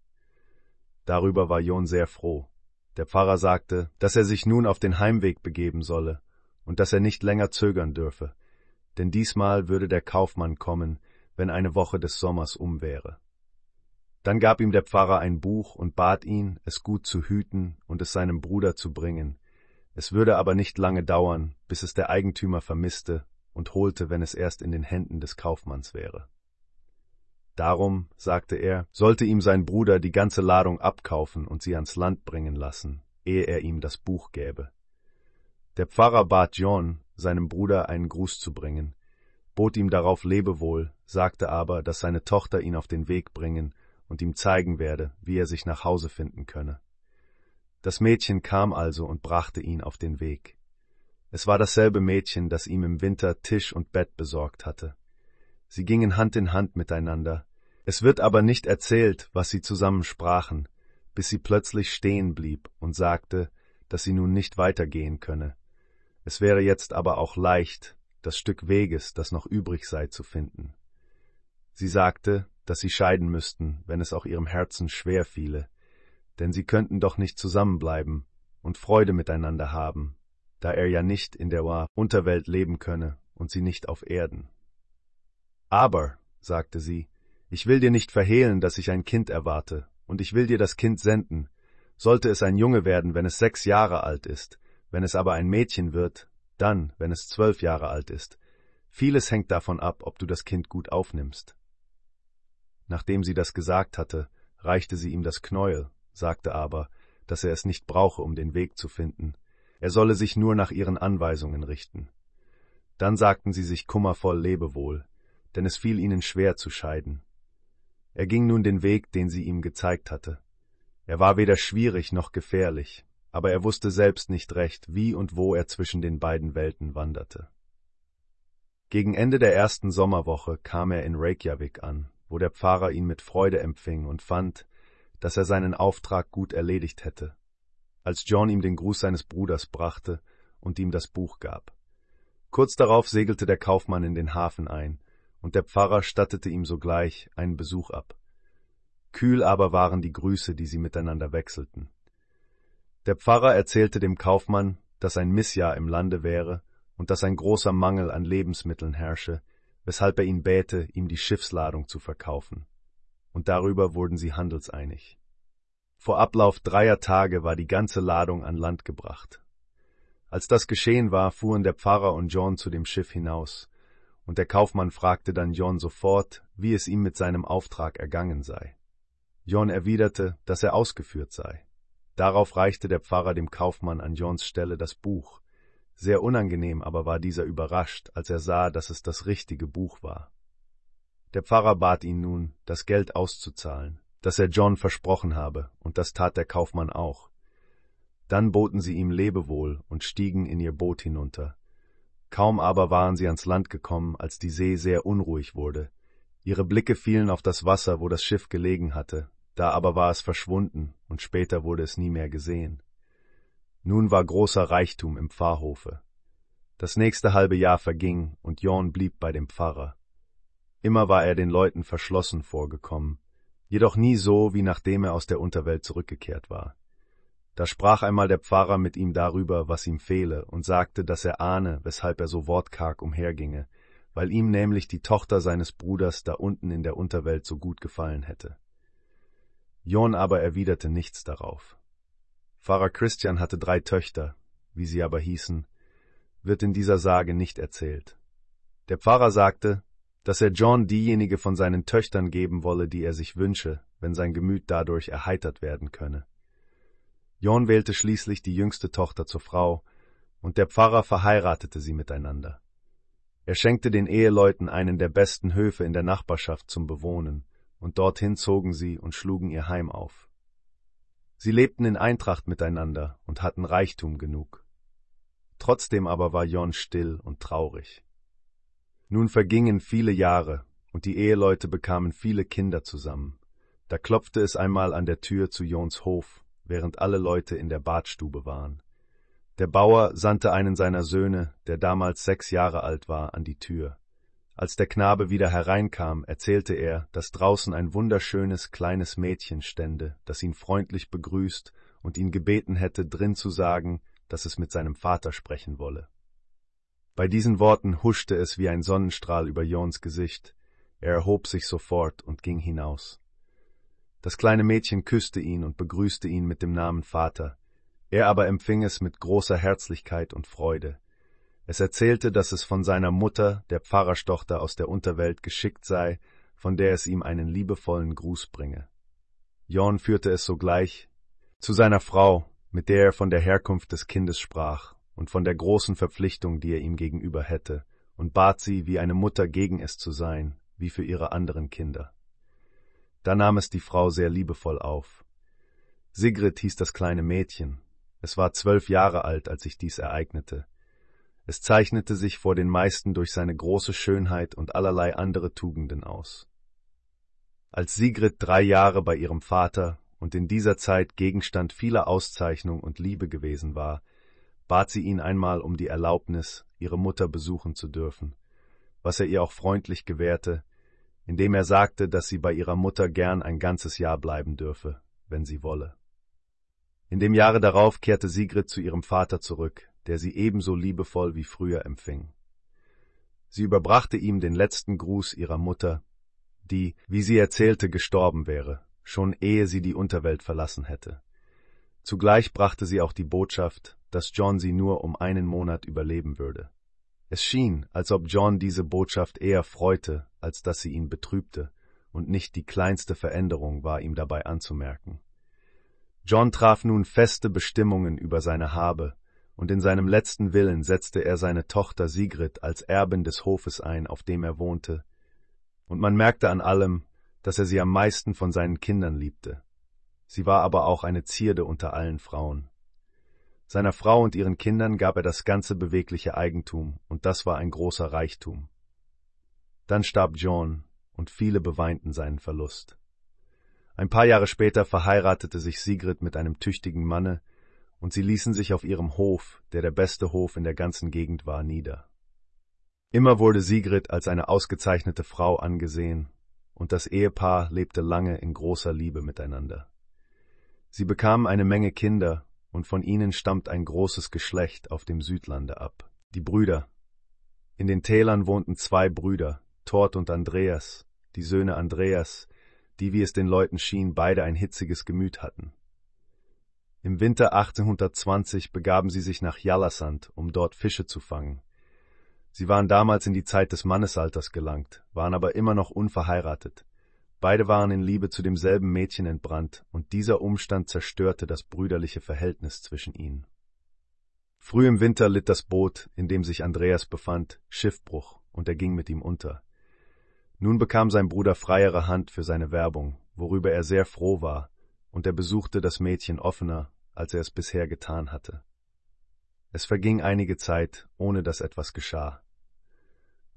Darüber war Jon sehr froh. Der Pfarrer sagte, dass er sich nun auf den Heimweg begeben solle und dass er nicht länger zögern dürfe, denn diesmal würde der Kaufmann kommen, wenn eine Woche des Sommers um wäre. Dann gab ihm der Pfarrer ein Buch und bat ihn, es gut zu hüten und es seinem Bruder zu bringen. Es würde aber nicht lange dauern, bis es der Eigentümer vermisste und holte, wenn es erst in den Händen des Kaufmanns wäre. Darum, sagte er, sollte ihm sein Bruder die ganze Ladung abkaufen und sie ans Land bringen lassen, ehe er ihm das Buch gäbe. Der Pfarrer bat John, seinem Bruder einen Gruß zu bringen, bot ihm darauf Lebewohl, sagte aber, dass seine Tochter ihn auf den Weg bringen und ihm zeigen werde, wie er sich nach Hause finden könne. Das Mädchen kam also und brachte ihn auf den Weg. Es war dasselbe Mädchen, das ihm im Winter Tisch und Bett besorgt hatte. Sie gingen Hand in Hand miteinander. Es wird aber nicht erzählt, was sie zusammen sprachen, bis sie plötzlich stehen blieb und sagte, dass sie nun nicht weitergehen könne. Es wäre jetzt aber auch leicht, das Stück Weges, das noch übrig sei, zu finden. Sie sagte, dass sie scheiden müssten, wenn es auch ihrem Herzen schwer fiele, denn sie könnten doch nicht zusammenbleiben und Freude miteinander haben, da er ja nicht in der Unterwelt leben könne und sie nicht auf Erden. Aber, sagte sie, ich will dir nicht verhehlen, dass ich ein Kind erwarte, und ich will dir das Kind senden. Sollte es ein Junge werden, wenn es sechs Jahre alt ist, wenn es aber ein Mädchen wird, dann, wenn es zwölf Jahre alt ist. Vieles hängt davon ab, ob du das Kind gut aufnimmst. Nachdem sie das gesagt hatte, reichte sie ihm das Knäuel, sagte aber, dass er es nicht brauche, um den Weg zu finden. Er solle sich nur nach ihren Anweisungen richten. Dann sagten sie sich kummervoll Lebewohl, denn es fiel ihnen schwer zu scheiden. Er ging nun den Weg, den sie ihm gezeigt hatte. Er war weder schwierig noch gefährlich, aber er wusste selbst nicht recht, wie und wo er zwischen den beiden Welten wanderte. Gegen Ende der ersten Sommerwoche kam er in Reykjavik an, wo der Pfarrer ihn mit Freude empfing und fand, dass er seinen Auftrag gut erledigt hätte, als John ihm den Gruß seines Bruders brachte und ihm das Buch gab. Kurz darauf segelte der Kaufmann in den Hafen ein, und der Pfarrer stattete ihm sogleich einen Besuch ab. Kühl aber waren die Grüße, die sie miteinander wechselten. Der Pfarrer erzählte dem Kaufmann, dass ein Missjahr im Lande wäre und dass ein großer Mangel an Lebensmitteln herrsche, weshalb er ihn bäte, ihm die Schiffsladung zu verkaufen und darüber wurden sie handelseinig. Vor Ablauf dreier Tage war die ganze Ladung an Land gebracht. Als das geschehen war, fuhren der Pfarrer und John zu dem Schiff hinaus, und der Kaufmann fragte dann John sofort, wie es ihm mit seinem Auftrag ergangen sei. John erwiderte, dass er ausgeführt sei. Darauf reichte der Pfarrer dem Kaufmann an Johns Stelle das Buch. Sehr unangenehm aber war dieser überrascht, als er sah, dass es das richtige Buch war. Der Pfarrer bat ihn nun, das Geld auszuzahlen, das er John versprochen habe, und das tat der Kaufmann auch. Dann boten sie ihm Lebewohl und stiegen in ihr Boot hinunter. Kaum aber waren sie ans Land gekommen, als die See sehr unruhig wurde. Ihre Blicke fielen auf das Wasser, wo das Schiff gelegen hatte, da aber war es verschwunden, und später wurde es nie mehr gesehen. Nun war großer Reichtum im Pfarrhofe. Das nächste halbe Jahr verging, und Jorn blieb bei dem Pfarrer. Immer war er den Leuten verschlossen vorgekommen, jedoch nie so, wie nachdem er aus der Unterwelt zurückgekehrt war. Da sprach einmal der Pfarrer mit ihm darüber, was ihm fehle, und sagte, dass er ahne, weshalb er so wortkarg umherginge, weil ihm nämlich die Tochter seines Bruders da unten in der Unterwelt so gut gefallen hätte. John aber erwiderte nichts darauf. Pfarrer Christian hatte drei Töchter, wie sie aber hießen, wird in dieser Sage nicht erzählt. Der Pfarrer sagte, dass er John diejenige von seinen Töchtern geben wolle, die er sich wünsche, wenn sein Gemüt dadurch erheitert werden könne. John wählte schließlich die jüngste Tochter zur Frau, und der Pfarrer verheiratete sie miteinander. Er schenkte den Eheleuten einen der besten Höfe in der Nachbarschaft zum Bewohnen, und dorthin zogen sie und schlugen ihr Heim auf. Sie lebten in Eintracht miteinander und hatten Reichtum genug. Trotzdem aber war John still und traurig. Nun vergingen viele Jahre, und die Eheleute bekamen viele Kinder zusammen. Da klopfte es einmal an der Tür zu Jons Hof, während alle Leute in der Badstube waren. Der Bauer sandte einen seiner Söhne, der damals sechs Jahre alt war, an die Tür. Als der Knabe wieder hereinkam, erzählte er, dass draußen ein wunderschönes kleines Mädchen stände, das ihn freundlich begrüßt und ihn gebeten hätte, drin zu sagen, dass es mit seinem Vater sprechen wolle. Bei diesen Worten huschte es wie ein Sonnenstrahl über Jons Gesicht. Er erhob sich sofort und ging hinaus. Das kleine Mädchen küsste ihn und begrüßte ihn mit dem Namen Vater. Er aber empfing es mit großer Herzlichkeit und Freude. Es erzählte, dass es von seiner Mutter, der Pfarrerstochter aus der Unterwelt, geschickt sei, von der es ihm einen liebevollen Gruß bringe. Jorn führte es sogleich zu seiner Frau, mit der er von der Herkunft des Kindes sprach, und von der großen Verpflichtung, die er ihm gegenüber hätte, und bat sie, wie eine Mutter gegen es zu sein, wie für ihre anderen Kinder. Da nahm es die Frau sehr liebevoll auf. Sigrid hieß das kleine Mädchen. Es war zwölf Jahre alt, als sich dies ereignete. Es zeichnete sich vor den meisten durch seine große Schönheit und allerlei andere Tugenden aus. Als Sigrid drei Jahre bei ihrem Vater und in dieser Zeit Gegenstand vieler Auszeichnung und Liebe gewesen war, bat sie ihn einmal um die Erlaubnis, ihre Mutter besuchen zu dürfen, was er ihr auch freundlich gewährte, indem er sagte, dass sie bei ihrer Mutter gern ein ganzes Jahr bleiben dürfe, wenn sie wolle. In dem Jahre darauf kehrte Sigrid zu ihrem Vater zurück, der sie ebenso liebevoll wie früher empfing. Sie überbrachte ihm den letzten Gruß ihrer Mutter, die, wie sie erzählte, gestorben wäre, schon ehe sie die Unterwelt verlassen hätte. Zugleich brachte sie auch die Botschaft, dass John sie nur um einen Monat überleben würde. Es schien, als ob John diese Botschaft eher freute, als dass sie ihn betrübte, und nicht die kleinste Veränderung war ihm dabei anzumerken. John traf nun feste Bestimmungen über seine Habe, und in seinem letzten Willen setzte er seine Tochter Sigrid als Erbin des Hofes ein, auf dem er wohnte, und man merkte an allem, dass er sie am meisten von seinen Kindern liebte. Sie war aber auch eine Zierde unter allen Frauen. Seiner Frau und ihren Kindern gab er das ganze bewegliche Eigentum, und das war ein großer Reichtum. Dann starb John, und viele beweinten seinen Verlust. Ein paar Jahre später verheiratete sich Sigrid mit einem tüchtigen Manne, und sie ließen sich auf ihrem Hof, der der beste Hof in der ganzen Gegend war, nieder. Immer wurde Sigrid als eine ausgezeichnete Frau angesehen, und das Ehepaar lebte lange in großer Liebe miteinander. Sie bekamen eine Menge Kinder und von ihnen stammt ein großes Geschlecht auf dem Südlande ab. Die Brüder. In den Tälern wohnten zwei Brüder, Tort und Andreas, die Söhne Andreas, die, wie es den Leuten schien, beide ein hitziges Gemüt hatten. Im Winter 1820 begaben sie sich nach Jallasand, um dort Fische zu fangen. Sie waren damals in die Zeit des Mannesalters gelangt, waren aber immer noch unverheiratet. Beide waren in Liebe zu demselben Mädchen entbrannt, und dieser Umstand zerstörte das brüderliche Verhältnis zwischen ihnen. Früh im Winter litt das Boot, in dem sich Andreas befand, Schiffbruch, und er ging mit ihm unter. Nun bekam sein Bruder freiere Hand für seine Werbung, worüber er sehr froh war, und er besuchte das Mädchen offener, als er es bisher getan hatte. Es verging einige Zeit, ohne dass etwas geschah.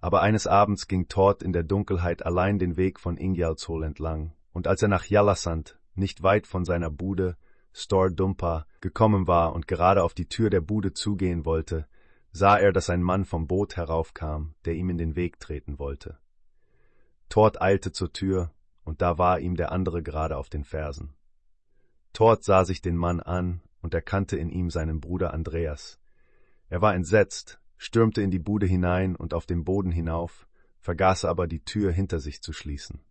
Aber eines Abends ging Tord in der Dunkelheit allein den Weg von Ingjaldshol entlang, und als er nach Jallasand, nicht weit von seiner Bude, Stor Dumpa, gekommen war und gerade auf die Tür der Bude zugehen wollte, sah er, dass ein Mann vom Boot heraufkam, der ihm in den Weg treten wollte. Tord eilte zur Tür, und da war ihm der andere gerade auf den Fersen. Tord sah sich den Mann an und erkannte in ihm seinen Bruder Andreas. Er war entsetzt, stürmte in die Bude hinein und auf dem Boden hinauf, vergaß aber die Tür hinter sich zu schließen.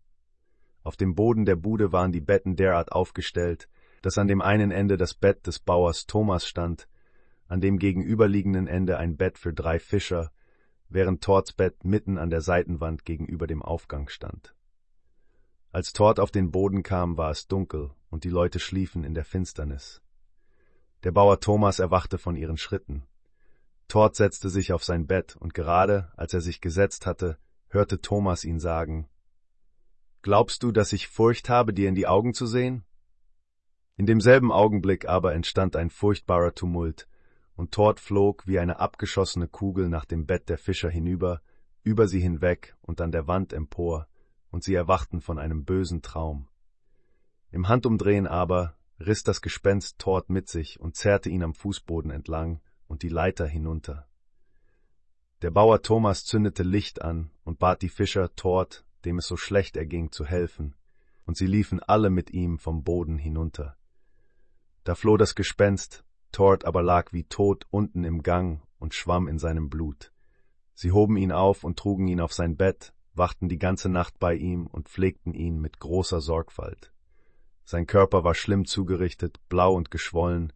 Auf dem Boden der Bude waren die Betten derart aufgestellt, dass an dem einen Ende das Bett des Bauers Thomas stand, an dem gegenüberliegenden Ende ein Bett für drei Fischer, während Torts Bett mitten an der Seitenwand gegenüber dem Aufgang stand. Als Tort auf den Boden kam, war es dunkel und die Leute schliefen in der Finsternis. Der Bauer Thomas erwachte von ihren Schritten. Tord setzte sich auf sein Bett, und gerade als er sich gesetzt hatte, hörte Thomas ihn sagen Glaubst du, dass ich Furcht habe, dir in die Augen zu sehen? In demselben Augenblick aber entstand ein furchtbarer Tumult, und Tord flog wie eine abgeschossene Kugel nach dem Bett der Fischer hinüber, über sie hinweg und an der Wand empor, und sie erwachten von einem bösen Traum. Im Handumdrehen aber riss das Gespenst Tord mit sich und zerrte ihn am Fußboden entlang, und die Leiter hinunter. Der Bauer Thomas zündete Licht an und bat die Fischer Tord, dem es so schlecht erging, zu helfen, und sie liefen alle mit ihm vom Boden hinunter. Da floh das Gespenst, Tord aber lag wie tot unten im Gang und schwamm in seinem Blut. Sie hoben ihn auf und trugen ihn auf sein Bett, wachten die ganze Nacht bei ihm und pflegten ihn mit großer Sorgfalt. Sein Körper war schlimm zugerichtet, blau und geschwollen,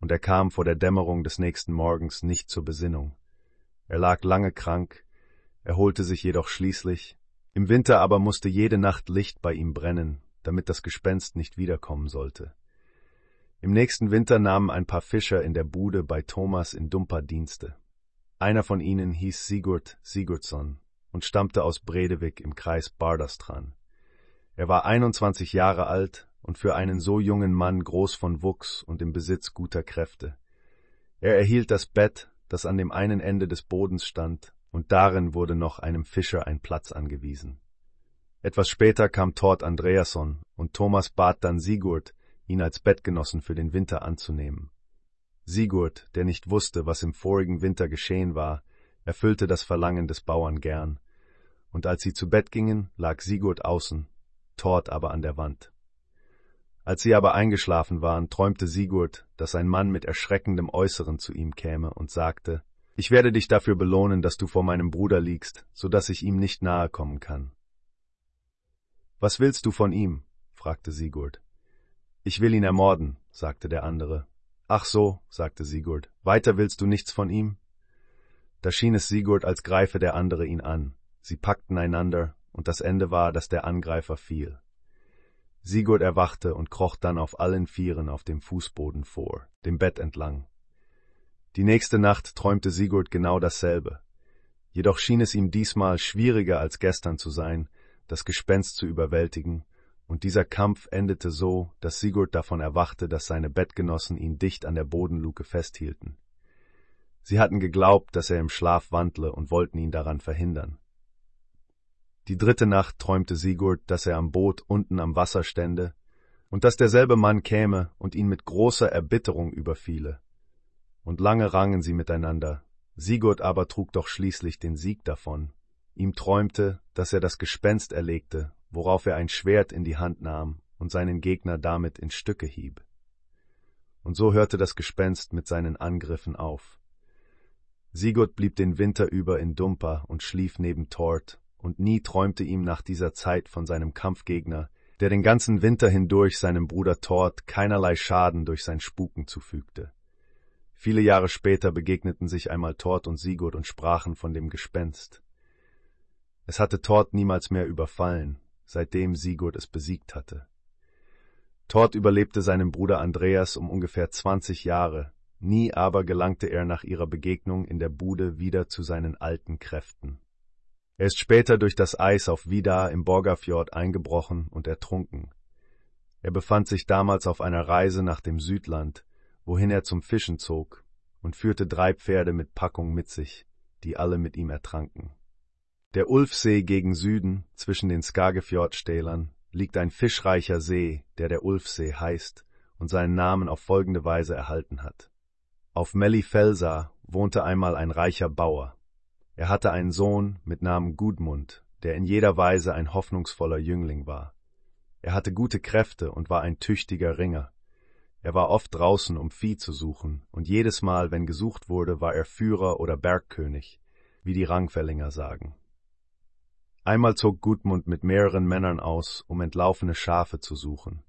und er kam vor der Dämmerung des nächsten Morgens nicht zur Besinnung. Er lag lange krank, erholte sich jedoch schließlich, im Winter aber musste jede Nacht Licht bei ihm brennen, damit das Gespenst nicht wiederkommen sollte. Im nächsten Winter nahmen ein paar Fischer in der Bude bei Thomas in Dumper Dienste. Einer von ihnen hieß Sigurd Sigurdsson und stammte aus Bredewig im Kreis Bardastran. Er war 21 Jahre alt und für einen so jungen Mann groß von Wuchs und im Besitz guter Kräfte. Er erhielt das Bett, das an dem einen Ende des Bodens stand, und darin wurde noch einem Fischer ein Platz angewiesen. Etwas später kam Tord Andreasson, und Thomas bat dann Sigurd, ihn als Bettgenossen für den Winter anzunehmen. Sigurd, der nicht wusste, was im vorigen Winter geschehen war, erfüllte das Verlangen des Bauern gern, und als sie zu Bett gingen, lag Sigurd außen, Tord aber an der Wand. Als sie aber eingeschlafen waren, träumte Sigurd, dass ein Mann mit erschreckendem Äußeren zu ihm käme und sagte, Ich werde dich dafür belohnen, dass du vor meinem Bruder liegst, so dass ich ihm nicht nahe kommen kann. Was willst du von ihm? fragte Sigurd. Ich will ihn ermorden, sagte der andere. Ach so, sagte Sigurd, weiter willst du nichts von ihm? Da schien es Sigurd, als greife der andere ihn an. Sie packten einander, und das Ende war, dass der Angreifer fiel. Sigurd erwachte und kroch dann auf allen Vieren auf dem Fußboden vor, dem Bett entlang. Die nächste Nacht träumte Sigurd genau dasselbe. Jedoch schien es ihm diesmal schwieriger als gestern zu sein, das Gespenst zu überwältigen, und dieser Kampf endete so, dass Sigurd davon erwachte, dass seine Bettgenossen ihn dicht an der Bodenluke festhielten. Sie hatten geglaubt, dass er im Schlaf wandle und wollten ihn daran verhindern. Die dritte Nacht träumte Sigurd, dass er am Boot unten am Wasser stände und dass derselbe Mann käme und ihn mit großer Erbitterung überfiele. Und lange rangen sie miteinander. Sigurd aber trug doch schließlich den Sieg davon. Ihm träumte, dass er das Gespenst erlegte, worauf er ein Schwert in die Hand nahm und seinen Gegner damit in Stücke hieb. Und so hörte das Gespenst mit seinen Angriffen auf. Sigurd blieb den Winter über in Dumpa und schlief neben Thord, und nie träumte ihm nach dieser Zeit von seinem Kampfgegner, der den ganzen Winter hindurch seinem Bruder Thord keinerlei Schaden durch sein Spuken zufügte. Viele Jahre später begegneten sich einmal Thord und Sigurd und sprachen von dem Gespenst. Es hatte Thord niemals mehr überfallen, seitdem Sigurd es besiegt hatte. Thord überlebte seinen Bruder Andreas um ungefähr zwanzig Jahre, nie aber gelangte er nach ihrer Begegnung in der Bude wieder zu seinen alten Kräften. Er ist später durch das Eis auf Vidar im Borgafjord eingebrochen und ertrunken. Er befand sich damals auf einer Reise nach dem Südland, wohin er zum Fischen zog, und führte drei Pferde mit Packung mit sich, die alle mit ihm ertranken. Der Ulfsee gegen Süden, zwischen den Skagefjordstälern, liegt ein fischreicher See, der der Ulfsee heißt und seinen Namen auf folgende Weise erhalten hat. Auf Mellifelsa wohnte einmal ein reicher Bauer. Er hatte einen Sohn mit Namen Gudmund, der in jeder Weise ein hoffnungsvoller Jüngling war. Er hatte gute Kräfte und war ein tüchtiger Ringer. Er war oft draußen, um Vieh zu suchen, und jedes Mal, wenn gesucht wurde, war er Führer oder Bergkönig, wie die Rangfellinger sagen. Einmal zog Gudmund mit mehreren Männern aus, um entlaufene Schafe zu suchen.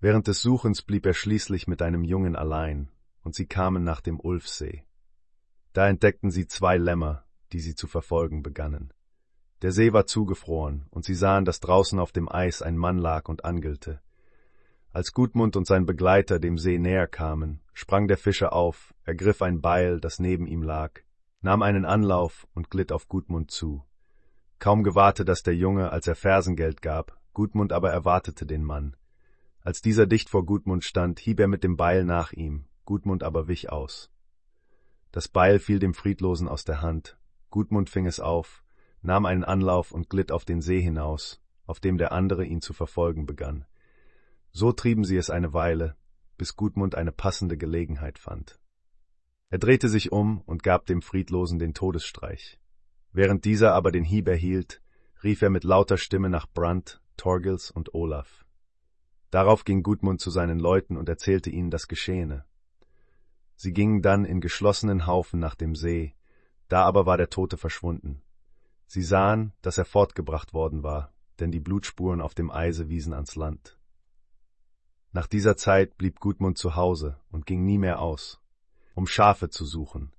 Während des Suchens blieb er schließlich mit einem Jungen allein, und sie kamen nach dem Ulfsee. Da entdeckten sie zwei Lämmer, die sie zu verfolgen begannen. Der See war zugefroren, und sie sahen, dass draußen auf dem Eis ein Mann lag und angelte. Als Gudmund und sein Begleiter dem See näher kamen, sprang der Fischer auf, ergriff ein Beil, das neben ihm lag, nahm einen Anlauf und glitt auf Gudmund zu. Kaum gewahrte das der Junge, als er Fersengeld gab, Gudmund aber erwartete den Mann. Als dieser dicht vor Gudmund stand, hieb er mit dem Beil nach ihm, Gudmund aber wich aus. Das Beil fiel dem Friedlosen aus der Hand, Gudmund fing es auf, nahm einen Anlauf und glitt auf den See hinaus, auf dem der andere ihn zu verfolgen begann. So trieben sie es eine Weile, bis Gudmund eine passende Gelegenheit fand. Er drehte sich um und gab dem Friedlosen den Todesstreich. Während dieser aber den Hieb erhielt, rief er mit lauter Stimme nach Brand, Torgils und Olaf. Darauf ging Gudmund zu seinen Leuten und erzählte ihnen das Geschehene. Sie gingen dann in geschlossenen Haufen nach dem See, da aber war der Tote verschwunden. Sie sahen, dass er fortgebracht worden war, denn die Blutspuren auf dem Eise wiesen ans Land. Nach dieser Zeit blieb Gudmund zu Hause und ging nie mehr aus, um Schafe zu suchen,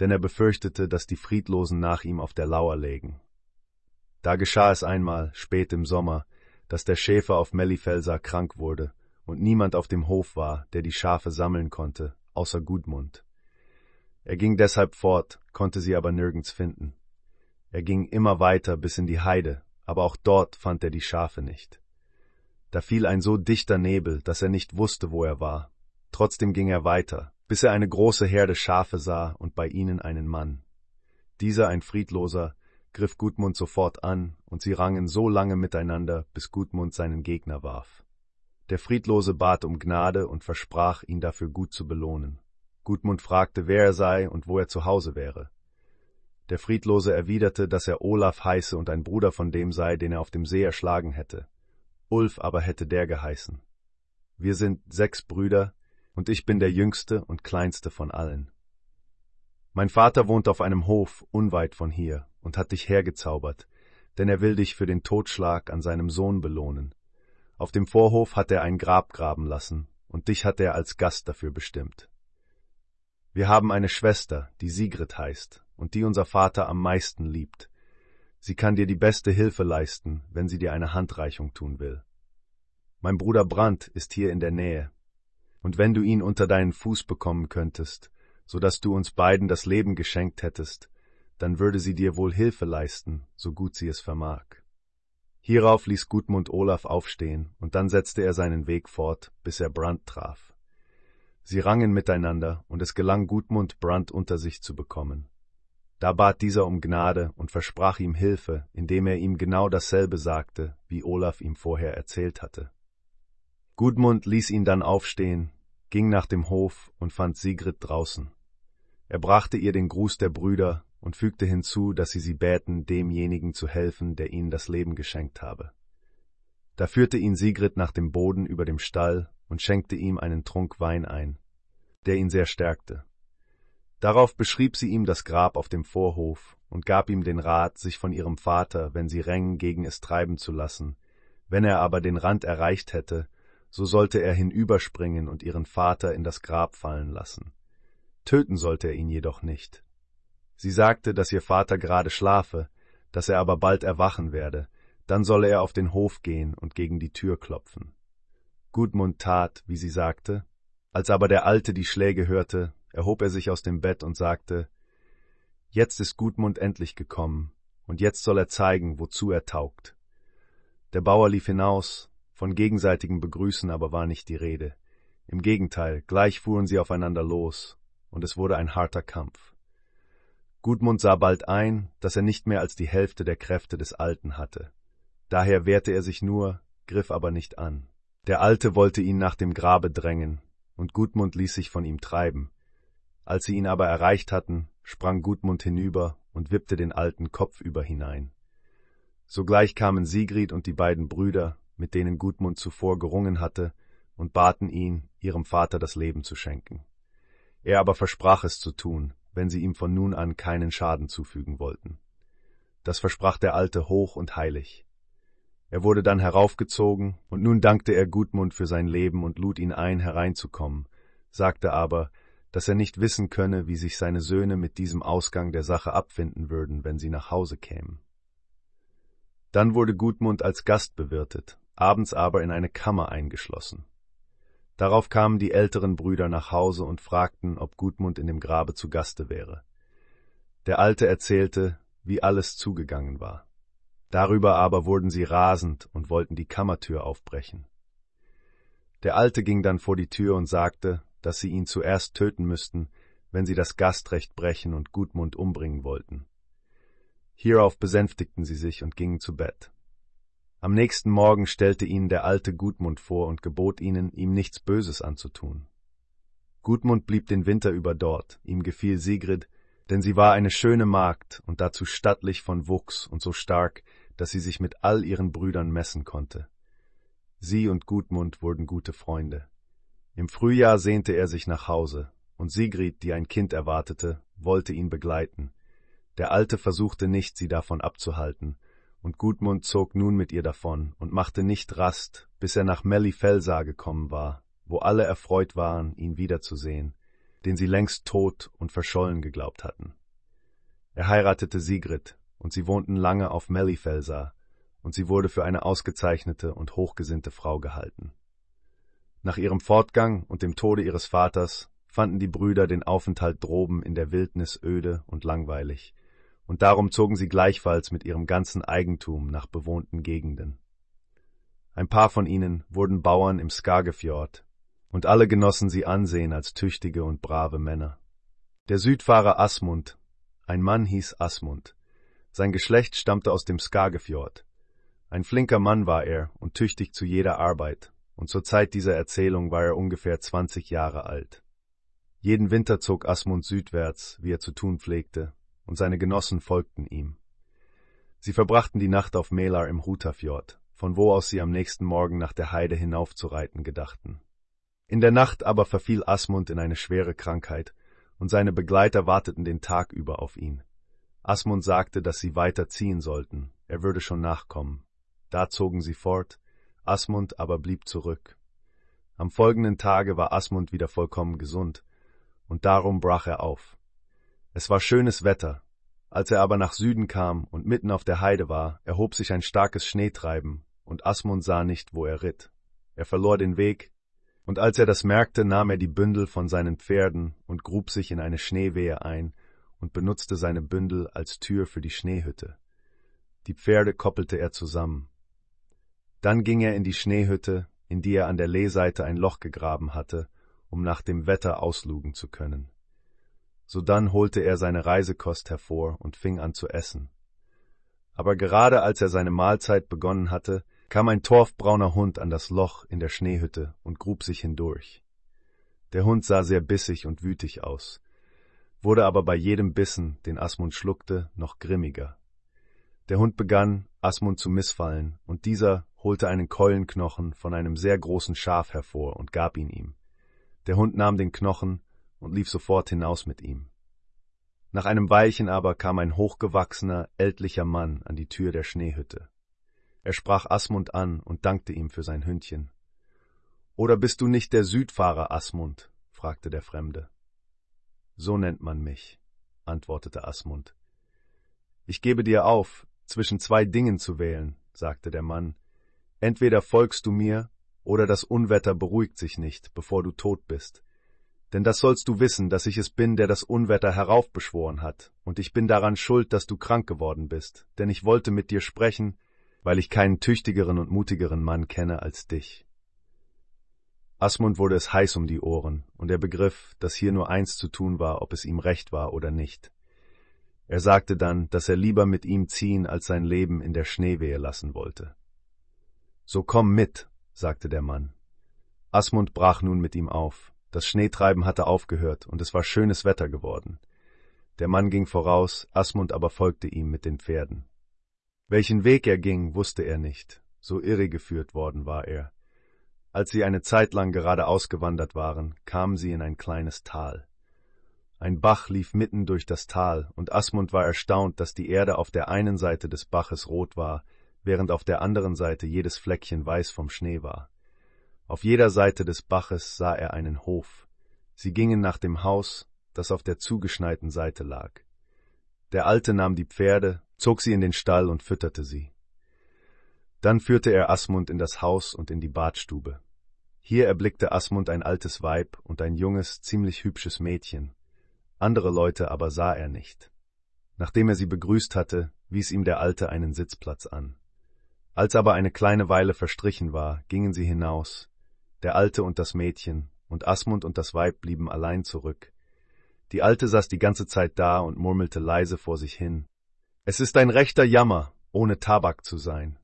denn er befürchtete, dass die Friedlosen nach ihm auf der Lauer lägen. Da geschah es einmal, spät im Sommer, dass der Schäfer auf Mellifelser krank wurde und niemand auf dem Hof war, der die Schafe sammeln konnte, außer Gudmund. Er ging deshalb fort, konnte sie aber nirgends finden. Er ging immer weiter bis in die Heide, aber auch dort fand er die Schafe nicht. Da fiel ein so dichter Nebel, dass er nicht wusste, wo er war. Trotzdem ging er weiter, bis er eine große Herde Schafe sah und bei ihnen einen Mann. Dieser, ein Friedloser, griff Gudmund sofort an, und sie rangen so lange miteinander, bis Gudmund seinen Gegner warf. Der Friedlose bat um Gnade und versprach, ihn dafür gut zu belohnen. Gudmund fragte, wer er sei und wo er zu Hause wäre. Der Friedlose erwiderte, dass er Olaf heiße und ein Bruder von dem sei, den er auf dem See erschlagen hätte. Ulf aber hätte der geheißen. Wir sind sechs Brüder, und ich bin der jüngste und kleinste von allen. Mein Vater wohnt auf einem Hof unweit von hier und hat dich hergezaubert, denn er will dich für den Totschlag an seinem Sohn belohnen. Auf dem Vorhof hat er ein Grab graben lassen, und dich hat er als Gast dafür bestimmt. Wir haben eine Schwester, die Sigrid heißt, und die unser Vater am meisten liebt. Sie kann dir die beste Hilfe leisten, wenn sie dir eine Handreichung tun will. Mein Bruder Brandt ist hier in der Nähe, und wenn du ihn unter deinen Fuß bekommen könntest, so dass du uns beiden das Leben geschenkt hättest, dann würde sie dir wohl Hilfe leisten, so gut sie es vermag. Hierauf ließ Gudmund Olaf aufstehen, und dann setzte er seinen Weg fort, bis er Brand traf. Sie rangen miteinander, und es gelang Gudmund, Brand unter sich zu bekommen. Da bat dieser um Gnade und versprach ihm Hilfe, indem er ihm genau dasselbe sagte, wie Olaf ihm vorher erzählt hatte. Gudmund ließ ihn dann aufstehen, ging nach dem Hof und fand Sigrid draußen. Er brachte ihr den Gruß der Brüder und fügte hinzu, dass sie sie bäten, demjenigen zu helfen, der ihnen das Leben geschenkt habe. Da führte ihn Sigrid nach dem Boden über dem Stall und schenkte ihm einen Trunk Wein ein, der ihn sehr stärkte. Darauf beschrieb sie ihm das Grab auf dem Vorhof und gab ihm den Rat, sich von ihrem Vater, wenn sie Rängen gegen es treiben zu lassen. Wenn er aber den Rand erreicht hätte, so sollte er hinüberspringen und ihren Vater in das Grab fallen lassen. Töten sollte er ihn jedoch nicht. Sie sagte, dass ihr Vater gerade schlafe, dass er aber bald erwachen werde, dann solle er auf den Hof gehen und gegen die Tür klopfen. Gudmund tat, wie sie sagte, als aber der Alte die Schläge hörte, erhob er sich aus dem Bett und sagte, Jetzt ist Gudmund endlich gekommen, und jetzt soll er zeigen, wozu er taugt. Der Bauer lief hinaus, von gegenseitigem Begrüßen aber war nicht die Rede. Im Gegenteil, gleich fuhren sie aufeinander los, und es wurde ein harter Kampf. Gudmund sah bald ein, dass er nicht mehr als die Hälfte der Kräfte des Alten hatte. Daher wehrte er sich nur, griff aber nicht an. Der Alte wollte ihn nach dem Grabe drängen, und Gudmund ließ sich von ihm treiben. Als sie ihn aber erreicht hatten, sprang Gudmund hinüber und wippte den Alten kopfüber hinein. Sogleich kamen Sigrid und die beiden Brüder, mit denen Gudmund zuvor gerungen hatte, und baten ihn, ihrem Vater das Leben zu schenken. Er aber versprach es zu tun, wenn sie ihm von nun an keinen Schaden zufügen wollten. Das versprach der Alte hoch und heilig. Er wurde dann heraufgezogen, und nun dankte er Gudmund für sein Leben und lud ihn ein, hereinzukommen, sagte aber, dass er nicht wissen könne, wie sich seine Söhne mit diesem Ausgang der Sache abfinden würden, wenn sie nach Hause kämen. Dann wurde Gudmund als Gast bewirtet, abends aber in eine Kammer eingeschlossen. Darauf kamen die älteren Brüder nach Hause und fragten, ob Gudmund in dem Grabe zu Gaste wäre. Der Alte erzählte, wie alles zugegangen war. Darüber aber wurden sie rasend und wollten die Kammertür aufbrechen. Der Alte ging dann vor die Tür und sagte, dass sie ihn zuerst töten müssten, wenn sie das Gastrecht brechen und Gudmund umbringen wollten. Hierauf besänftigten sie sich und gingen zu Bett. Am nächsten Morgen stellte ihnen der alte Gudmund vor und gebot ihnen, ihm nichts Böses anzutun. Gudmund blieb den Winter über dort, ihm gefiel Sigrid, denn sie war eine schöne Magd und dazu stattlich von Wuchs und so stark, dass sie sich mit all ihren Brüdern messen konnte. Sie und Gudmund wurden gute Freunde. Im Frühjahr sehnte er sich nach Hause, und Sigrid, die ein Kind erwartete, wollte ihn begleiten. Der Alte versuchte nicht, sie davon abzuhalten, und Gudmund zog nun mit ihr davon und machte nicht Rast, bis er nach Mellifelsa gekommen war, wo alle erfreut waren, ihn wiederzusehen, den sie längst tot und verschollen geglaubt hatten. Er heiratete Sigrid, und sie wohnten lange auf Mellifelsa, und sie wurde für eine ausgezeichnete und hochgesinnte Frau gehalten. Nach ihrem Fortgang und dem Tode ihres Vaters fanden die Brüder den Aufenthalt droben in der Wildnis öde und langweilig, und darum zogen sie gleichfalls mit ihrem ganzen Eigentum nach bewohnten Gegenden. Ein paar von ihnen wurden Bauern im Skagefjord, und alle genossen sie Ansehen als tüchtige und brave Männer. Der Südfahrer Asmund, ein Mann hieß Asmund, sein Geschlecht stammte aus dem Skagefjord. Ein flinker Mann war er und tüchtig zu jeder Arbeit, und zur Zeit dieser Erzählung war er ungefähr zwanzig Jahre alt. Jeden Winter zog Asmund südwärts, wie er zu tun pflegte, und seine Genossen folgten ihm. Sie verbrachten die Nacht auf Melar im Hutafjord, von wo aus sie am nächsten Morgen nach der Heide hinaufzureiten gedachten. In der Nacht aber verfiel Asmund in eine schwere Krankheit, und seine Begleiter warteten den Tag über auf ihn. Asmund sagte, dass sie weiter ziehen sollten, er würde schon nachkommen. Da zogen sie fort, Asmund aber blieb zurück. Am folgenden Tage war Asmund wieder vollkommen gesund, und darum brach er auf. Es war schönes Wetter, als er aber nach Süden kam und mitten auf der Heide war, erhob sich ein starkes Schneetreiben, und Asmund sah nicht, wo er ritt. Er verlor den Weg, und als er das merkte, nahm er die Bündel von seinen Pferden und grub sich in eine Schneewehe ein und benutzte seine Bündel als Tür für die Schneehütte. Die Pferde koppelte er zusammen. Dann ging er in die Schneehütte, in die er an der Lehseite ein Loch gegraben hatte, um nach dem Wetter auslugen zu können. Sodann holte er seine Reisekost hervor und fing an zu essen. Aber gerade als er seine Mahlzeit begonnen hatte, kam ein torfbrauner Hund an das Loch in der Schneehütte und grub sich hindurch. Der Hund sah sehr bissig und wütig aus, wurde aber bei jedem Bissen, den Asmund schluckte, noch grimmiger. Der Hund begann, Asmund zu missfallen, und dieser holte einen Keulenknochen von einem sehr großen Schaf hervor und gab ihn ihm. Der Hund nahm den Knochen und lief sofort hinaus mit ihm. Nach einem Weilchen aber kam ein hochgewachsener, ältlicher Mann an die Tür der Schneehütte. Er sprach Asmund an und dankte ihm für sein Hündchen. Oder bist du nicht der Südfahrer Asmund? fragte der Fremde. So nennt man mich, antwortete Asmund. Ich gebe dir auf, zwischen zwei Dingen zu wählen, sagte der Mann. Entweder folgst du mir, oder das Unwetter beruhigt sich nicht, bevor du tot bist. Denn das sollst du wissen, dass ich es bin, der das Unwetter heraufbeschworen hat, und ich bin daran schuld, dass du krank geworden bist, denn ich wollte mit dir sprechen, weil ich keinen tüchtigeren und mutigeren Mann kenne als dich. Asmund wurde es heiß um die Ohren, und er begriff, dass hier nur eins zu tun war, ob es ihm recht war oder nicht. Er sagte dann, dass er lieber mit ihm ziehen als sein Leben in der Schneewehe lassen wollte. So komm mit, sagte der Mann. Asmund brach nun mit ihm auf, das Schneetreiben hatte aufgehört, und es war schönes Wetter geworden. Der Mann ging voraus, Asmund aber folgte ihm mit den Pferden. Welchen Weg er ging, wusste er nicht, so irregeführt worden war er. Als sie eine Zeit lang geradeaus gewandert waren, kamen sie in ein kleines Tal. Ein Bach lief mitten durch das Tal, und Asmund war erstaunt, dass die Erde auf der einen Seite des Baches rot war, während auf der anderen Seite jedes Fleckchen weiß vom Schnee war. Auf jeder Seite des Baches sah er einen Hof. Sie gingen nach dem Haus, das auf der zugeschneiten Seite lag. Der Alte nahm die Pferde, zog sie in den Stall und fütterte sie. Dann führte er Asmund in das Haus und in die Badstube. Hier erblickte Asmund ein altes Weib und ein junges, ziemlich hübsches Mädchen. Andere Leute aber sah er nicht. Nachdem er sie begrüßt hatte, wies ihm der Alte einen Sitzplatz an. Als aber eine kleine Weile verstrichen war, gingen sie hinaus, der Alte und das Mädchen, und Asmund und das Weib blieben allein zurück. Die Alte saß die ganze Zeit da und murmelte leise vor sich hin. Es ist ein rechter Jammer, ohne Tabak zu sein.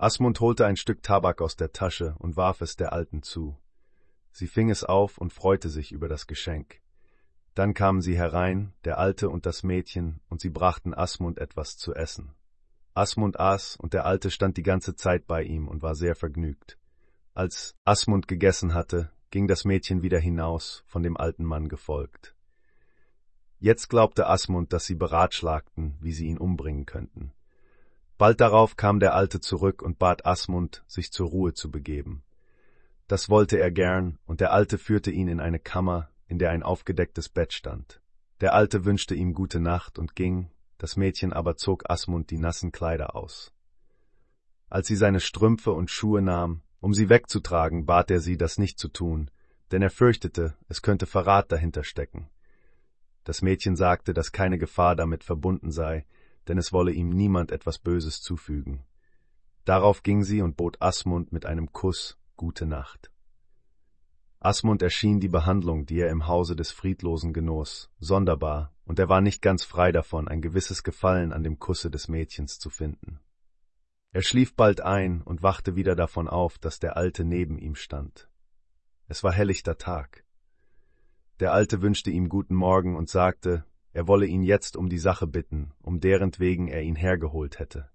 Asmund holte ein Stück Tabak aus der Tasche und warf es der Alten zu. Sie fing es auf und freute sich über das Geschenk. Dann kamen sie herein, der Alte und das Mädchen, und sie brachten Asmund etwas zu essen. Asmund aß, und der Alte stand die ganze Zeit bei ihm und war sehr vergnügt. Als Asmund gegessen hatte, ging das Mädchen wieder hinaus, von dem alten Mann gefolgt. Jetzt glaubte Asmund, dass sie beratschlagten, wie sie ihn umbringen könnten. Bald darauf kam der Alte zurück und bat Asmund, sich zur Ruhe zu begeben. Das wollte er gern, und der Alte führte ihn in eine Kammer, in der ein aufgedecktes Bett stand. Der Alte wünschte ihm gute Nacht und ging, das Mädchen aber zog Asmund die nassen Kleider aus. Als sie seine Strümpfe und Schuhe nahm, um sie wegzutragen, bat er sie, das nicht zu tun, denn er fürchtete, es könnte Verrat dahinter stecken. Das Mädchen sagte, dass keine Gefahr damit verbunden sei, denn es wolle ihm niemand etwas Böses zufügen. Darauf ging sie und bot Asmund mit einem Kuss gute Nacht. Asmund erschien die Behandlung, die er im Hause des Friedlosen genoss, sonderbar, und er war nicht ganz frei davon, ein gewisses Gefallen an dem Kusse des Mädchens zu finden. Er schlief bald ein und wachte wieder davon auf, dass der Alte neben ihm stand. Es war hellichter Tag. Der Alte wünschte ihm guten Morgen und sagte, er wolle ihn jetzt um die Sache bitten, um derentwegen er ihn hergeholt hätte.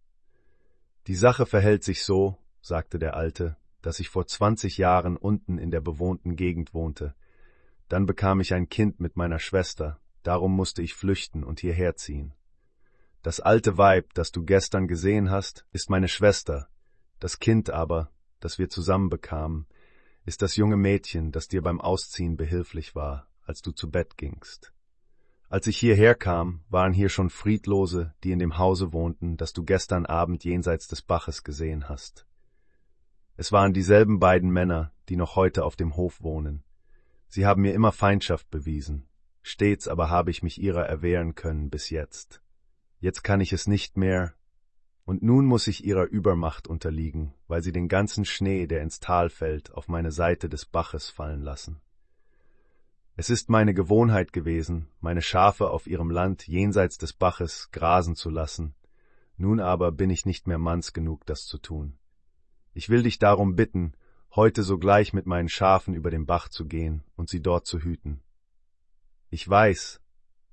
Die Sache verhält sich so, sagte der Alte, dass ich vor zwanzig Jahren unten in der bewohnten Gegend wohnte. Dann bekam ich ein Kind mit meiner Schwester, darum musste ich flüchten und hierher ziehen. Das alte Weib, das du gestern gesehen hast, ist meine Schwester, das Kind aber, das wir zusammen bekamen, ist das junge Mädchen, das dir beim Ausziehen behilflich war, als du zu Bett gingst. Als ich hierher kam, waren hier schon Friedlose, die in dem Hause wohnten, das du gestern Abend jenseits des Baches gesehen hast. Es waren dieselben beiden Männer, die noch heute auf dem Hof wohnen. Sie haben mir immer Feindschaft bewiesen, stets aber habe ich mich ihrer erwehren können bis jetzt. Jetzt kann ich es nicht mehr, und nun muss ich ihrer Übermacht unterliegen, weil sie den ganzen Schnee, der ins Tal fällt, auf meine Seite des Baches fallen lassen. Es ist meine Gewohnheit gewesen, meine Schafe auf ihrem Land jenseits des Baches grasen zu lassen, nun aber bin ich nicht mehr manns genug, das zu tun. Ich will dich darum bitten, heute sogleich mit meinen Schafen über den Bach zu gehen und sie dort zu hüten. Ich weiß,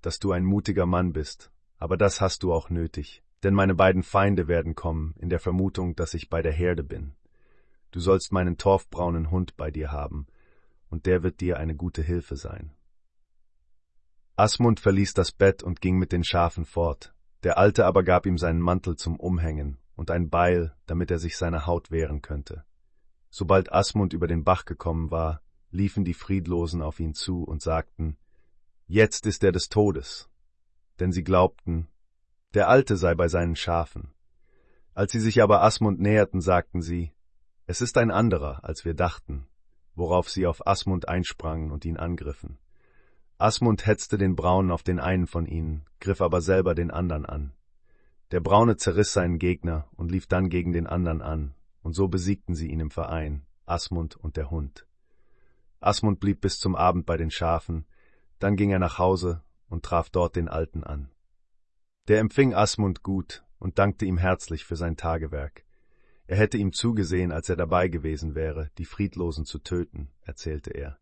dass du ein mutiger Mann bist, aber das hast du auch nötig, denn meine beiden Feinde werden kommen, in der Vermutung, dass ich bei der Herde bin. Du sollst meinen torfbraunen Hund bei dir haben, und der wird dir eine gute Hilfe sein. Asmund verließ das Bett und ging mit den Schafen fort, der Alte aber gab ihm seinen Mantel zum Umhängen und ein Beil, damit er sich seiner Haut wehren könnte. Sobald Asmund über den Bach gekommen war, liefen die Friedlosen auf ihn zu und sagten, Jetzt ist er des Todes. Denn sie glaubten, der Alte sei bei seinen Schafen. Als sie sich aber Asmund näherten, sagten sie, es ist ein anderer, als wir dachten, worauf sie auf Asmund einsprangen und ihn angriffen. Asmund hetzte den Braunen auf den einen von ihnen, griff aber selber den anderen an. Der Braune zerriss seinen Gegner und lief dann gegen den anderen an, und so besiegten sie ihn im Verein, Asmund und der Hund. Asmund blieb bis zum Abend bei den Schafen, dann ging er nach Hause und traf dort den Alten an. Der empfing Asmund gut und dankte ihm herzlich für sein Tagewerk. Er hätte ihm zugesehen, als er dabei gewesen wäre, die Friedlosen zu töten, erzählte er.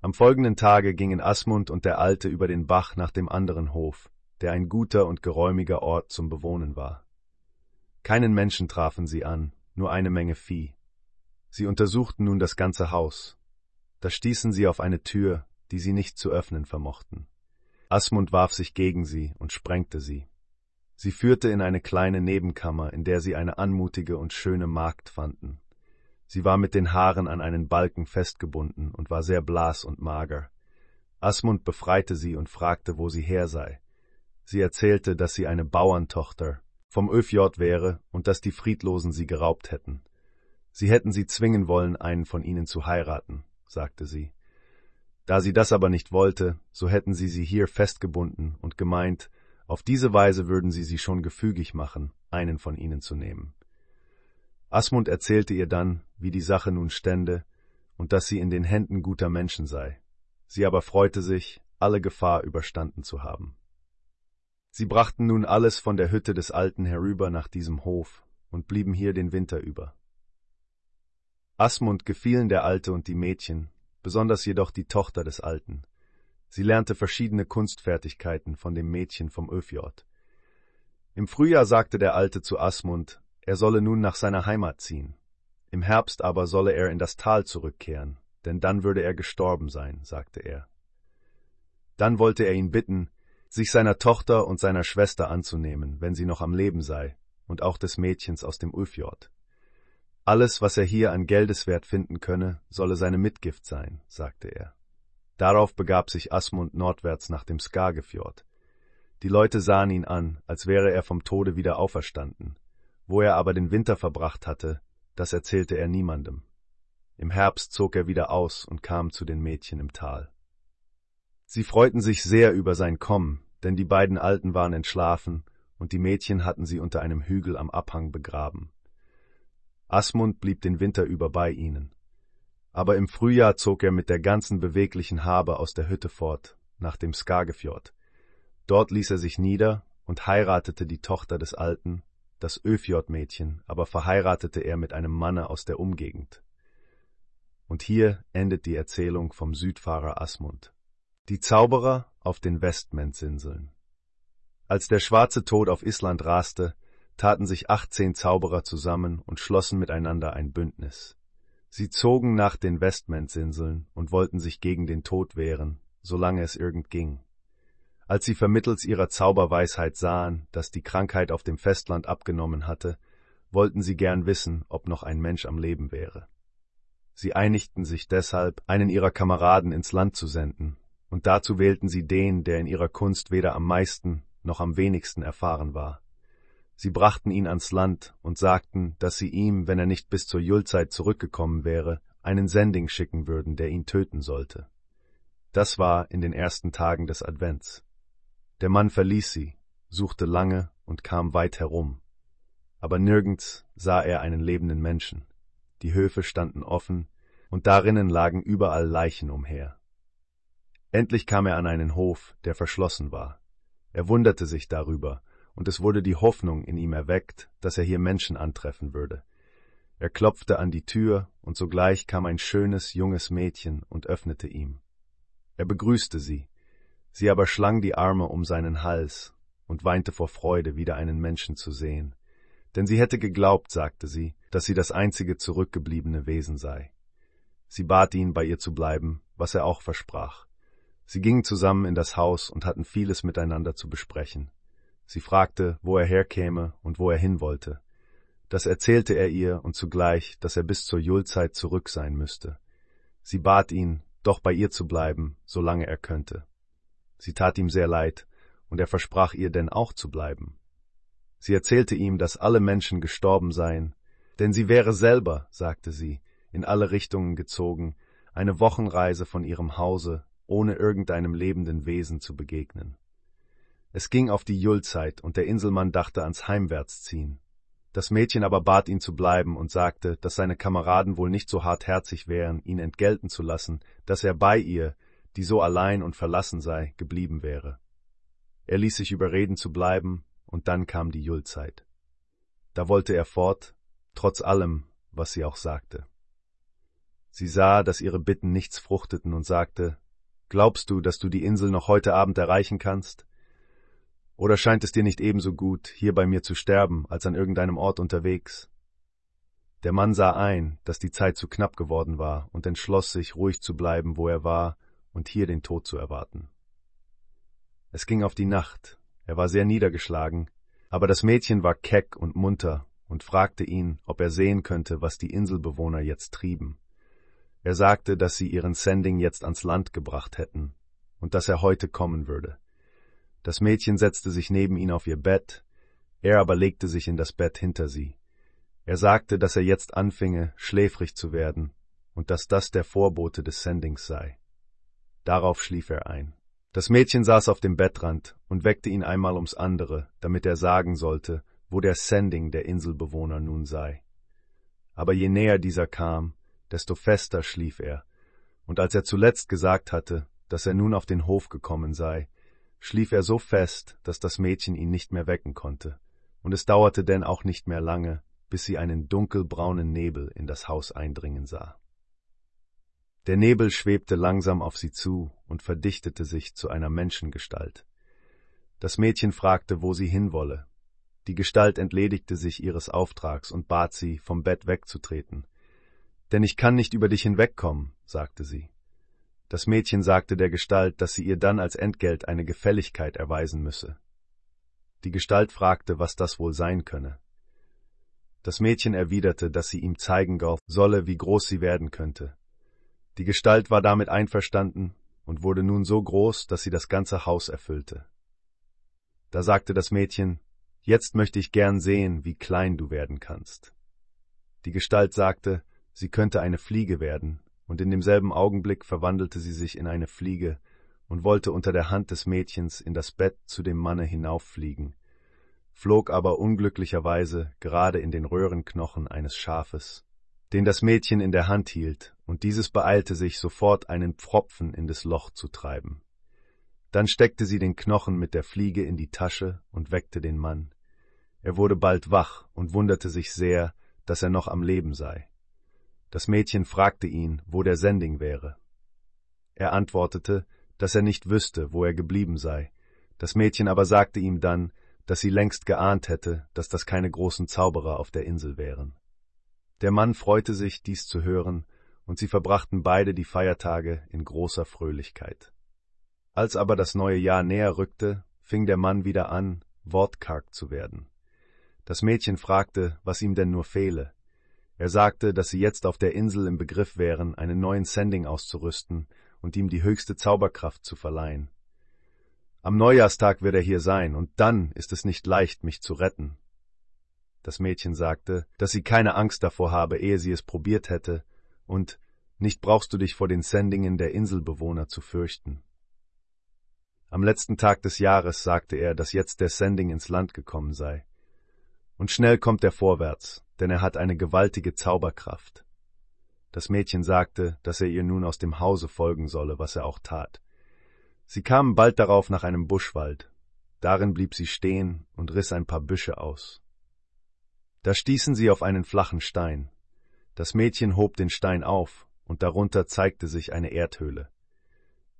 Am folgenden Tage gingen Asmund und der Alte über den Bach nach dem anderen Hof, der ein guter und geräumiger Ort zum Bewohnen war. Keinen Menschen trafen sie an, nur eine Menge Vieh. Sie untersuchten nun das ganze Haus. Da stießen sie auf eine Tür, die sie nicht zu öffnen vermochten. Asmund warf sich gegen sie und sprengte sie. Sie führte in eine kleine Nebenkammer, in der sie eine anmutige und schöne Magd fanden. Sie war mit den Haaren an einen Balken festgebunden und war sehr blass und mager. Asmund befreite sie und fragte, wo sie her sei. Sie erzählte, dass sie eine Bauerntochter vom ÖFJ wäre und dass die Friedlosen sie geraubt hätten. Sie hätten sie zwingen wollen, einen von ihnen zu heiraten, sagte sie. Da sie das aber nicht wollte, so hätten sie sie hier festgebunden und gemeint, auf diese Weise würden sie sie schon gefügig machen, einen von ihnen zu nehmen. Asmund erzählte ihr dann, wie die Sache nun stände und dass sie in den Händen guter Menschen sei. Sie aber freute sich, alle Gefahr überstanden zu haben. Sie brachten nun alles von der Hütte des Alten herüber nach diesem Hof und blieben hier den Winter über. Asmund gefielen der Alte und die Mädchen, besonders jedoch die Tochter des Alten. Sie lernte verschiedene Kunstfertigkeiten von dem Mädchen vom ÖFJ. Im Frühjahr sagte der Alte zu Asmund, er solle nun nach seiner Heimat ziehen. Im Herbst aber solle er in das Tal zurückkehren, denn dann würde er gestorben sein, sagte er. Dann wollte er ihn bitten, sich seiner Tochter und seiner Schwester anzunehmen, wenn sie noch am Leben sei, und auch des Mädchens aus dem Ulfjord. Alles, was er hier an Geldeswert finden könne, solle seine Mitgift sein, sagte er. Darauf begab sich Asmund nordwärts nach dem Skagefjord. Die Leute sahen ihn an, als wäre er vom Tode wieder auferstanden. Wo er aber den Winter verbracht hatte, das erzählte er niemandem. Im Herbst zog er wieder aus und kam zu den Mädchen im Tal. Sie freuten sich sehr über sein Kommen, denn die beiden Alten waren entschlafen, und die Mädchen hatten sie unter einem Hügel am Abhang begraben. Asmund blieb den Winter über bei ihnen. Aber im Frühjahr zog er mit der ganzen beweglichen Habe aus der Hütte fort, nach dem Skagefjord. Dort ließ er sich nieder und heiratete die Tochter des Alten, das Öfjord-Mädchen, aber verheiratete er mit einem Manne aus der Umgegend. Und hier endet die Erzählung vom Südfahrer Asmund. Die Zauberer auf den Westmentsinseln. Als der schwarze Tod auf Island raste, taten sich achtzehn Zauberer zusammen und schlossen miteinander ein Bündnis. Sie zogen nach den Westmans-Inseln und wollten sich gegen den Tod wehren, solange es irgend ging. Als sie vermittels ihrer Zauberweisheit sahen, dass die Krankheit auf dem Festland abgenommen hatte, wollten sie gern wissen, ob noch ein Mensch am Leben wäre. Sie einigten sich deshalb, einen ihrer Kameraden ins Land zu senden, und dazu wählten sie den, der in ihrer Kunst weder am meisten noch am wenigsten erfahren war. Sie brachten ihn ans Land und sagten, dass sie ihm, wenn er nicht bis zur Julzeit zurückgekommen wäre, einen Sending schicken würden, der ihn töten sollte. Das war in den ersten Tagen des Advents. Der Mann verließ sie, suchte lange und kam weit herum. Aber nirgends sah er einen lebenden Menschen. Die Höfe standen offen, und darinnen lagen überall Leichen umher. Endlich kam er an einen Hof, der verschlossen war. Er wunderte sich darüber, und es wurde die Hoffnung in ihm erweckt, dass er hier Menschen antreffen würde. Er klopfte an die Tür, und sogleich kam ein schönes, junges Mädchen und öffnete ihm. Er begrüßte sie, Sie aber schlang die Arme um seinen Hals und weinte vor Freude, wieder einen Menschen zu sehen. Denn sie hätte geglaubt, sagte sie, dass sie das einzige zurückgebliebene Wesen sei. Sie bat ihn, bei ihr zu bleiben, was er auch versprach. Sie gingen zusammen in das Haus und hatten vieles miteinander zu besprechen. Sie fragte, wo er herkäme und wo er hin wollte. Das erzählte er ihr und zugleich, dass er bis zur Julzeit zurück sein müsste. Sie bat ihn, doch bei ihr zu bleiben, solange er könnte. Sie tat ihm sehr leid, und er versprach ihr denn auch zu bleiben. Sie erzählte ihm, dass alle Menschen gestorben seien, denn sie wäre selber, sagte sie, in alle Richtungen gezogen, eine Wochenreise von ihrem Hause, ohne irgendeinem lebenden Wesen zu begegnen. Es ging auf die Julzeit, und der Inselmann dachte ans Heimwärtsziehen. Das Mädchen aber bat ihn zu bleiben und sagte, dass seine Kameraden wohl nicht so hartherzig wären, ihn entgelten zu lassen, dass er bei ihr, die so allein und verlassen sei, geblieben wäre. Er ließ sich überreden zu bleiben, und dann kam die Julzeit. Da wollte er fort, trotz allem, was sie auch sagte. Sie sah, dass ihre Bitten nichts fruchteten und sagte, Glaubst du, dass du die Insel noch heute Abend erreichen kannst? Oder scheint es dir nicht ebenso gut, hier bei mir zu sterben, als an irgendeinem Ort unterwegs? Der Mann sah ein, dass die Zeit zu knapp geworden war und entschloss sich, ruhig zu bleiben, wo er war und hier den Tod zu erwarten. Es ging auf die Nacht, er war sehr niedergeschlagen, aber das Mädchen war keck und munter und fragte ihn, ob er sehen könnte, was die Inselbewohner jetzt trieben. Er sagte, dass sie ihren Sending jetzt ans Land gebracht hätten und dass er heute kommen würde. Das Mädchen setzte sich neben ihn auf ihr Bett, er aber legte sich in das Bett hinter sie. Er sagte, dass er jetzt anfinge, schläfrig zu werden und dass das der Vorbote des Sendings sei. Darauf schlief er ein. Das Mädchen saß auf dem Bettrand und weckte ihn einmal ums andere, damit er sagen sollte, wo der Sending der Inselbewohner nun sei. Aber je näher dieser kam, desto fester schlief er, und als er zuletzt gesagt hatte, dass er nun auf den Hof gekommen sei, schlief er so fest, dass das Mädchen ihn nicht mehr wecken konnte, und es dauerte denn auch nicht mehr lange, bis sie einen dunkelbraunen Nebel in das Haus eindringen sah. Der Nebel schwebte langsam auf sie zu und verdichtete sich zu einer Menschengestalt. Das Mädchen fragte, wo sie hinwolle. Die Gestalt entledigte sich ihres Auftrags und bat sie, vom Bett wegzutreten. Denn ich kann nicht über dich hinwegkommen, sagte sie. Das Mädchen sagte der Gestalt, dass sie ihr dann als Entgelt eine Gefälligkeit erweisen müsse. Die Gestalt fragte, was das wohl sein könne. Das Mädchen erwiderte, dass sie ihm zeigen solle, wie groß sie werden könnte. Die Gestalt war damit einverstanden und wurde nun so groß, dass sie das ganze Haus erfüllte. Da sagte das Mädchen, Jetzt möchte ich gern sehen, wie klein du werden kannst. Die Gestalt sagte, sie könnte eine Fliege werden, und in demselben Augenblick verwandelte sie sich in eine Fliege und wollte unter der Hand des Mädchens in das Bett zu dem Manne hinauffliegen, flog aber unglücklicherweise gerade in den Röhrenknochen eines Schafes den das Mädchen in der Hand hielt, und dieses beeilte sich, sofort einen Pfropfen in das Loch zu treiben. Dann steckte sie den Knochen mit der Fliege in die Tasche und weckte den Mann. Er wurde bald wach und wunderte sich sehr, dass er noch am Leben sei. Das Mädchen fragte ihn, wo der Sending wäre. Er antwortete, dass er nicht wüsste, wo er geblieben sei. Das Mädchen aber sagte ihm dann, dass sie längst geahnt hätte, dass das keine großen Zauberer auf der Insel wären. Der Mann freute sich, dies zu hören, und sie verbrachten beide die Feiertage in großer Fröhlichkeit. Als aber das neue Jahr näher rückte, fing der Mann wieder an, wortkarg zu werden. Das Mädchen fragte, was ihm denn nur fehle. Er sagte, dass sie jetzt auf der Insel im Begriff wären, einen neuen Sending auszurüsten und ihm die höchste Zauberkraft zu verleihen. Am Neujahrstag wird er hier sein, und dann ist es nicht leicht, mich zu retten. Das Mädchen sagte, dass sie keine Angst davor habe, ehe sie es probiert hätte, und nicht brauchst du dich vor den Sendingen der Inselbewohner zu fürchten. Am letzten Tag des Jahres sagte er, dass jetzt der Sending ins Land gekommen sei. Und schnell kommt er vorwärts, denn er hat eine gewaltige Zauberkraft. Das Mädchen sagte, dass er ihr nun aus dem Hause folgen solle, was er auch tat. Sie kamen bald darauf nach einem Buschwald. Darin blieb sie stehen und riss ein paar Büsche aus. Da stießen sie auf einen flachen Stein. Das Mädchen hob den Stein auf, und darunter zeigte sich eine Erdhöhle.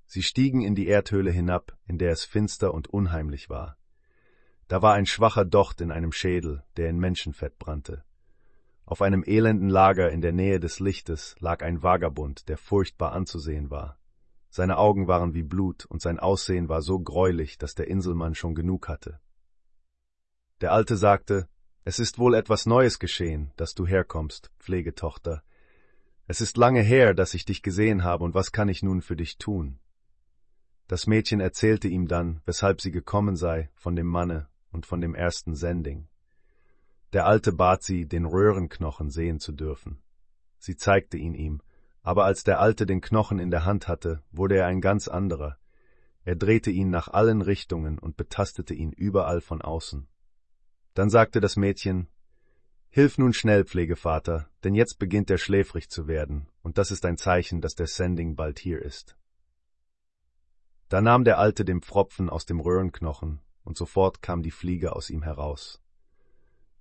Sie stiegen in die Erdhöhle hinab, in der es finster und unheimlich war. Da war ein schwacher Docht in einem Schädel, der in Menschenfett brannte. Auf einem elenden Lager in der Nähe des Lichtes lag ein Vagabund, der furchtbar anzusehen war. Seine Augen waren wie Blut, und sein Aussehen war so greulich, dass der Inselmann schon genug hatte. Der Alte sagte, Es ist wohl etwas Neues geschehen, dass du herkommst, Pflegetochter. Es ist lange her, dass ich dich gesehen habe, und was kann ich nun für dich tun? Das Mädchen erzählte ihm dann, weshalb sie gekommen sei, von dem Manne und von dem ersten Sending. Der Alte bat sie, den Röhrenknochen sehen zu dürfen. Sie zeigte ihn ihm, aber als der Alte den Knochen in der Hand hatte, wurde er ein ganz anderer. Er drehte ihn nach allen Richtungen und betastete ihn überall von außen. Dann sagte das Mädchen, Hilf nun schnell, Pflegevater, denn jetzt beginnt er schläfrig zu werden, und das ist ein Zeichen, dass der Sending bald hier ist. Da nahm der Alte den Pfropfen aus dem Röhrenknochen, und sofort kam die Fliege aus ihm heraus.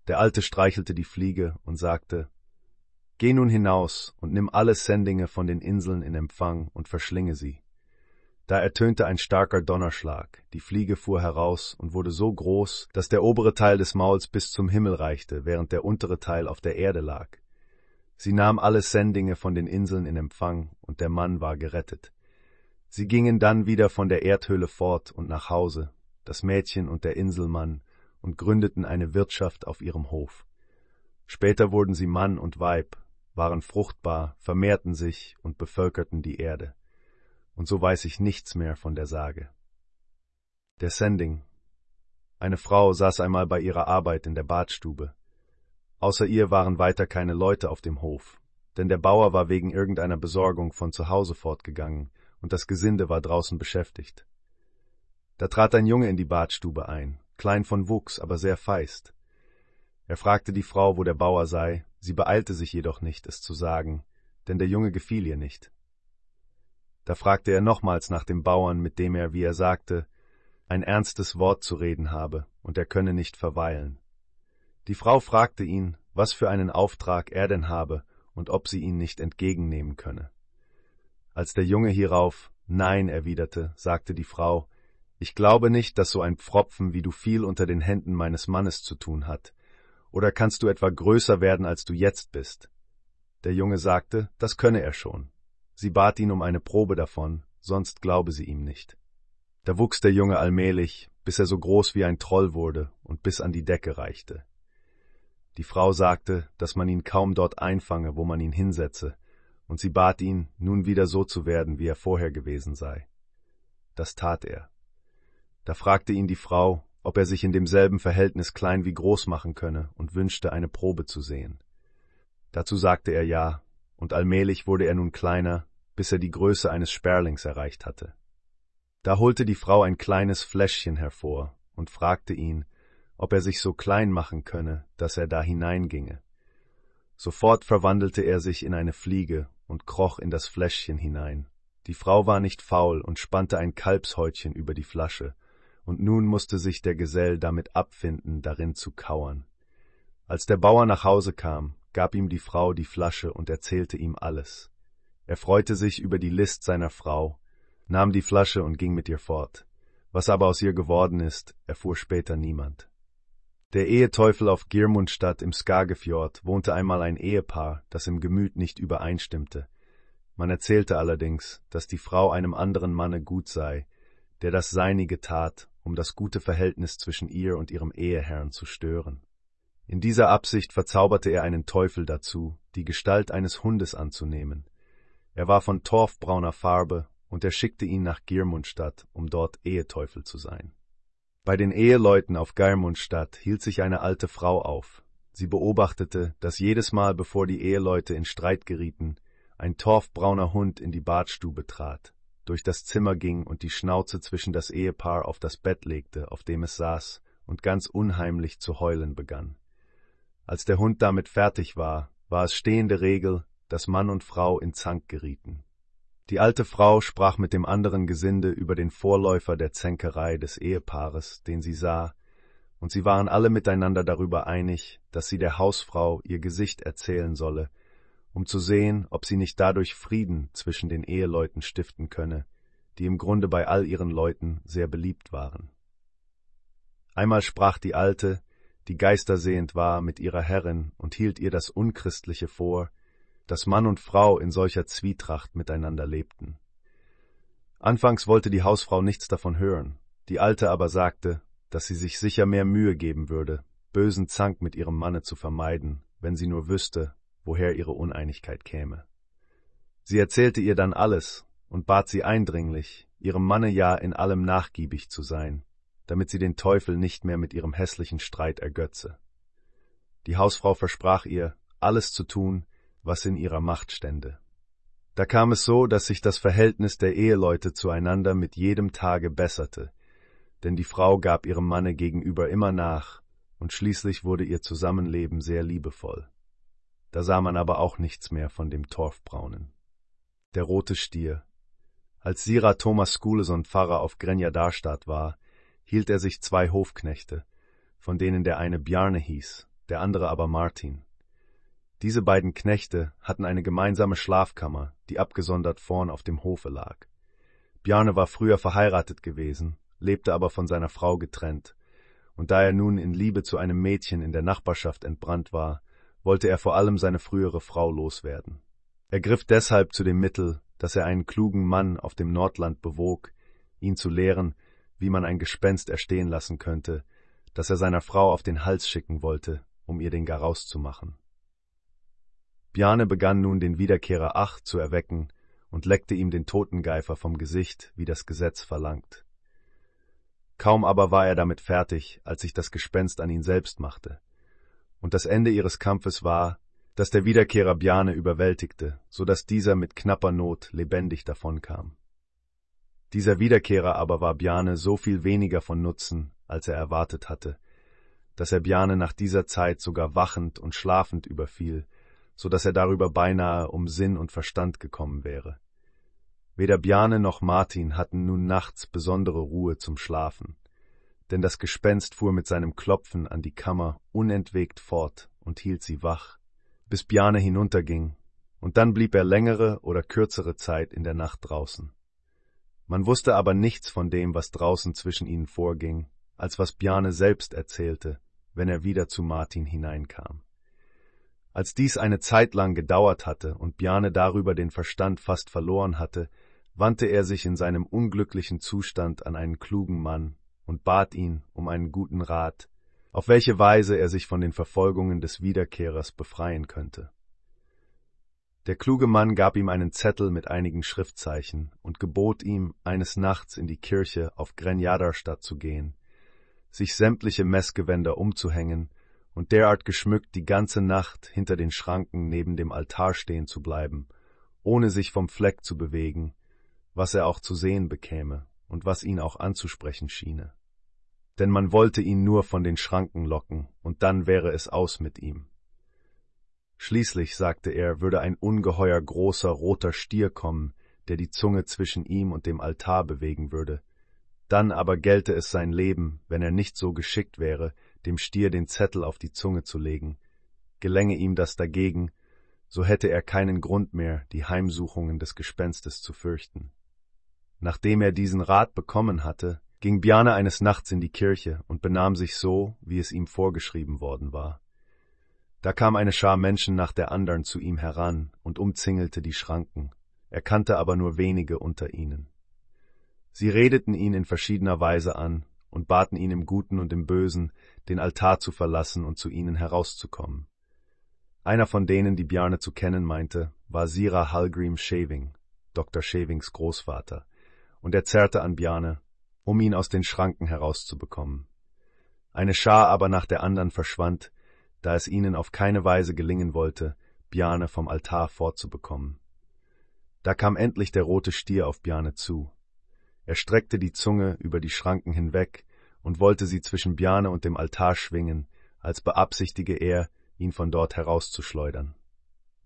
Der Alte streichelte die Fliege und sagte, Geh nun hinaus und nimm alle Sendinge von den Inseln in Empfang und verschlinge sie. Da ertönte ein starker Donnerschlag, die Fliege fuhr heraus und wurde so groß, dass der obere Teil des Mauls bis zum Himmel reichte, während der untere Teil auf der Erde lag. Sie nahm alle Sendinge von den Inseln in Empfang, und der Mann war gerettet. Sie gingen dann wieder von der Erdhöhle fort und nach Hause, das Mädchen und der Inselmann, und gründeten eine Wirtschaft auf ihrem Hof. Später wurden sie Mann und Weib, waren fruchtbar, vermehrten sich und bevölkerten die Erde. Und so weiß ich nichts mehr von der Sage. Der Sending. Eine Frau saß einmal bei ihrer Arbeit in der Badstube. Außer ihr waren weiter keine Leute auf dem Hof, denn der Bauer war wegen irgendeiner Besorgung von zu Hause fortgegangen und das Gesinde war draußen beschäftigt. Da trat ein Junge in die Badstube ein, klein von Wuchs, aber sehr feist. Er fragte die Frau, wo der Bauer sei, sie beeilte sich jedoch nicht, es zu sagen, denn der Junge gefiel ihr nicht. Da fragte er nochmals nach dem Bauern, mit dem er, wie er sagte, ein ernstes Wort zu reden habe, und er könne nicht verweilen. Die Frau fragte ihn, was für einen Auftrag er denn habe und ob sie ihn nicht entgegennehmen könne. Als der Junge hierauf Nein erwiderte, sagte die Frau, ich glaube nicht, dass so ein Pfropfen wie du viel unter den Händen meines Mannes zu tun hat. Oder kannst du etwa größer werden, als du jetzt bist? Der Junge sagte, das könne er schon. Sie bat ihn um eine Probe davon, sonst glaube sie ihm nicht. Da wuchs der Junge allmählich, bis er so groß wie ein Troll wurde und bis an die Decke reichte. Die Frau sagte, dass man ihn kaum dort einfange, wo man ihn hinsetze, und sie bat ihn, nun wieder so zu werden, wie er vorher gewesen sei. Das tat er. Da fragte ihn die Frau, ob er sich in demselben Verhältnis klein wie groß machen könne und wünschte, eine Probe zu sehen. Dazu sagte er ja, und allmählich wurde er nun kleiner, bis er die Größe eines Sperlings erreicht hatte. Da holte die Frau ein kleines Fläschchen hervor und fragte ihn, ob er sich so klein machen könne, dass er da hineinginge. Sofort verwandelte er sich in eine Fliege und kroch in das Fläschchen hinein. Die Frau war nicht faul und spannte ein Kalbshäutchen über die Flasche, und nun musste sich der Gesell damit abfinden, darin zu kauern. Als der Bauer nach Hause kam, gab ihm die Frau die Flasche und erzählte ihm alles. Er freute sich über die List seiner Frau, nahm die Flasche und ging mit ihr fort. Was aber aus ihr geworden ist, erfuhr später niemand. Der Eheteufel auf Girmundstadt im Skagefjord wohnte einmal ein Ehepaar, das im Gemüt nicht übereinstimmte. Man erzählte allerdings, dass die Frau einem anderen Manne gut sei, der das Seinige tat, um das gute Verhältnis zwischen ihr und ihrem Eheherrn zu stören. In dieser Absicht verzauberte er einen Teufel dazu, die Gestalt eines Hundes anzunehmen. Er war von torfbrauner Farbe, und er schickte ihn nach Girmundstadt, um dort Eheteufel zu sein. Bei den Eheleuten auf Geirmundstadt hielt sich eine alte Frau auf. Sie beobachtete, dass jedes Mal, bevor die Eheleute in Streit gerieten, ein torfbrauner Hund in die Badstube trat, durch das Zimmer ging und die Schnauze zwischen das Ehepaar auf das Bett legte, auf dem es saß, und ganz unheimlich zu heulen begann. Als der Hund damit fertig war, war es stehende Regel, dass Mann und Frau in Zank gerieten. Die alte Frau sprach mit dem anderen Gesinde über den Vorläufer der Zänkerei des Ehepaares, den sie sah, und sie waren alle miteinander darüber einig, dass sie der Hausfrau ihr Gesicht erzählen solle, um zu sehen, ob sie nicht dadurch Frieden zwischen den Eheleuten stiften könne, die im Grunde bei all ihren Leuten sehr beliebt waren. Einmal sprach die Alte, die geistersehend war, mit ihrer Herrin und hielt ihr das Unchristliche vor, dass Mann und Frau in solcher Zwietracht miteinander lebten. Anfangs wollte die Hausfrau nichts davon hören, die Alte aber sagte, dass sie sich sicher mehr Mühe geben würde, bösen Zank mit ihrem Manne zu vermeiden, wenn sie nur wüsste, woher ihre Uneinigkeit käme. Sie erzählte ihr dann alles und bat sie eindringlich, ihrem Manne ja in allem nachgiebig zu sein, damit sie den Teufel nicht mehr mit ihrem hässlichen Streit ergötze. Die Hausfrau versprach ihr, alles zu tun, was in ihrer Macht stände. Da kam es so, dass sich das Verhältnis der Eheleute zueinander mit jedem Tage besserte, denn die Frau gab ihrem Manne gegenüber immer nach, und schließlich wurde ihr Zusammenleben sehr liebevoll. Da sah man aber auch nichts mehr von dem Torfbraunen. Der rote Stier. Als Sira Thomas Skuleson Pfarrer auf Grenja Darstadt war, hielt er sich zwei Hofknechte, von denen der eine Bjarne hieß, der andere aber Martin. Diese beiden Knechte hatten eine gemeinsame Schlafkammer, die abgesondert vorn auf dem Hofe lag. Bjarne war früher verheiratet gewesen, lebte aber von seiner Frau getrennt, und da er nun in Liebe zu einem Mädchen in der Nachbarschaft entbrannt war, wollte er vor allem seine frühere Frau loswerden. Er griff deshalb zu dem Mittel, dass er einen klugen Mann auf dem Nordland bewog, ihn zu lehren, wie man ein Gespenst erstehen lassen könnte, das er seiner Frau auf den Hals schicken wollte, um ihr den Garaus zu machen. Bjarne begann nun den Wiederkehrer Ach zu erwecken und leckte ihm den Totengeifer vom Gesicht, wie das Gesetz verlangt. Kaum aber war er damit fertig, als sich das Gespenst an ihn selbst machte. Und das Ende ihres Kampfes war, dass der Wiederkehrer Bjarne überwältigte, so dass dieser mit knapper Not lebendig davonkam. Dieser Wiederkehrer aber war Bjarne so viel weniger von Nutzen, als er erwartet hatte, dass er Bjarne nach dieser Zeit sogar wachend und schlafend überfiel, so dass er darüber beinahe um Sinn und Verstand gekommen wäre. Weder Bjarne noch Martin hatten nun nachts besondere Ruhe zum Schlafen, denn das Gespenst fuhr mit seinem Klopfen an die Kammer unentwegt fort und hielt sie wach, bis Bjarne hinunterging, und dann blieb er längere oder kürzere Zeit in der Nacht draußen. Man wusste aber nichts von dem, was draußen zwischen ihnen vorging, als was Bjarne selbst erzählte, wenn er wieder zu Martin hineinkam. Als dies eine Zeit lang gedauert hatte und Bjarne darüber den Verstand fast verloren hatte, wandte er sich in seinem unglücklichen Zustand an einen klugen Mann und bat ihn um einen guten Rat, auf welche Weise er sich von den Verfolgungen des Wiederkehrers befreien könnte. Der kluge Mann gab ihm einen Zettel mit einigen Schriftzeichen und gebot ihm, eines Nachts in die Kirche auf Grenjadarstadt zu gehen, sich sämtliche Messgewänder umzuhängen und derart geschmückt die ganze Nacht hinter den Schranken neben dem Altar stehen zu bleiben, ohne sich vom Fleck zu bewegen, was er auch zu sehen bekäme und was ihn auch anzusprechen schiene. Denn man wollte ihn nur von den Schranken locken, und dann wäre es aus mit ihm. Schließlich, sagte er, würde ein ungeheuer großer roter Stier kommen, der die Zunge zwischen ihm und dem Altar bewegen würde. Dann aber gelte es sein Leben, wenn er nicht so geschickt wäre, dem Stier den Zettel auf die Zunge zu legen. Gelänge ihm das dagegen, so hätte er keinen Grund mehr, die Heimsuchungen des Gespenstes zu fürchten. Nachdem er diesen Rat bekommen hatte, ging Bjarne eines Nachts in die Kirche und benahm sich so, wie es ihm vorgeschrieben worden war. Da kam eine Schar Menschen nach der andern zu ihm heran und umzingelte die Schranken, er kannte aber nur wenige unter ihnen. Sie redeten ihn in verschiedener Weise an und baten ihn im Guten und im Bösen, den Altar zu verlassen und zu ihnen herauszukommen. Einer von denen, die Bjarne zu kennen meinte, war Sira Hallgrim Shaving, Dr. Shavings Großvater, und er zerrte an Bjarne, um ihn aus den Schranken herauszubekommen. Eine Schar aber nach der andern verschwand, da es ihnen auf keine Weise gelingen wollte, Bjarne vom Altar fortzubekommen. Da kam endlich der rote Stier auf Bjarne zu. Er streckte die Zunge über die Schranken hinweg und wollte sie zwischen Bjarne und dem Altar schwingen, als beabsichtige er, ihn von dort herauszuschleudern.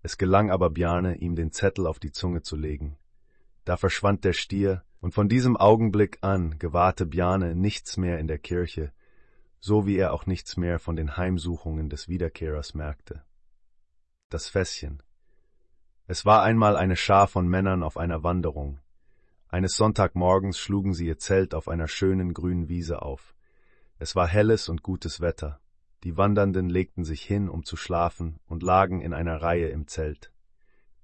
Es gelang aber Bjarne, ihm den Zettel auf die Zunge zu legen. Da verschwand der Stier, und von diesem Augenblick an gewahrte Bjarne nichts mehr in der Kirche, so wie er auch nichts mehr von den Heimsuchungen des Wiederkehrers merkte. Das Fässchen. Es war einmal eine Schar von Männern auf einer Wanderung. Eines Sonntagmorgens schlugen sie ihr Zelt auf einer schönen grünen Wiese auf. Es war helles und gutes Wetter. Die Wandernden legten sich hin, um zu schlafen, und lagen in einer Reihe im Zelt.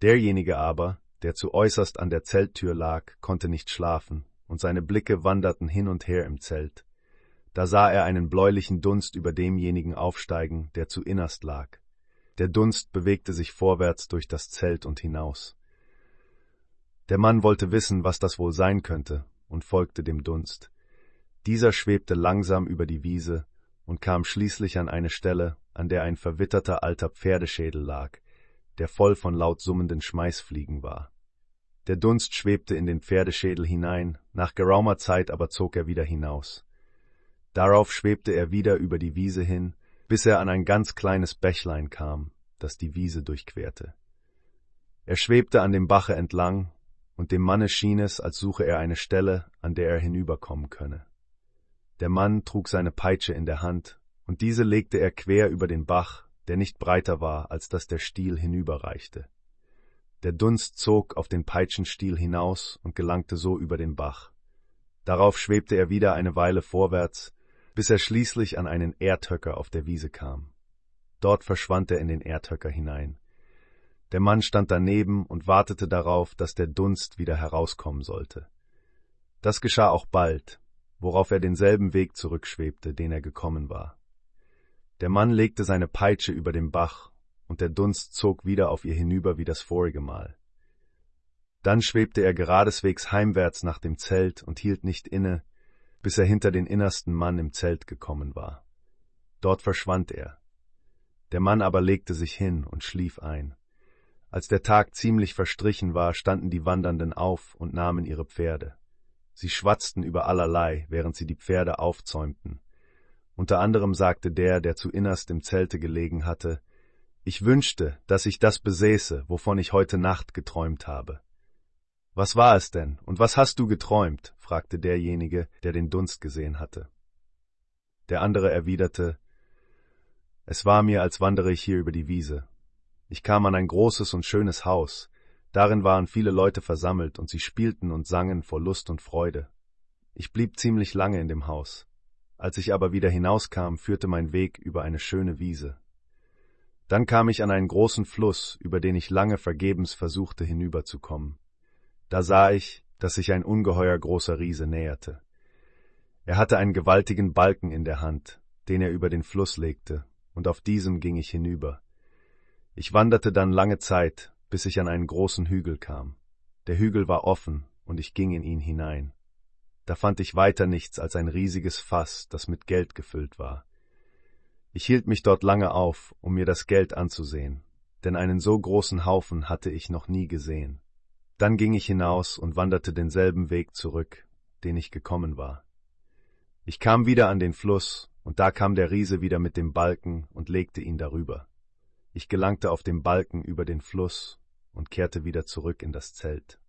Derjenige aber, der zu äußerst an der Zelttür lag, konnte nicht schlafen, und seine Blicke wanderten hin und her im Zelt. Da sah er einen bläulichen Dunst über demjenigen aufsteigen, der zu innerst lag. Der Dunst bewegte sich vorwärts durch das Zelt und hinaus. Der Mann wollte wissen, was das wohl sein könnte, und folgte dem Dunst. Dieser schwebte langsam über die Wiese und kam schließlich an eine Stelle, an der ein verwitterter alter Pferdeschädel lag, der voll von laut summenden Schmeißfliegen war. Der Dunst schwebte in den Pferdeschädel hinein, nach geraumer Zeit aber zog er wieder hinaus. Darauf schwebte er wieder über die Wiese hin, bis er an ein ganz kleines Bächlein kam, das die Wiese durchquerte. Er schwebte an dem Bache entlang, und dem Manne schien es, als suche er eine Stelle, an der er hinüberkommen könne. Der Mann trug seine Peitsche in der Hand, und diese legte er quer über den Bach, der nicht breiter war, als dass der Stiel hinüberreichte. Der Dunst zog auf den Peitschenstiel hinaus und gelangte so über den Bach. Darauf schwebte er wieder eine Weile vorwärts, bis er schließlich an einen Erdhöcker auf der Wiese kam. Dort verschwand er in den Erdhöcker hinein. Der Mann stand daneben und wartete darauf, dass der Dunst wieder herauskommen sollte. Das geschah auch bald, worauf er denselben Weg zurückschwebte, den er gekommen war. Der Mann legte seine Peitsche über den Bach, und der Dunst zog wieder auf ihr hinüber wie das vorige Mal. Dann schwebte er geradeswegs heimwärts nach dem Zelt und hielt nicht inne, bis er hinter den innersten Mann im Zelt gekommen war. Dort verschwand er. Der Mann aber legte sich hin und schlief ein. Als der Tag ziemlich verstrichen war, standen die Wandernden auf und nahmen ihre Pferde. Sie schwatzten über allerlei, während sie die Pferde aufzäumten. Unter anderem sagte der, der zu innerst im Zelte gelegen hatte, ich wünschte, dass ich das besäße, wovon ich heute Nacht geträumt habe. Was war es denn, und was hast du geträumt? fragte derjenige, der den Dunst gesehen hatte. Der andere erwiderte, Es war mir, als wandere ich hier über die Wiese. Ich kam an ein großes und schönes Haus, darin waren viele Leute versammelt, und sie spielten und sangen vor Lust und Freude. Ich blieb ziemlich lange in dem Haus. Als ich aber wieder hinauskam, führte mein Weg über eine schöne Wiese. Dann kam ich an einen großen Fluss, über den ich lange vergebens versuchte hinüberzukommen. Da sah ich, dass sich ein ungeheuer großer Riese näherte. Er hatte einen gewaltigen Balken in der Hand, den er über den Fluss legte, und auf diesem ging ich hinüber. Ich wanderte dann lange Zeit, bis ich an einen großen Hügel kam. Der Hügel war offen, und ich ging in ihn hinein. Da fand ich weiter nichts als ein riesiges Fass, das mit Geld gefüllt war. Ich hielt mich dort lange auf, um mir das Geld anzusehen, denn einen so großen Haufen hatte ich noch nie gesehen. Dann ging ich hinaus und wanderte denselben Weg zurück, den ich gekommen war. Ich kam wieder an den Fluss, und da kam der Riese wieder mit dem Balken und legte ihn darüber. Ich gelangte auf dem Balken über den Fluss und kehrte wieder zurück in das Zelt.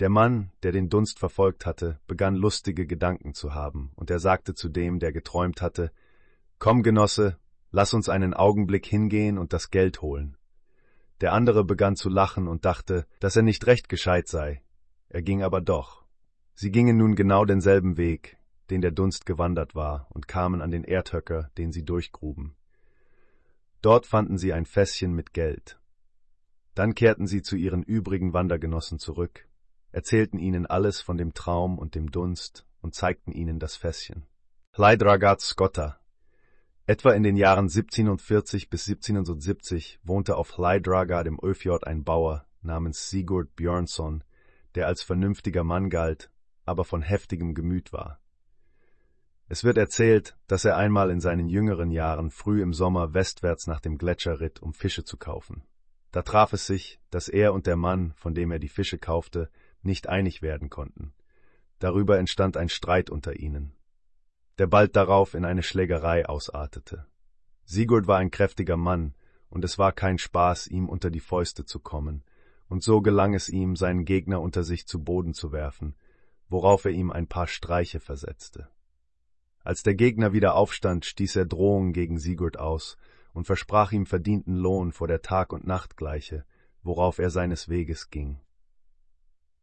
Der Mann, der den Dunst verfolgt hatte, begann lustige Gedanken zu haben, und er sagte zu dem, der geträumt hatte, Komm, Genosse, lass uns einen Augenblick hingehen und das Geld holen. Der andere begann zu lachen und dachte, dass er nicht recht gescheit sei. Er ging aber doch. Sie gingen nun genau denselben Weg, den der Dunst gewandert war, und kamen an den Erdhöcker, den sie durchgruben. Dort fanden sie ein Fässchen mit Geld. Dann kehrten sie zu ihren übrigen Wandergenossen zurück, erzählten ihnen alles von dem Traum und dem Dunst und zeigten ihnen das Fässchen. Hleidragat Scotta. Etwa in den Jahren 1740 bis 1770 wohnte auf Hleidragard im Öfjord ein Bauer namens Sigurd Björnsson, der als vernünftiger Mann galt, aber von heftigem Gemüt war. Es wird erzählt, dass er einmal in seinen jüngeren Jahren früh im Sommer westwärts nach dem Gletscher ritt, um Fische zu kaufen. Da traf es sich, dass er und der Mann, von dem er die Fische kaufte, nicht einig werden konnten. Darüber entstand ein Streit unter ihnen, der bald darauf in eine Schlägerei ausartete. Sigurd war ein kräftiger Mann, und es war kein Spaß, ihm unter die Fäuste zu kommen, und so gelang es ihm, seinen Gegner unter sich zu Boden zu werfen, worauf er ihm ein paar Streiche versetzte. Als der Gegner wieder aufstand, stieß er Drohungen gegen Sigurd aus und versprach ihm verdienten Lohn vor der Tag- und Nachtgleiche, worauf er seines Weges ging.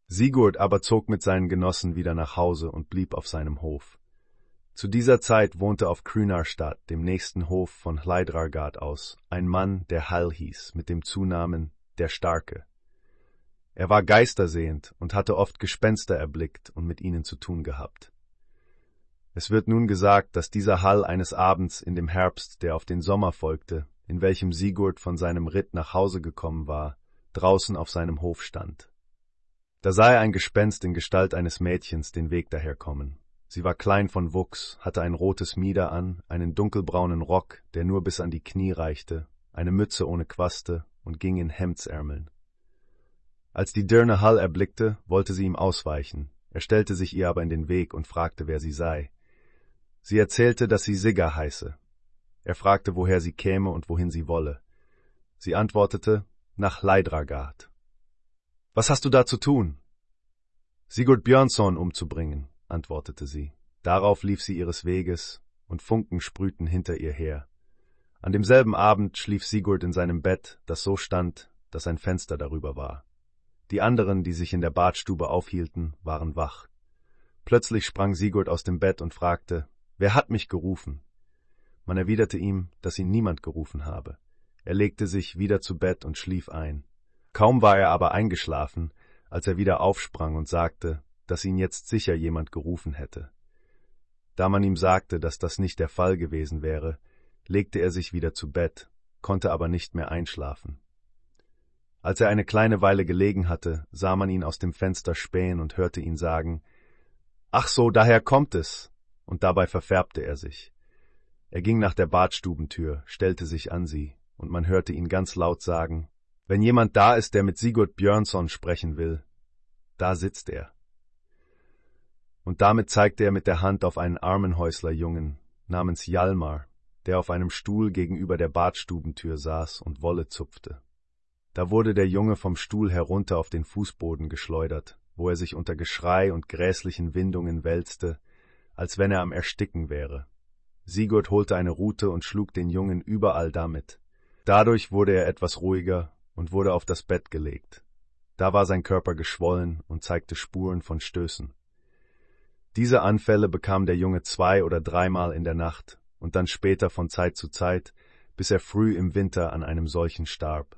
Sigurd aber zog mit seinen Genossen wieder nach Hause und blieb auf seinem Hof. Zu dieser Zeit wohnte auf Krünarstadt, dem nächsten Hof von Hleidrargard aus, ein Mann, der Hall hieß, mit dem Zunamen der Starke. Er war geistersehend und hatte oft Gespenster erblickt und mit ihnen zu tun gehabt. Es wird nun gesagt, dass dieser Hall eines Abends in dem Herbst, der auf den Sommer folgte, in welchem Sigurd von seinem Ritt nach Hause gekommen war, draußen auf seinem Hof stand. Da sah er ein Gespenst in Gestalt eines Mädchens den Weg daherkommen. Sie war klein von Wuchs, hatte ein rotes Mieder an, einen dunkelbraunen Rock, der nur bis an die Knie reichte, eine Mütze ohne Quaste und ging in Hemdsärmeln. Als die Dirne Hall erblickte, wollte sie ihm ausweichen. Er stellte sich ihr aber in den Weg und fragte, wer sie sei. Sie erzählte, dass sie Sigga heiße. Er fragte, woher sie käme und wohin sie wolle. Sie antwortete, nach Leidragard. Was hast du da zu tun? Sigurd Björnsson umzubringen, antwortete sie. Darauf lief sie ihres Weges, und Funken sprühten hinter ihr her. An demselben Abend schlief Sigurd in seinem Bett, das so stand, dass ein Fenster darüber war. Die anderen, die sich in der Badstube aufhielten, waren wach. Plötzlich sprang Sigurd aus dem Bett und fragte, Wer hat mich gerufen? Man erwiderte ihm, dass ihn niemand gerufen habe. Er legte sich wieder zu Bett und schlief ein. Kaum war er aber eingeschlafen, als er wieder aufsprang und sagte, dass ihn jetzt sicher jemand gerufen hätte. Da man ihm sagte, dass das nicht der Fall gewesen wäre, legte er sich wieder zu Bett, konnte aber nicht mehr einschlafen. Als er eine kleine Weile gelegen hatte, sah man ihn aus dem Fenster spähen und hörte ihn sagen Ach so, daher kommt es und dabei verfärbte er sich. Er ging nach der Badstubentür, stellte sich an sie, und man hörte ihn ganz laut sagen, wenn jemand da ist, der mit Sigurd Björnsson sprechen will, da sitzt er. Und damit zeigte er mit der Hand auf einen Armenhäuslerjungen namens Jalmar, der auf einem Stuhl gegenüber der Badstubentür saß und Wolle zupfte. Da wurde der Junge vom Stuhl herunter auf den Fußboden geschleudert, wo er sich unter Geschrei und gräßlichen Windungen wälzte, als wenn er am Ersticken wäre. Sigurd holte eine Rute und schlug den Jungen überall damit. Dadurch wurde er etwas ruhiger und wurde auf das Bett gelegt. Da war sein Körper geschwollen und zeigte Spuren von Stößen. Diese Anfälle bekam der Junge zwei oder dreimal in der Nacht und dann später von Zeit zu Zeit, bis er früh im Winter an einem solchen starb.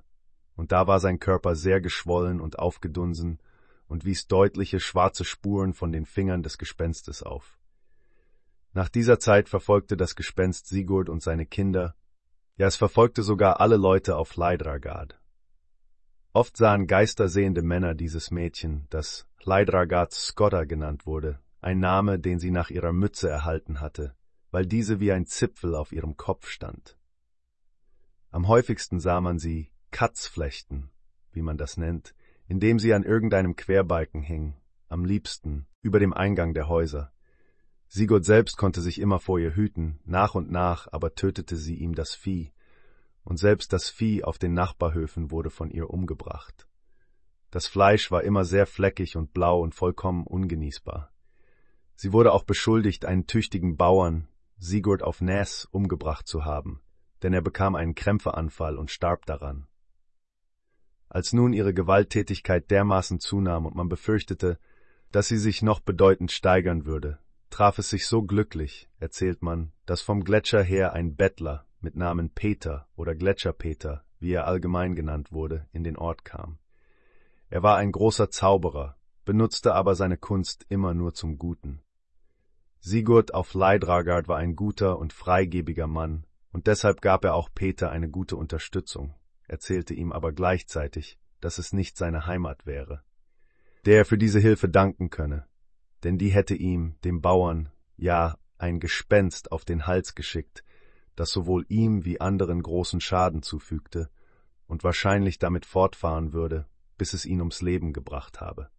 Und da war sein Körper sehr geschwollen und aufgedunsen und wies deutliche schwarze Spuren von den Fingern des Gespenstes auf. Nach dieser Zeit verfolgte das Gespenst Sigurd und seine Kinder, ja es verfolgte sogar alle Leute auf Leidragard. Oft sahen geistersehende Männer dieses Mädchen, das Leidragard Skotta genannt wurde, ein Name, den sie nach ihrer Mütze erhalten hatte, weil diese wie ein Zipfel auf ihrem Kopf stand. Am häufigsten sah man sie Katzflechten, wie man das nennt, indem sie an irgendeinem Querbalken hing, am liebsten über dem Eingang der Häuser. Sigurd selbst konnte sich immer vor ihr hüten, nach und nach aber tötete sie ihm das Vieh, und selbst das Vieh auf den Nachbarhöfen wurde von ihr umgebracht. Das Fleisch war immer sehr fleckig und blau und vollkommen ungenießbar. Sie wurde auch beschuldigt, einen tüchtigen Bauern, Sigurd auf Näs, umgebracht zu haben, denn er bekam einen Krämpfeanfall und starb daran. Als nun ihre Gewalttätigkeit dermaßen zunahm und man befürchtete, dass sie sich noch bedeutend steigern würde, traf es sich so glücklich, erzählt man, dass vom Gletscher her ein Bettler mit Namen Peter oder Gletscherpeter, wie er allgemein genannt wurde, in den Ort kam. Er war ein großer Zauberer, benutzte aber seine Kunst immer nur zum Guten. Sigurd auf Leidragard war ein guter und freigebiger Mann, und deshalb gab er auch Peter eine gute Unterstützung, erzählte ihm aber gleichzeitig, dass es nicht seine Heimat wäre, der er für diese Hilfe danken könne, denn die hätte ihm, dem Bauern, ja ein Gespenst auf den Hals geschickt, das sowohl ihm wie anderen großen Schaden zufügte und wahrscheinlich damit fortfahren würde, bis es ihn ums Leben gebracht habe.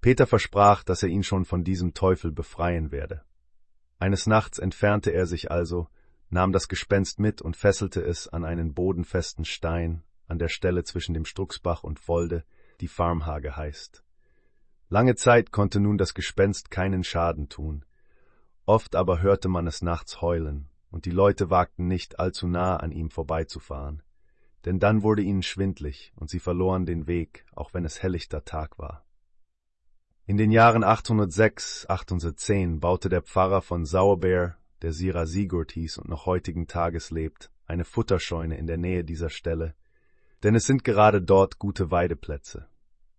Peter versprach, dass er ihn schon von diesem Teufel befreien werde. Eines Nachts entfernte er sich also, nahm das Gespenst mit und fesselte es an einen bodenfesten Stein an der Stelle zwischen dem Strucksbach und Volde, die Farmhage heißt. Lange Zeit konnte nun das Gespenst keinen Schaden tun. Oft aber hörte man es nachts heulen, und die Leute wagten nicht allzu nah an ihm vorbeizufahren. Denn dann wurde ihnen schwindlig, und sie verloren den Weg, auch wenn es helllichter Tag war. In den Jahren 806, 810 baute der Pfarrer von Sauerbeer, der Sira Sigurd hieß und noch heutigen Tages lebt, eine Futterscheune in der Nähe dieser Stelle, denn es sind gerade dort gute Weideplätze.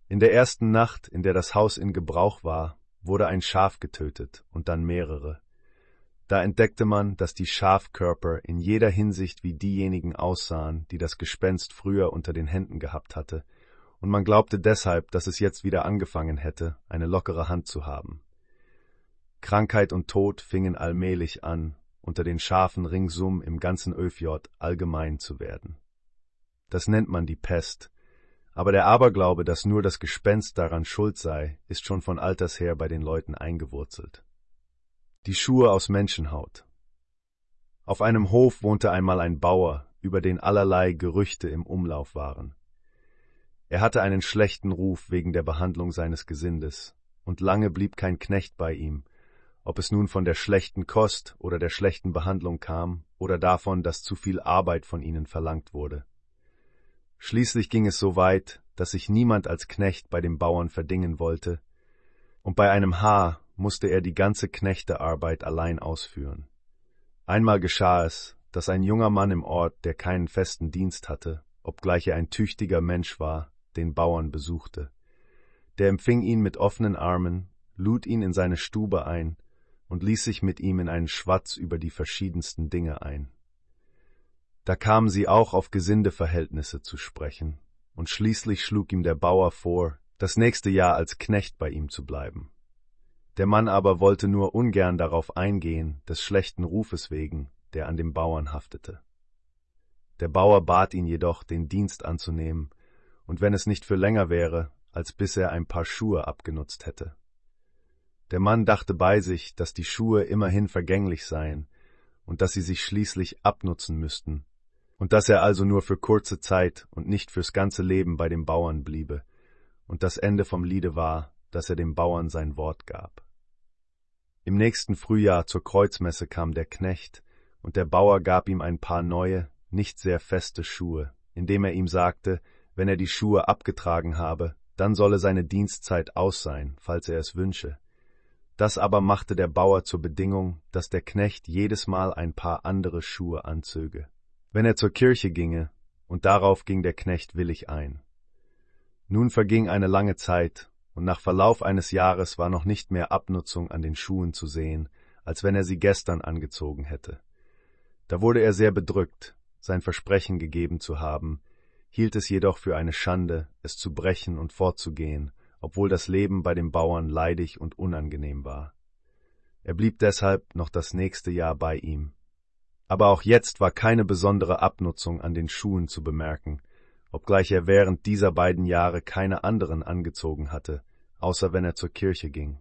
In der ersten Nacht, in der das Haus in Gebrauch war, wurde ein Schaf getötet und dann mehrere. Da entdeckte man, dass die Schafkörper in jeder Hinsicht wie diejenigen aussahen, die das Gespenst früher unter den Händen gehabt hatte, und man glaubte deshalb, dass es jetzt wieder angefangen hätte, eine lockere Hand zu haben. Krankheit und Tod fingen allmählich an, unter den Schafen ringsum im ganzen Öfjord allgemein zu werden. Das nennt man die Pest, aber der Aberglaube, dass nur das Gespenst daran schuld sei, ist schon von alters her bei den Leuten eingewurzelt. Die Schuhe aus Menschenhaut. Auf einem Hof wohnte einmal ein Bauer, über den allerlei Gerüchte im Umlauf waren. Er hatte einen schlechten Ruf wegen der Behandlung seines Gesindes, und lange blieb kein Knecht bei ihm, ob es nun von der schlechten Kost oder der schlechten Behandlung kam oder davon, dass zu viel Arbeit von ihnen verlangt wurde. Schließlich ging es so weit, dass sich niemand als Knecht bei dem Bauern verdingen wollte, und bei einem Haar musste er die ganze Knechtearbeit allein ausführen. Einmal geschah es, dass ein junger Mann im Ort, der keinen festen Dienst hatte, obgleich er ein tüchtiger Mensch war, den Bauern besuchte. Der empfing ihn mit offenen Armen, lud ihn in seine Stube ein und ließ sich mit ihm in einen Schwatz über die verschiedensten Dinge ein. Da kamen sie auch auf Gesindeverhältnisse zu sprechen, und schließlich schlug ihm der Bauer vor, das nächste Jahr als Knecht bei ihm zu bleiben. Der Mann aber wollte nur ungern darauf eingehen, des schlechten Rufes wegen, der an dem Bauern haftete. Der Bauer bat ihn jedoch, den Dienst anzunehmen, und wenn es nicht für länger wäre, als bis er ein paar Schuhe abgenutzt hätte. Der Mann dachte bei sich, dass die Schuhe immerhin vergänglich seien und dass sie sich schließlich abnutzen müssten, und dass er also nur für kurze Zeit und nicht fürs ganze Leben bei dem Bauern bliebe, und das Ende vom Liede war, dass er dem Bauern sein Wort gab. Im nächsten Frühjahr zur Kreuzmesse kam der Knecht, und der Bauer gab ihm ein paar neue, nicht sehr feste Schuhe, indem er ihm sagte, wenn er die Schuhe abgetragen habe, dann solle seine Dienstzeit aus sein, falls er es wünsche. Das aber machte der Bauer zur Bedingung, dass der Knecht jedes Mal ein paar andere Schuhe anzöge. Wenn er zur Kirche ginge, und darauf ging der Knecht willig ein. Nun verging eine lange Zeit, und nach Verlauf eines Jahres war noch nicht mehr Abnutzung an den Schuhen zu sehen, als wenn er sie gestern angezogen hätte. Da wurde er sehr bedrückt, sein Versprechen gegeben zu haben, hielt es jedoch für eine Schande, es zu brechen und fortzugehen, obwohl das Leben bei dem Bauern leidig und unangenehm war. Er blieb deshalb noch das nächste Jahr bei ihm. Aber auch jetzt war keine besondere Abnutzung an den Schuhen zu bemerken, obgleich er während dieser beiden Jahre keine anderen angezogen hatte, außer wenn er zur Kirche ging.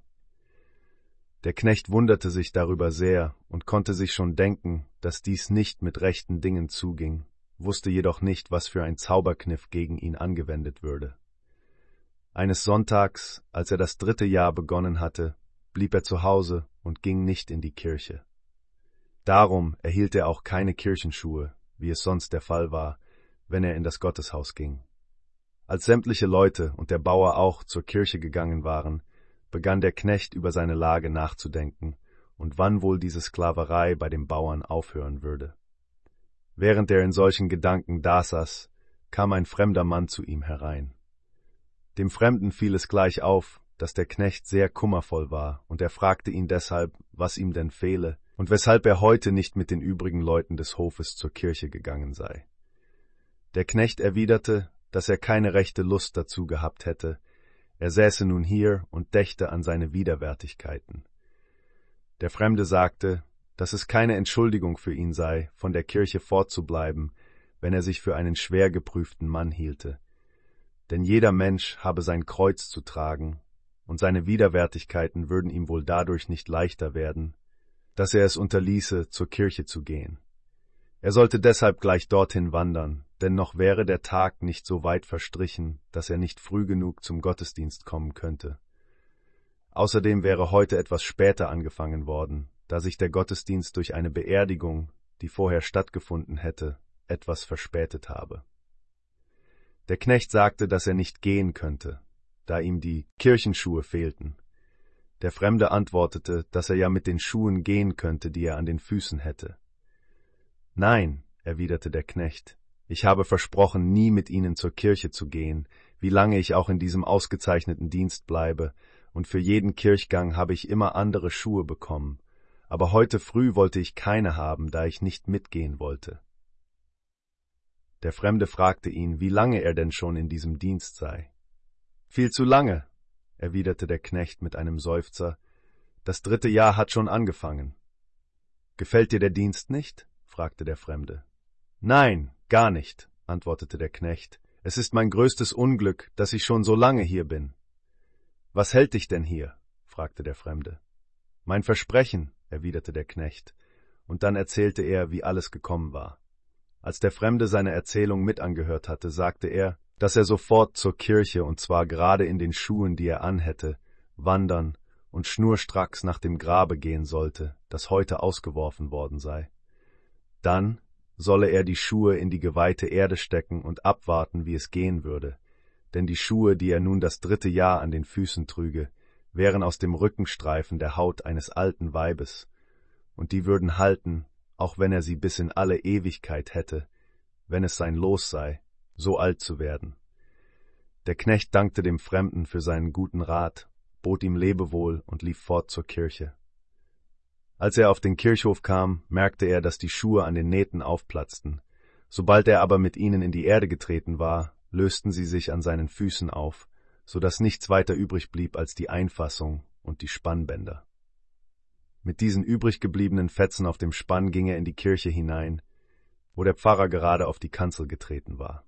Der Knecht wunderte sich darüber sehr und konnte sich schon denken, dass dies nicht mit rechten Dingen zuging wusste jedoch nicht, was für ein Zauberkniff gegen ihn angewendet würde. Eines Sonntags, als er das dritte Jahr begonnen hatte, blieb er zu Hause und ging nicht in die Kirche. Darum erhielt er auch keine Kirchenschuhe, wie es sonst der Fall war, wenn er in das Gotteshaus ging. Als sämtliche Leute und der Bauer auch zur Kirche gegangen waren, begann der Knecht über seine Lage nachzudenken und wann wohl diese Sklaverei bei den Bauern aufhören würde. Während er in solchen Gedanken dasaß, kam ein fremder Mann zu ihm herein. Dem Fremden fiel es gleich auf, dass der Knecht sehr kummervoll war, und er fragte ihn deshalb, was ihm denn fehle und weshalb er heute nicht mit den übrigen Leuten des Hofes zur Kirche gegangen sei. Der Knecht erwiderte, dass er keine rechte Lust dazu gehabt hätte, er säße nun hier und dächte an seine Widerwärtigkeiten. Der Fremde sagte, dass es keine Entschuldigung für ihn sei, von der Kirche fortzubleiben, wenn er sich für einen schwer geprüften Mann hielte. Denn jeder Mensch habe sein Kreuz zu tragen, und seine Widerwärtigkeiten würden ihm wohl dadurch nicht leichter werden, dass er es unterließe, zur Kirche zu gehen. Er sollte deshalb gleich dorthin wandern, denn noch wäre der Tag nicht so weit verstrichen, dass er nicht früh genug zum Gottesdienst kommen könnte. Außerdem wäre heute etwas später angefangen worden, da sich der Gottesdienst durch eine Beerdigung, die vorher stattgefunden hätte, etwas verspätet habe. Der Knecht sagte, dass er nicht gehen könnte, da ihm die Kirchenschuhe fehlten. Der Fremde antwortete, dass er ja mit den Schuhen gehen könnte, die er an den Füßen hätte. Nein, erwiderte der Knecht, ich habe versprochen, nie mit ihnen zur Kirche zu gehen, wie lange ich auch in diesem ausgezeichneten Dienst bleibe, und für jeden Kirchgang habe ich immer andere Schuhe bekommen, aber heute früh wollte ich keine haben, da ich nicht mitgehen wollte. Der Fremde fragte ihn, wie lange er denn schon in diesem Dienst sei. Viel zu lange, erwiderte der Knecht mit einem Seufzer, das dritte Jahr hat schon angefangen. Gefällt dir der Dienst nicht? fragte der Fremde. Nein, gar nicht, antwortete der Knecht. Es ist mein größtes Unglück, dass ich schon so lange hier bin. Was hält dich denn hier? fragte der Fremde. Mein Versprechen, erwiderte der Knecht, und dann erzählte er, wie alles gekommen war. Als der Fremde seine Erzählung mit angehört hatte, sagte er, dass er sofort zur Kirche, und zwar gerade in den Schuhen, die er anhätte, wandern und schnurstracks nach dem Grabe gehen sollte, das heute ausgeworfen worden sei. Dann solle er die Schuhe in die geweihte Erde stecken und abwarten, wie es gehen würde, denn die Schuhe, die er nun das dritte Jahr an den Füßen trüge, wären aus dem Rückenstreifen der Haut eines alten Weibes, und die würden halten, auch wenn er sie bis in alle Ewigkeit hätte, wenn es sein Los sei, so alt zu werden. Der Knecht dankte dem Fremden für seinen guten Rat, bot ihm Lebewohl und lief fort zur Kirche. Als er auf den Kirchhof kam, merkte er, dass die Schuhe an den Nähten aufplatzten. Sobald er aber mit ihnen in die Erde getreten war, lösten sie sich an seinen Füßen auf, so dass nichts weiter übrig blieb als die Einfassung und die Spannbänder. Mit diesen übrig gebliebenen Fetzen auf dem Spann ging er in die Kirche hinein, wo der Pfarrer gerade auf die Kanzel getreten war.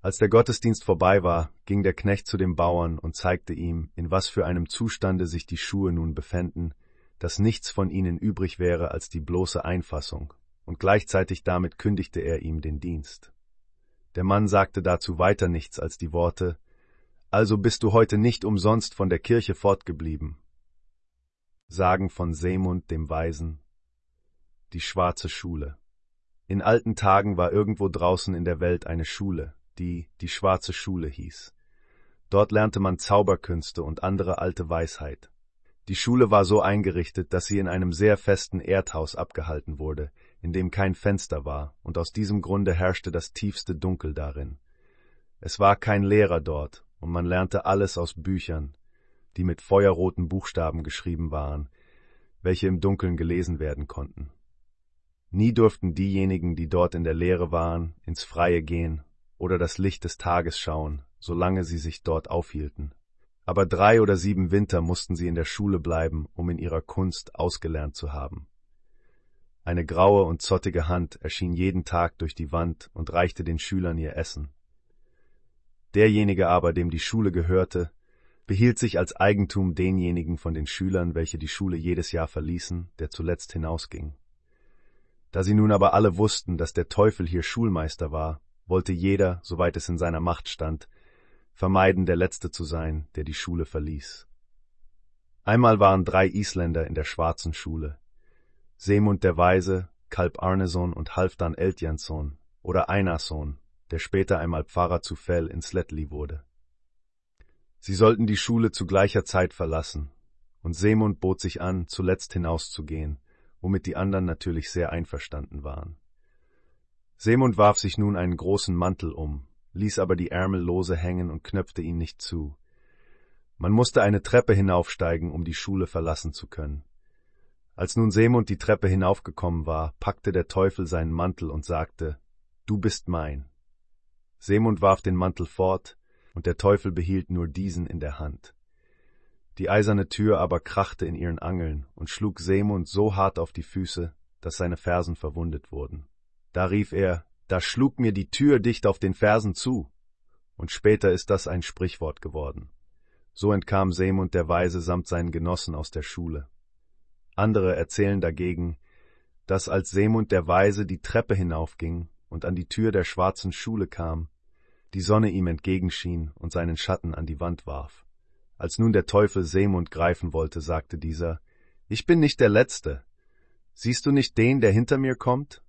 Als der Gottesdienst vorbei war, ging der Knecht zu dem Bauern und zeigte ihm, in was für einem Zustande sich die Schuhe nun befänden, dass nichts von ihnen übrig wäre als die bloße Einfassung, und gleichzeitig damit kündigte er ihm den Dienst. Der Mann sagte dazu weiter nichts als die Worte Also bist du heute nicht umsonst von der Kirche fortgeblieben, Sagen von Semund dem Weisen. Die schwarze Schule. In alten Tagen war irgendwo draußen in der Welt eine Schule, die die schwarze Schule hieß. Dort lernte man Zauberkünste und andere alte Weisheit. Die Schule war so eingerichtet, dass sie in einem sehr festen Erdhaus abgehalten wurde, in dem kein Fenster war, und aus diesem Grunde herrschte das tiefste Dunkel darin. Es war kein Lehrer dort, und man lernte alles aus Büchern, die mit feuerroten Buchstaben geschrieben waren, welche im Dunkeln gelesen werden konnten. Nie durften diejenigen, die dort in der Lehre waren, ins Freie gehen oder das Licht des Tages schauen, solange sie sich dort aufhielten. Aber drei oder sieben Winter mussten sie in der Schule bleiben, um in ihrer Kunst ausgelernt zu haben. Eine graue und zottige Hand erschien jeden Tag durch die Wand und reichte den Schülern ihr Essen. Derjenige aber, dem die Schule gehörte, behielt sich als Eigentum denjenigen von den Schülern, welche die Schule jedes Jahr verließen, der zuletzt hinausging. Da sie nun aber alle wussten, dass der Teufel hier Schulmeister war, wollte jeder, soweit es in seiner Macht stand, vermeiden, der Letzte zu sein, der die Schule verließ. Einmal waren drei Isländer in der schwarzen Schule. Semund der Weise, Kalb Arneson und Halfdan Eldjansson oder Einason, der später einmal Pfarrer zu Fell in Sletli wurde. Sie sollten die Schule zu gleicher Zeit verlassen, und Seemund bot sich an, zuletzt hinauszugehen, womit die anderen natürlich sehr einverstanden waren. Seemund warf sich nun einen großen Mantel um, ließ aber die Ärmel lose hängen und knöpfte ihn nicht zu. Man musste eine Treppe hinaufsteigen, um die Schule verlassen zu können. Als nun Seemund die Treppe hinaufgekommen war, packte der Teufel seinen Mantel und sagte, Du bist mein. Seemund warf den Mantel fort, und der Teufel behielt nur diesen in der Hand. Die eiserne Tür aber krachte in ihren Angeln und schlug Seemund so hart auf die Füße, dass seine Fersen verwundet wurden. Da rief er, da schlug mir die Tür dicht auf den Fersen zu. Und später ist das ein Sprichwort geworden. So entkam Seemund der Weise samt seinen Genossen aus der Schule. Andere erzählen dagegen, dass als Seemund der Weise die Treppe hinaufging und an die Tür der schwarzen Schule kam, die Sonne ihm entgegenschien und seinen Schatten an die Wand warf. Als nun der Teufel Seemund greifen wollte, sagte dieser, Ich bin nicht der Letzte. Siehst du nicht den, der hinter mir kommt?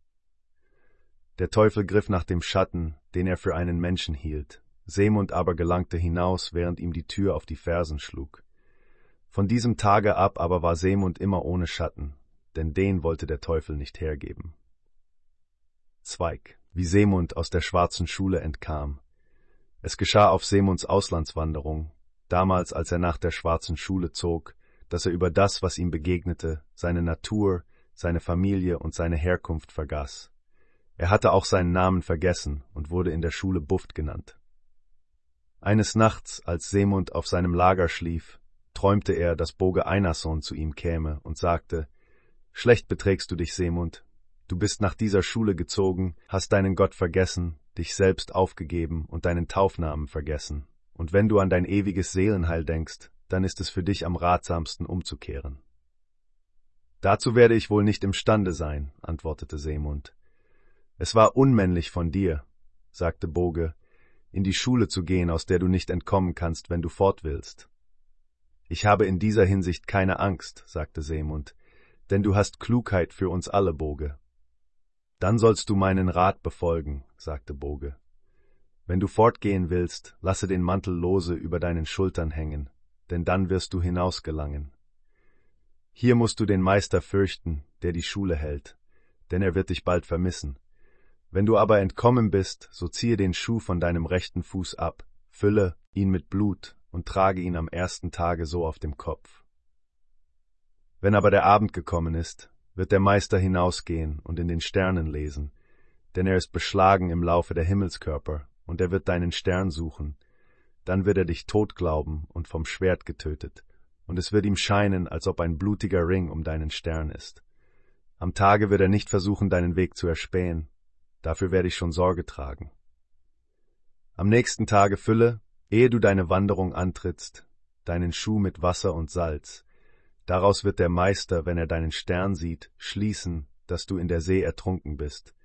Der Teufel griff nach dem Schatten, den er für einen Menschen hielt. Seemund aber gelangte hinaus, während ihm die Tür auf die Fersen schlug. Von diesem Tage ab aber war Seemund immer ohne Schatten, denn den wollte der Teufel nicht hergeben. Zweig, wie Seemund aus der schwarzen Schule entkam. Es geschah auf Seemunds Auslandswanderung, damals als er nach der schwarzen Schule zog, dass er über das, was ihm begegnete, seine Natur, seine Familie und seine Herkunft vergaß. Er hatte auch seinen Namen vergessen und wurde in der Schule Buft genannt. Eines Nachts, als Seemund auf seinem Lager schlief, träumte er, dass Boge Einasson zu ihm käme und sagte, Schlecht beträgst du dich, Seemund. Du bist nach dieser Schule gezogen, hast deinen Gott vergessen, dich selbst aufgegeben und deinen Taufnamen vergessen. Und wenn du an dein ewiges Seelenheil denkst, dann ist es für dich am ratsamsten umzukehren. Dazu werde ich wohl nicht imstande sein, antwortete Seemund. Es war unmännlich von dir, sagte Boge, in die Schule zu gehen, aus der du nicht entkommen kannst, wenn du fort willst. Ich habe in dieser Hinsicht keine Angst, sagte Seemund, denn du hast Klugheit für uns alle, Boge. Dann sollst du meinen Rat befolgen, sagte Boge. Wenn du fortgehen willst, lasse den Mantel lose über deinen Schultern hängen, denn dann wirst du hinausgelangen. Hier musst du den Meister fürchten, der die Schule hält, denn er wird dich bald vermissen. Wenn du aber entkommen bist, so ziehe den Schuh von deinem rechten Fuß ab, fülle ihn mit Blut und trage ihn am ersten Tage so auf dem Kopf. Wenn aber der Abend gekommen ist, wird der Meister hinausgehen und in den Sternen lesen, denn er ist beschlagen im Laufe der Himmelskörper, und er wird deinen Stern suchen. Dann wird er dich tot glauben und vom Schwert getötet, und es wird ihm scheinen, als ob ein blutiger Ring um deinen Stern ist. Am Tage wird er nicht versuchen, deinen Weg zu erspähen, dafür werde ich schon Sorge tragen. Am nächsten Tage fülle, ehe du deine Wanderung antrittst, deinen Schuh mit Wasser und Salz, Daraus wird der Meister, wenn er deinen Stern sieht, schließen, dass du in der See ertrunken bist.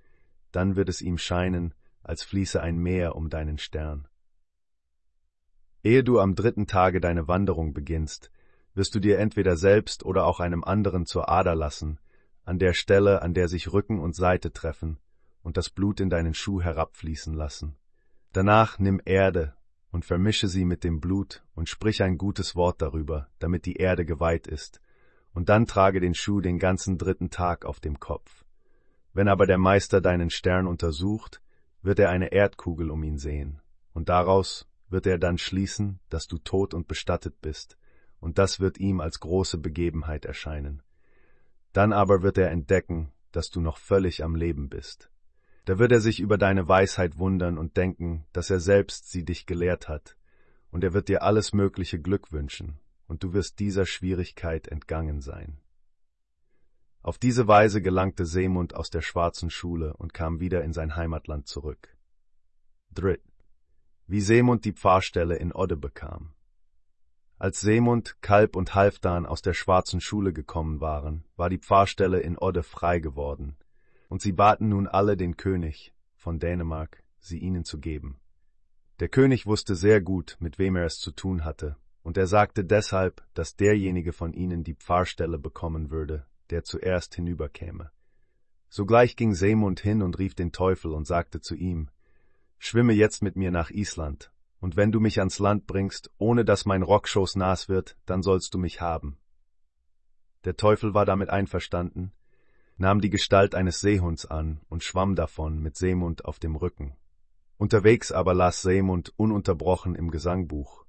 Dann wird es ihm scheinen, als fließe ein Meer um deinen Stern. Ehe du am dritten Tage deine Wanderung beginnst, wirst du dir entweder selbst oder auch einem anderen zur Ader lassen, an der Stelle, an der sich Rücken und Seite treffen, und das Blut in deinen Schuh herabfließen lassen. Danach nimm Erde und vermische sie mit dem Blut und sprich ein gutes Wort darüber, damit die Erde geweiht ist, und dann trage den Schuh den ganzen dritten Tag auf dem Kopf. Wenn aber der Meister deinen Stern untersucht, wird er eine Erdkugel um ihn sehen, und daraus wird er dann schließen, dass du tot und bestattet bist, und das wird ihm als große Begebenheit erscheinen. Dann aber wird er entdecken, dass du noch völlig am Leben bist. Da wird er sich über deine Weisheit wundern und denken, dass er selbst sie dich gelehrt hat, und er wird dir alles mögliche Glück wünschen, und du wirst dieser Schwierigkeit entgangen sein. Auf diese Weise gelangte Seemund aus der schwarzen Schule und kam wieder in sein Heimatland zurück. Dritt. Wie Seemund die Pfarrstelle in Odde bekam. Als Seemund, Kalb und Halfdan aus der schwarzen Schule gekommen waren, war die Pfarrstelle in Odde frei geworden, und sie baten nun alle den König von Dänemark, sie ihnen zu geben. Der König wusste sehr gut, mit wem er es zu tun hatte, und er sagte deshalb, dass derjenige von ihnen die Pfarrstelle bekommen würde, der zuerst hinüberkäme. Sogleich ging Seemund hin und rief den Teufel und sagte zu ihm, Schwimme jetzt mit mir nach Island, und wenn du mich ans Land bringst, ohne dass mein Rockschoß nass wird, dann sollst du mich haben. Der Teufel war damit einverstanden, nahm die Gestalt eines Seehunds an und schwamm davon mit Seemund auf dem Rücken. Unterwegs aber las Seemund ununterbrochen im Gesangbuch.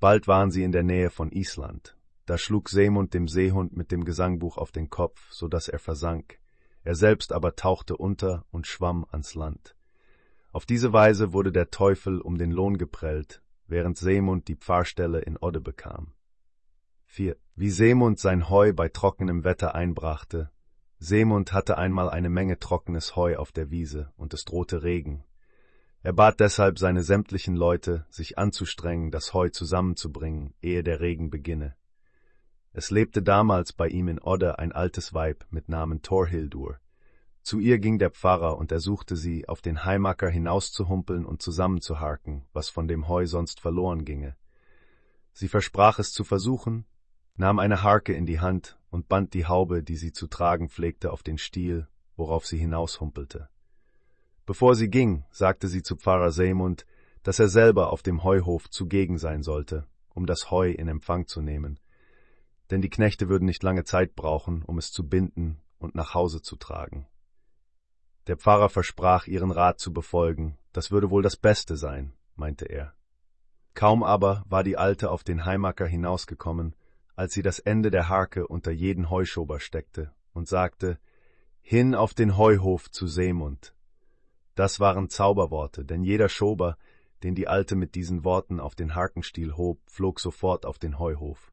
Bald waren sie in der Nähe von Island. Da schlug Seemund dem Seehund mit dem Gesangbuch auf den Kopf, so dass er versank. Er selbst aber tauchte unter und schwamm ans Land. Auf diese Weise wurde der Teufel um den Lohn geprellt, während Seemund die Pfarrstelle in Odde bekam. 4. Wie Seemund sein Heu bei trockenem Wetter einbrachte. Seemund hatte einmal eine Menge trockenes Heu auf der Wiese, und es drohte Regen. Er bat deshalb seine sämtlichen Leute, sich anzustrengen, das Heu zusammenzubringen, ehe der Regen beginne. Es lebte damals bei ihm in Odde ein altes Weib mit Namen Thorhildur. Zu ihr ging der Pfarrer und ersuchte sie, auf den Heimacker hinauszuhumpeln und zusammenzuharken, was von dem Heu sonst verloren ginge. Sie versprach es zu versuchen, nahm eine Harke in die Hand und band die Haube, die sie zu tragen pflegte, auf den Stiel, worauf sie hinaushumpelte. Bevor sie ging, sagte sie zu Pfarrer Seemund, dass er selber auf dem Heuhof zugegen sein sollte, um das Heu in Empfang zu nehmen, denn die Knechte würden nicht lange Zeit brauchen, um es zu binden und nach Hause zu tragen. Der Pfarrer versprach, ihren Rat zu befolgen, das würde wohl das Beste sein, meinte er. Kaum aber war die Alte auf den Heimacker hinausgekommen, als sie das Ende der Harke unter jeden Heuschober steckte und sagte, Hin auf den Heuhof zu Seemund, das waren Zauberworte, denn jeder Schober, den die Alte mit diesen Worten auf den Harkenstiel hob, flog sofort auf den Heuhof.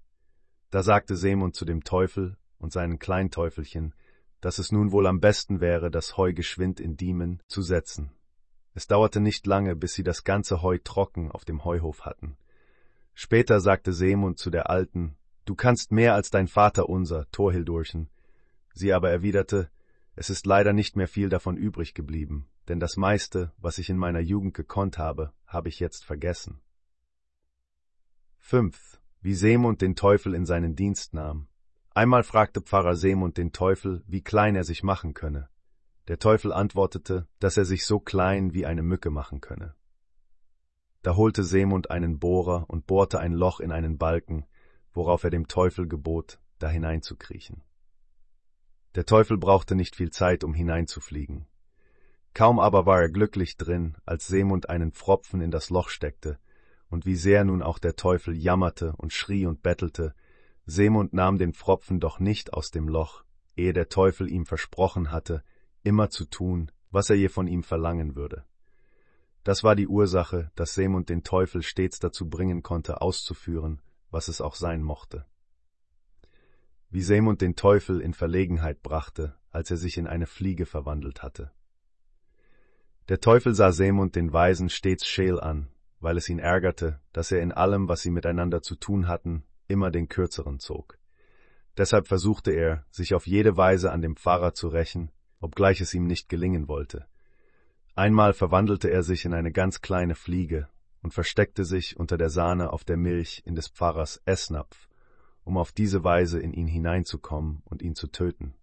Da sagte Seemund zu dem Teufel und seinen Kleinteufelchen, dass es nun wohl am besten wäre, das Heu geschwind in Diemen zu setzen. Es dauerte nicht lange, bis sie das ganze Heu trocken auf dem Heuhof hatten. Später sagte Seemund zu der Alten, Du kannst mehr als dein Vater unser, Torhildurchen. Sie aber erwiderte, Es ist leider nicht mehr viel davon übrig geblieben denn das meiste, was ich in meiner Jugend gekonnt habe, habe ich jetzt vergessen. 5. Wie Seemund den Teufel in seinen Dienst nahm. Einmal fragte Pfarrer Seemund den Teufel, wie klein er sich machen könne. Der Teufel antwortete, dass er sich so klein wie eine Mücke machen könne. Da holte Seemund einen Bohrer und bohrte ein Loch in einen Balken, worauf er dem Teufel gebot, da hineinzukriechen. Der Teufel brauchte nicht viel Zeit, um hineinzufliegen. Kaum aber war er glücklich drin, als Seemund einen Pfropfen in das Loch steckte, und wie sehr nun auch der Teufel jammerte und schrie und bettelte, Seemund nahm den Pfropfen doch nicht aus dem Loch, ehe der Teufel ihm versprochen hatte, immer zu tun, was er je von ihm verlangen würde. Das war die Ursache, dass Seemund den Teufel stets dazu bringen konnte, auszuführen, was es auch sein mochte. Wie Seemund den Teufel in Verlegenheit brachte, als er sich in eine Fliege verwandelt hatte. Der Teufel sah Semund den Weisen stets scheel an, weil es ihn ärgerte, dass er in allem, was sie miteinander zu tun hatten, immer den Kürzeren zog. Deshalb versuchte er, sich auf jede Weise an dem Pfarrer zu rächen, obgleich es ihm nicht gelingen wollte. Einmal verwandelte er sich in eine ganz kleine Fliege und versteckte sich unter der Sahne auf der Milch in des Pfarrers Essnapf, um auf diese Weise in ihn hineinzukommen und ihn zu töten.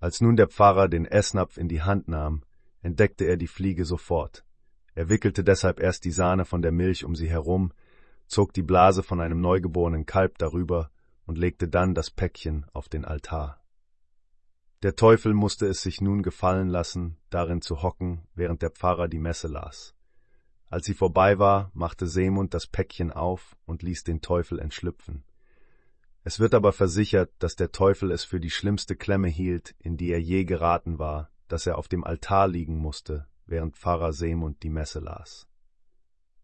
Als nun der Pfarrer den Essnapf in die Hand nahm, entdeckte er die Fliege sofort. Er wickelte deshalb erst die Sahne von der Milch um sie herum, zog die Blase von einem neugeborenen Kalb darüber und legte dann das Päckchen auf den Altar. Der Teufel musste es sich nun gefallen lassen, darin zu hocken, während der Pfarrer die Messe las. Als sie vorbei war, machte Seemund das Päckchen auf und ließ den Teufel entschlüpfen. Es wird aber versichert, dass der Teufel es für die schlimmste Klemme hielt, in die er je geraten war, dass er auf dem Altar liegen musste, während Pfarrer Seemund die Messe las.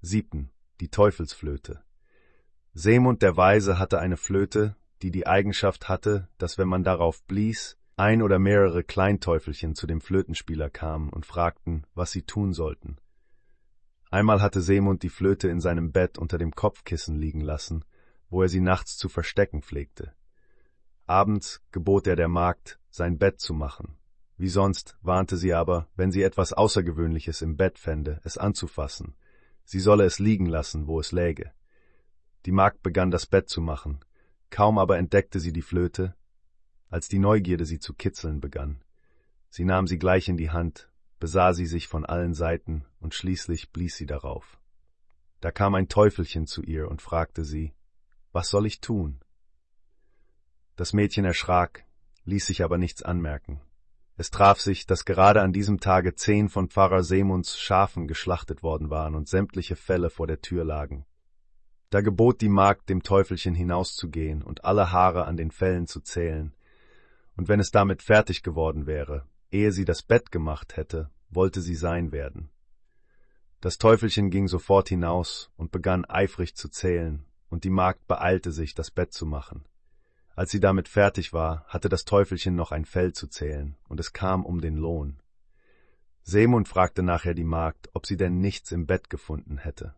Siebten. Die Teufelsflöte. Seemund der Weise hatte eine Flöte, die die Eigenschaft hatte, dass wenn man darauf blies, ein oder mehrere Kleinteufelchen zu dem Flötenspieler kamen und fragten, was sie tun sollten. Einmal hatte Seemund die Flöte in seinem Bett unter dem Kopfkissen liegen lassen, wo er sie nachts zu verstecken pflegte. Abends gebot er der Magd, sein Bett zu machen, wie sonst warnte sie aber, wenn sie etwas Außergewöhnliches im Bett fände, es anzufassen. Sie solle es liegen lassen, wo es läge. Die Magd begann das Bett zu machen, kaum aber entdeckte sie die Flöte, als die Neugierde sie zu kitzeln begann. Sie nahm sie gleich in die Hand, besah sie sich von allen Seiten und schließlich blies sie darauf. Da kam ein Teufelchen zu ihr und fragte sie, Was soll ich tun? Das Mädchen erschrak, ließ sich aber nichts anmerken. Es traf sich, dass gerade an diesem Tage zehn von Pfarrer Seemunds Schafen geschlachtet worden waren und sämtliche Felle vor der Tür lagen. Da gebot die Magd dem Teufelchen hinauszugehen und alle Haare an den Fellen zu zählen, und wenn es damit fertig geworden wäre, ehe sie das Bett gemacht hätte, wollte sie sein werden. Das Teufelchen ging sofort hinaus und begann eifrig zu zählen, und die Magd beeilte sich, das Bett zu machen. Als sie damit fertig war, hatte das Teufelchen noch ein Fell zu zählen, und es kam um den Lohn. Seemund fragte nachher die Magd, ob sie denn nichts im Bett gefunden hätte.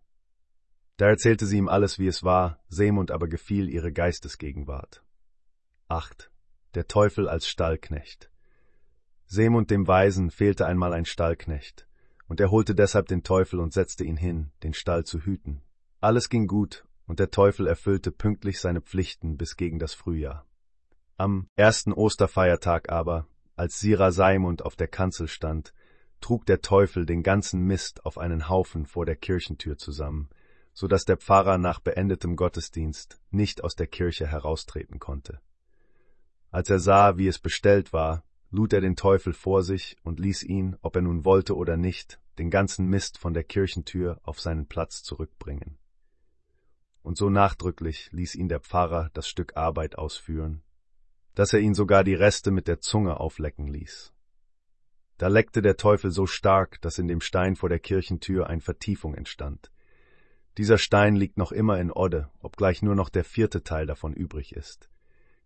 Da erzählte sie ihm alles, wie es war, Seemund aber gefiel ihre Geistesgegenwart. 8. Der Teufel als Stallknecht. Seemund dem Weisen fehlte einmal ein Stallknecht, und er holte deshalb den Teufel und setzte ihn hin, den Stall zu hüten. Alles ging gut, und der Teufel erfüllte pünktlich seine Pflichten bis gegen das Frühjahr. Am ersten Osterfeiertag aber, als Sira Seimund auf der Kanzel stand, trug der Teufel den ganzen Mist auf einen Haufen vor der Kirchentür zusammen, so dass der Pfarrer nach beendetem Gottesdienst nicht aus der Kirche heraustreten konnte. Als er sah, wie es bestellt war, lud er den Teufel vor sich und ließ ihn, ob er nun wollte oder nicht, den ganzen Mist von der Kirchentür auf seinen Platz zurückbringen und so nachdrücklich ließ ihn der Pfarrer das Stück Arbeit ausführen, dass er ihn sogar die Reste mit der Zunge auflecken ließ. Da leckte der Teufel so stark, dass in dem Stein vor der Kirchentür eine Vertiefung entstand. Dieser Stein liegt noch immer in Odde, obgleich nur noch der vierte Teil davon übrig ist.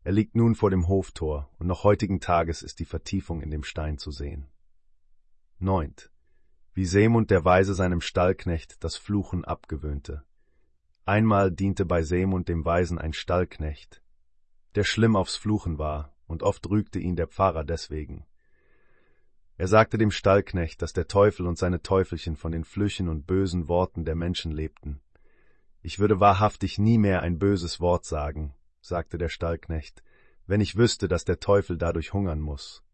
Er liegt nun vor dem Hoftor, und noch heutigen Tages ist die Vertiefung in dem Stein zu sehen. Neunt. Wie Seemund der Weise seinem Stallknecht das Fluchen abgewöhnte. Einmal diente bei Seemund dem Weisen ein Stallknecht, der schlimm aufs Fluchen war, und oft rügte ihn der Pfarrer deswegen. Er sagte dem Stallknecht, dass der Teufel und seine Teufelchen von den Flüchen und bösen Worten der Menschen lebten. Ich würde wahrhaftig nie mehr ein böses Wort sagen, sagte der Stallknecht, wenn ich wüsste, dass der Teufel dadurch hungern muss.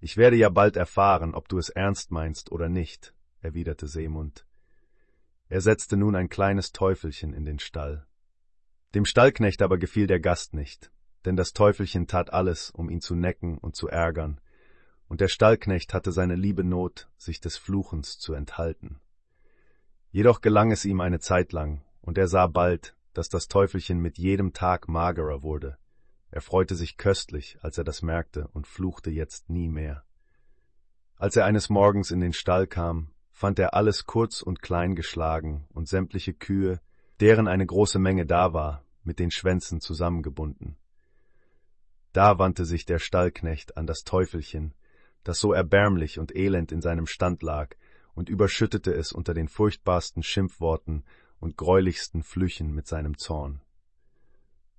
Ich werde ja bald erfahren, ob du es ernst meinst oder nicht, erwiderte Seemund. Er setzte nun ein kleines Teufelchen in den Stall. Dem Stallknecht aber gefiel der Gast nicht, denn das Teufelchen tat alles, um ihn zu necken und zu ärgern, und der Stallknecht hatte seine liebe Not, sich des Fluchens zu enthalten. Jedoch gelang es ihm eine Zeit lang, und er sah bald, dass das Teufelchen mit jedem Tag magerer wurde. Er freute sich köstlich, als er das merkte, und fluchte jetzt nie mehr. Als er eines Morgens in den Stall kam, fand er alles kurz und klein geschlagen und sämtliche Kühe, deren eine große Menge da war, mit den Schwänzen zusammengebunden. Da wandte sich der Stallknecht an das Teufelchen, das so erbärmlich und elend in seinem Stand lag, und überschüttete es unter den furchtbarsten Schimpfworten und greulichsten Flüchen mit seinem Zorn.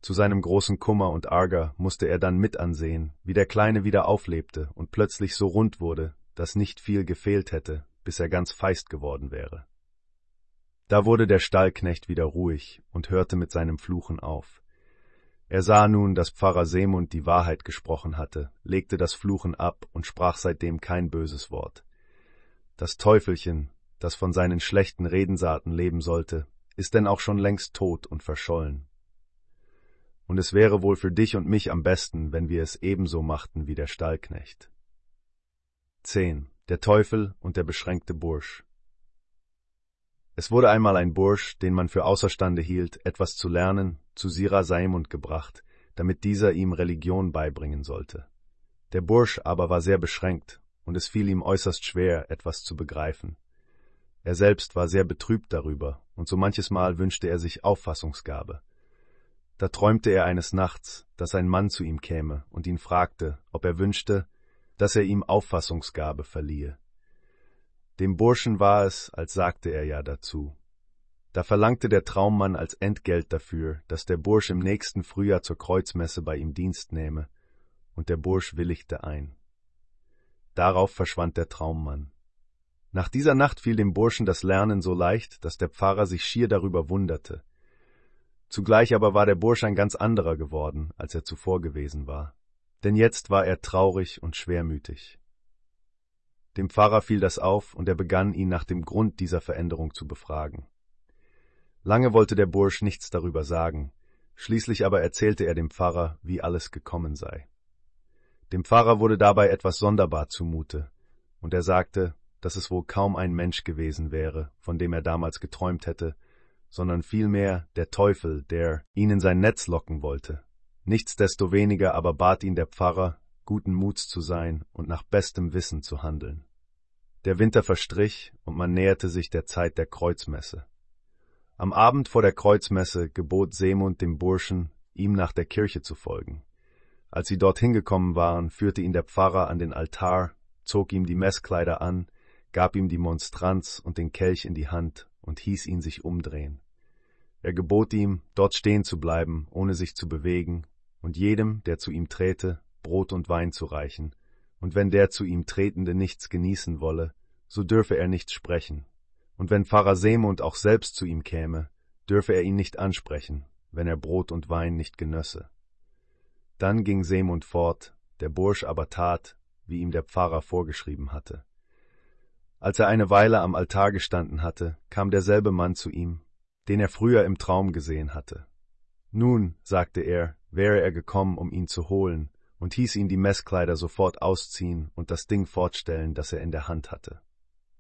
Zu seinem großen Kummer und Ärger musste er dann mit ansehen, wie der Kleine wieder auflebte und plötzlich so rund wurde, dass nicht viel gefehlt hätte, bis er ganz feist geworden wäre. Da wurde der Stallknecht wieder ruhig und hörte mit seinem Fluchen auf. Er sah nun, dass Pfarrer Seemund die Wahrheit gesprochen hatte, legte das Fluchen ab und sprach seitdem kein böses Wort. Das Teufelchen, das von seinen schlechten Redensarten leben sollte, ist denn auch schon längst tot und verschollen. Und es wäre wohl für dich und mich am besten, wenn wir es ebenso machten wie der Stallknecht. 10. Der Teufel und der beschränkte Bursch. Es wurde einmal ein Bursch, den man für außerstande hielt, etwas zu lernen, zu Sira Saimund gebracht, damit dieser ihm Religion beibringen sollte. Der Bursch aber war sehr beschränkt, und es fiel ihm äußerst schwer, etwas zu begreifen. Er selbst war sehr betrübt darüber, und so manches Mal wünschte er sich Auffassungsgabe. Da träumte er eines Nachts, dass ein Mann zu ihm käme und ihn fragte, ob er wünschte, dass er ihm Auffassungsgabe verliehe. Dem Burschen war es, als sagte er ja dazu. Da verlangte der Traummann als Entgelt dafür, dass der Bursch im nächsten Frühjahr zur Kreuzmesse bei ihm Dienst nehme, und der Bursch willigte ein. Darauf verschwand der Traummann. Nach dieser Nacht fiel dem Burschen das Lernen so leicht, dass der Pfarrer sich schier darüber wunderte. Zugleich aber war der Bursch ein ganz anderer geworden, als er zuvor gewesen war denn jetzt war er traurig und schwermütig. Dem Pfarrer fiel das auf, und er begann ihn nach dem Grund dieser Veränderung zu befragen. Lange wollte der Bursch nichts darüber sagen, schließlich aber erzählte er dem Pfarrer, wie alles gekommen sei. Dem Pfarrer wurde dabei etwas sonderbar zumute, und er sagte, dass es wohl kaum ein Mensch gewesen wäre, von dem er damals geträumt hätte, sondern vielmehr der Teufel, der ihn in sein Netz locken wollte. Nichtsdestoweniger aber bat ihn der Pfarrer, guten Muts zu sein und nach bestem Wissen zu handeln. Der Winter verstrich und man näherte sich der Zeit der Kreuzmesse. Am Abend vor der Kreuzmesse gebot Seemund dem Burschen, ihm nach der Kirche zu folgen. Als sie dorthin gekommen waren, führte ihn der Pfarrer an den Altar, zog ihm die Messkleider an, gab ihm die Monstranz und den Kelch in die Hand und hieß ihn sich umdrehen. Er gebot ihm, dort stehen zu bleiben, ohne sich zu bewegen, und jedem, der zu ihm trete, Brot und Wein zu reichen, und wenn der zu ihm Tretende nichts genießen wolle, so dürfe er nichts sprechen, und wenn Pfarrer Seemund auch selbst zu ihm käme, dürfe er ihn nicht ansprechen, wenn er Brot und Wein nicht genösse. Dann ging Seemund fort, der Bursch aber tat, wie ihm der Pfarrer vorgeschrieben hatte. Als er eine Weile am Altar gestanden hatte, kam derselbe Mann zu ihm, den er früher im Traum gesehen hatte. Nun, sagte er, wäre er gekommen, um ihn zu holen, und hieß ihn die Messkleider sofort ausziehen und das Ding fortstellen, das er in der Hand hatte.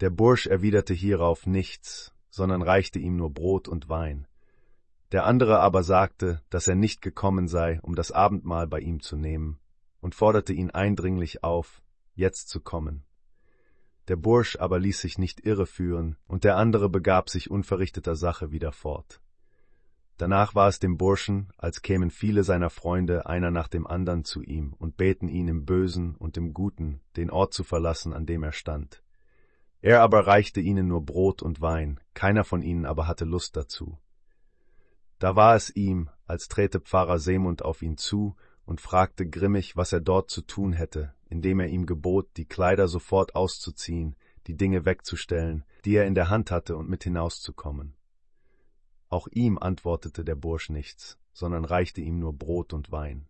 Der Bursch erwiderte hierauf nichts, sondern reichte ihm nur Brot und Wein. Der andere aber sagte, dass er nicht gekommen sei, um das Abendmahl bei ihm zu nehmen, und forderte ihn eindringlich auf, jetzt zu kommen. Der Bursch aber ließ sich nicht irreführen, und der andere begab sich unverrichteter Sache wieder fort. Danach war es dem Burschen, als kämen viele seiner Freunde einer nach dem andern zu ihm und beten ihn im Bösen und im Guten, den Ort zu verlassen, an dem er stand. Er aber reichte ihnen nur Brot und Wein, keiner von ihnen aber hatte Lust dazu. Da war es ihm, als träte Pfarrer Seemund auf ihn zu und fragte grimmig, was er dort zu tun hätte, indem er ihm gebot, die Kleider sofort auszuziehen, die Dinge wegzustellen, die er in der Hand hatte, und mit hinauszukommen. Auch ihm antwortete der Bursch nichts, sondern reichte ihm nur Brot und Wein.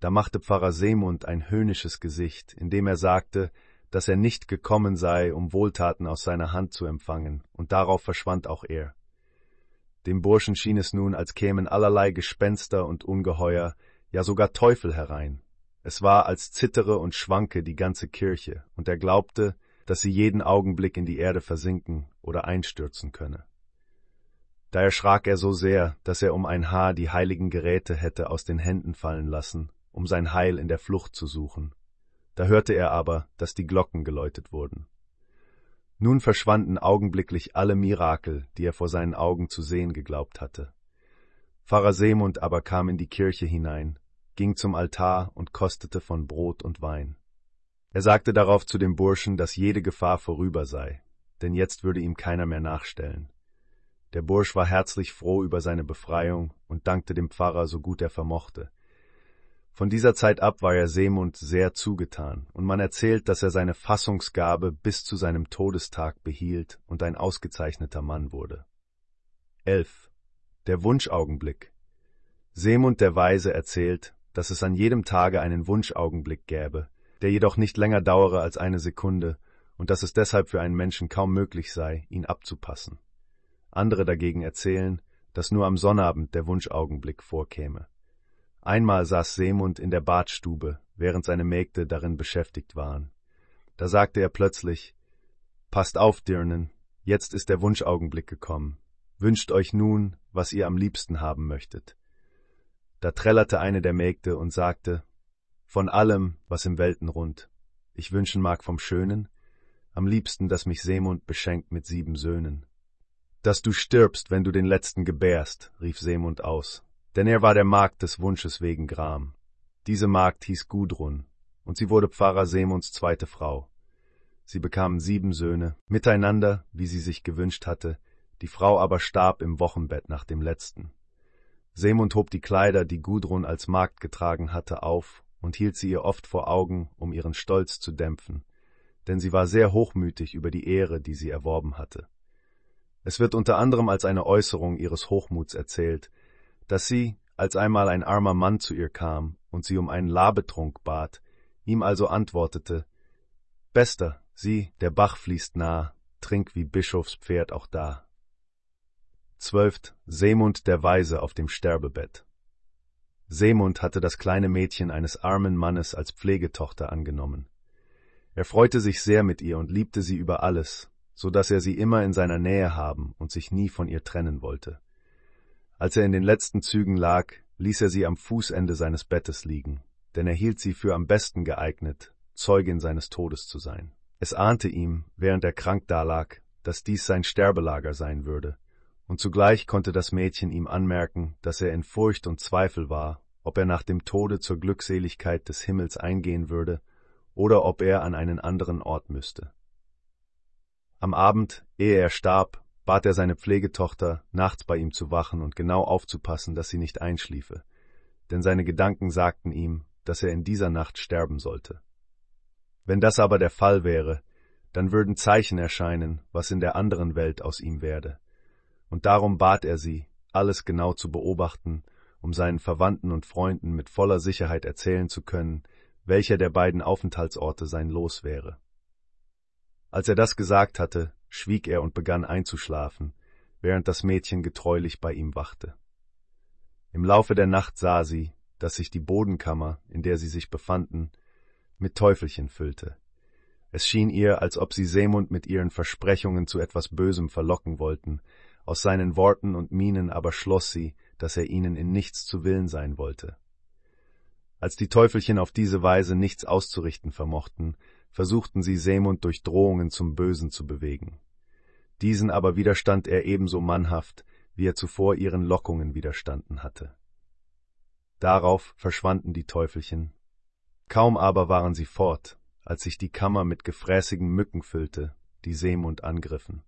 Da machte Pfarrer Seemund ein höhnisches Gesicht, indem er sagte, dass er nicht gekommen sei, um Wohltaten aus seiner Hand zu empfangen, und darauf verschwand auch er. Dem Burschen schien es nun, als kämen allerlei Gespenster und Ungeheuer, ja sogar Teufel herein. Es war, als zittere und schwanke die ganze Kirche, und er glaubte, dass sie jeden Augenblick in die Erde versinken oder einstürzen könne. Da erschrak er so sehr, dass er um ein Haar die heiligen Geräte hätte aus den Händen fallen lassen, um sein Heil in der Flucht zu suchen. Da hörte er aber, dass die Glocken geläutet wurden. Nun verschwanden augenblicklich alle Mirakel, die er vor seinen Augen zu sehen geglaubt hatte. Pfarrer Seemund aber kam in die Kirche hinein, ging zum Altar und kostete von Brot und Wein. Er sagte darauf zu dem Burschen, dass jede Gefahr vorüber sei, denn jetzt würde ihm keiner mehr nachstellen. Der Bursch war herzlich froh über seine Befreiung und dankte dem Pfarrer so gut er vermochte. Von dieser Zeit ab war er Seemund sehr zugetan, und man erzählt, dass er seine Fassungsgabe bis zu seinem Todestag behielt und ein ausgezeichneter Mann wurde. 11. Der Wunschaugenblick. Seemund der Weise erzählt, dass es an jedem Tage einen Wunschaugenblick gäbe, der jedoch nicht länger dauere als eine Sekunde, und dass es deshalb für einen Menschen kaum möglich sei, ihn abzupassen. Andere dagegen erzählen, dass nur am Sonnabend der Wunschaugenblick vorkäme. Einmal saß Seemund in der Badstube, während seine Mägde darin beschäftigt waren. Da sagte er plötzlich Passt auf, Dirnen, jetzt ist der Wunschaugenblick gekommen. Wünscht euch nun, was ihr am liebsten haben möchtet. Da trällerte eine der Mägde und sagte Von allem, was im Weltenrund. Ich wünschen mag vom Schönen, am liebsten, dass mich Seemund beschenkt mit sieben Söhnen. Dass du stirbst, wenn du den letzten gebärst, rief Seemund aus, denn er war der Magd des Wunsches wegen Gram. Diese Magd hieß Gudrun, und sie wurde Pfarrer Seemunds zweite Frau. Sie bekamen sieben Söhne, miteinander, wie sie sich gewünscht hatte, die Frau aber starb im Wochenbett nach dem letzten. Seemund hob die Kleider, die Gudrun als Magd getragen hatte, auf und hielt sie ihr oft vor Augen, um ihren Stolz zu dämpfen, denn sie war sehr hochmütig über die Ehre, die sie erworben hatte. Es wird unter anderem als eine Äußerung ihres Hochmuts erzählt, dass sie, als einmal ein armer Mann zu ihr kam und sie um einen Labetrunk bat, ihm also antwortete, Bester, sieh, der Bach fließt nah, trink wie Bischofspferd auch da. Zwölft Seemund der Weise auf dem Sterbebett. Seemund hatte das kleine Mädchen eines armen Mannes als Pflegetochter angenommen. Er freute sich sehr mit ihr und liebte sie über alles, so dass er sie immer in seiner Nähe haben und sich nie von ihr trennen wollte. Als er in den letzten Zügen lag, ließ er sie am Fußende seines Bettes liegen, denn er hielt sie für am besten geeignet, Zeugin seines Todes zu sein. Es ahnte ihm, während er krank dalag, dass dies sein Sterbelager sein würde, und zugleich konnte das Mädchen ihm anmerken, dass er in Furcht und Zweifel war, ob er nach dem Tode zur Glückseligkeit des Himmels eingehen würde oder ob er an einen anderen Ort müsste. Am Abend, ehe er starb, bat er seine Pflegetochter, nachts bei ihm zu wachen und genau aufzupassen, dass sie nicht einschliefe, denn seine Gedanken sagten ihm, dass er in dieser Nacht sterben sollte. Wenn das aber der Fall wäre, dann würden Zeichen erscheinen, was in der anderen Welt aus ihm werde und darum bat er sie, alles genau zu beobachten, um seinen Verwandten und Freunden mit voller Sicherheit erzählen zu können, welcher der beiden Aufenthaltsorte sein Los wäre. Als er das gesagt hatte, schwieg er und begann einzuschlafen, während das Mädchen getreulich bei ihm wachte. Im Laufe der Nacht sah sie, dass sich die Bodenkammer, in der sie sich befanden, mit Teufelchen füllte. Es schien ihr, als ob sie Seemund mit ihren Versprechungen zu etwas Bösem verlocken wollten, aus seinen Worten und Mienen aber schloss sie, dass er ihnen in nichts zu Willen sein wollte. Als die Teufelchen auf diese Weise nichts auszurichten vermochten, versuchten sie Seemund durch Drohungen zum Bösen zu bewegen. Diesen aber widerstand er ebenso mannhaft, wie er zuvor ihren Lockungen widerstanden hatte. Darauf verschwanden die Teufelchen. Kaum aber waren sie fort, als sich die Kammer mit gefräßigen Mücken füllte, die Seemund angriffen.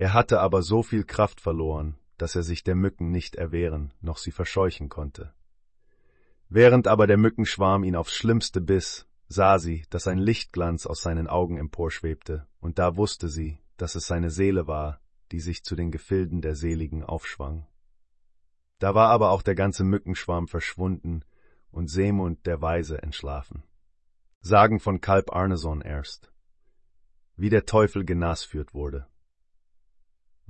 Er hatte aber so viel Kraft verloren, dass er sich der Mücken nicht erwehren, noch sie verscheuchen konnte. Während aber der Mückenschwarm ihn aufs Schlimmste biss, sah sie, dass ein Lichtglanz aus seinen Augen emporschwebte, und da wusste sie, dass es seine Seele war, die sich zu den Gefilden der Seligen aufschwang. Da war aber auch der ganze Mückenschwarm verschwunden und Seemund der Weise entschlafen. Sagen von Kalb Arneson erst. Wie der Teufel genasführt wurde.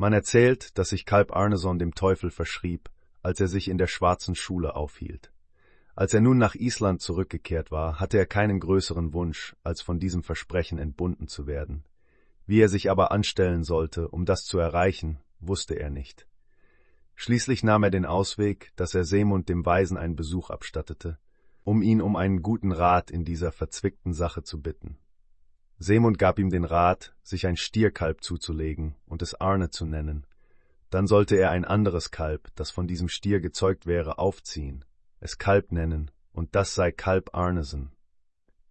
Man erzählt, dass sich Kalb Arneson dem Teufel verschrieb, als er sich in der schwarzen Schule aufhielt. Als er nun nach Island zurückgekehrt war, hatte er keinen größeren Wunsch, als von diesem Versprechen entbunden zu werden. Wie er sich aber anstellen sollte, um das zu erreichen, wusste er nicht. Schließlich nahm er den Ausweg, dass er Seemund dem Weisen einen Besuch abstattete, um ihn um einen guten Rat in dieser verzwickten Sache zu bitten. Seemund gab ihm den Rat, sich ein Stierkalb zuzulegen und es Arne zu nennen. Dann sollte er ein anderes Kalb, das von diesem Stier gezeugt wäre, aufziehen, es Kalb nennen, und das sei Kalb Arnesen.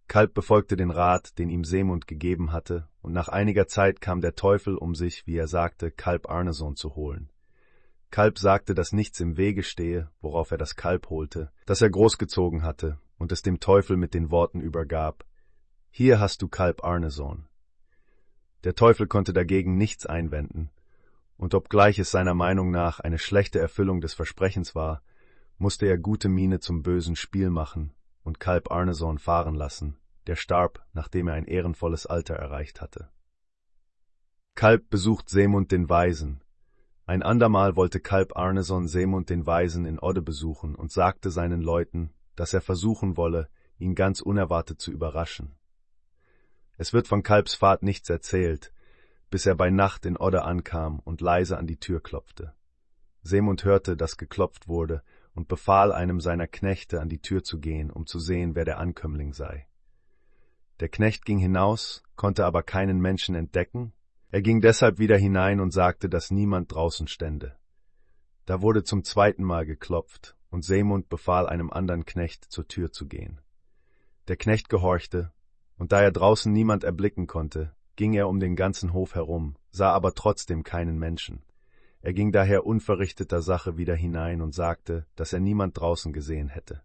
Kalb befolgte den Rat, den ihm Seemund gegeben hatte, und nach einiger Zeit kam der Teufel, um sich, wie er sagte, Kalb Arneson zu holen. Kalb sagte, dass nichts im Wege stehe, worauf er das Kalb holte, das er großgezogen hatte, und es dem Teufel mit den Worten übergab, hier hast du Kalb Arneson. Der Teufel konnte dagegen nichts einwenden, und obgleich es seiner Meinung nach eine schlechte Erfüllung des Versprechens war, musste er gute Miene zum bösen Spiel machen und Kalb Arneson fahren lassen, der starb, nachdem er ein ehrenvolles Alter erreicht hatte. Kalb besucht Seemund den Weisen. Ein andermal wollte Kalb Arneson Seemund den Weisen in Odde besuchen und sagte seinen Leuten, dass er versuchen wolle, ihn ganz unerwartet zu überraschen. Es wird von Kalbsfahrt nichts erzählt, bis er bei Nacht in Odde ankam und leise an die Tür klopfte. Semund hörte, dass geklopft wurde, und befahl einem seiner Knechte, an die Tür zu gehen, um zu sehen, wer der Ankömmling sei. Der Knecht ging hinaus, konnte aber keinen Menschen entdecken, er ging deshalb wieder hinein und sagte, dass niemand draußen stände. Da wurde zum zweiten Mal geklopft, und Semund befahl einem anderen Knecht, zur Tür zu gehen. Der Knecht gehorchte, und da er draußen niemand erblicken konnte, ging er um den ganzen Hof herum, sah aber trotzdem keinen Menschen. Er ging daher unverrichteter Sache wieder hinein und sagte, dass er niemand draußen gesehen hätte.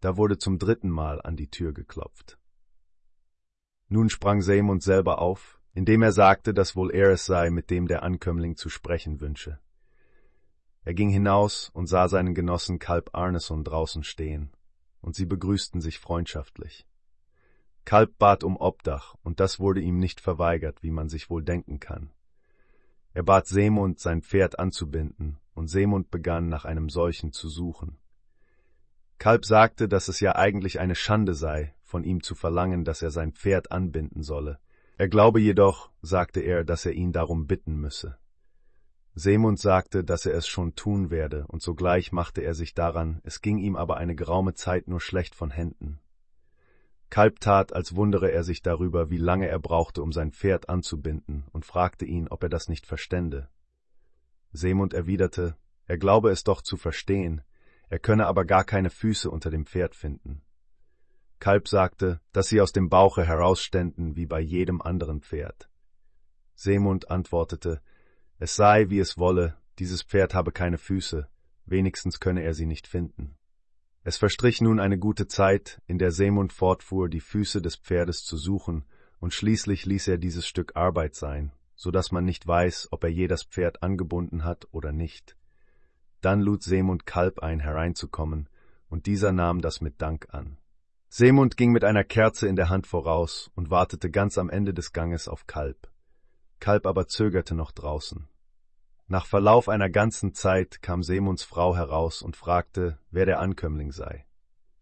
Da wurde zum dritten Mal an die Tür geklopft. Nun sprang Seemund selber auf, indem er sagte, dass wohl er es sei, mit dem der Ankömmling zu sprechen wünsche. Er ging hinaus und sah seinen Genossen Kalb Arneson draußen stehen, und sie begrüßten sich freundschaftlich. Kalb bat um Obdach, und das wurde ihm nicht verweigert, wie man sich wohl denken kann. Er bat Seemund, sein Pferd anzubinden, und Seemund begann, nach einem solchen zu suchen. Kalb sagte, dass es ja eigentlich eine Schande sei, von ihm zu verlangen, dass er sein Pferd anbinden solle. Er glaube jedoch, sagte er, dass er ihn darum bitten müsse. Seemund sagte, dass er es schon tun werde, und sogleich machte er sich daran, es ging ihm aber eine geraume Zeit nur schlecht von Händen. Kalb tat, als wundere er sich darüber, wie lange er brauchte, um sein Pferd anzubinden, und fragte ihn, ob er das nicht verstände. Seemund erwiderte, er glaube es doch zu verstehen, er könne aber gar keine Füße unter dem Pferd finden. Kalb sagte, dass sie aus dem Bauche herausständen wie bei jedem anderen Pferd. Seemund antwortete, es sei, wie es wolle, dieses Pferd habe keine Füße, wenigstens könne er sie nicht finden. Es verstrich nun eine gute Zeit, in der Seemund fortfuhr, die Füße des Pferdes zu suchen, und schließlich ließ er dieses Stück Arbeit sein, so dass man nicht weiß, ob er je das Pferd angebunden hat oder nicht. Dann lud Seemund Kalb ein, hereinzukommen, und dieser nahm das mit Dank an. Seemund ging mit einer Kerze in der Hand voraus und wartete ganz am Ende des Ganges auf Kalb. Kalb aber zögerte noch draußen. Nach Verlauf einer ganzen Zeit kam Seemunds Frau heraus und fragte, wer der Ankömmling sei.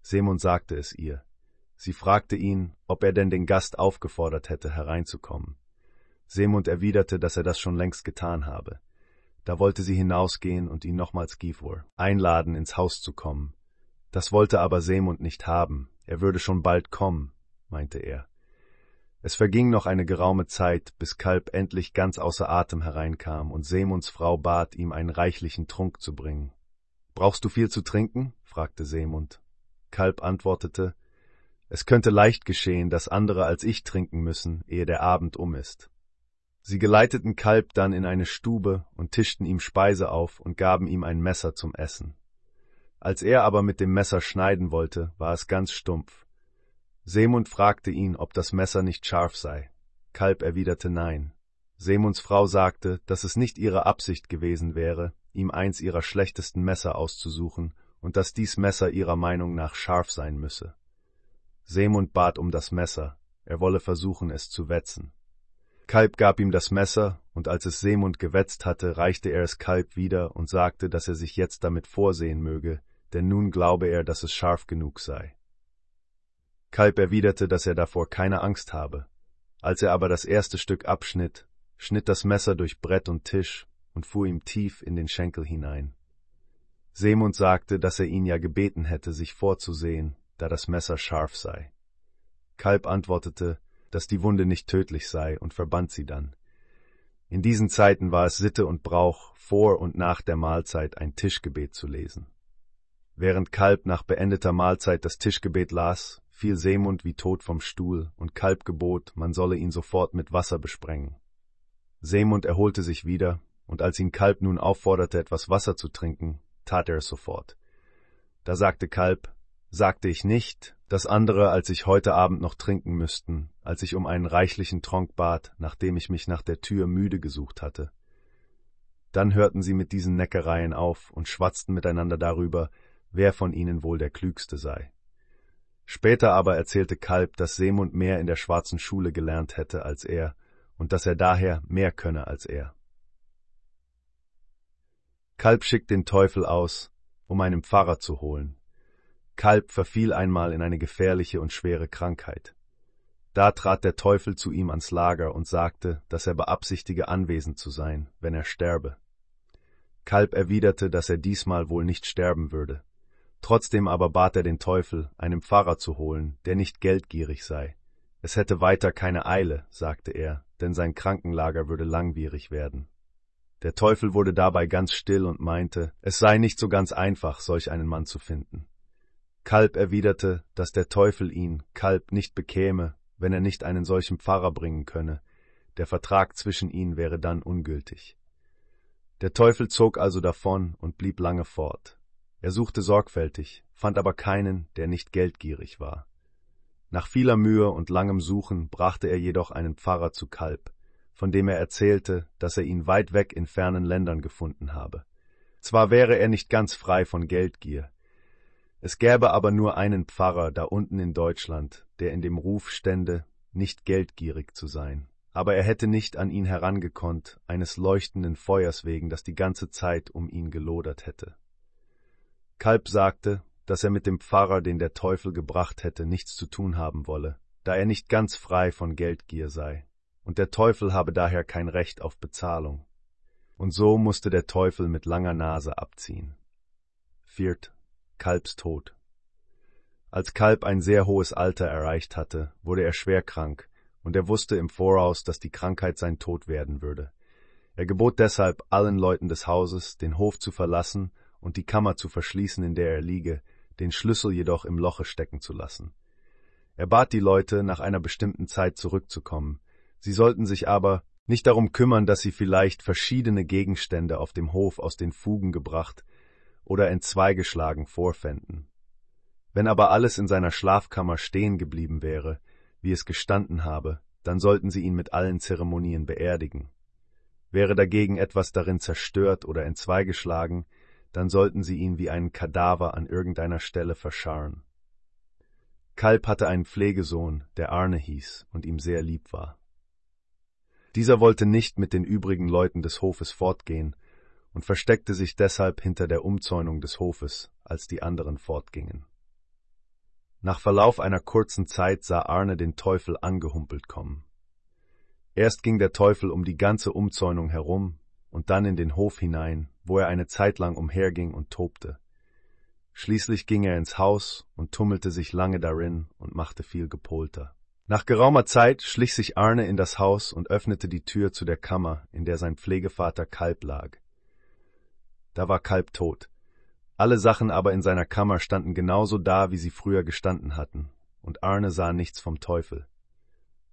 Seemund sagte es ihr. Sie fragte ihn, ob er denn den Gast aufgefordert hätte, hereinzukommen. Seemund erwiderte, dass er das schon längst getan habe. Da wollte sie hinausgehen und ihn nochmals Gifur einladen, ins Haus zu kommen. Das wollte aber Seemund nicht haben, er würde schon bald kommen, meinte er. Es verging noch eine geraume Zeit, bis Kalb endlich ganz außer Atem hereinkam, und Seemunds Frau bat, ihm einen reichlichen Trunk zu bringen. Brauchst du viel zu trinken? fragte Seemund. Kalb antwortete, es könnte leicht geschehen, dass andere als ich trinken müssen, ehe der Abend um ist. Sie geleiteten Kalb dann in eine Stube und tischten ihm Speise auf und gaben ihm ein Messer zum Essen. Als er aber mit dem Messer schneiden wollte, war es ganz stumpf. Seemund fragte ihn, ob das Messer nicht scharf sei. Kalb erwiderte nein. Seemunds Frau sagte, dass es nicht ihre Absicht gewesen wäre, ihm eins ihrer schlechtesten Messer auszusuchen und dass dies Messer ihrer Meinung nach scharf sein müsse. Seemund bat um das Messer, er wolle versuchen, es zu wetzen. Kalb gab ihm das Messer, und als es Seemund gewetzt hatte, reichte er es Kalb wieder und sagte, dass er sich jetzt damit vorsehen möge, denn nun glaube er, dass es scharf genug sei. Kalb erwiderte, dass er davor keine Angst habe. Als er aber das erste Stück abschnitt, schnitt das Messer durch Brett und Tisch und fuhr ihm tief in den Schenkel hinein. Seemund sagte, dass er ihn ja gebeten hätte, sich vorzusehen, da das Messer scharf sei. Kalb antwortete, dass die Wunde nicht tödlich sei und verband sie dann. In diesen Zeiten war es Sitte und Brauch, vor und nach der Mahlzeit ein Tischgebet zu lesen. Während Kalb nach beendeter Mahlzeit das Tischgebet las, fiel Seemund wie tot vom Stuhl, und Kalb gebot, man solle ihn sofort mit Wasser besprengen. Seemund erholte sich wieder, und als ihn Kalb nun aufforderte, etwas Wasser zu trinken, tat er es sofort. Da sagte Kalb, sagte ich nicht, dass andere als ich heute Abend noch trinken müssten, als ich um einen reichlichen Tronk bat, nachdem ich mich nach der Tür müde gesucht hatte. Dann hörten sie mit diesen Neckereien auf und schwatzten miteinander darüber, wer von ihnen wohl der Klügste sei. Später aber erzählte Kalb, dass Seemund mehr in der schwarzen Schule gelernt hätte als er und dass er daher mehr könne als er. Kalb schickt den Teufel aus, um einen Pfarrer zu holen. Kalb verfiel einmal in eine gefährliche und schwere Krankheit. Da trat der Teufel zu ihm ans Lager und sagte, dass er beabsichtige anwesend zu sein, wenn er sterbe. Kalb erwiderte, dass er diesmal wohl nicht sterben würde. Trotzdem aber bat er den Teufel, einen Pfarrer zu holen, der nicht geldgierig sei. Es hätte weiter keine Eile, sagte er, denn sein Krankenlager würde langwierig werden. Der Teufel wurde dabei ganz still und meinte, es sei nicht so ganz einfach, solch einen Mann zu finden. Kalb erwiderte, dass der Teufel ihn, Kalb, nicht bekäme, wenn er nicht einen solchen Pfarrer bringen könne, der Vertrag zwischen ihnen wäre dann ungültig. Der Teufel zog also davon und blieb lange fort. Er suchte sorgfältig, fand aber keinen, der nicht geldgierig war. Nach vieler Mühe und langem Suchen brachte er jedoch einen Pfarrer zu Kalb, von dem er erzählte, dass er ihn weit weg in fernen Ländern gefunden habe. Zwar wäre er nicht ganz frei von Geldgier, es gäbe aber nur einen Pfarrer da unten in Deutschland, der in dem Ruf stände, nicht geldgierig zu sein. aber er hätte nicht an ihn herangekonnt, eines leuchtenden Feuers wegen, das die ganze Zeit um ihn gelodert hätte. Kalb sagte, dass er mit dem Pfarrer, den der Teufel gebracht hätte, nichts zu tun haben wolle, da er nicht ganz frei von Geldgier sei, und der Teufel habe daher kein Recht auf Bezahlung. Und so musste der Teufel mit langer Nase abziehen. Viert. Kalbs Tod. Als Kalb ein sehr hohes Alter erreicht hatte, wurde er schwer krank, und er wusste im Voraus, dass die Krankheit sein Tod werden würde. Er gebot deshalb allen Leuten des Hauses, den Hof zu verlassen und die Kammer zu verschließen, in der er liege, den Schlüssel jedoch im Loche stecken zu lassen. Er bat die Leute, nach einer bestimmten Zeit zurückzukommen. Sie sollten sich aber nicht darum kümmern, dass sie vielleicht verschiedene Gegenstände auf dem Hof aus den Fugen gebracht oder entzweigeschlagen vorfänden. Wenn aber alles in seiner Schlafkammer stehen geblieben wäre, wie es gestanden habe, dann sollten sie ihn mit allen Zeremonien beerdigen. Wäre dagegen etwas darin zerstört oder entzweigeschlagen, dann sollten sie ihn wie einen Kadaver an irgendeiner Stelle verscharren. Kalb hatte einen Pflegesohn, der Arne hieß und ihm sehr lieb war. Dieser wollte nicht mit den übrigen Leuten des Hofes fortgehen und versteckte sich deshalb hinter der Umzäunung des Hofes, als die anderen fortgingen. Nach Verlauf einer kurzen Zeit sah Arne den Teufel angehumpelt kommen. Erst ging der Teufel um die ganze Umzäunung herum und dann in den Hof hinein, wo er eine Zeit lang umherging und tobte. Schließlich ging er ins Haus und tummelte sich lange darin und machte viel Gepolter. Nach geraumer Zeit schlich sich Arne in das Haus und öffnete die Tür zu der Kammer, in der sein Pflegevater Kalb lag. Da war Kalb tot. Alle Sachen aber in seiner Kammer standen genauso da, wie sie früher gestanden hatten, und Arne sah nichts vom Teufel.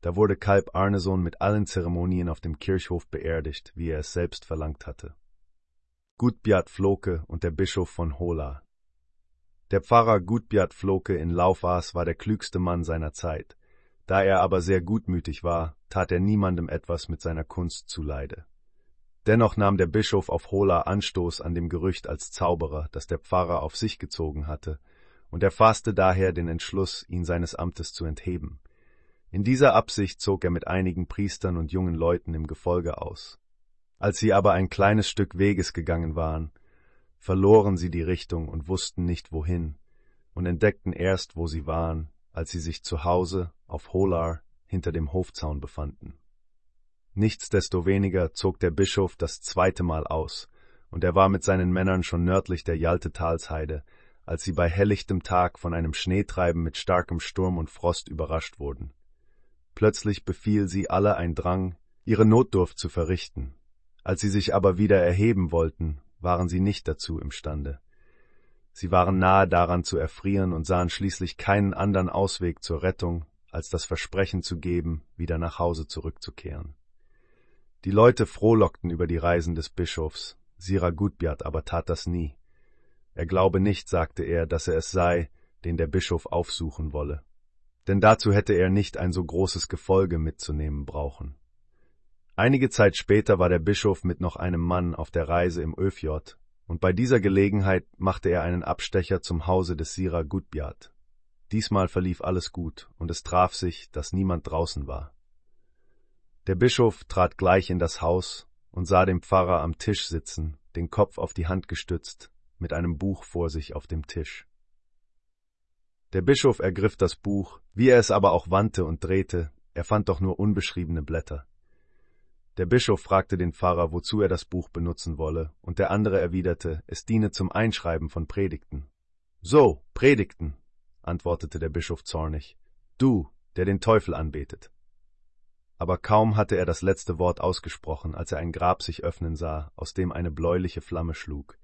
Da wurde Kalb Arnesohn mit allen Zeremonien auf dem Kirchhof beerdigt, wie er es selbst verlangt hatte. Gutbjart Floke und der Bischof von Hola. Der Pfarrer Gutbjart Floke in Laufas war der klügste Mann seiner Zeit. Da er aber sehr gutmütig war, tat er niemandem etwas mit seiner Kunst zuleide. Dennoch nahm der Bischof auf Hola Anstoß an dem Gerücht als Zauberer, das der Pfarrer auf sich gezogen hatte, und er fasste daher den Entschluss, ihn seines Amtes zu entheben. In dieser Absicht zog er mit einigen Priestern und jungen Leuten im Gefolge aus. Als sie aber ein kleines Stück Weges gegangen waren, verloren sie die Richtung und wussten nicht wohin, und entdeckten erst, wo sie waren, als sie sich zu Hause auf Holar hinter dem Hofzaun befanden. Nichtsdestoweniger zog der Bischof das zweite Mal aus, und er war mit seinen Männern schon nördlich der Jaltetalsheide, als sie bei helllichtem Tag von einem Schneetreiben mit starkem Sturm und Frost überrascht wurden. Plötzlich befiel sie alle ein Drang, ihre Notdurft zu verrichten. Als sie sich aber wieder erheben wollten, waren sie nicht dazu imstande. Sie waren nahe daran zu erfrieren und sahen schließlich keinen anderen Ausweg zur Rettung, als das Versprechen zu geben, wieder nach Hause zurückzukehren. Die Leute frohlockten über die Reisen des Bischofs, Sira Gutbjart aber tat das nie. Er glaube nicht, sagte er, dass er es sei, den der Bischof aufsuchen wolle. Denn dazu hätte er nicht ein so großes Gefolge mitzunehmen brauchen. Einige Zeit später war der Bischof mit noch einem Mann auf der Reise im Öfjord, und bei dieser Gelegenheit machte er einen Abstecher zum Hause des Sira Gutbjart. Diesmal verlief alles gut, und es traf sich, dass niemand draußen war. Der Bischof trat gleich in das Haus und sah den Pfarrer am Tisch sitzen, den Kopf auf die Hand gestützt, mit einem Buch vor sich auf dem Tisch. Der Bischof ergriff das Buch, wie er es aber auch wandte und drehte, er fand doch nur unbeschriebene Blätter. Der Bischof fragte den Pfarrer, wozu er das Buch benutzen wolle, und der andere erwiderte, es diene zum Einschreiben von Predigten. So, Predigten, antwortete der Bischof zornig, du, der den Teufel anbetet aber kaum hatte er das letzte Wort ausgesprochen, als er ein Grab sich öffnen sah, aus dem eine bläuliche Flamme schlug.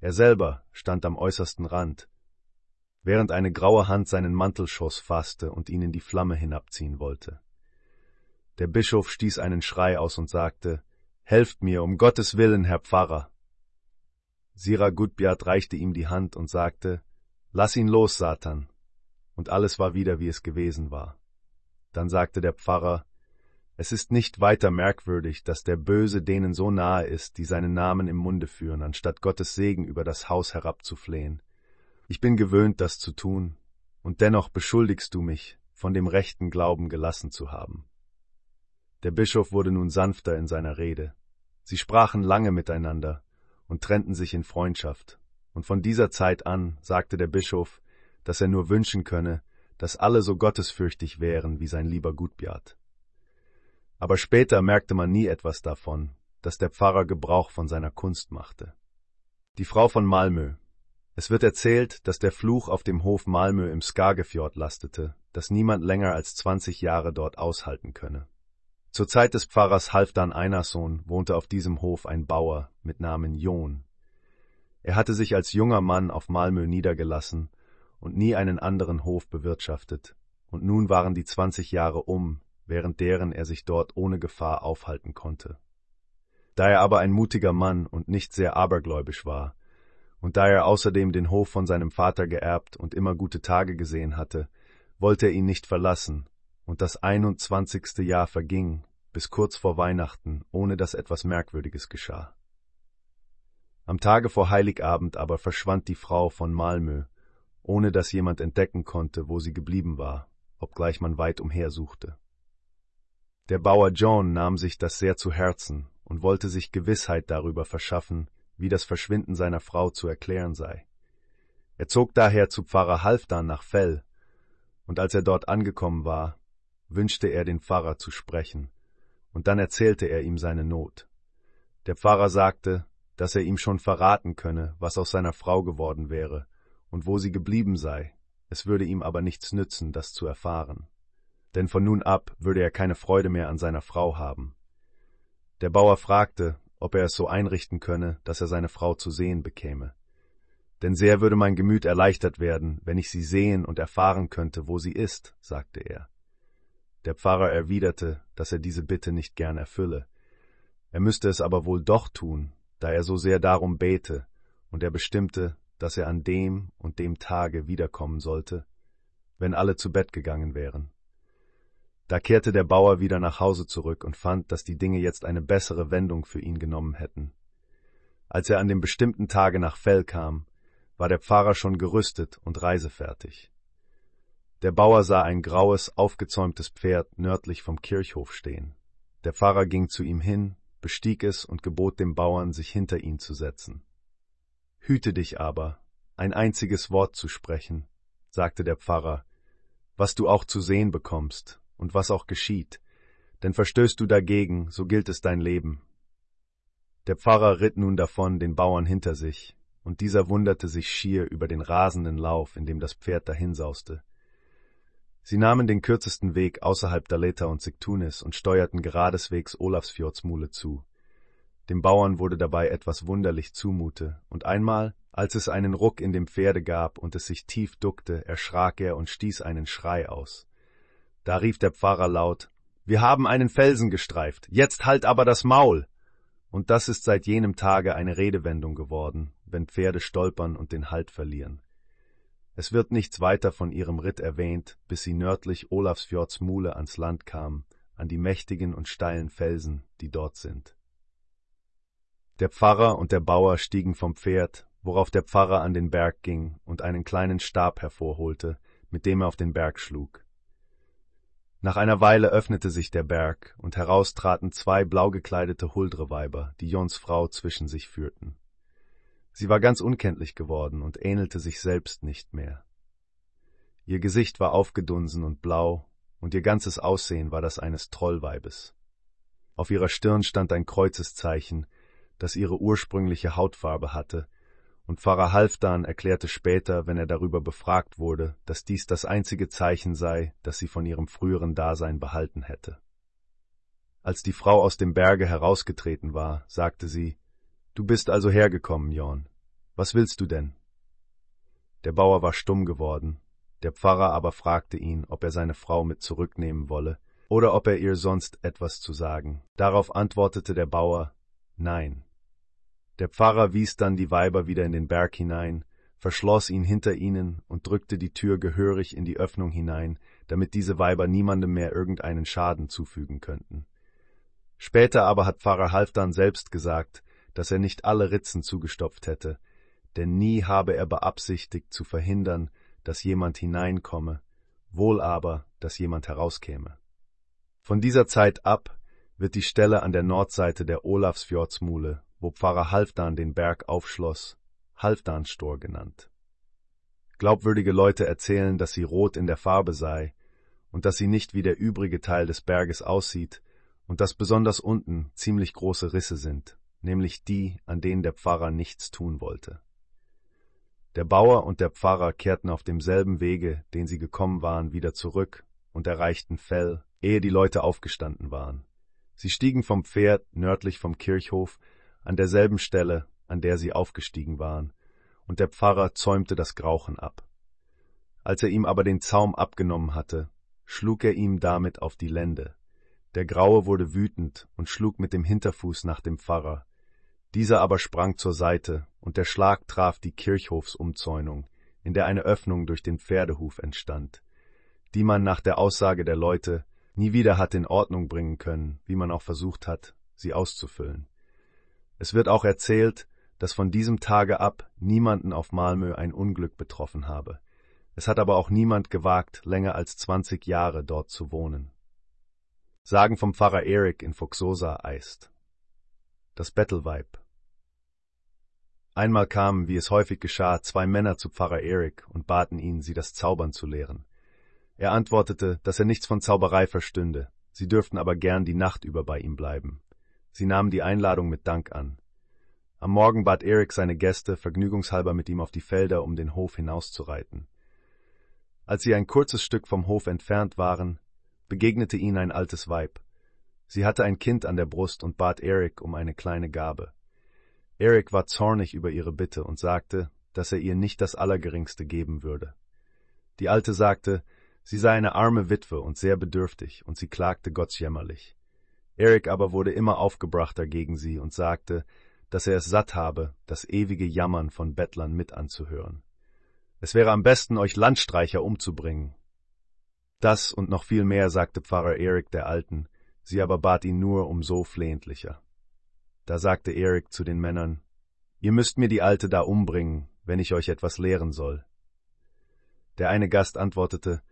Er selber stand am äußersten Rand, während eine graue Hand seinen Mantelschoß fasste und ihn in die Flamme hinabziehen wollte. Der Bischof stieß einen Schrei aus und sagte, Helft mir, um Gottes Willen, Herr Pfarrer. Sira Gutbjart reichte ihm die Hand und sagte, Lass ihn los, Satan. Und alles war wieder, wie es gewesen war. Dann sagte der Pfarrer, es ist nicht weiter merkwürdig, dass der Böse denen so nahe ist, die seinen Namen im Munde führen, anstatt Gottes Segen über das Haus herabzuflehen. Ich bin gewöhnt, das zu tun, und dennoch beschuldigst du mich, von dem rechten Glauben gelassen zu haben. Der Bischof wurde nun sanfter in seiner Rede. Sie sprachen lange miteinander und trennten sich in Freundschaft. Und von dieser Zeit an sagte der Bischof, dass er nur wünschen könne, dass alle so gottesfürchtig wären wie sein lieber Gutbjart. Aber später merkte man nie etwas davon, dass der Pfarrer Gebrauch von seiner Kunst machte. Die Frau von Malmö. Es wird erzählt, dass der Fluch auf dem Hof Malmö im Skagefjord lastete, dass niemand länger als zwanzig Jahre dort aushalten könne. Zur Zeit des Pfarrers Halfdan Einarsson wohnte auf diesem Hof ein Bauer mit Namen John. Er hatte sich als junger Mann auf Malmö niedergelassen und nie einen anderen Hof bewirtschaftet, und nun waren die zwanzig Jahre um, während deren er sich dort ohne Gefahr aufhalten konnte. Da er aber ein mutiger Mann und nicht sehr abergläubisch war, und da er außerdem den Hof von seinem Vater geerbt und immer gute Tage gesehen hatte, wollte er ihn nicht verlassen und das einundzwanzigste Jahr verging, bis kurz vor Weihnachten, ohne dass etwas Merkwürdiges geschah. Am Tage vor Heiligabend aber verschwand die Frau von Malmö, ohne dass jemand entdecken konnte, wo sie geblieben war, obgleich man weit umhersuchte. Der Bauer John nahm sich das sehr zu Herzen und wollte sich Gewissheit darüber verschaffen, wie das Verschwinden seiner Frau zu erklären sei. Er zog daher zu Pfarrer Halfdan nach Fell, und als er dort angekommen war, wünschte er den Pfarrer zu sprechen, und dann erzählte er ihm seine Not. Der Pfarrer sagte, dass er ihm schon verraten könne, was aus seiner Frau geworden wäre und wo sie geblieben sei, es würde ihm aber nichts nützen, das zu erfahren. Denn von nun ab würde er keine Freude mehr an seiner Frau haben. Der Bauer fragte, ob er es so einrichten könne, dass er seine Frau zu sehen bekäme. Denn sehr würde mein Gemüt erleichtert werden, wenn ich sie sehen und erfahren könnte, wo sie ist, sagte er. Der Pfarrer erwiderte, dass er diese Bitte nicht gern erfülle. Er müsste es aber wohl doch tun, da er so sehr darum bete, und er bestimmte, dass er an dem und dem Tage wiederkommen sollte, wenn alle zu Bett gegangen wären. Da kehrte der Bauer wieder nach Hause zurück und fand, dass die Dinge jetzt eine bessere Wendung für ihn genommen hätten. Als er an dem bestimmten Tage nach Fell kam, war der Pfarrer schon gerüstet und reisefertig. Der Bauer sah ein graues, aufgezäumtes Pferd nördlich vom Kirchhof stehen. Der Pfarrer ging zu ihm hin, bestieg es und gebot dem Bauern, sich hinter ihn zu setzen. Hüte dich aber, ein einziges Wort zu sprechen, sagte der Pfarrer, was du auch zu sehen bekommst und was auch geschieht, denn verstößt du dagegen, so gilt es dein Leben. Der Pfarrer ritt nun davon den Bauern hinter sich, und dieser wunderte sich schier über den rasenden Lauf, in dem das Pferd dahinsauste. Sie nahmen den kürzesten Weg außerhalb Daleta und Sigtunis und steuerten geradeswegs Olafsfjordsmule zu. Dem Bauern wurde dabei etwas wunderlich zumute, und einmal, als es einen Ruck in dem Pferde gab und es sich tief duckte, erschrak er und stieß einen Schrei aus. Da rief der Pfarrer laut Wir haben einen Felsen gestreift, jetzt halt aber das Maul. Und das ist seit jenem Tage eine Redewendung geworden, wenn Pferde stolpern und den Halt verlieren. Es wird nichts weiter von ihrem Ritt erwähnt, bis sie nördlich Olafsfjords Mule ans Land kamen, an die mächtigen und steilen Felsen, die dort sind. Der Pfarrer und der Bauer stiegen vom Pferd, worauf der Pfarrer an den Berg ging und einen kleinen Stab hervorholte, mit dem er auf den Berg schlug. Nach einer Weile öffnete sich der Berg, und heraus traten zwei blau gekleidete Huldreweiber, die Jons Frau zwischen sich führten. Sie war ganz unkenntlich geworden und ähnelte sich selbst nicht mehr. Ihr Gesicht war aufgedunsen und blau, und ihr ganzes Aussehen war das eines Trollweibes. Auf ihrer Stirn stand ein Kreuzeszeichen, das ihre ursprüngliche Hautfarbe hatte, und Pfarrer Halfdan erklärte später, wenn er darüber befragt wurde, dass dies das einzige Zeichen sei, das sie von ihrem früheren Dasein behalten hätte. Als die Frau aus dem Berge herausgetreten war, sagte sie, Du bist also hergekommen, Jorn. Was willst du denn? Der Bauer war stumm geworden, der Pfarrer aber fragte ihn, ob er seine Frau mit zurücknehmen wolle, oder ob er ihr sonst etwas zu sagen. Darauf antwortete der Bauer Nein. Der Pfarrer wies dann die Weiber wieder in den Berg hinein, verschloss ihn hinter ihnen und drückte die Tür gehörig in die Öffnung hinein, damit diese Weiber niemandem mehr irgendeinen Schaden zufügen könnten. Später aber hat Pfarrer Halfdan selbst gesagt, dass er nicht alle Ritzen zugestopft hätte, denn nie habe er beabsichtigt zu verhindern, dass jemand hineinkomme, wohl aber, dass jemand herauskäme. Von dieser Zeit ab wird die Stelle an der Nordseite der Olafsfjordsmule, wo Pfarrer Halfdan den Berg aufschloss, Halfdanstor genannt. Glaubwürdige Leute erzählen, dass sie rot in der Farbe sei und dass sie nicht wie der übrige Teil des Berges aussieht und dass besonders unten ziemlich große Risse sind, nämlich die, an denen der Pfarrer nichts tun wollte. Der Bauer und der Pfarrer kehrten auf demselben Wege, den sie gekommen waren, wieder zurück und erreichten Fell, ehe die Leute aufgestanden waren. Sie stiegen vom Pferd nördlich vom Kirchhof an derselben Stelle, an der sie aufgestiegen waren, und der Pfarrer zäumte das Grauchen ab. Als er ihm aber den Zaum abgenommen hatte, schlug er ihm damit auf die Lende. Der Graue wurde wütend und schlug mit dem Hinterfuß nach dem Pfarrer. Dieser aber sprang zur Seite, und der Schlag traf die Kirchhofsumzäunung, in der eine Öffnung durch den Pferdehuf entstand, die man nach der Aussage der Leute nie wieder hat in Ordnung bringen können, wie man auch versucht hat, sie auszufüllen. Es wird auch erzählt, dass von diesem Tage ab niemanden auf Malmö ein Unglück betroffen habe. Es hat aber auch niemand gewagt, länger als zwanzig Jahre dort zu wohnen. Sagen vom Pfarrer Erik in Fuxosa eist. Das Bettelweib. Einmal kamen, wie es häufig geschah, zwei Männer zu Pfarrer Erik und baten ihn, sie das Zaubern zu lehren. Er antwortete, dass er nichts von Zauberei verstünde, sie dürften aber gern die Nacht über bei ihm bleiben. Sie nahmen die Einladung mit Dank an. Am Morgen bat Erik seine Gäste, vergnügungshalber mit ihm auf die Felder, um den Hof hinauszureiten. Als sie ein kurzes Stück vom Hof entfernt waren, begegnete ihnen ein altes Weib. Sie hatte ein Kind an der Brust und bat Erik um eine kleine Gabe. Erik war zornig über ihre Bitte und sagte, dass er ihr nicht das Allergeringste geben würde. Die Alte sagte, sie sei eine arme Witwe und sehr bedürftig, und sie klagte gottsjämmerlich. Erik aber wurde immer aufgebrachter gegen sie und sagte, dass er es satt habe, das ewige Jammern von Bettlern mit anzuhören. Es wäre am besten, euch Landstreicher umzubringen. Das und noch viel mehr sagte Pfarrer Erik der Alten, sie aber bat ihn nur um so flehentlicher. Da sagte Erik zu den Männern, Ihr müsst mir die Alte da umbringen, wenn ich euch etwas lehren soll. Der eine Gast antwortete,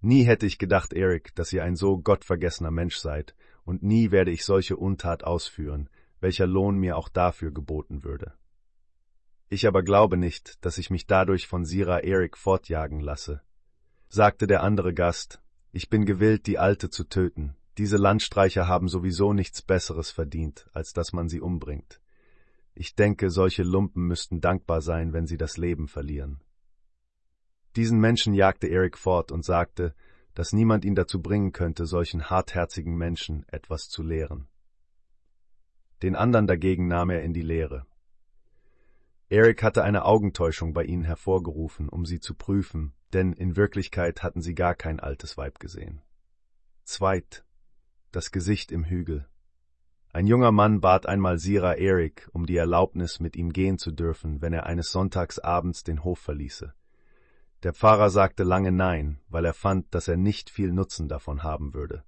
Nie hätte ich gedacht, Erik, dass ihr ein so gottvergessener Mensch seid, und nie werde ich solche Untat ausführen, welcher Lohn mir auch dafür geboten würde. Ich aber glaube nicht, dass ich mich dadurch von Sira Erik fortjagen lasse. Sagte der andere Gast, ich bin gewillt, die Alte zu töten. Diese Landstreicher haben sowieso nichts Besseres verdient, als dass man sie umbringt. Ich denke, solche Lumpen müssten dankbar sein, wenn sie das Leben verlieren. Diesen Menschen jagte Erik fort und sagte, dass niemand ihn dazu bringen könnte, solchen hartherzigen Menschen etwas zu lehren. Den andern dagegen nahm er in die Lehre. Erik hatte eine Augentäuschung bei ihnen hervorgerufen, um sie zu prüfen, denn in Wirklichkeit hatten sie gar kein altes Weib gesehen. Zweit, das Gesicht im Hügel. Ein junger Mann bat einmal Sira Erik um die Erlaubnis, mit ihm gehen zu dürfen, wenn er eines Sonntags abends den Hof verließe. Der Pfarrer sagte lange Nein, weil er fand, dass er nicht viel Nutzen davon haben würde.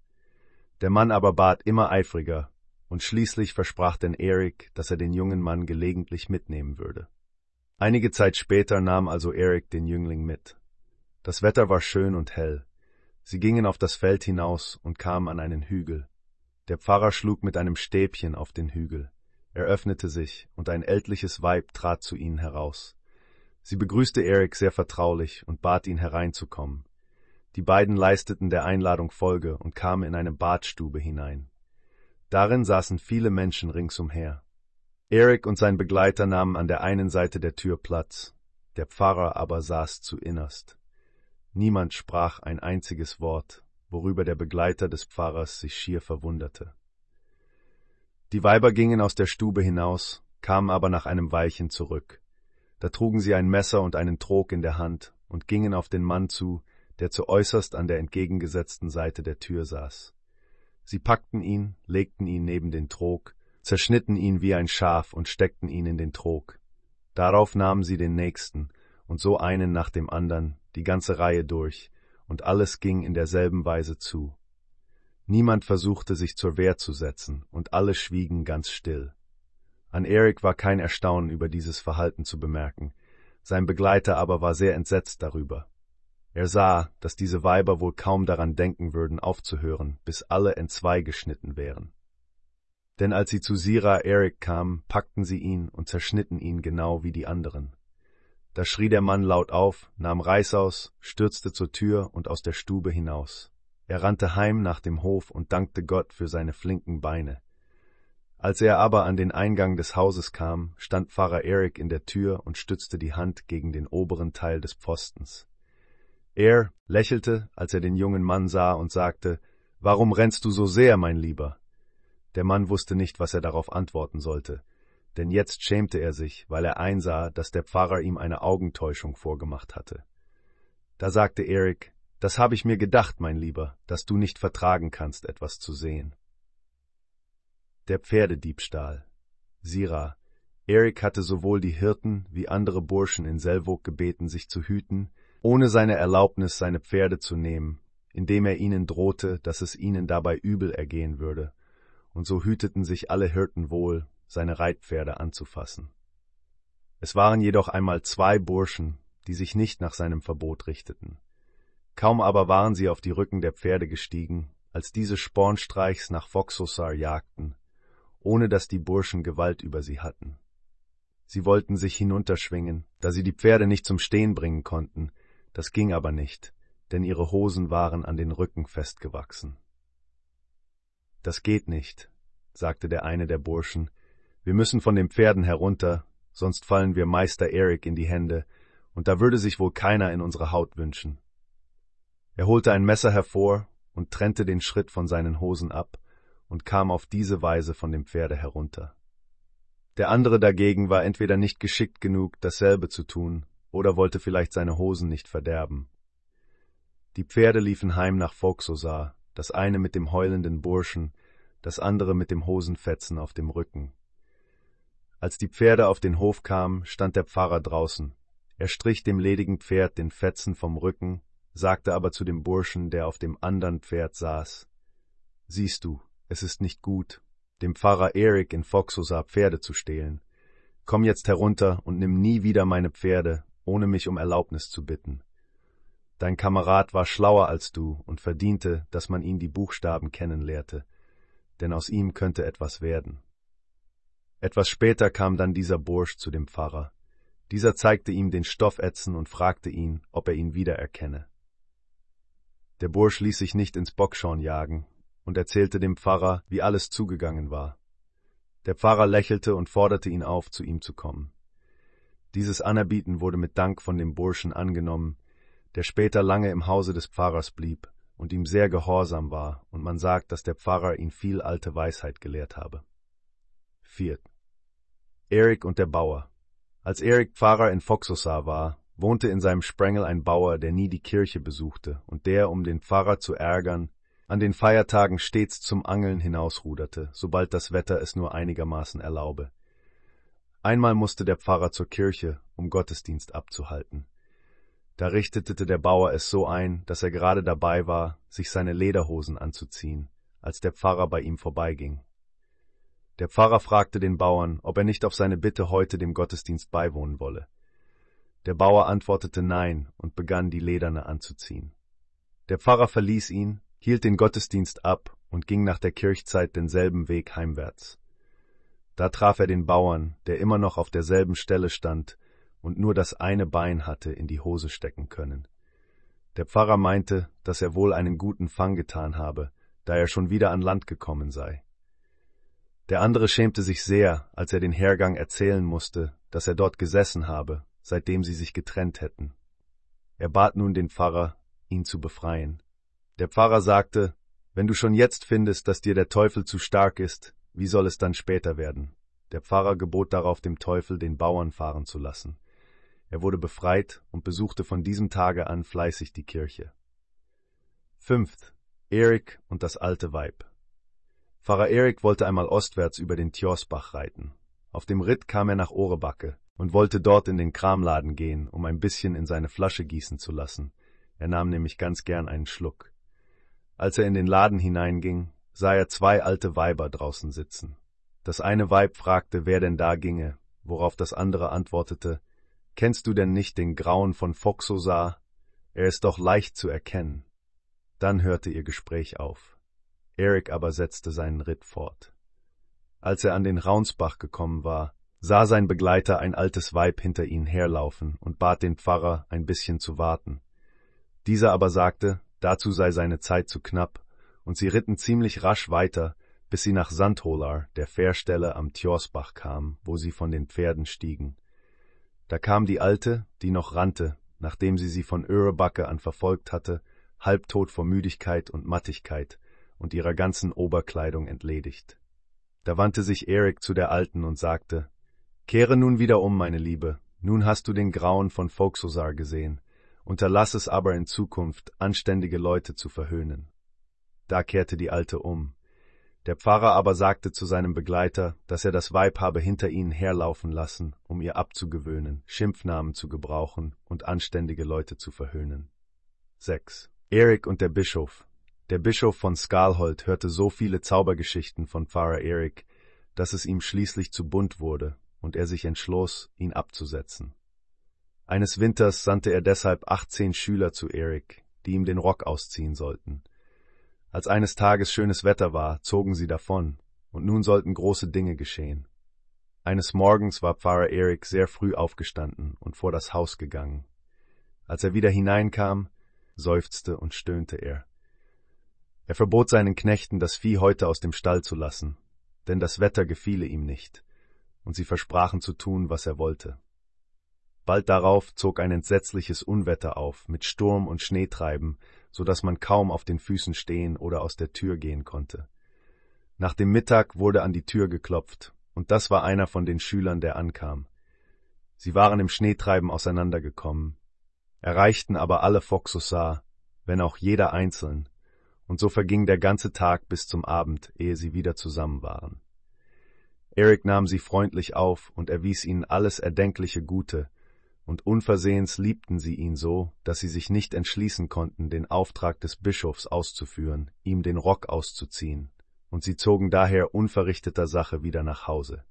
Der Mann aber bat immer eifriger, und schließlich versprach denn Erik, dass er den jungen Mann gelegentlich mitnehmen würde. Einige Zeit später nahm also Erik den Jüngling mit. Das Wetter war schön und hell. Sie gingen auf das Feld hinaus und kamen an einen Hügel. Der Pfarrer schlug mit einem Stäbchen auf den Hügel. Er öffnete sich, und ein ältliches Weib trat zu ihnen heraus. Sie begrüßte Erik sehr vertraulich und bat ihn hereinzukommen. Die beiden leisteten der Einladung Folge und kamen in eine Badstube hinein. Darin saßen viele Menschen ringsumher. Erik und sein Begleiter nahmen an der einen Seite der Tür Platz, der Pfarrer aber saß zu innerst. Niemand sprach ein einziges Wort, worüber der Begleiter des Pfarrers sich schier verwunderte. Die Weiber gingen aus der Stube hinaus, kamen aber nach einem Weilchen zurück. Da trugen sie ein Messer und einen Trog in der Hand und gingen auf den Mann zu, der zu äußerst an der entgegengesetzten Seite der Tür saß. Sie packten ihn, legten ihn neben den Trog, zerschnitten ihn wie ein Schaf und steckten ihn in den Trog. Darauf nahmen sie den nächsten, und so einen nach dem andern, die ganze Reihe durch, und alles ging in derselben Weise zu. Niemand versuchte sich zur Wehr zu setzen, und alle schwiegen ganz still. An Erik war kein Erstaunen über dieses Verhalten zu bemerken, sein Begleiter aber war sehr entsetzt darüber. Er sah, dass diese Weiber wohl kaum daran denken würden, aufzuhören, bis alle entzwei geschnitten wären. Denn als sie zu Sira Erik kamen, packten sie ihn und zerschnitten ihn genau wie die anderen. Da schrie der Mann laut auf, nahm Reißaus, stürzte zur Tür und aus der Stube hinaus. Er rannte heim nach dem Hof und dankte Gott für seine flinken Beine. Als er aber an den Eingang des Hauses kam, stand Pfarrer Erik in der Tür und stützte die Hand gegen den oberen Teil des Pfostens. Er lächelte, als er den jungen Mann sah und sagte, Warum rennst du so sehr, mein Lieber? Der Mann wusste nicht, was er darauf antworten sollte, denn jetzt schämte er sich, weil er einsah, dass der Pfarrer ihm eine Augentäuschung vorgemacht hatte. Da sagte Erik, Das habe ich mir gedacht, mein Lieber, dass du nicht vertragen kannst, etwas zu sehen. Der Pferdediebstahl. Sira. Erik hatte sowohl die Hirten wie andere Burschen in Selvog gebeten, sich zu hüten, ohne seine Erlaubnis seine Pferde zu nehmen, indem er ihnen drohte, dass es ihnen dabei übel ergehen würde, und so hüteten sich alle Hirten wohl, seine Reitpferde anzufassen. Es waren jedoch einmal zwei Burschen, die sich nicht nach seinem Verbot richteten. Kaum aber waren sie auf die Rücken der Pferde gestiegen, als diese Spornstreichs nach Voxosar jagten, ohne dass die Burschen Gewalt über sie hatten. Sie wollten sich hinunterschwingen, da sie die Pferde nicht zum Stehen bringen konnten, das ging aber nicht, denn ihre Hosen waren an den Rücken festgewachsen. Das geht nicht, sagte der eine der Burschen, wir müssen von den Pferden herunter, sonst fallen wir Meister Erik in die Hände, und da würde sich wohl keiner in unsere Haut wünschen. Er holte ein Messer hervor und trennte den Schritt von seinen Hosen ab und kam auf diese Weise von dem Pferde herunter. Der andere dagegen war entweder nicht geschickt genug, dasselbe zu tun, oder wollte vielleicht seine Hosen nicht verderben. Die Pferde liefen heim nach Volksosar, das eine mit dem heulenden Burschen, das andere mit dem Hosenfetzen auf dem Rücken. Als die Pferde auf den Hof kamen, stand der Pfarrer draußen. Er strich dem ledigen Pferd den Fetzen vom Rücken, sagte aber zu dem Burschen, der auf dem andern Pferd saß, Siehst du, es ist nicht gut, dem Pfarrer Erik in Foxosa Pferde zu stehlen. Komm jetzt herunter und nimm nie wieder meine Pferde, ohne mich um Erlaubnis zu bitten. Dein Kamerad war schlauer als du und verdiente, dass man ihn die Buchstaben kennenlehrte, denn aus ihm könnte etwas werden. Etwas später kam dann dieser Bursch zu dem Pfarrer. Dieser zeigte ihm den Stoffätzen und fragte ihn, ob er ihn wiedererkenne. Der Bursch ließ sich nicht ins Bockschorn jagen und erzählte dem Pfarrer, wie alles zugegangen war. Der Pfarrer lächelte und forderte ihn auf, zu ihm zu kommen. Dieses Anerbieten wurde mit Dank von dem Burschen angenommen, der später lange im Hause des Pfarrers blieb und ihm sehr gehorsam war, und man sagt, dass der Pfarrer ihn viel alte Weisheit gelehrt habe. Viert. Erik und der Bauer. Als Erik Pfarrer in Foxosar war, wohnte in seinem Sprengel ein Bauer, der nie die Kirche besuchte und der, um den Pfarrer zu ärgern, an den Feiertagen stets zum Angeln hinausruderte, sobald das Wetter es nur einigermaßen erlaube. Einmal musste der Pfarrer zur Kirche, um Gottesdienst abzuhalten. Da richtete der Bauer es so ein, dass er gerade dabei war, sich seine Lederhosen anzuziehen, als der Pfarrer bei ihm vorbeiging. Der Pfarrer fragte den Bauern, ob er nicht auf seine Bitte heute dem Gottesdienst beiwohnen wolle. Der Bauer antwortete Nein und begann die Lederne anzuziehen. Der Pfarrer verließ ihn, hielt den Gottesdienst ab und ging nach der Kirchzeit denselben Weg heimwärts. Da traf er den Bauern, der immer noch auf derselben Stelle stand und nur das eine Bein hatte in die Hose stecken können. Der Pfarrer meinte, dass er wohl einen guten Fang getan habe, da er schon wieder an Land gekommen sei. Der andere schämte sich sehr, als er den Hergang erzählen musste, dass er dort gesessen habe, seitdem sie sich getrennt hätten. Er bat nun den Pfarrer, ihn zu befreien. Der Pfarrer sagte, wenn du schon jetzt findest, dass dir der Teufel zu stark ist, wie soll es dann später werden? Der Pfarrer gebot darauf dem Teufel, den Bauern fahren zu lassen. Er wurde befreit und besuchte von diesem Tage an fleißig die Kirche. Fünft. Erik und das alte Weib. Pfarrer Erik wollte einmal ostwärts über den Tjorsbach reiten. Auf dem Ritt kam er nach Orebacke und wollte dort in den Kramladen gehen, um ein bisschen in seine Flasche gießen zu lassen. Er nahm nämlich ganz gern einen Schluck. Als er in den Laden hineinging, sah er zwei alte Weiber draußen sitzen. Das eine Weib fragte, wer denn da ginge, worauf das andere antwortete, Kennst du denn nicht den Grauen von Foxosar? Er ist doch leicht zu erkennen. Dann hörte ihr Gespräch auf. Eric aber setzte seinen Ritt fort. Als er an den Raunsbach gekommen war, sah sein Begleiter ein altes Weib hinter ihnen herlaufen und bat den Pfarrer, ein bisschen zu warten. Dieser aber sagte, dazu sei seine Zeit zu knapp, und sie ritten ziemlich rasch weiter, bis sie nach Sandholar, der Fährstelle am Tjorsbach kamen, wo sie von den Pferden stiegen. Da kam die Alte, die noch rannte, nachdem sie sie von Örebacke an verfolgt hatte, halbtot vor Müdigkeit und Mattigkeit und ihrer ganzen Oberkleidung entledigt. Da wandte sich Erik zu der Alten und sagte, Kehre nun wieder um, meine Liebe, nun hast du den Grauen von Folksosar gesehen, unterlass es aber in Zukunft, anständige Leute zu verhöhnen. Da kehrte die Alte um. Der Pfarrer aber sagte zu seinem Begleiter, dass er das Weib habe hinter ihnen herlaufen lassen, um ihr abzugewöhnen, Schimpfnamen zu gebrauchen und anständige Leute zu verhöhnen. 6. Erik und der Bischof. Der Bischof von Skalholt hörte so viele Zaubergeschichten von Pfarrer Erik, dass es ihm schließlich zu bunt wurde und er sich entschloss, ihn abzusetzen. Eines Winters sandte er deshalb achtzehn Schüler zu Erik, die ihm den Rock ausziehen sollten. Als eines Tages schönes Wetter war, zogen sie davon, und nun sollten große Dinge geschehen. Eines Morgens war Pfarrer Erik sehr früh aufgestanden und vor das Haus gegangen. Als er wieder hineinkam, seufzte und stöhnte er. Er verbot seinen Knechten, das Vieh heute aus dem Stall zu lassen, denn das Wetter gefiele ihm nicht, und sie versprachen zu tun, was er wollte. Bald darauf zog ein entsetzliches Unwetter auf, mit Sturm und Schneetreiben, so dass man kaum auf den Füßen stehen oder aus der Tür gehen konnte. Nach dem Mittag wurde an die Tür geklopft, und das war einer von den Schülern, der ankam. Sie waren im Schneetreiben auseinandergekommen, erreichten aber alle Foxossar, wenn auch jeder einzeln, und so verging der ganze Tag bis zum Abend, ehe sie wieder zusammen waren. Eric nahm sie freundlich auf und erwies ihnen alles erdenkliche Gute, und unversehens liebten sie ihn so, dass sie sich nicht entschließen konnten, den Auftrag des Bischofs auszuführen, ihm den Rock auszuziehen, und sie zogen daher unverrichteter Sache wieder nach Hause.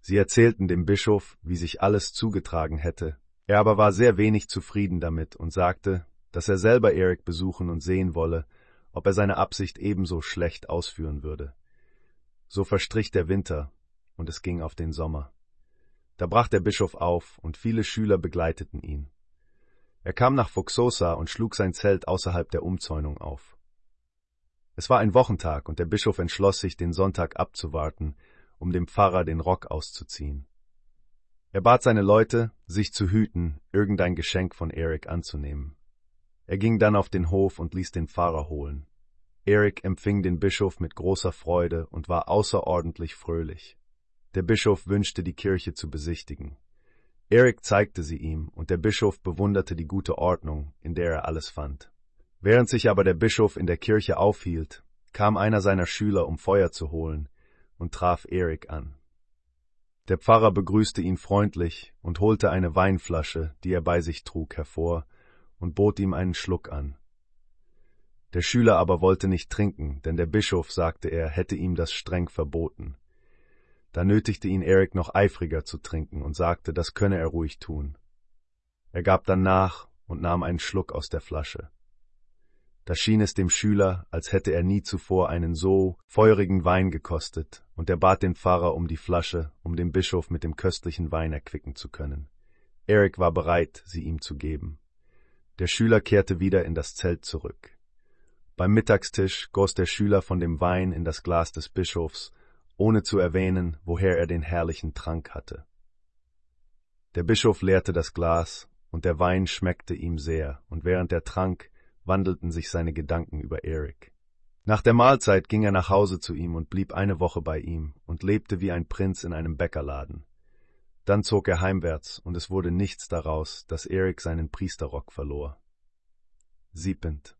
Sie erzählten dem Bischof, wie sich alles zugetragen hätte, er aber war sehr wenig zufrieden damit und sagte, dass er selber Erik besuchen und sehen wolle, ob er seine Absicht ebenso schlecht ausführen würde. So verstrich der Winter, und es ging auf den Sommer. Da brach der Bischof auf, und viele Schüler begleiteten ihn. Er kam nach Fuxosa und schlug sein Zelt außerhalb der Umzäunung auf. Es war ein Wochentag, und der Bischof entschloss sich, den Sonntag abzuwarten, um dem Pfarrer den Rock auszuziehen. Er bat seine Leute, sich zu hüten, irgendein Geschenk von Erik anzunehmen. Er ging dann auf den Hof und ließ den Pfarrer holen. Erik empfing den Bischof mit großer Freude und war außerordentlich fröhlich. Der Bischof wünschte, die Kirche zu besichtigen. Erik zeigte sie ihm, und der Bischof bewunderte die gute Ordnung, in der er alles fand. Während sich aber der Bischof in der Kirche aufhielt, kam einer seiner Schüler, um Feuer zu holen, und traf Erik an. Der Pfarrer begrüßte ihn freundlich und holte eine Weinflasche, die er bei sich trug, hervor und bot ihm einen Schluck an. Der Schüler aber wollte nicht trinken, denn der Bischof, sagte er, hätte ihm das streng verboten. Da nötigte ihn Erik noch eifriger zu trinken und sagte, das könne er ruhig tun. Er gab dann nach und nahm einen Schluck aus der Flasche. Da schien es dem Schüler, als hätte er nie zuvor einen so feurigen Wein gekostet, und er bat den Pfarrer um die Flasche, um den Bischof mit dem köstlichen Wein erquicken zu können. Erik war bereit, sie ihm zu geben. Der Schüler kehrte wieder in das Zelt zurück. Beim Mittagstisch goss der Schüler von dem Wein in das Glas des Bischofs, ohne zu erwähnen, woher er den herrlichen Trank hatte. Der Bischof leerte das Glas, und der Wein schmeckte ihm sehr, und während er trank, wandelten sich seine Gedanken über Erik. Nach der Mahlzeit ging er nach Hause zu ihm und blieb eine Woche bei ihm und lebte wie ein Prinz in einem Bäckerladen. Dann zog er heimwärts, und es wurde nichts daraus, dass Erik seinen Priesterrock verlor. Siebend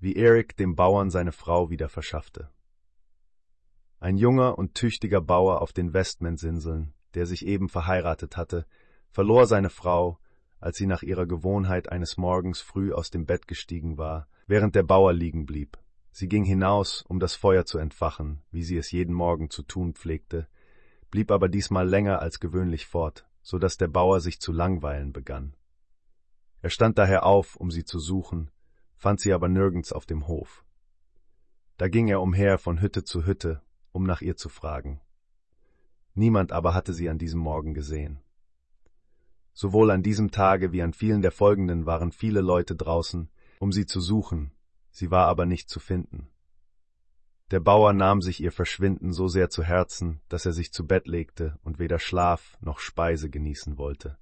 wie Erik dem Bauern seine Frau wieder verschaffte. Ein junger und tüchtiger Bauer auf den Westmensinseln, der sich eben verheiratet hatte, verlor seine Frau, als sie nach ihrer Gewohnheit eines Morgens früh aus dem Bett gestiegen war, während der Bauer liegen blieb. Sie ging hinaus, um das Feuer zu entfachen, wie sie es jeden Morgen zu tun pflegte, blieb aber diesmal länger als gewöhnlich fort, so dass der Bauer sich zu langweilen begann. Er stand daher auf, um sie zu suchen, fand sie aber nirgends auf dem Hof. Da ging er umher von Hütte zu Hütte, um nach ihr zu fragen. Niemand aber hatte sie an diesem Morgen gesehen. Sowohl an diesem Tage wie an vielen der folgenden waren viele Leute draußen, um sie zu suchen, sie war aber nicht zu finden. Der Bauer nahm sich ihr Verschwinden so sehr zu Herzen, dass er sich zu Bett legte und weder Schlaf noch Speise genießen wollte.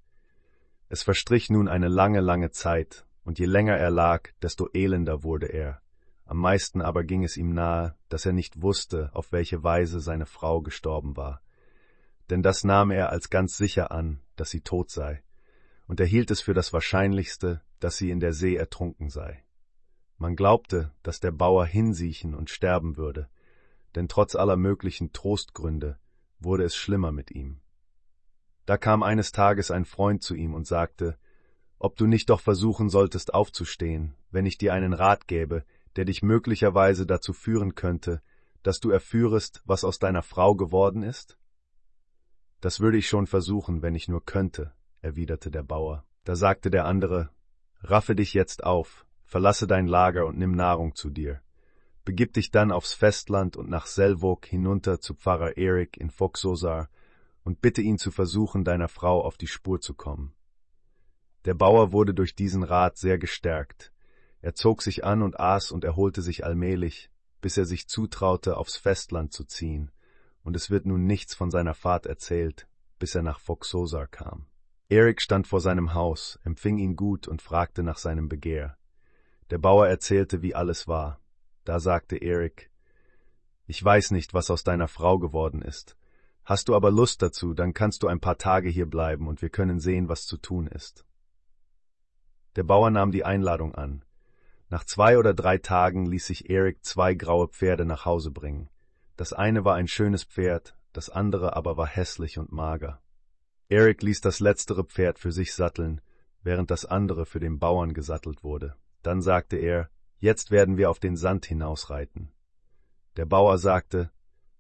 Es verstrich nun eine lange, lange Zeit, und je länger er lag, desto elender wurde er. Am meisten aber ging es ihm nahe, dass er nicht wusste, auf welche Weise seine Frau gestorben war. Denn das nahm er als ganz sicher an, dass sie tot sei, und er hielt es für das Wahrscheinlichste, dass sie in der See ertrunken sei. Man glaubte, dass der Bauer hinsiechen und sterben würde, denn trotz aller möglichen Trostgründe wurde es schlimmer mit ihm. Da kam eines Tages ein Freund zu ihm und sagte, ob du nicht doch versuchen solltest aufzustehen, wenn ich dir einen Rat gäbe, der dich möglicherweise dazu führen könnte, dass du erführest, was aus deiner Frau geworden ist? Das würde ich schon versuchen, wenn ich nur könnte, erwiderte der Bauer. Da sagte der andere, Raffe dich jetzt auf, verlasse dein Lager und nimm Nahrung zu dir. Begib dich dann aufs Festland und nach Selvok hinunter zu Pfarrer Erik in Foxosar und bitte ihn zu versuchen, deiner Frau auf die Spur zu kommen. Der Bauer wurde durch diesen Rat sehr gestärkt. Er zog sich an und aß und erholte sich allmählich, bis er sich zutraute, aufs Festland zu ziehen, und es wird nun nichts von seiner Fahrt erzählt, bis er nach Foxosar kam. Erik stand vor seinem Haus, empfing ihn gut und fragte nach seinem Begehr. Der Bauer erzählte, wie alles war. Da sagte Erik, ich weiß nicht, was aus deiner Frau geworden ist, Hast du aber Lust dazu, dann kannst du ein paar Tage hier bleiben und wir können sehen, was zu tun ist. Der Bauer nahm die Einladung an. Nach zwei oder drei Tagen ließ sich Erik zwei graue Pferde nach Hause bringen. Das eine war ein schönes Pferd, das andere aber war hässlich und mager. Erik ließ das letztere Pferd für sich satteln, während das andere für den Bauern gesattelt wurde. Dann sagte er, jetzt werden wir auf den Sand hinausreiten. Der Bauer sagte,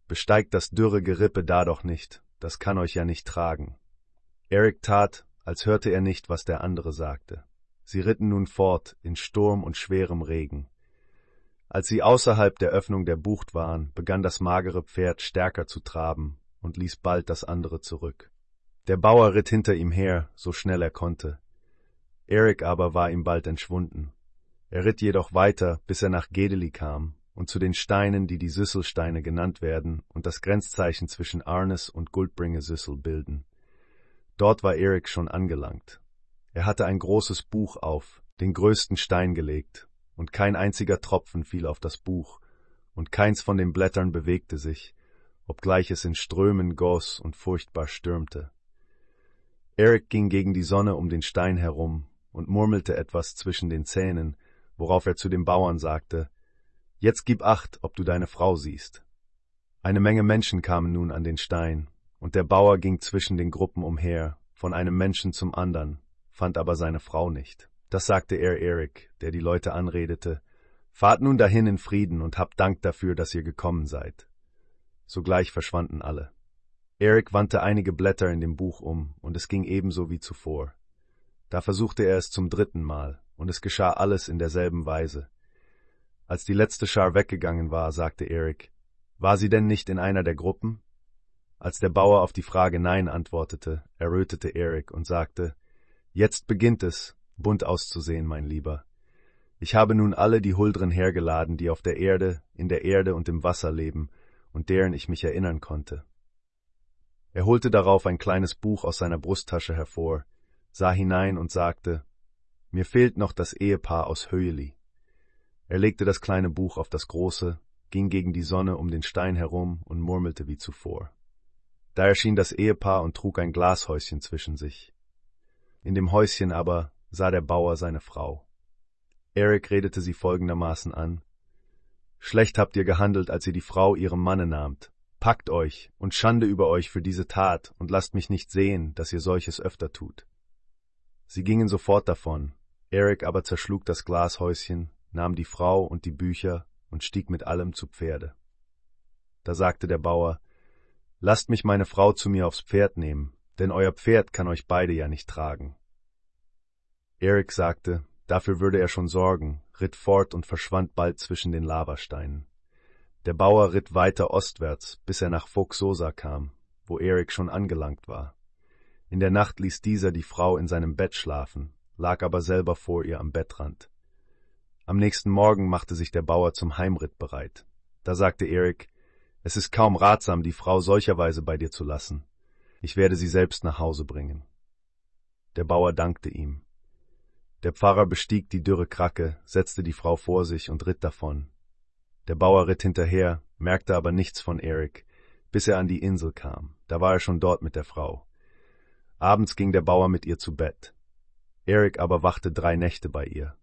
Besteigt das dürre Gerippe da doch nicht, das kann euch ja nicht tragen. Eric tat, als hörte er nicht, was der andere sagte. Sie ritten nun fort in Sturm und schwerem Regen. Als sie außerhalb der Öffnung der Bucht waren, begann das magere Pferd stärker zu traben und ließ bald das andere zurück. Der Bauer ritt hinter ihm her, so schnell er konnte. Eric aber war ihm bald entschwunden. Er ritt jedoch weiter, bis er nach Gedeli kam, und zu den Steinen, die die Süsselsteine genannt werden und das Grenzzeichen zwischen Arnes und Guldbringe Süssel bilden. Dort war Erik schon angelangt. Er hatte ein großes Buch auf, den größten Stein gelegt, und kein einziger Tropfen fiel auf das Buch, und keins von den Blättern bewegte sich, obgleich es in Strömen goss und furchtbar stürmte. Erik ging gegen die Sonne um den Stein herum und murmelte etwas zwischen den Zähnen, worauf er zu dem Bauern sagte, Jetzt gib acht, ob du deine Frau siehst. Eine Menge Menschen kamen nun an den Stein, und der Bauer ging zwischen den Gruppen umher, von einem Menschen zum andern, fand aber seine Frau nicht. Das sagte er Erik, der die Leute anredete, Fahrt nun dahin in Frieden und habt Dank dafür, dass ihr gekommen seid. Sogleich verschwanden alle. Erik wandte einige Blätter in dem Buch um, und es ging ebenso wie zuvor. Da versuchte er es zum dritten Mal, und es geschah alles in derselben Weise. Als die letzte Schar weggegangen war, sagte Erik, war sie denn nicht in einer der Gruppen? Als der Bauer auf die Frage Nein antwortete, errötete Erik und sagte, Jetzt beginnt es, bunt auszusehen, mein Lieber. Ich habe nun alle die Huldren hergeladen, die auf der Erde, in der Erde und im Wasser leben, und deren ich mich erinnern konnte. Er holte darauf ein kleines Buch aus seiner Brusttasche hervor, sah hinein und sagte, Mir fehlt noch das Ehepaar aus Höjeli. Er legte das kleine Buch auf das große, ging gegen die Sonne um den Stein herum und murmelte wie zuvor. Da erschien das Ehepaar und trug ein Glashäuschen zwischen sich. In dem Häuschen aber sah der Bauer seine Frau. Eric redete sie folgendermaßen an. Schlecht habt ihr gehandelt, als ihr die Frau ihrem Manne nahmt. Packt euch und Schande über euch für diese Tat und lasst mich nicht sehen, dass ihr solches öfter tut. Sie gingen sofort davon. Eric aber zerschlug das Glashäuschen, nahm die Frau und die Bücher und stieg mit allem zu Pferde. Da sagte der Bauer, Lasst mich meine Frau zu mir aufs Pferd nehmen, denn euer Pferd kann euch beide ja nicht tragen. Erik sagte, dafür würde er schon sorgen, ritt fort und verschwand bald zwischen den Lavasteinen. Der Bauer ritt weiter ostwärts, bis er nach Foxosa kam, wo Erik schon angelangt war. In der Nacht ließ dieser die Frau in seinem Bett schlafen, lag aber selber vor ihr am Bettrand. Am nächsten Morgen machte sich der Bauer zum Heimritt bereit. Da sagte Erik, es ist kaum ratsam, die Frau solcherweise bei dir zu lassen. Ich werde sie selbst nach Hause bringen. Der Bauer dankte ihm. Der Pfarrer bestieg die dürre Kracke, setzte die Frau vor sich und ritt davon. Der Bauer ritt hinterher, merkte aber nichts von Erik, bis er an die Insel kam. Da war er schon dort mit der Frau. Abends ging der Bauer mit ihr zu Bett. Erik aber wachte drei Nächte bei ihr.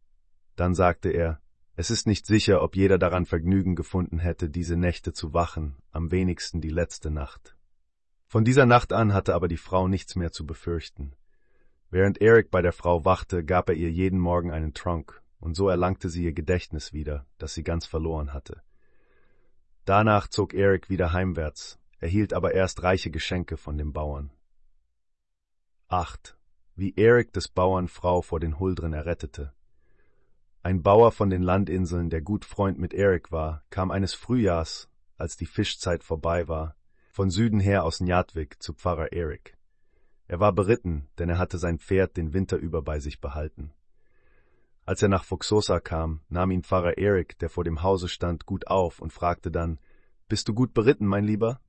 Dann sagte er, es ist nicht sicher, ob jeder daran Vergnügen gefunden hätte, diese Nächte zu wachen, am wenigsten die letzte Nacht. Von dieser Nacht an hatte aber die Frau nichts mehr zu befürchten. Während Eric bei der Frau wachte, gab er ihr jeden Morgen einen Trunk, und so erlangte sie ihr Gedächtnis wieder, das sie ganz verloren hatte. Danach zog Eric wieder heimwärts, erhielt aber erst reiche Geschenke von dem Bauern. 8. Wie Eric des Bauern Frau vor den Huldren errettete. Ein Bauer von den Landinseln, der gut Freund mit Eric war, kam eines Frühjahrs, als die Fischzeit vorbei war, von Süden her aus Njadvik zu Pfarrer Eric. Er war beritten, denn er hatte sein Pferd den Winter über bei sich behalten. Als er nach Fuxosa kam, nahm ihn Pfarrer Erik, der vor dem Hause stand, gut auf und fragte dann, Bist du gut beritten, mein Lieber?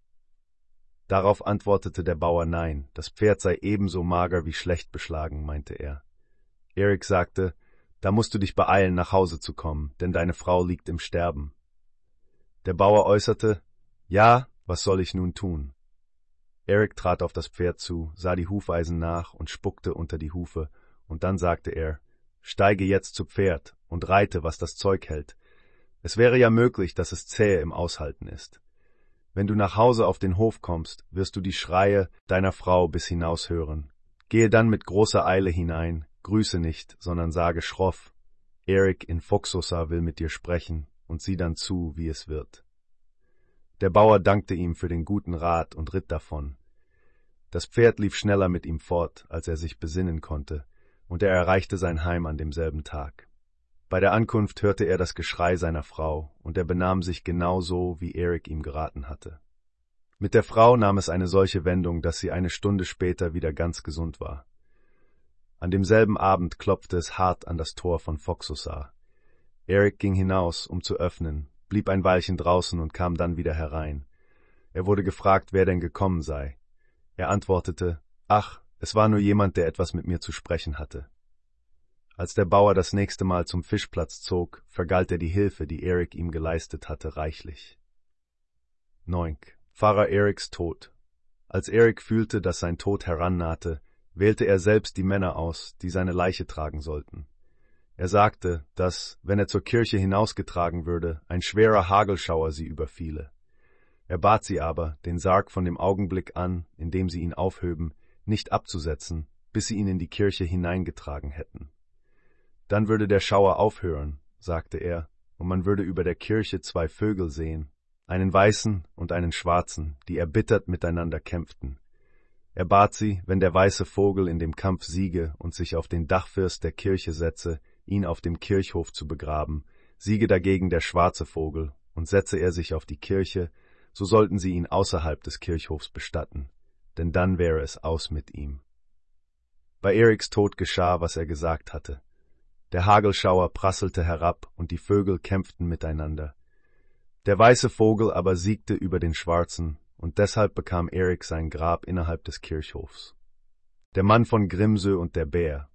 Darauf antwortete der Bauer nein, das Pferd sei ebenso mager wie schlecht beschlagen, meinte er. Erik sagte, da musst du dich beeilen, nach Hause zu kommen, denn deine Frau liegt im Sterben. Der Bauer äußerte, ja, was soll ich nun tun? Eric trat auf das Pferd zu, sah die Hufeisen nach und spuckte unter die Hufe, und dann sagte er, Steige jetzt zu Pferd und reite, was das Zeug hält. Es wäre ja möglich, dass es zähe im Aushalten ist. Wenn du nach Hause auf den Hof kommst, wirst du die Schreie deiner Frau bis hinaus hören. Gehe dann mit großer Eile hinein, grüße nicht, sondern sage schroff, Eric in Foxosa will mit dir sprechen, und sieh dann zu, wie es wird. Der Bauer dankte ihm für den guten Rat und ritt davon. Das Pferd lief schneller mit ihm fort, als er sich besinnen konnte, und er erreichte sein Heim an demselben Tag. Bei der Ankunft hörte er das Geschrei seiner Frau, und er benahm sich genau so, wie Erik ihm geraten hatte. Mit der Frau nahm es eine solche Wendung, dass sie eine Stunde später wieder ganz gesund war. An demselben Abend klopfte es hart an das Tor von Foxosar. Erik ging hinaus, um zu öffnen, blieb ein Weilchen draußen und kam dann wieder herein. Er wurde gefragt, wer denn gekommen sei. Er antwortete, ach, es war nur jemand, der etwas mit mir zu sprechen hatte. Als der Bauer das nächste Mal zum Fischplatz zog, vergalt er die Hilfe, die Erik ihm geleistet hatte, reichlich. Neunk. Pfarrer Eriks Tod. Als Erik fühlte, dass sein Tod herannahte, wählte er selbst die Männer aus, die seine Leiche tragen sollten. Er sagte, dass, wenn er zur Kirche hinausgetragen würde, ein schwerer Hagelschauer sie überfiele. Er bat sie aber, den Sarg von dem Augenblick an, in dem sie ihn aufhöben, nicht abzusetzen, bis sie ihn in die Kirche hineingetragen hätten. Dann würde der Schauer aufhören, sagte er, und man würde über der Kirche zwei Vögel sehen, einen weißen und einen schwarzen, die erbittert miteinander kämpften. Er bat sie, wenn der weiße Vogel in dem Kampf siege und sich auf den Dachfirst der Kirche setze, ihn auf dem Kirchhof zu begraben, siege dagegen der schwarze Vogel, und setze er sich auf die Kirche, so sollten sie ihn außerhalb des Kirchhofs bestatten, denn dann wäre es aus mit ihm. Bei Eriks Tod geschah, was er gesagt hatte. Der Hagelschauer prasselte herab, und die Vögel kämpften miteinander. Der weiße Vogel aber siegte über den schwarzen, und deshalb bekam Erik sein Grab innerhalb des Kirchhofs. Der Mann von Grimsö und der Bär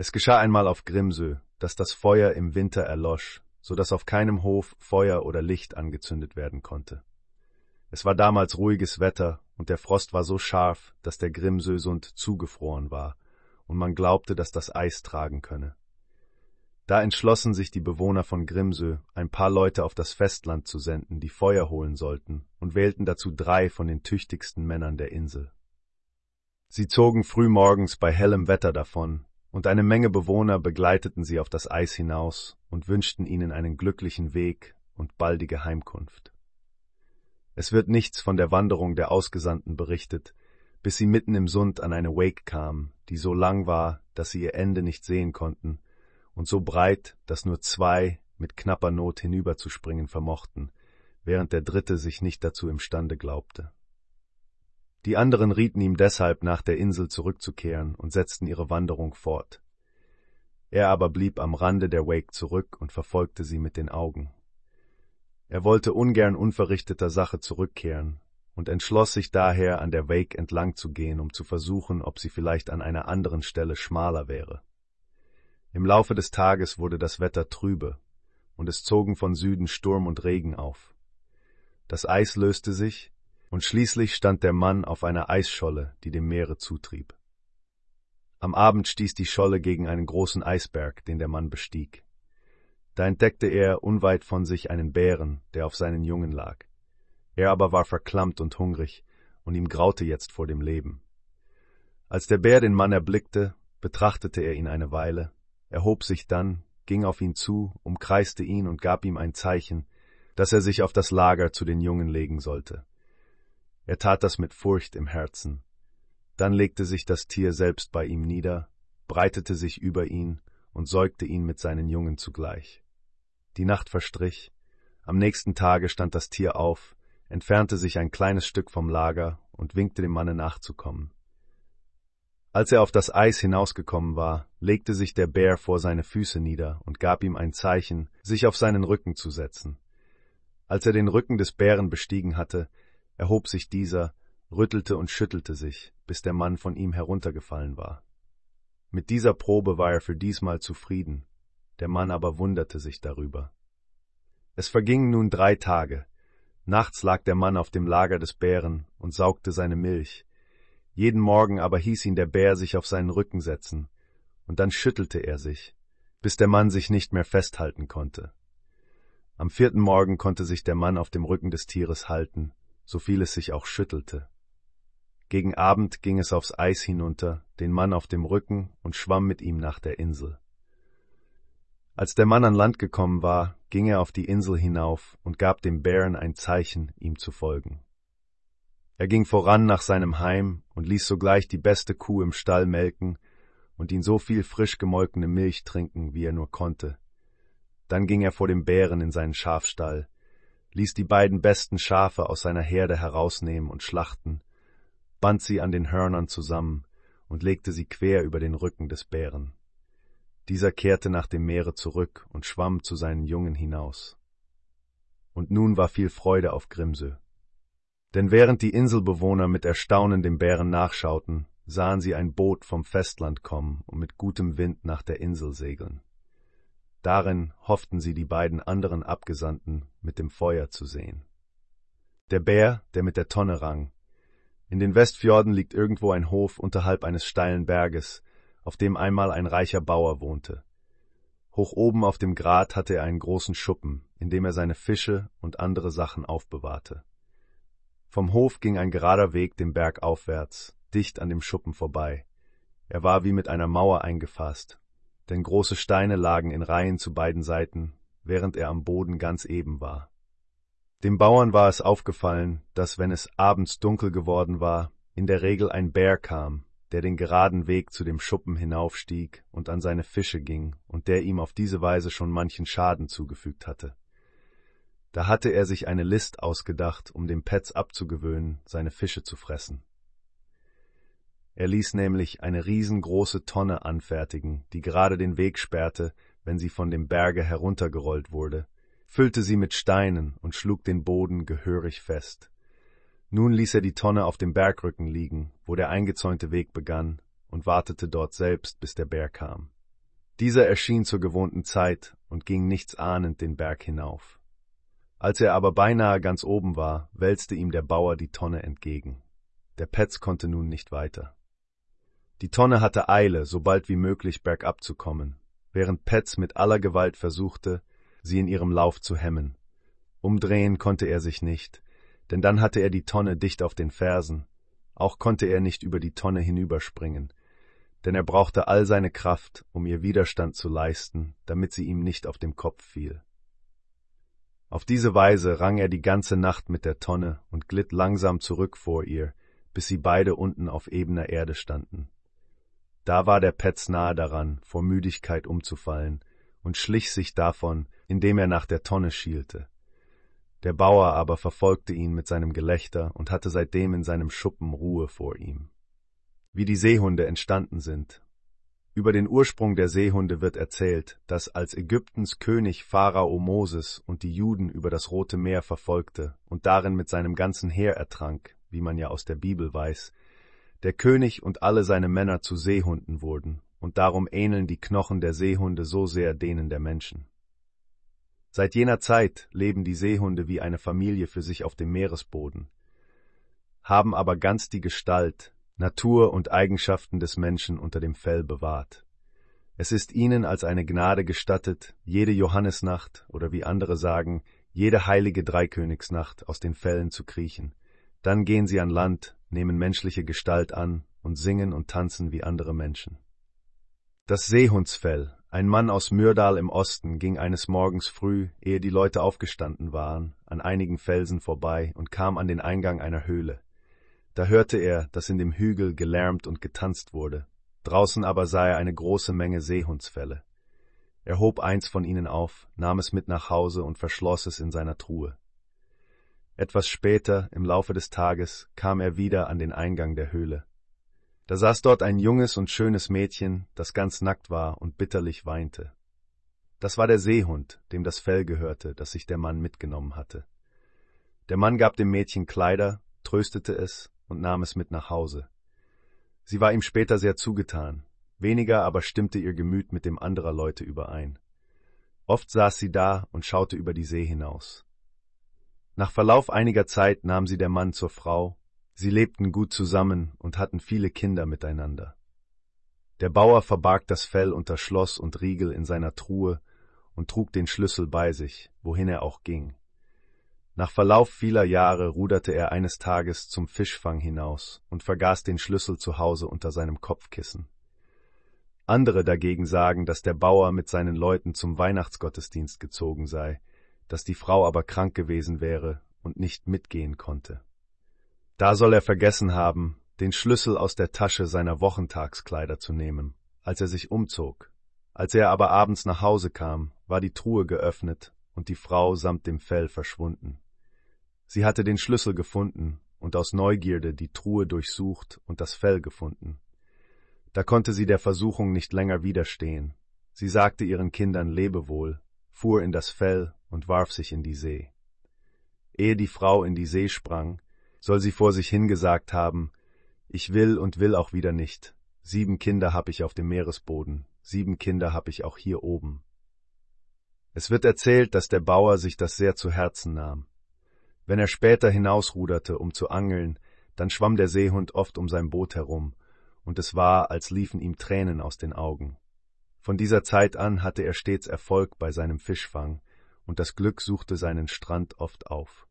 es geschah einmal auf Grimsö, dass das Feuer im Winter erlosch, so dass auf keinem Hof Feuer oder Licht angezündet werden konnte. Es war damals ruhiges Wetter, und der Frost war so scharf, dass der Grimsösund zugefroren war, und man glaubte, dass das Eis tragen könne. Da entschlossen sich die Bewohner von Grimsö, ein paar Leute auf das Festland zu senden, die Feuer holen sollten, und wählten dazu drei von den tüchtigsten Männern der Insel. Sie zogen frühmorgens bei hellem Wetter davon, und eine Menge Bewohner begleiteten sie auf das Eis hinaus und wünschten ihnen einen glücklichen Weg und baldige Heimkunft. Es wird nichts von der Wanderung der Ausgesandten berichtet, bis sie mitten im Sund an eine Wake kamen, die so lang war, dass sie ihr Ende nicht sehen konnten, und so breit, dass nur zwei mit knapper Not hinüberzuspringen vermochten, während der dritte sich nicht dazu imstande glaubte. Die anderen rieten ihm deshalb, nach der Insel zurückzukehren und setzten ihre Wanderung fort. Er aber blieb am Rande der Wake zurück und verfolgte sie mit den Augen. Er wollte ungern unverrichteter Sache zurückkehren und entschloss sich daher, an der Wake entlang zu gehen, um zu versuchen, ob sie vielleicht an einer anderen Stelle schmaler wäre. Im Laufe des Tages wurde das Wetter trübe, und es zogen von Süden Sturm und Regen auf. Das Eis löste sich, und schließlich stand der Mann auf einer Eisscholle, die dem Meere zutrieb. Am Abend stieß die Scholle gegen einen großen Eisberg, den der Mann bestieg. Da entdeckte er unweit von sich einen Bären, der auf seinen Jungen lag. Er aber war verklammt und hungrig, und ihm graute jetzt vor dem Leben. Als der Bär den Mann erblickte, betrachtete er ihn eine Weile, erhob sich dann, ging auf ihn zu, umkreiste ihn und gab ihm ein Zeichen, dass er sich auf das Lager zu den Jungen legen sollte. Er tat das mit Furcht im Herzen, dann legte sich das Tier selbst bei ihm nieder, breitete sich über ihn und säugte ihn mit seinen Jungen zugleich. Die Nacht verstrich, am nächsten Tage stand das Tier auf, entfernte sich ein kleines Stück vom Lager und winkte dem Manne nachzukommen. Als er auf das Eis hinausgekommen war, legte sich der Bär vor seine Füße nieder und gab ihm ein Zeichen, sich auf seinen Rücken zu setzen. Als er den Rücken des Bären bestiegen hatte, erhob sich dieser, rüttelte und schüttelte sich, bis der Mann von ihm heruntergefallen war. Mit dieser Probe war er für diesmal zufrieden, der Mann aber wunderte sich darüber. Es vergingen nun drei Tage. Nachts lag der Mann auf dem Lager des Bären und saugte seine Milch. Jeden Morgen aber hieß ihn der Bär sich auf seinen Rücken setzen, und dann schüttelte er sich, bis der Mann sich nicht mehr festhalten konnte. Am vierten Morgen konnte sich der Mann auf dem Rücken des Tieres halten, so viel es sich auch schüttelte. Gegen Abend ging es aufs Eis hinunter, den Mann auf dem Rücken und schwamm mit ihm nach der Insel. Als der Mann an Land gekommen war, ging er auf die Insel hinauf und gab dem Bären ein Zeichen, ihm zu folgen. Er ging voran nach seinem Heim und ließ sogleich die beste Kuh im Stall melken und ihn so viel frisch gemolkene Milch trinken, wie er nur konnte. Dann ging er vor dem Bären in seinen Schafstall, ließ die beiden besten Schafe aus seiner Herde herausnehmen und schlachten, band sie an den Hörnern zusammen und legte sie quer über den Rücken des Bären. Dieser kehrte nach dem Meere zurück und schwamm zu seinen Jungen hinaus. Und nun war viel Freude auf Grimsö. Denn während die Inselbewohner mit Erstaunen dem Bären nachschauten, sahen sie ein Boot vom Festland kommen und mit gutem Wind nach der Insel segeln. Darin hofften sie die beiden anderen Abgesandten mit dem Feuer zu sehen. Der Bär, der mit der Tonne rang, in den Westfjorden liegt irgendwo ein Hof unterhalb eines steilen Berges, auf dem einmal ein reicher Bauer wohnte. Hoch oben auf dem Grat hatte er einen großen Schuppen, in dem er seine Fische und andere Sachen aufbewahrte. Vom Hof ging ein gerader Weg den Berg aufwärts, dicht an dem Schuppen vorbei. Er war wie mit einer Mauer eingefasst, denn große Steine lagen in Reihen zu beiden Seiten, während er am Boden ganz eben war. Dem Bauern war es aufgefallen, dass, wenn es abends dunkel geworden war, in der Regel ein Bär kam, der den geraden Weg zu dem Schuppen hinaufstieg und an seine Fische ging und der ihm auf diese Weise schon manchen Schaden zugefügt hatte. Da hatte er sich eine List ausgedacht, um dem Petz abzugewöhnen, seine Fische zu fressen. Er ließ nämlich eine riesengroße Tonne anfertigen, die gerade den Weg sperrte, wenn sie von dem Berge heruntergerollt wurde, füllte sie mit Steinen und schlug den Boden gehörig fest. Nun ließ er die Tonne auf dem Bergrücken liegen, wo der eingezäunte Weg begann, und wartete dort selbst, bis der Bär kam. Dieser erschien zur gewohnten Zeit und ging nichts ahnend den Berg hinauf. Als er aber beinahe ganz oben war, wälzte ihm der Bauer die Tonne entgegen. Der Petz konnte nun nicht weiter. Die Tonne hatte Eile, so bald wie möglich bergab zu kommen, während Petz mit aller Gewalt versuchte, sie in ihrem Lauf zu hemmen. Umdrehen konnte er sich nicht, denn dann hatte er die Tonne dicht auf den Fersen, auch konnte er nicht über die Tonne hinüberspringen, denn er brauchte all seine Kraft, um ihr Widerstand zu leisten, damit sie ihm nicht auf dem Kopf fiel. Auf diese Weise rang er die ganze Nacht mit der Tonne und glitt langsam zurück vor ihr, bis sie beide unten auf ebener Erde standen. Da war der Petz nahe daran, vor Müdigkeit umzufallen, und schlich sich davon, indem er nach der Tonne schielte. Der Bauer aber verfolgte ihn mit seinem Gelächter und hatte seitdem in seinem Schuppen Ruhe vor ihm. Wie die Seehunde entstanden sind. Über den Ursprung der Seehunde wird erzählt, dass als Ägyptens König Pharao Moses und die Juden über das Rote Meer verfolgte und darin mit seinem ganzen Heer ertrank, wie man ja aus der Bibel weiß, der König und alle seine Männer zu Seehunden wurden, und darum ähneln die Knochen der Seehunde so sehr denen der Menschen. Seit jener Zeit leben die Seehunde wie eine Familie für sich auf dem Meeresboden, haben aber ganz die Gestalt, Natur und Eigenschaften des Menschen unter dem Fell bewahrt. Es ist ihnen als eine Gnade gestattet, jede Johannesnacht oder wie andere sagen, jede heilige Dreikönigsnacht aus den Fällen zu kriechen. Dann gehen sie an Land, nehmen menschliche Gestalt an und singen und tanzen wie andere Menschen. Das Seehundsfell ein Mann aus Myrdal im Osten ging eines Morgens früh, ehe die Leute aufgestanden waren, an einigen Felsen vorbei und kam an den Eingang einer Höhle. Da hörte er, dass in dem Hügel gelärmt und getanzt wurde. Draußen aber sah er eine große Menge Seehundsfelle. Er hob eins von ihnen auf, nahm es mit nach Hause und verschloss es in seiner Truhe. Etwas später, im Laufe des Tages, kam er wieder an den Eingang der Höhle. Da saß dort ein junges und schönes Mädchen, das ganz nackt war und bitterlich weinte. Das war der Seehund, dem das Fell gehörte, das sich der Mann mitgenommen hatte. Der Mann gab dem Mädchen Kleider, tröstete es und nahm es mit nach Hause. Sie war ihm später sehr zugetan, weniger aber stimmte ihr Gemüt mit dem anderer Leute überein. Oft saß sie da und schaute über die See hinaus. Nach Verlauf einiger Zeit nahm sie der Mann zur Frau Sie lebten gut zusammen und hatten viele Kinder miteinander. Der Bauer verbarg das Fell unter Schloss und Riegel in seiner Truhe und trug den Schlüssel bei sich, wohin er auch ging. Nach Verlauf vieler Jahre ruderte er eines Tages zum Fischfang hinaus und vergaß den Schlüssel zu Hause unter seinem Kopfkissen. Andere dagegen sagen, dass der Bauer mit seinen Leuten zum Weihnachtsgottesdienst gezogen sei, dass die Frau aber krank gewesen wäre und nicht mitgehen konnte. Da soll er vergessen haben, den Schlüssel aus der Tasche seiner Wochentagskleider zu nehmen, als er sich umzog. Als er aber abends nach Hause kam, war die Truhe geöffnet und die Frau samt dem Fell verschwunden. Sie hatte den Schlüssel gefunden und aus Neugierde die Truhe durchsucht und das Fell gefunden. Da konnte sie der Versuchung nicht länger widerstehen. Sie sagte ihren Kindern Lebewohl, fuhr in das Fell und warf sich in die See. Ehe die Frau in die See sprang, soll sie vor sich hingesagt haben, ich will und will auch wieder nicht. Sieben Kinder hab ich auf dem Meeresboden, sieben Kinder hab ich auch hier oben. Es wird erzählt, dass der Bauer sich das sehr zu Herzen nahm. Wenn er später hinausruderte, um zu angeln, dann schwamm der Seehund oft um sein Boot herum, und es war, als liefen ihm Tränen aus den Augen. Von dieser Zeit an hatte er stets Erfolg bei seinem Fischfang, und das Glück suchte seinen Strand oft auf.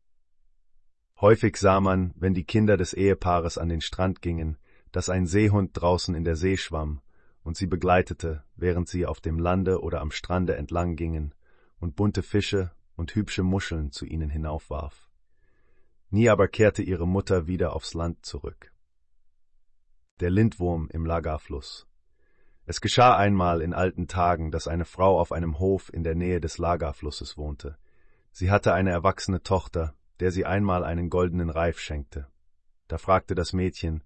Häufig sah man, wenn die Kinder des Ehepaares an den Strand gingen, dass ein Seehund draußen in der See schwamm und sie begleitete, während sie auf dem Lande oder am Strande entlang gingen und bunte Fische und hübsche Muscheln zu ihnen hinaufwarf. Nie aber kehrte ihre Mutter wieder aufs Land zurück. Der Lindwurm im Lagarfluss. Es geschah einmal in alten Tagen, dass eine Frau auf einem Hof in der Nähe des Lagarflusses wohnte. Sie hatte eine erwachsene Tochter, der sie einmal einen goldenen Reif schenkte. Da fragte das Mädchen,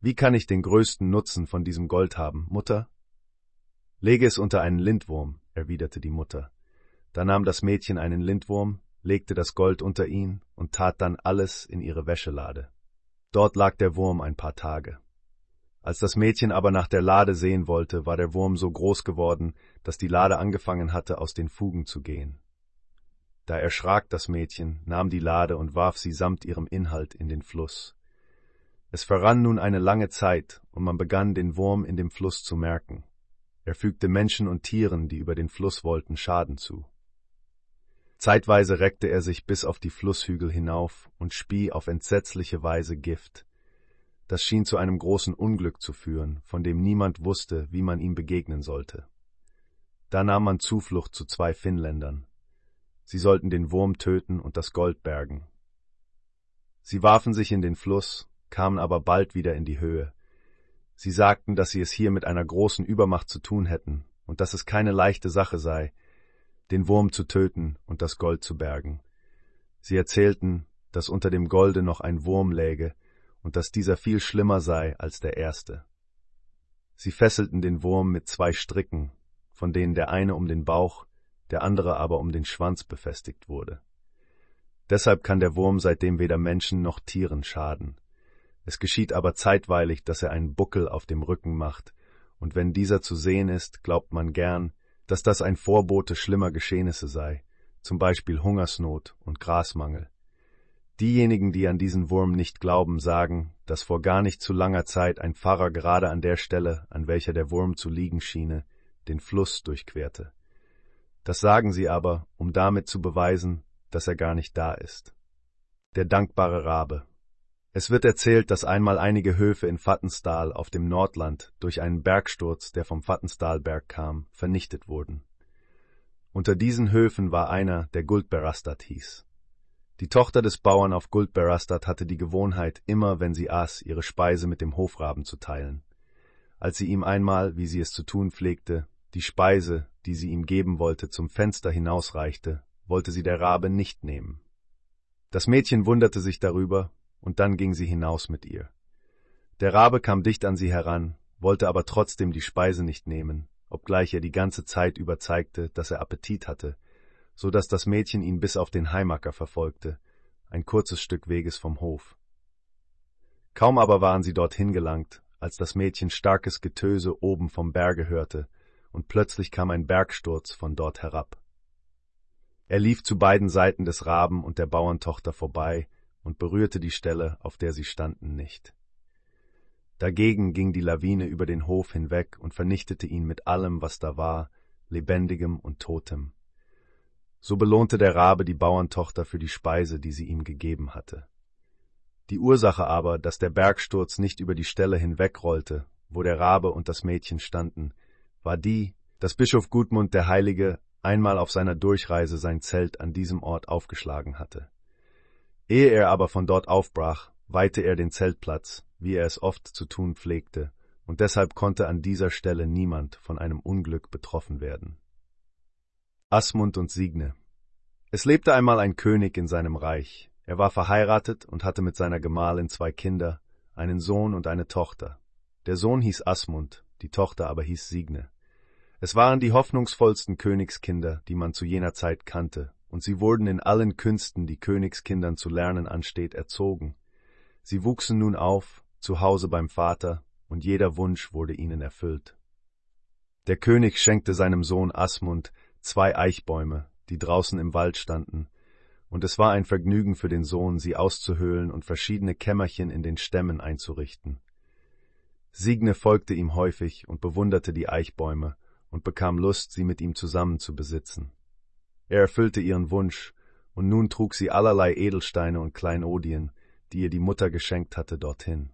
Wie kann ich den größten Nutzen von diesem Gold haben, Mutter? Lege es unter einen Lindwurm, erwiderte die Mutter. Da nahm das Mädchen einen Lindwurm, legte das Gold unter ihn und tat dann alles in ihre Wäschelade. Dort lag der Wurm ein paar Tage. Als das Mädchen aber nach der Lade sehen wollte, war der Wurm so groß geworden, dass die Lade angefangen hatte, aus den Fugen zu gehen. Da erschrak das Mädchen, nahm die Lade und warf sie samt ihrem Inhalt in den Fluss. Es verrann nun eine lange Zeit, und man begann den Wurm in dem Fluss zu merken. Er fügte Menschen und Tieren, die über den Fluss wollten, Schaden zu. Zeitweise reckte er sich bis auf die Flusshügel hinauf und spie auf entsetzliche Weise Gift. Das schien zu einem großen Unglück zu führen, von dem niemand wusste, wie man ihm begegnen sollte. Da nahm man Zuflucht zu zwei Finnländern, Sie sollten den Wurm töten und das Gold bergen. Sie warfen sich in den Fluss, kamen aber bald wieder in die Höhe. Sie sagten, dass sie es hier mit einer großen Übermacht zu tun hätten und dass es keine leichte Sache sei, den Wurm zu töten und das Gold zu bergen. Sie erzählten, dass unter dem Golde noch ein Wurm läge und dass dieser viel schlimmer sei als der erste. Sie fesselten den Wurm mit zwei Stricken, von denen der eine um den Bauch, der andere aber um den Schwanz befestigt wurde. Deshalb kann der Wurm seitdem weder Menschen noch Tieren schaden. Es geschieht aber zeitweilig, dass er einen Buckel auf dem Rücken macht, und wenn dieser zu sehen ist, glaubt man gern, dass das ein Vorbote schlimmer Geschehnisse sei, zum Beispiel Hungersnot und Grasmangel. Diejenigen, die an diesen Wurm nicht glauben, sagen, dass vor gar nicht zu langer Zeit ein Pfarrer gerade an der Stelle, an welcher der Wurm zu liegen schiene, den Fluss durchquerte. Das sagen sie aber, um damit zu beweisen, dass er gar nicht da ist. Der dankbare Rabe. Es wird erzählt, dass einmal einige Höfe in Vattensdal auf dem Nordland durch einen Bergsturz, der vom Vattensdalberg kam, vernichtet wurden. Unter diesen Höfen war einer, der Guldberastat hieß. Die Tochter des Bauern auf Guldberastat hatte die Gewohnheit, immer wenn sie aß, ihre Speise mit dem Hofraben zu teilen. Als sie ihm einmal, wie sie es zu tun pflegte, die Speise, die sie ihm geben wollte, zum Fenster hinausreichte, wollte sie der Rabe nicht nehmen. Das Mädchen wunderte sich darüber, und dann ging sie hinaus mit ihr. Der Rabe kam dicht an sie heran, wollte aber trotzdem die Speise nicht nehmen, obgleich er die ganze Zeit über zeigte, dass er Appetit hatte, so dass das Mädchen ihn bis auf den Heimacker verfolgte, ein kurzes Stück Weges vom Hof. Kaum aber waren sie dorthin gelangt, als das Mädchen starkes Getöse oben vom Berge hörte, und plötzlich kam ein Bergsturz von dort herab. Er lief zu beiden Seiten des Raben und der Bauerntochter vorbei und berührte die Stelle, auf der sie standen, nicht. Dagegen ging die Lawine über den Hof hinweg und vernichtete ihn mit allem, was da war, lebendigem und totem. So belohnte der Rabe die Bauerntochter für die Speise, die sie ihm gegeben hatte. Die Ursache aber, dass der Bergsturz nicht über die Stelle hinwegrollte, wo der Rabe und das Mädchen standen, war die, dass Bischof Gudmund der Heilige einmal auf seiner Durchreise sein Zelt an diesem Ort aufgeschlagen hatte. Ehe er aber von dort aufbrach, weihte er den Zeltplatz, wie er es oft zu tun pflegte, und deshalb konnte an dieser Stelle niemand von einem Unglück betroffen werden. Asmund und Signe Es lebte einmal ein König in seinem Reich. Er war verheiratet und hatte mit seiner Gemahlin zwei Kinder, einen Sohn und eine Tochter. Der Sohn hieß Asmund, die Tochter aber hieß Signe. Es waren die hoffnungsvollsten Königskinder, die man zu jener Zeit kannte, und sie wurden in allen Künsten, die Königskindern zu lernen ansteht, erzogen. Sie wuchsen nun auf, zu Hause beim Vater, und jeder Wunsch wurde ihnen erfüllt. Der König schenkte seinem Sohn Asmund zwei Eichbäume, die draußen im Wald standen, und es war ein Vergnügen für den Sohn, sie auszuhöhlen und verschiedene Kämmerchen in den Stämmen einzurichten. Signe folgte ihm häufig und bewunderte die Eichbäume und bekam Lust, sie mit ihm zusammen zu besitzen. Er erfüllte ihren Wunsch, und nun trug sie allerlei Edelsteine und Kleinodien, die ihr die Mutter geschenkt hatte, dorthin.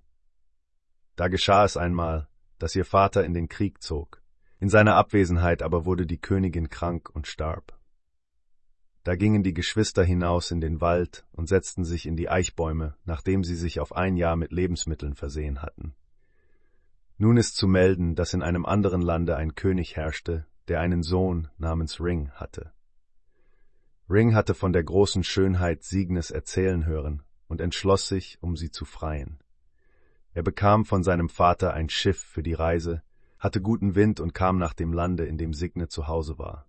Da geschah es einmal, dass ihr Vater in den Krieg zog. In seiner Abwesenheit aber wurde die Königin krank und starb. Da gingen die Geschwister hinaus in den Wald und setzten sich in die Eichbäume, nachdem sie sich auf ein Jahr mit Lebensmitteln versehen hatten. Nun ist zu melden, dass in einem anderen Lande ein König herrschte, der einen Sohn namens Ring hatte. Ring hatte von der großen Schönheit Signes erzählen hören und entschloss sich, um sie zu freien. Er bekam von seinem Vater ein Schiff für die Reise, hatte guten Wind und kam nach dem Lande, in dem Signe zu Hause war.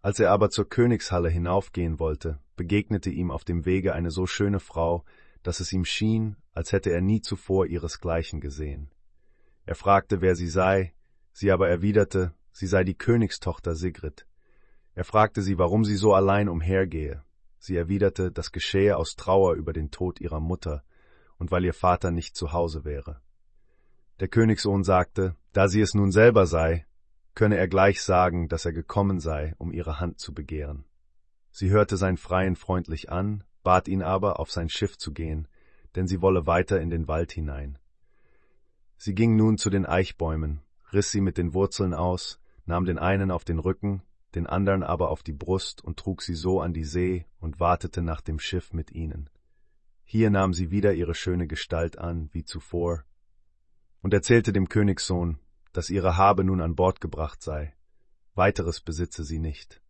Als er aber zur Königshalle hinaufgehen wollte, begegnete ihm auf dem Wege eine so schöne Frau, dass es ihm schien, als hätte er nie zuvor ihresgleichen gesehen. Er fragte, wer sie sei, sie aber erwiderte, sie sei die Königstochter Sigrid, er fragte sie, warum sie so allein umhergehe. Sie erwiderte, das geschehe aus Trauer über den Tod ihrer Mutter und weil ihr Vater nicht zu Hause wäre. Der Königssohn sagte, da sie es nun selber sei, könne er gleich sagen, dass er gekommen sei, um ihre Hand zu begehren. Sie hörte sein Freien freundlich an, bat ihn aber, auf sein Schiff zu gehen, denn sie wolle weiter in den Wald hinein. Sie ging nun zu den Eichbäumen, riss sie mit den Wurzeln aus, nahm den einen auf den Rücken, den andern aber auf die Brust und trug sie so an die See und wartete nach dem Schiff mit ihnen. Hier nahm sie wieder ihre schöne Gestalt an, wie zuvor, und erzählte dem Königssohn, dass ihre Habe nun an Bord gebracht sei, weiteres besitze sie nicht.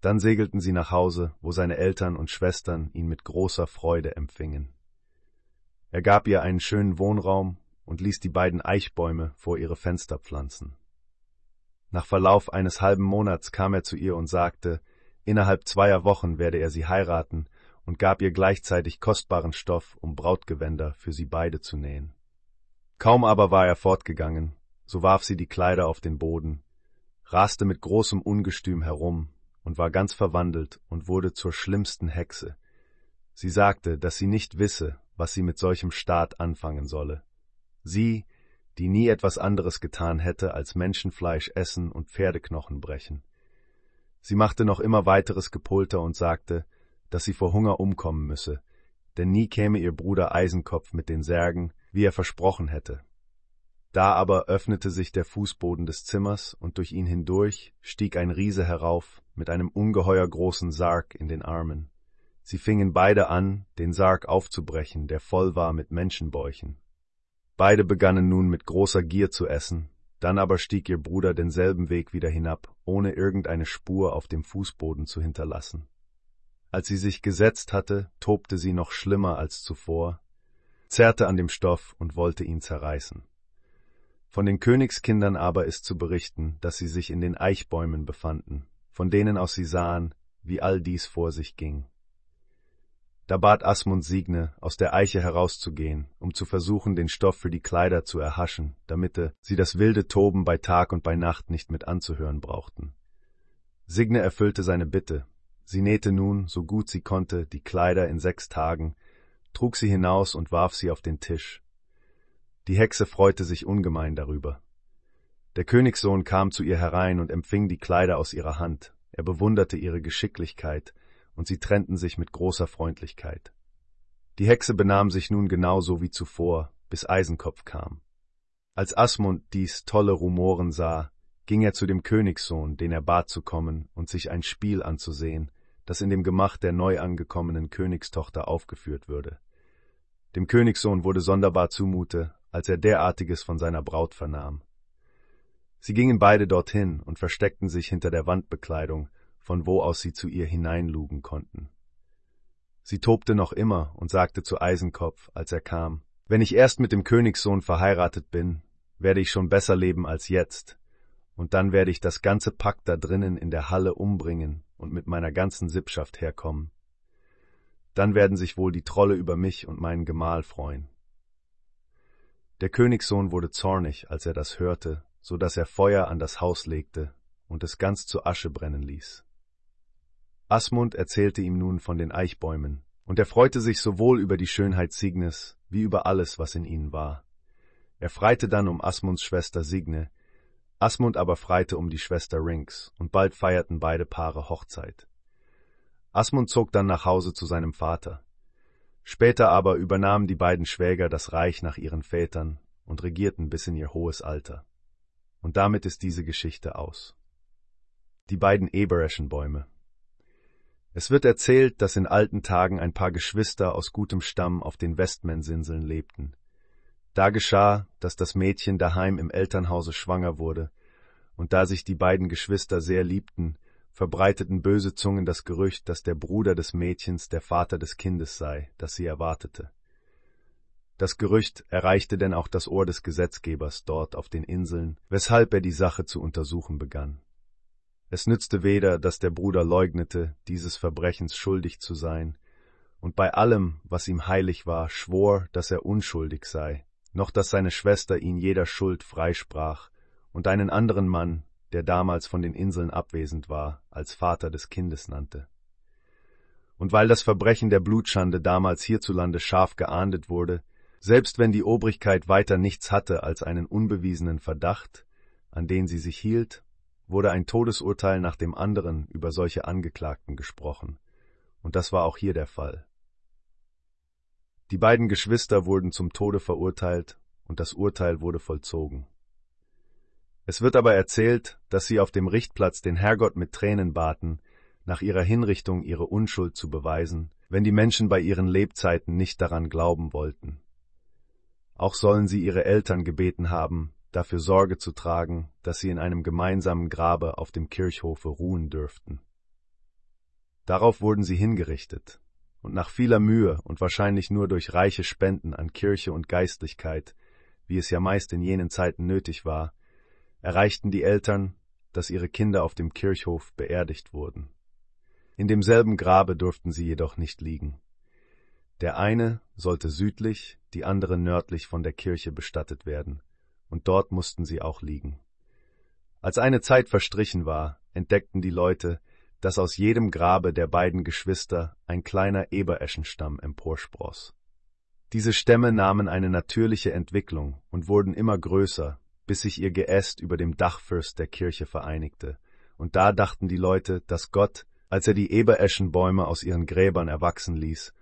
Dann segelten sie nach Hause, wo seine Eltern und Schwestern ihn mit großer Freude empfingen. Er gab ihr einen schönen Wohnraum und ließ die beiden Eichbäume vor ihre Fenster pflanzen. Nach Verlauf eines halben Monats kam er zu ihr und sagte, innerhalb zweier Wochen werde er sie heiraten und gab ihr gleichzeitig kostbaren Stoff, um Brautgewänder für sie beide zu nähen. Kaum aber war er fortgegangen, so warf sie die Kleider auf den Boden, raste mit großem Ungestüm herum und war ganz verwandelt und wurde zur schlimmsten Hexe. Sie sagte, dass sie nicht wisse, was sie mit solchem Staat anfangen solle. Sie, die nie etwas anderes getan hätte, als Menschenfleisch essen und Pferdeknochen brechen. Sie machte noch immer weiteres Gepulter und sagte, dass sie vor Hunger umkommen müsse, denn nie käme ihr Bruder Eisenkopf mit den Särgen, wie er versprochen hätte. Da aber öffnete sich der Fußboden des Zimmers, und durch ihn hindurch stieg ein Riese herauf, mit einem ungeheuer großen Sarg in den Armen. Sie fingen beide an, den Sarg aufzubrechen, der voll war mit Menschenbäuchen. Beide begannen nun mit großer Gier zu essen, dann aber stieg ihr Bruder denselben Weg wieder hinab, ohne irgendeine Spur auf dem Fußboden zu hinterlassen. Als sie sich gesetzt hatte, tobte sie noch schlimmer als zuvor, zerrte an dem Stoff und wollte ihn zerreißen. Von den Königskindern aber ist zu berichten, dass sie sich in den Eichbäumen befanden, von denen aus sie sahen, wie all dies vor sich ging. Da bat Asmund Signe, aus der Eiche herauszugehen, um zu versuchen, den Stoff für die Kleider zu erhaschen, damit sie das wilde Toben bei Tag und bei Nacht nicht mit anzuhören brauchten. Signe erfüllte seine Bitte. Sie nähte nun, so gut sie konnte, die Kleider in sechs Tagen, trug sie hinaus und warf sie auf den Tisch. Die Hexe freute sich ungemein darüber. Der Königssohn kam zu ihr herein und empfing die Kleider aus ihrer Hand. Er bewunderte ihre Geschicklichkeit, und sie trennten sich mit großer Freundlichkeit. Die Hexe benahm sich nun genauso wie zuvor, bis Eisenkopf kam. Als Asmund dies tolle Rumoren sah, ging er zu dem Königssohn, den er bat zu kommen und sich ein Spiel anzusehen, das in dem Gemach der neu angekommenen Königstochter aufgeführt würde. Dem Königssohn wurde sonderbar zumute, als er derartiges von seiner Braut vernahm. Sie gingen beide dorthin und versteckten sich hinter der Wandbekleidung, von wo aus sie zu ihr hineinlugen konnten. Sie tobte noch immer und sagte zu Eisenkopf, als er kam, Wenn ich erst mit dem Königssohn verheiratet bin, werde ich schon besser leben als jetzt, und dann werde ich das ganze Pack da drinnen in der Halle umbringen und mit meiner ganzen Sippschaft herkommen. Dann werden sich wohl die Trolle über mich und meinen Gemahl freuen. Der Königssohn wurde zornig, als er das hörte, so dass er Feuer an das Haus legte und es ganz zu Asche brennen ließ. Asmund erzählte ihm nun von den Eichbäumen, und er freute sich sowohl über die Schönheit Signes wie über alles, was in ihnen war. Er freite dann um Asmunds Schwester Signe, Asmund aber freite um die Schwester Rinks, und bald feierten beide Paare Hochzeit. Asmund zog dann nach Hause zu seinem Vater. Später aber übernahmen die beiden Schwäger das Reich nach ihren Vätern und regierten bis in ihr hohes Alter. Und damit ist diese Geschichte aus. Die beiden Ebereschenbäume. Es wird erzählt, dass in alten Tagen ein paar Geschwister aus gutem Stamm auf den Westmensinseln lebten. Da geschah, dass das Mädchen daheim im Elternhause schwanger wurde, und da sich die beiden Geschwister sehr liebten, verbreiteten böse Zungen das Gerücht, dass der Bruder des Mädchens der Vater des Kindes sei, das sie erwartete. Das Gerücht erreichte denn auch das Ohr des Gesetzgebers dort auf den Inseln, weshalb er die Sache zu untersuchen begann. Es nützte weder, dass der Bruder leugnete, dieses Verbrechens schuldig zu sein, und bei allem, was ihm heilig war, schwor, dass er unschuldig sei, noch dass seine Schwester ihn jeder Schuld freisprach und einen anderen Mann, der damals von den Inseln abwesend war, als Vater des Kindes nannte. Und weil das Verbrechen der Blutschande damals hierzulande scharf geahndet wurde, selbst wenn die Obrigkeit weiter nichts hatte als einen unbewiesenen Verdacht, an den sie sich hielt, wurde ein Todesurteil nach dem anderen über solche Angeklagten gesprochen, und das war auch hier der Fall. Die beiden Geschwister wurden zum Tode verurteilt, und das Urteil wurde vollzogen. Es wird aber erzählt, dass sie auf dem Richtplatz den Herrgott mit Tränen baten, nach ihrer Hinrichtung ihre Unschuld zu beweisen, wenn die Menschen bei ihren Lebzeiten nicht daran glauben wollten. Auch sollen sie ihre Eltern gebeten haben, dafür Sorge zu tragen, dass sie in einem gemeinsamen Grabe auf dem Kirchhofe ruhen dürften. Darauf wurden sie hingerichtet, und nach vieler Mühe und wahrscheinlich nur durch reiche Spenden an Kirche und Geistlichkeit, wie es ja meist in jenen Zeiten nötig war, erreichten die Eltern, dass ihre Kinder auf dem Kirchhof beerdigt wurden. In demselben Grabe durften sie jedoch nicht liegen. Der eine sollte südlich, die andere nördlich von der Kirche bestattet werden, und dort mussten sie auch liegen. Als eine Zeit verstrichen war, entdeckten die Leute, dass aus jedem Grabe der beiden Geschwister ein kleiner Ebereschenstamm emporspross. Diese Stämme nahmen eine natürliche Entwicklung und wurden immer größer, bis sich ihr Geäst über dem Dachfirst der Kirche vereinigte, und da dachten die Leute, dass Gott, als er die Ebereschenbäume aus ihren Gräbern erwachsen ließ,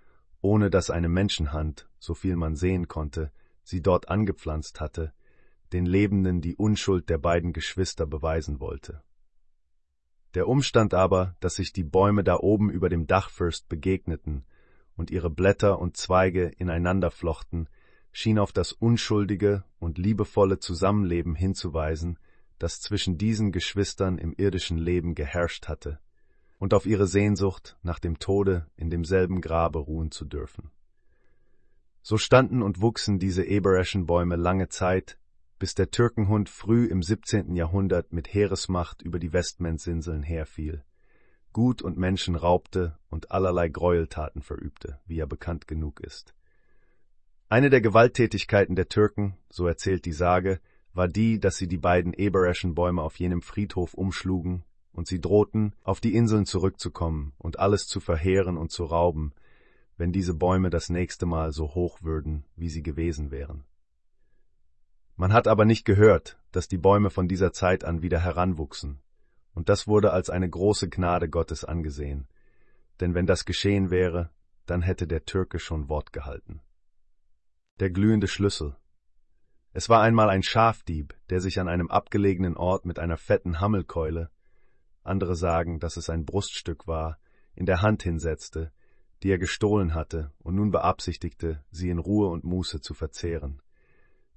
ohne dass eine Menschenhand, so viel man sehen konnte, sie dort angepflanzt hatte, den Lebenden die Unschuld der beiden Geschwister beweisen wollte. Der Umstand aber, dass sich die Bäume da oben über dem Dachfirst begegneten und ihre Blätter und Zweige ineinander flochten, schien auf das unschuldige und liebevolle Zusammenleben hinzuweisen, das zwischen diesen Geschwistern im irdischen Leben geherrscht hatte, und auf ihre Sehnsucht, nach dem Tode in demselben Grabe ruhen zu dürfen. So standen und wuchsen diese Ebereschenbäume lange Zeit, bis der Türkenhund früh im 17. Jahrhundert mit Heeresmacht über die Westmannsinseln herfiel, Gut und Menschen raubte und allerlei Gräueltaten verübte, wie ja bekannt genug ist. Eine der Gewalttätigkeiten der Türken, so erzählt die Sage, war die, dass sie die beiden Ebereschenbäume auf jenem Friedhof umschlugen, und sie drohten, auf die Inseln zurückzukommen und alles zu verheeren und zu rauben, wenn diese Bäume das nächste Mal so hoch würden, wie sie gewesen wären. Man hat aber nicht gehört, dass die Bäume von dieser Zeit an wieder heranwuchsen, und das wurde als eine große Gnade Gottes angesehen, denn wenn das geschehen wäre, dann hätte der Türke schon Wort gehalten. Der glühende Schlüssel. Es war einmal ein Schafdieb, der sich an einem abgelegenen Ort mit einer fetten Hammelkeule, andere sagen, dass es ein Bruststück war, in der Hand hinsetzte, die er gestohlen hatte und nun beabsichtigte, sie in Ruhe und Muße zu verzehren.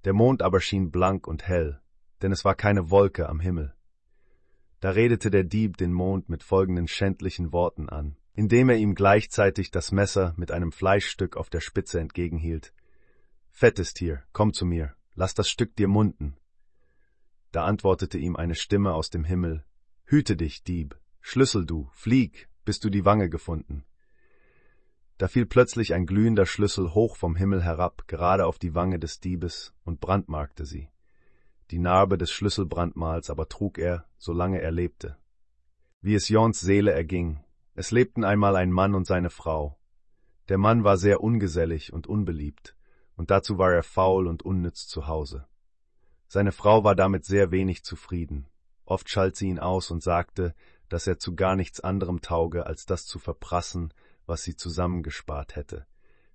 Der Mond aber schien blank und hell, denn es war keine Wolke am Himmel. Da redete der Dieb den Mond mit folgenden schändlichen Worten an, indem er ihm gleichzeitig das Messer mit einem Fleischstück auf der Spitze entgegenhielt. Fettes Tier, komm zu mir, lass das Stück dir munden. Da antwortete ihm eine Stimme aus dem Himmel, Hüte dich, Dieb, Schlüssel du, flieg, bis du die Wange gefunden. Da fiel plötzlich ein glühender Schlüssel hoch vom Himmel herab, gerade auf die Wange des Diebes, und brandmarkte sie. Die Narbe des Schlüsselbrandmals aber trug er, solange er lebte. Wie es Jons Seele erging, es lebten einmal ein Mann und seine Frau. Der Mann war sehr ungesellig und unbeliebt, und dazu war er faul und unnütz zu Hause. Seine Frau war damit sehr wenig zufrieden. Oft schalt sie ihn aus und sagte, dass er zu gar nichts anderem tauge, als das zu verprassen, was sie zusammengespart hätte,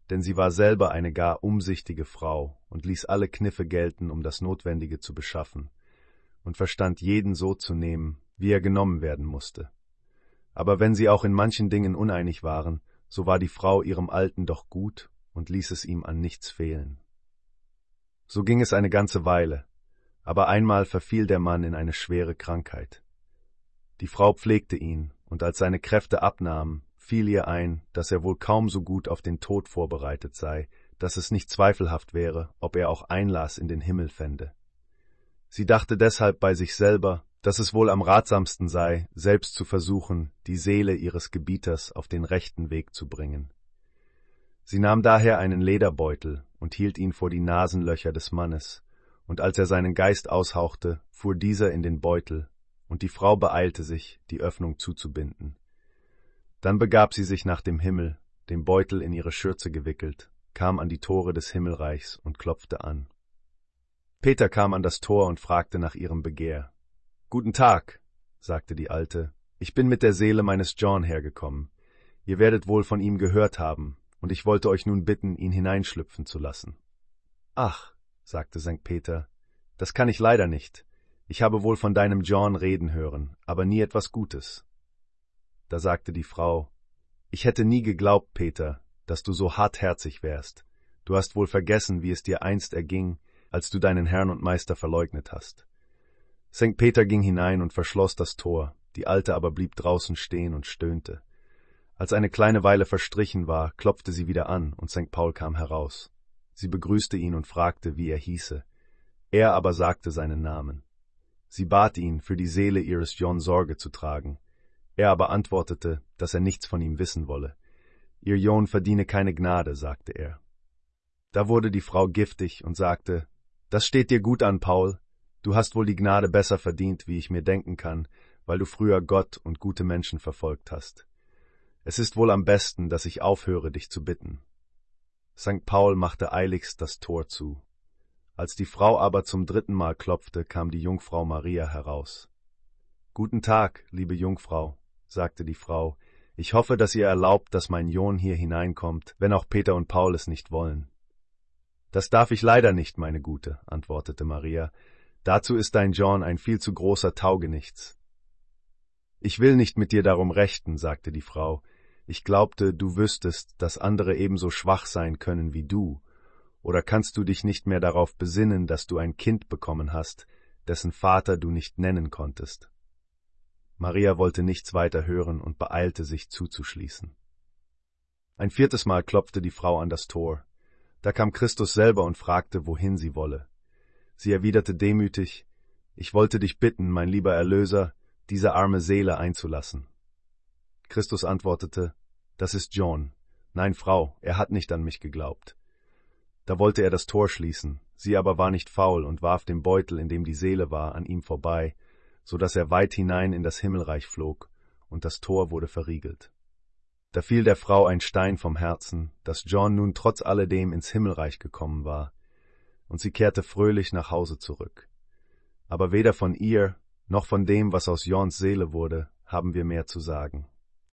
denn sie war selber eine gar umsichtige Frau und ließ alle Kniffe gelten, um das Notwendige zu beschaffen, und verstand jeden so zu nehmen, wie er genommen werden musste. Aber wenn sie auch in manchen Dingen uneinig waren, so war die Frau ihrem Alten doch gut und ließ es ihm an nichts fehlen. So ging es eine ganze Weile, aber einmal verfiel der Mann in eine schwere Krankheit. Die Frau pflegte ihn, und als seine Kräfte abnahmen, fiel ihr ein, dass er wohl kaum so gut auf den Tod vorbereitet sei, dass es nicht zweifelhaft wäre, ob er auch Einlass in den Himmel fände. Sie dachte deshalb bei sich selber, dass es wohl am ratsamsten sei, selbst zu versuchen, die Seele ihres Gebieters auf den rechten Weg zu bringen. Sie nahm daher einen Lederbeutel und hielt ihn vor die Nasenlöcher des Mannes, und als er seinen Geist aushauchte, fuhr dieser in den Beutel, und die Frau beeilte sich, die Öffnung zuzubinden. Dann begab sie sich nach dem Himmel, den Beutel in ihre Schürze gewickelt, kam an die Tore des Himmelreichs und klopfte an. Peter kam an das Tor und fragte nach ihrem Begehr. Guten Tag, sagte die Alte, ich bin mit der Seele meines John hergekommen. Ihr werdet wohl von ihm gehört haben, und ich wollte euch nun bitten, ihn hineinschlüpfen zu lassen. Ach, sagte St. Peter, das kann ich leider nicht. Ich habe wohl von deinem John reden hören, aber nie etwas Gutes. Da sagte die Frau, ich hätte nie geglaubt, Peter, dass du so hartherzig wärst. Du hast wohl vergessen, wie es dir einst erging, als du deinen Herrn und Meister verleugnet hast. St. Peter ging hinein und verschloss das Tor, die Alte aber blieb draußen stehen und stöhnte. Als eine kleine Weile verstrichen war, klopfte sie wieder an, und St. Paul kam heraus. Sie begrüßte ihn und fragte, wie er hieße. Er aber sagte seinen Namen. Sie bat ihn, für die Seele ihres John Sorge zu tragen. Er aber antwortete, dass er nichts von ihm wissen wolle. Ihr John verdiene keine Gnade, sagte er. Da wurde die Frau giftig und sagte, Das steht dir gut an, Paul. Du hast wohl die Gnade besser verdient, wie ich mir denken kann, weil du früher Gott und gute Menschen verfolgt hast. Es ist wohl am besten, dass ich aufhöre, dich zu bitten. St. Paul machte eiligst das Tor zu. Als die Frau aber zum dritten Mal klopfte, kam die Jungfrau Maria heraus. Guten Tag, liebe Jungfrau, sagte die Frau, ich hoffe, dass ihr erlaubt, dass mein John hier hineinkommt, wenn auch Peter und Paul es nicht wollen. Das darf ich leider nicht, meine Gute, antwortete Maria, dazu ist dein John ein viel zu großer Taugenichts. Ich will nicht mit dir darum rechten, sagte die Frau, ich glaubte, du wüsstest, dass andere ebenso schwach sein können wie du, oder kannst du dich nicht mehr darauf besinnen, dass du ein Kind bekommen hast, dessen Vater du nicht nennen konntest? Maria wollte nichts weiter hören und beeilte sich zuzuschließen. Ein viertes Mal klopfte die Frau an das Tor. Da kam Christus selber und fragte, wohin sie wolle. Sie erwiderte demütig, Ich wollte dich bitten, mein lieber Erlöser, diese arme Seele einzulassen. Christus antwortete, Das ist John. Nein, Frau, er hat nicht an mich geglaubt. Da wollte er das Tor schließen, sie aber war nicht faul und warf den Beutel, in dem die Seele war, an ihm vorbei, so dass er weit hinein in das Himmelreich flog, und das Tor wurde verriegelt. Da fiel der Frau ein Stein vom Herzen, dass John nun trotz alledem ins Himmelreich gekommen war, und sie kehrte fröhlich nach Hause zurück. Aber weder von ihr noch von dem, was aus Johns Seele wurde, haben wir mehr zu sagen.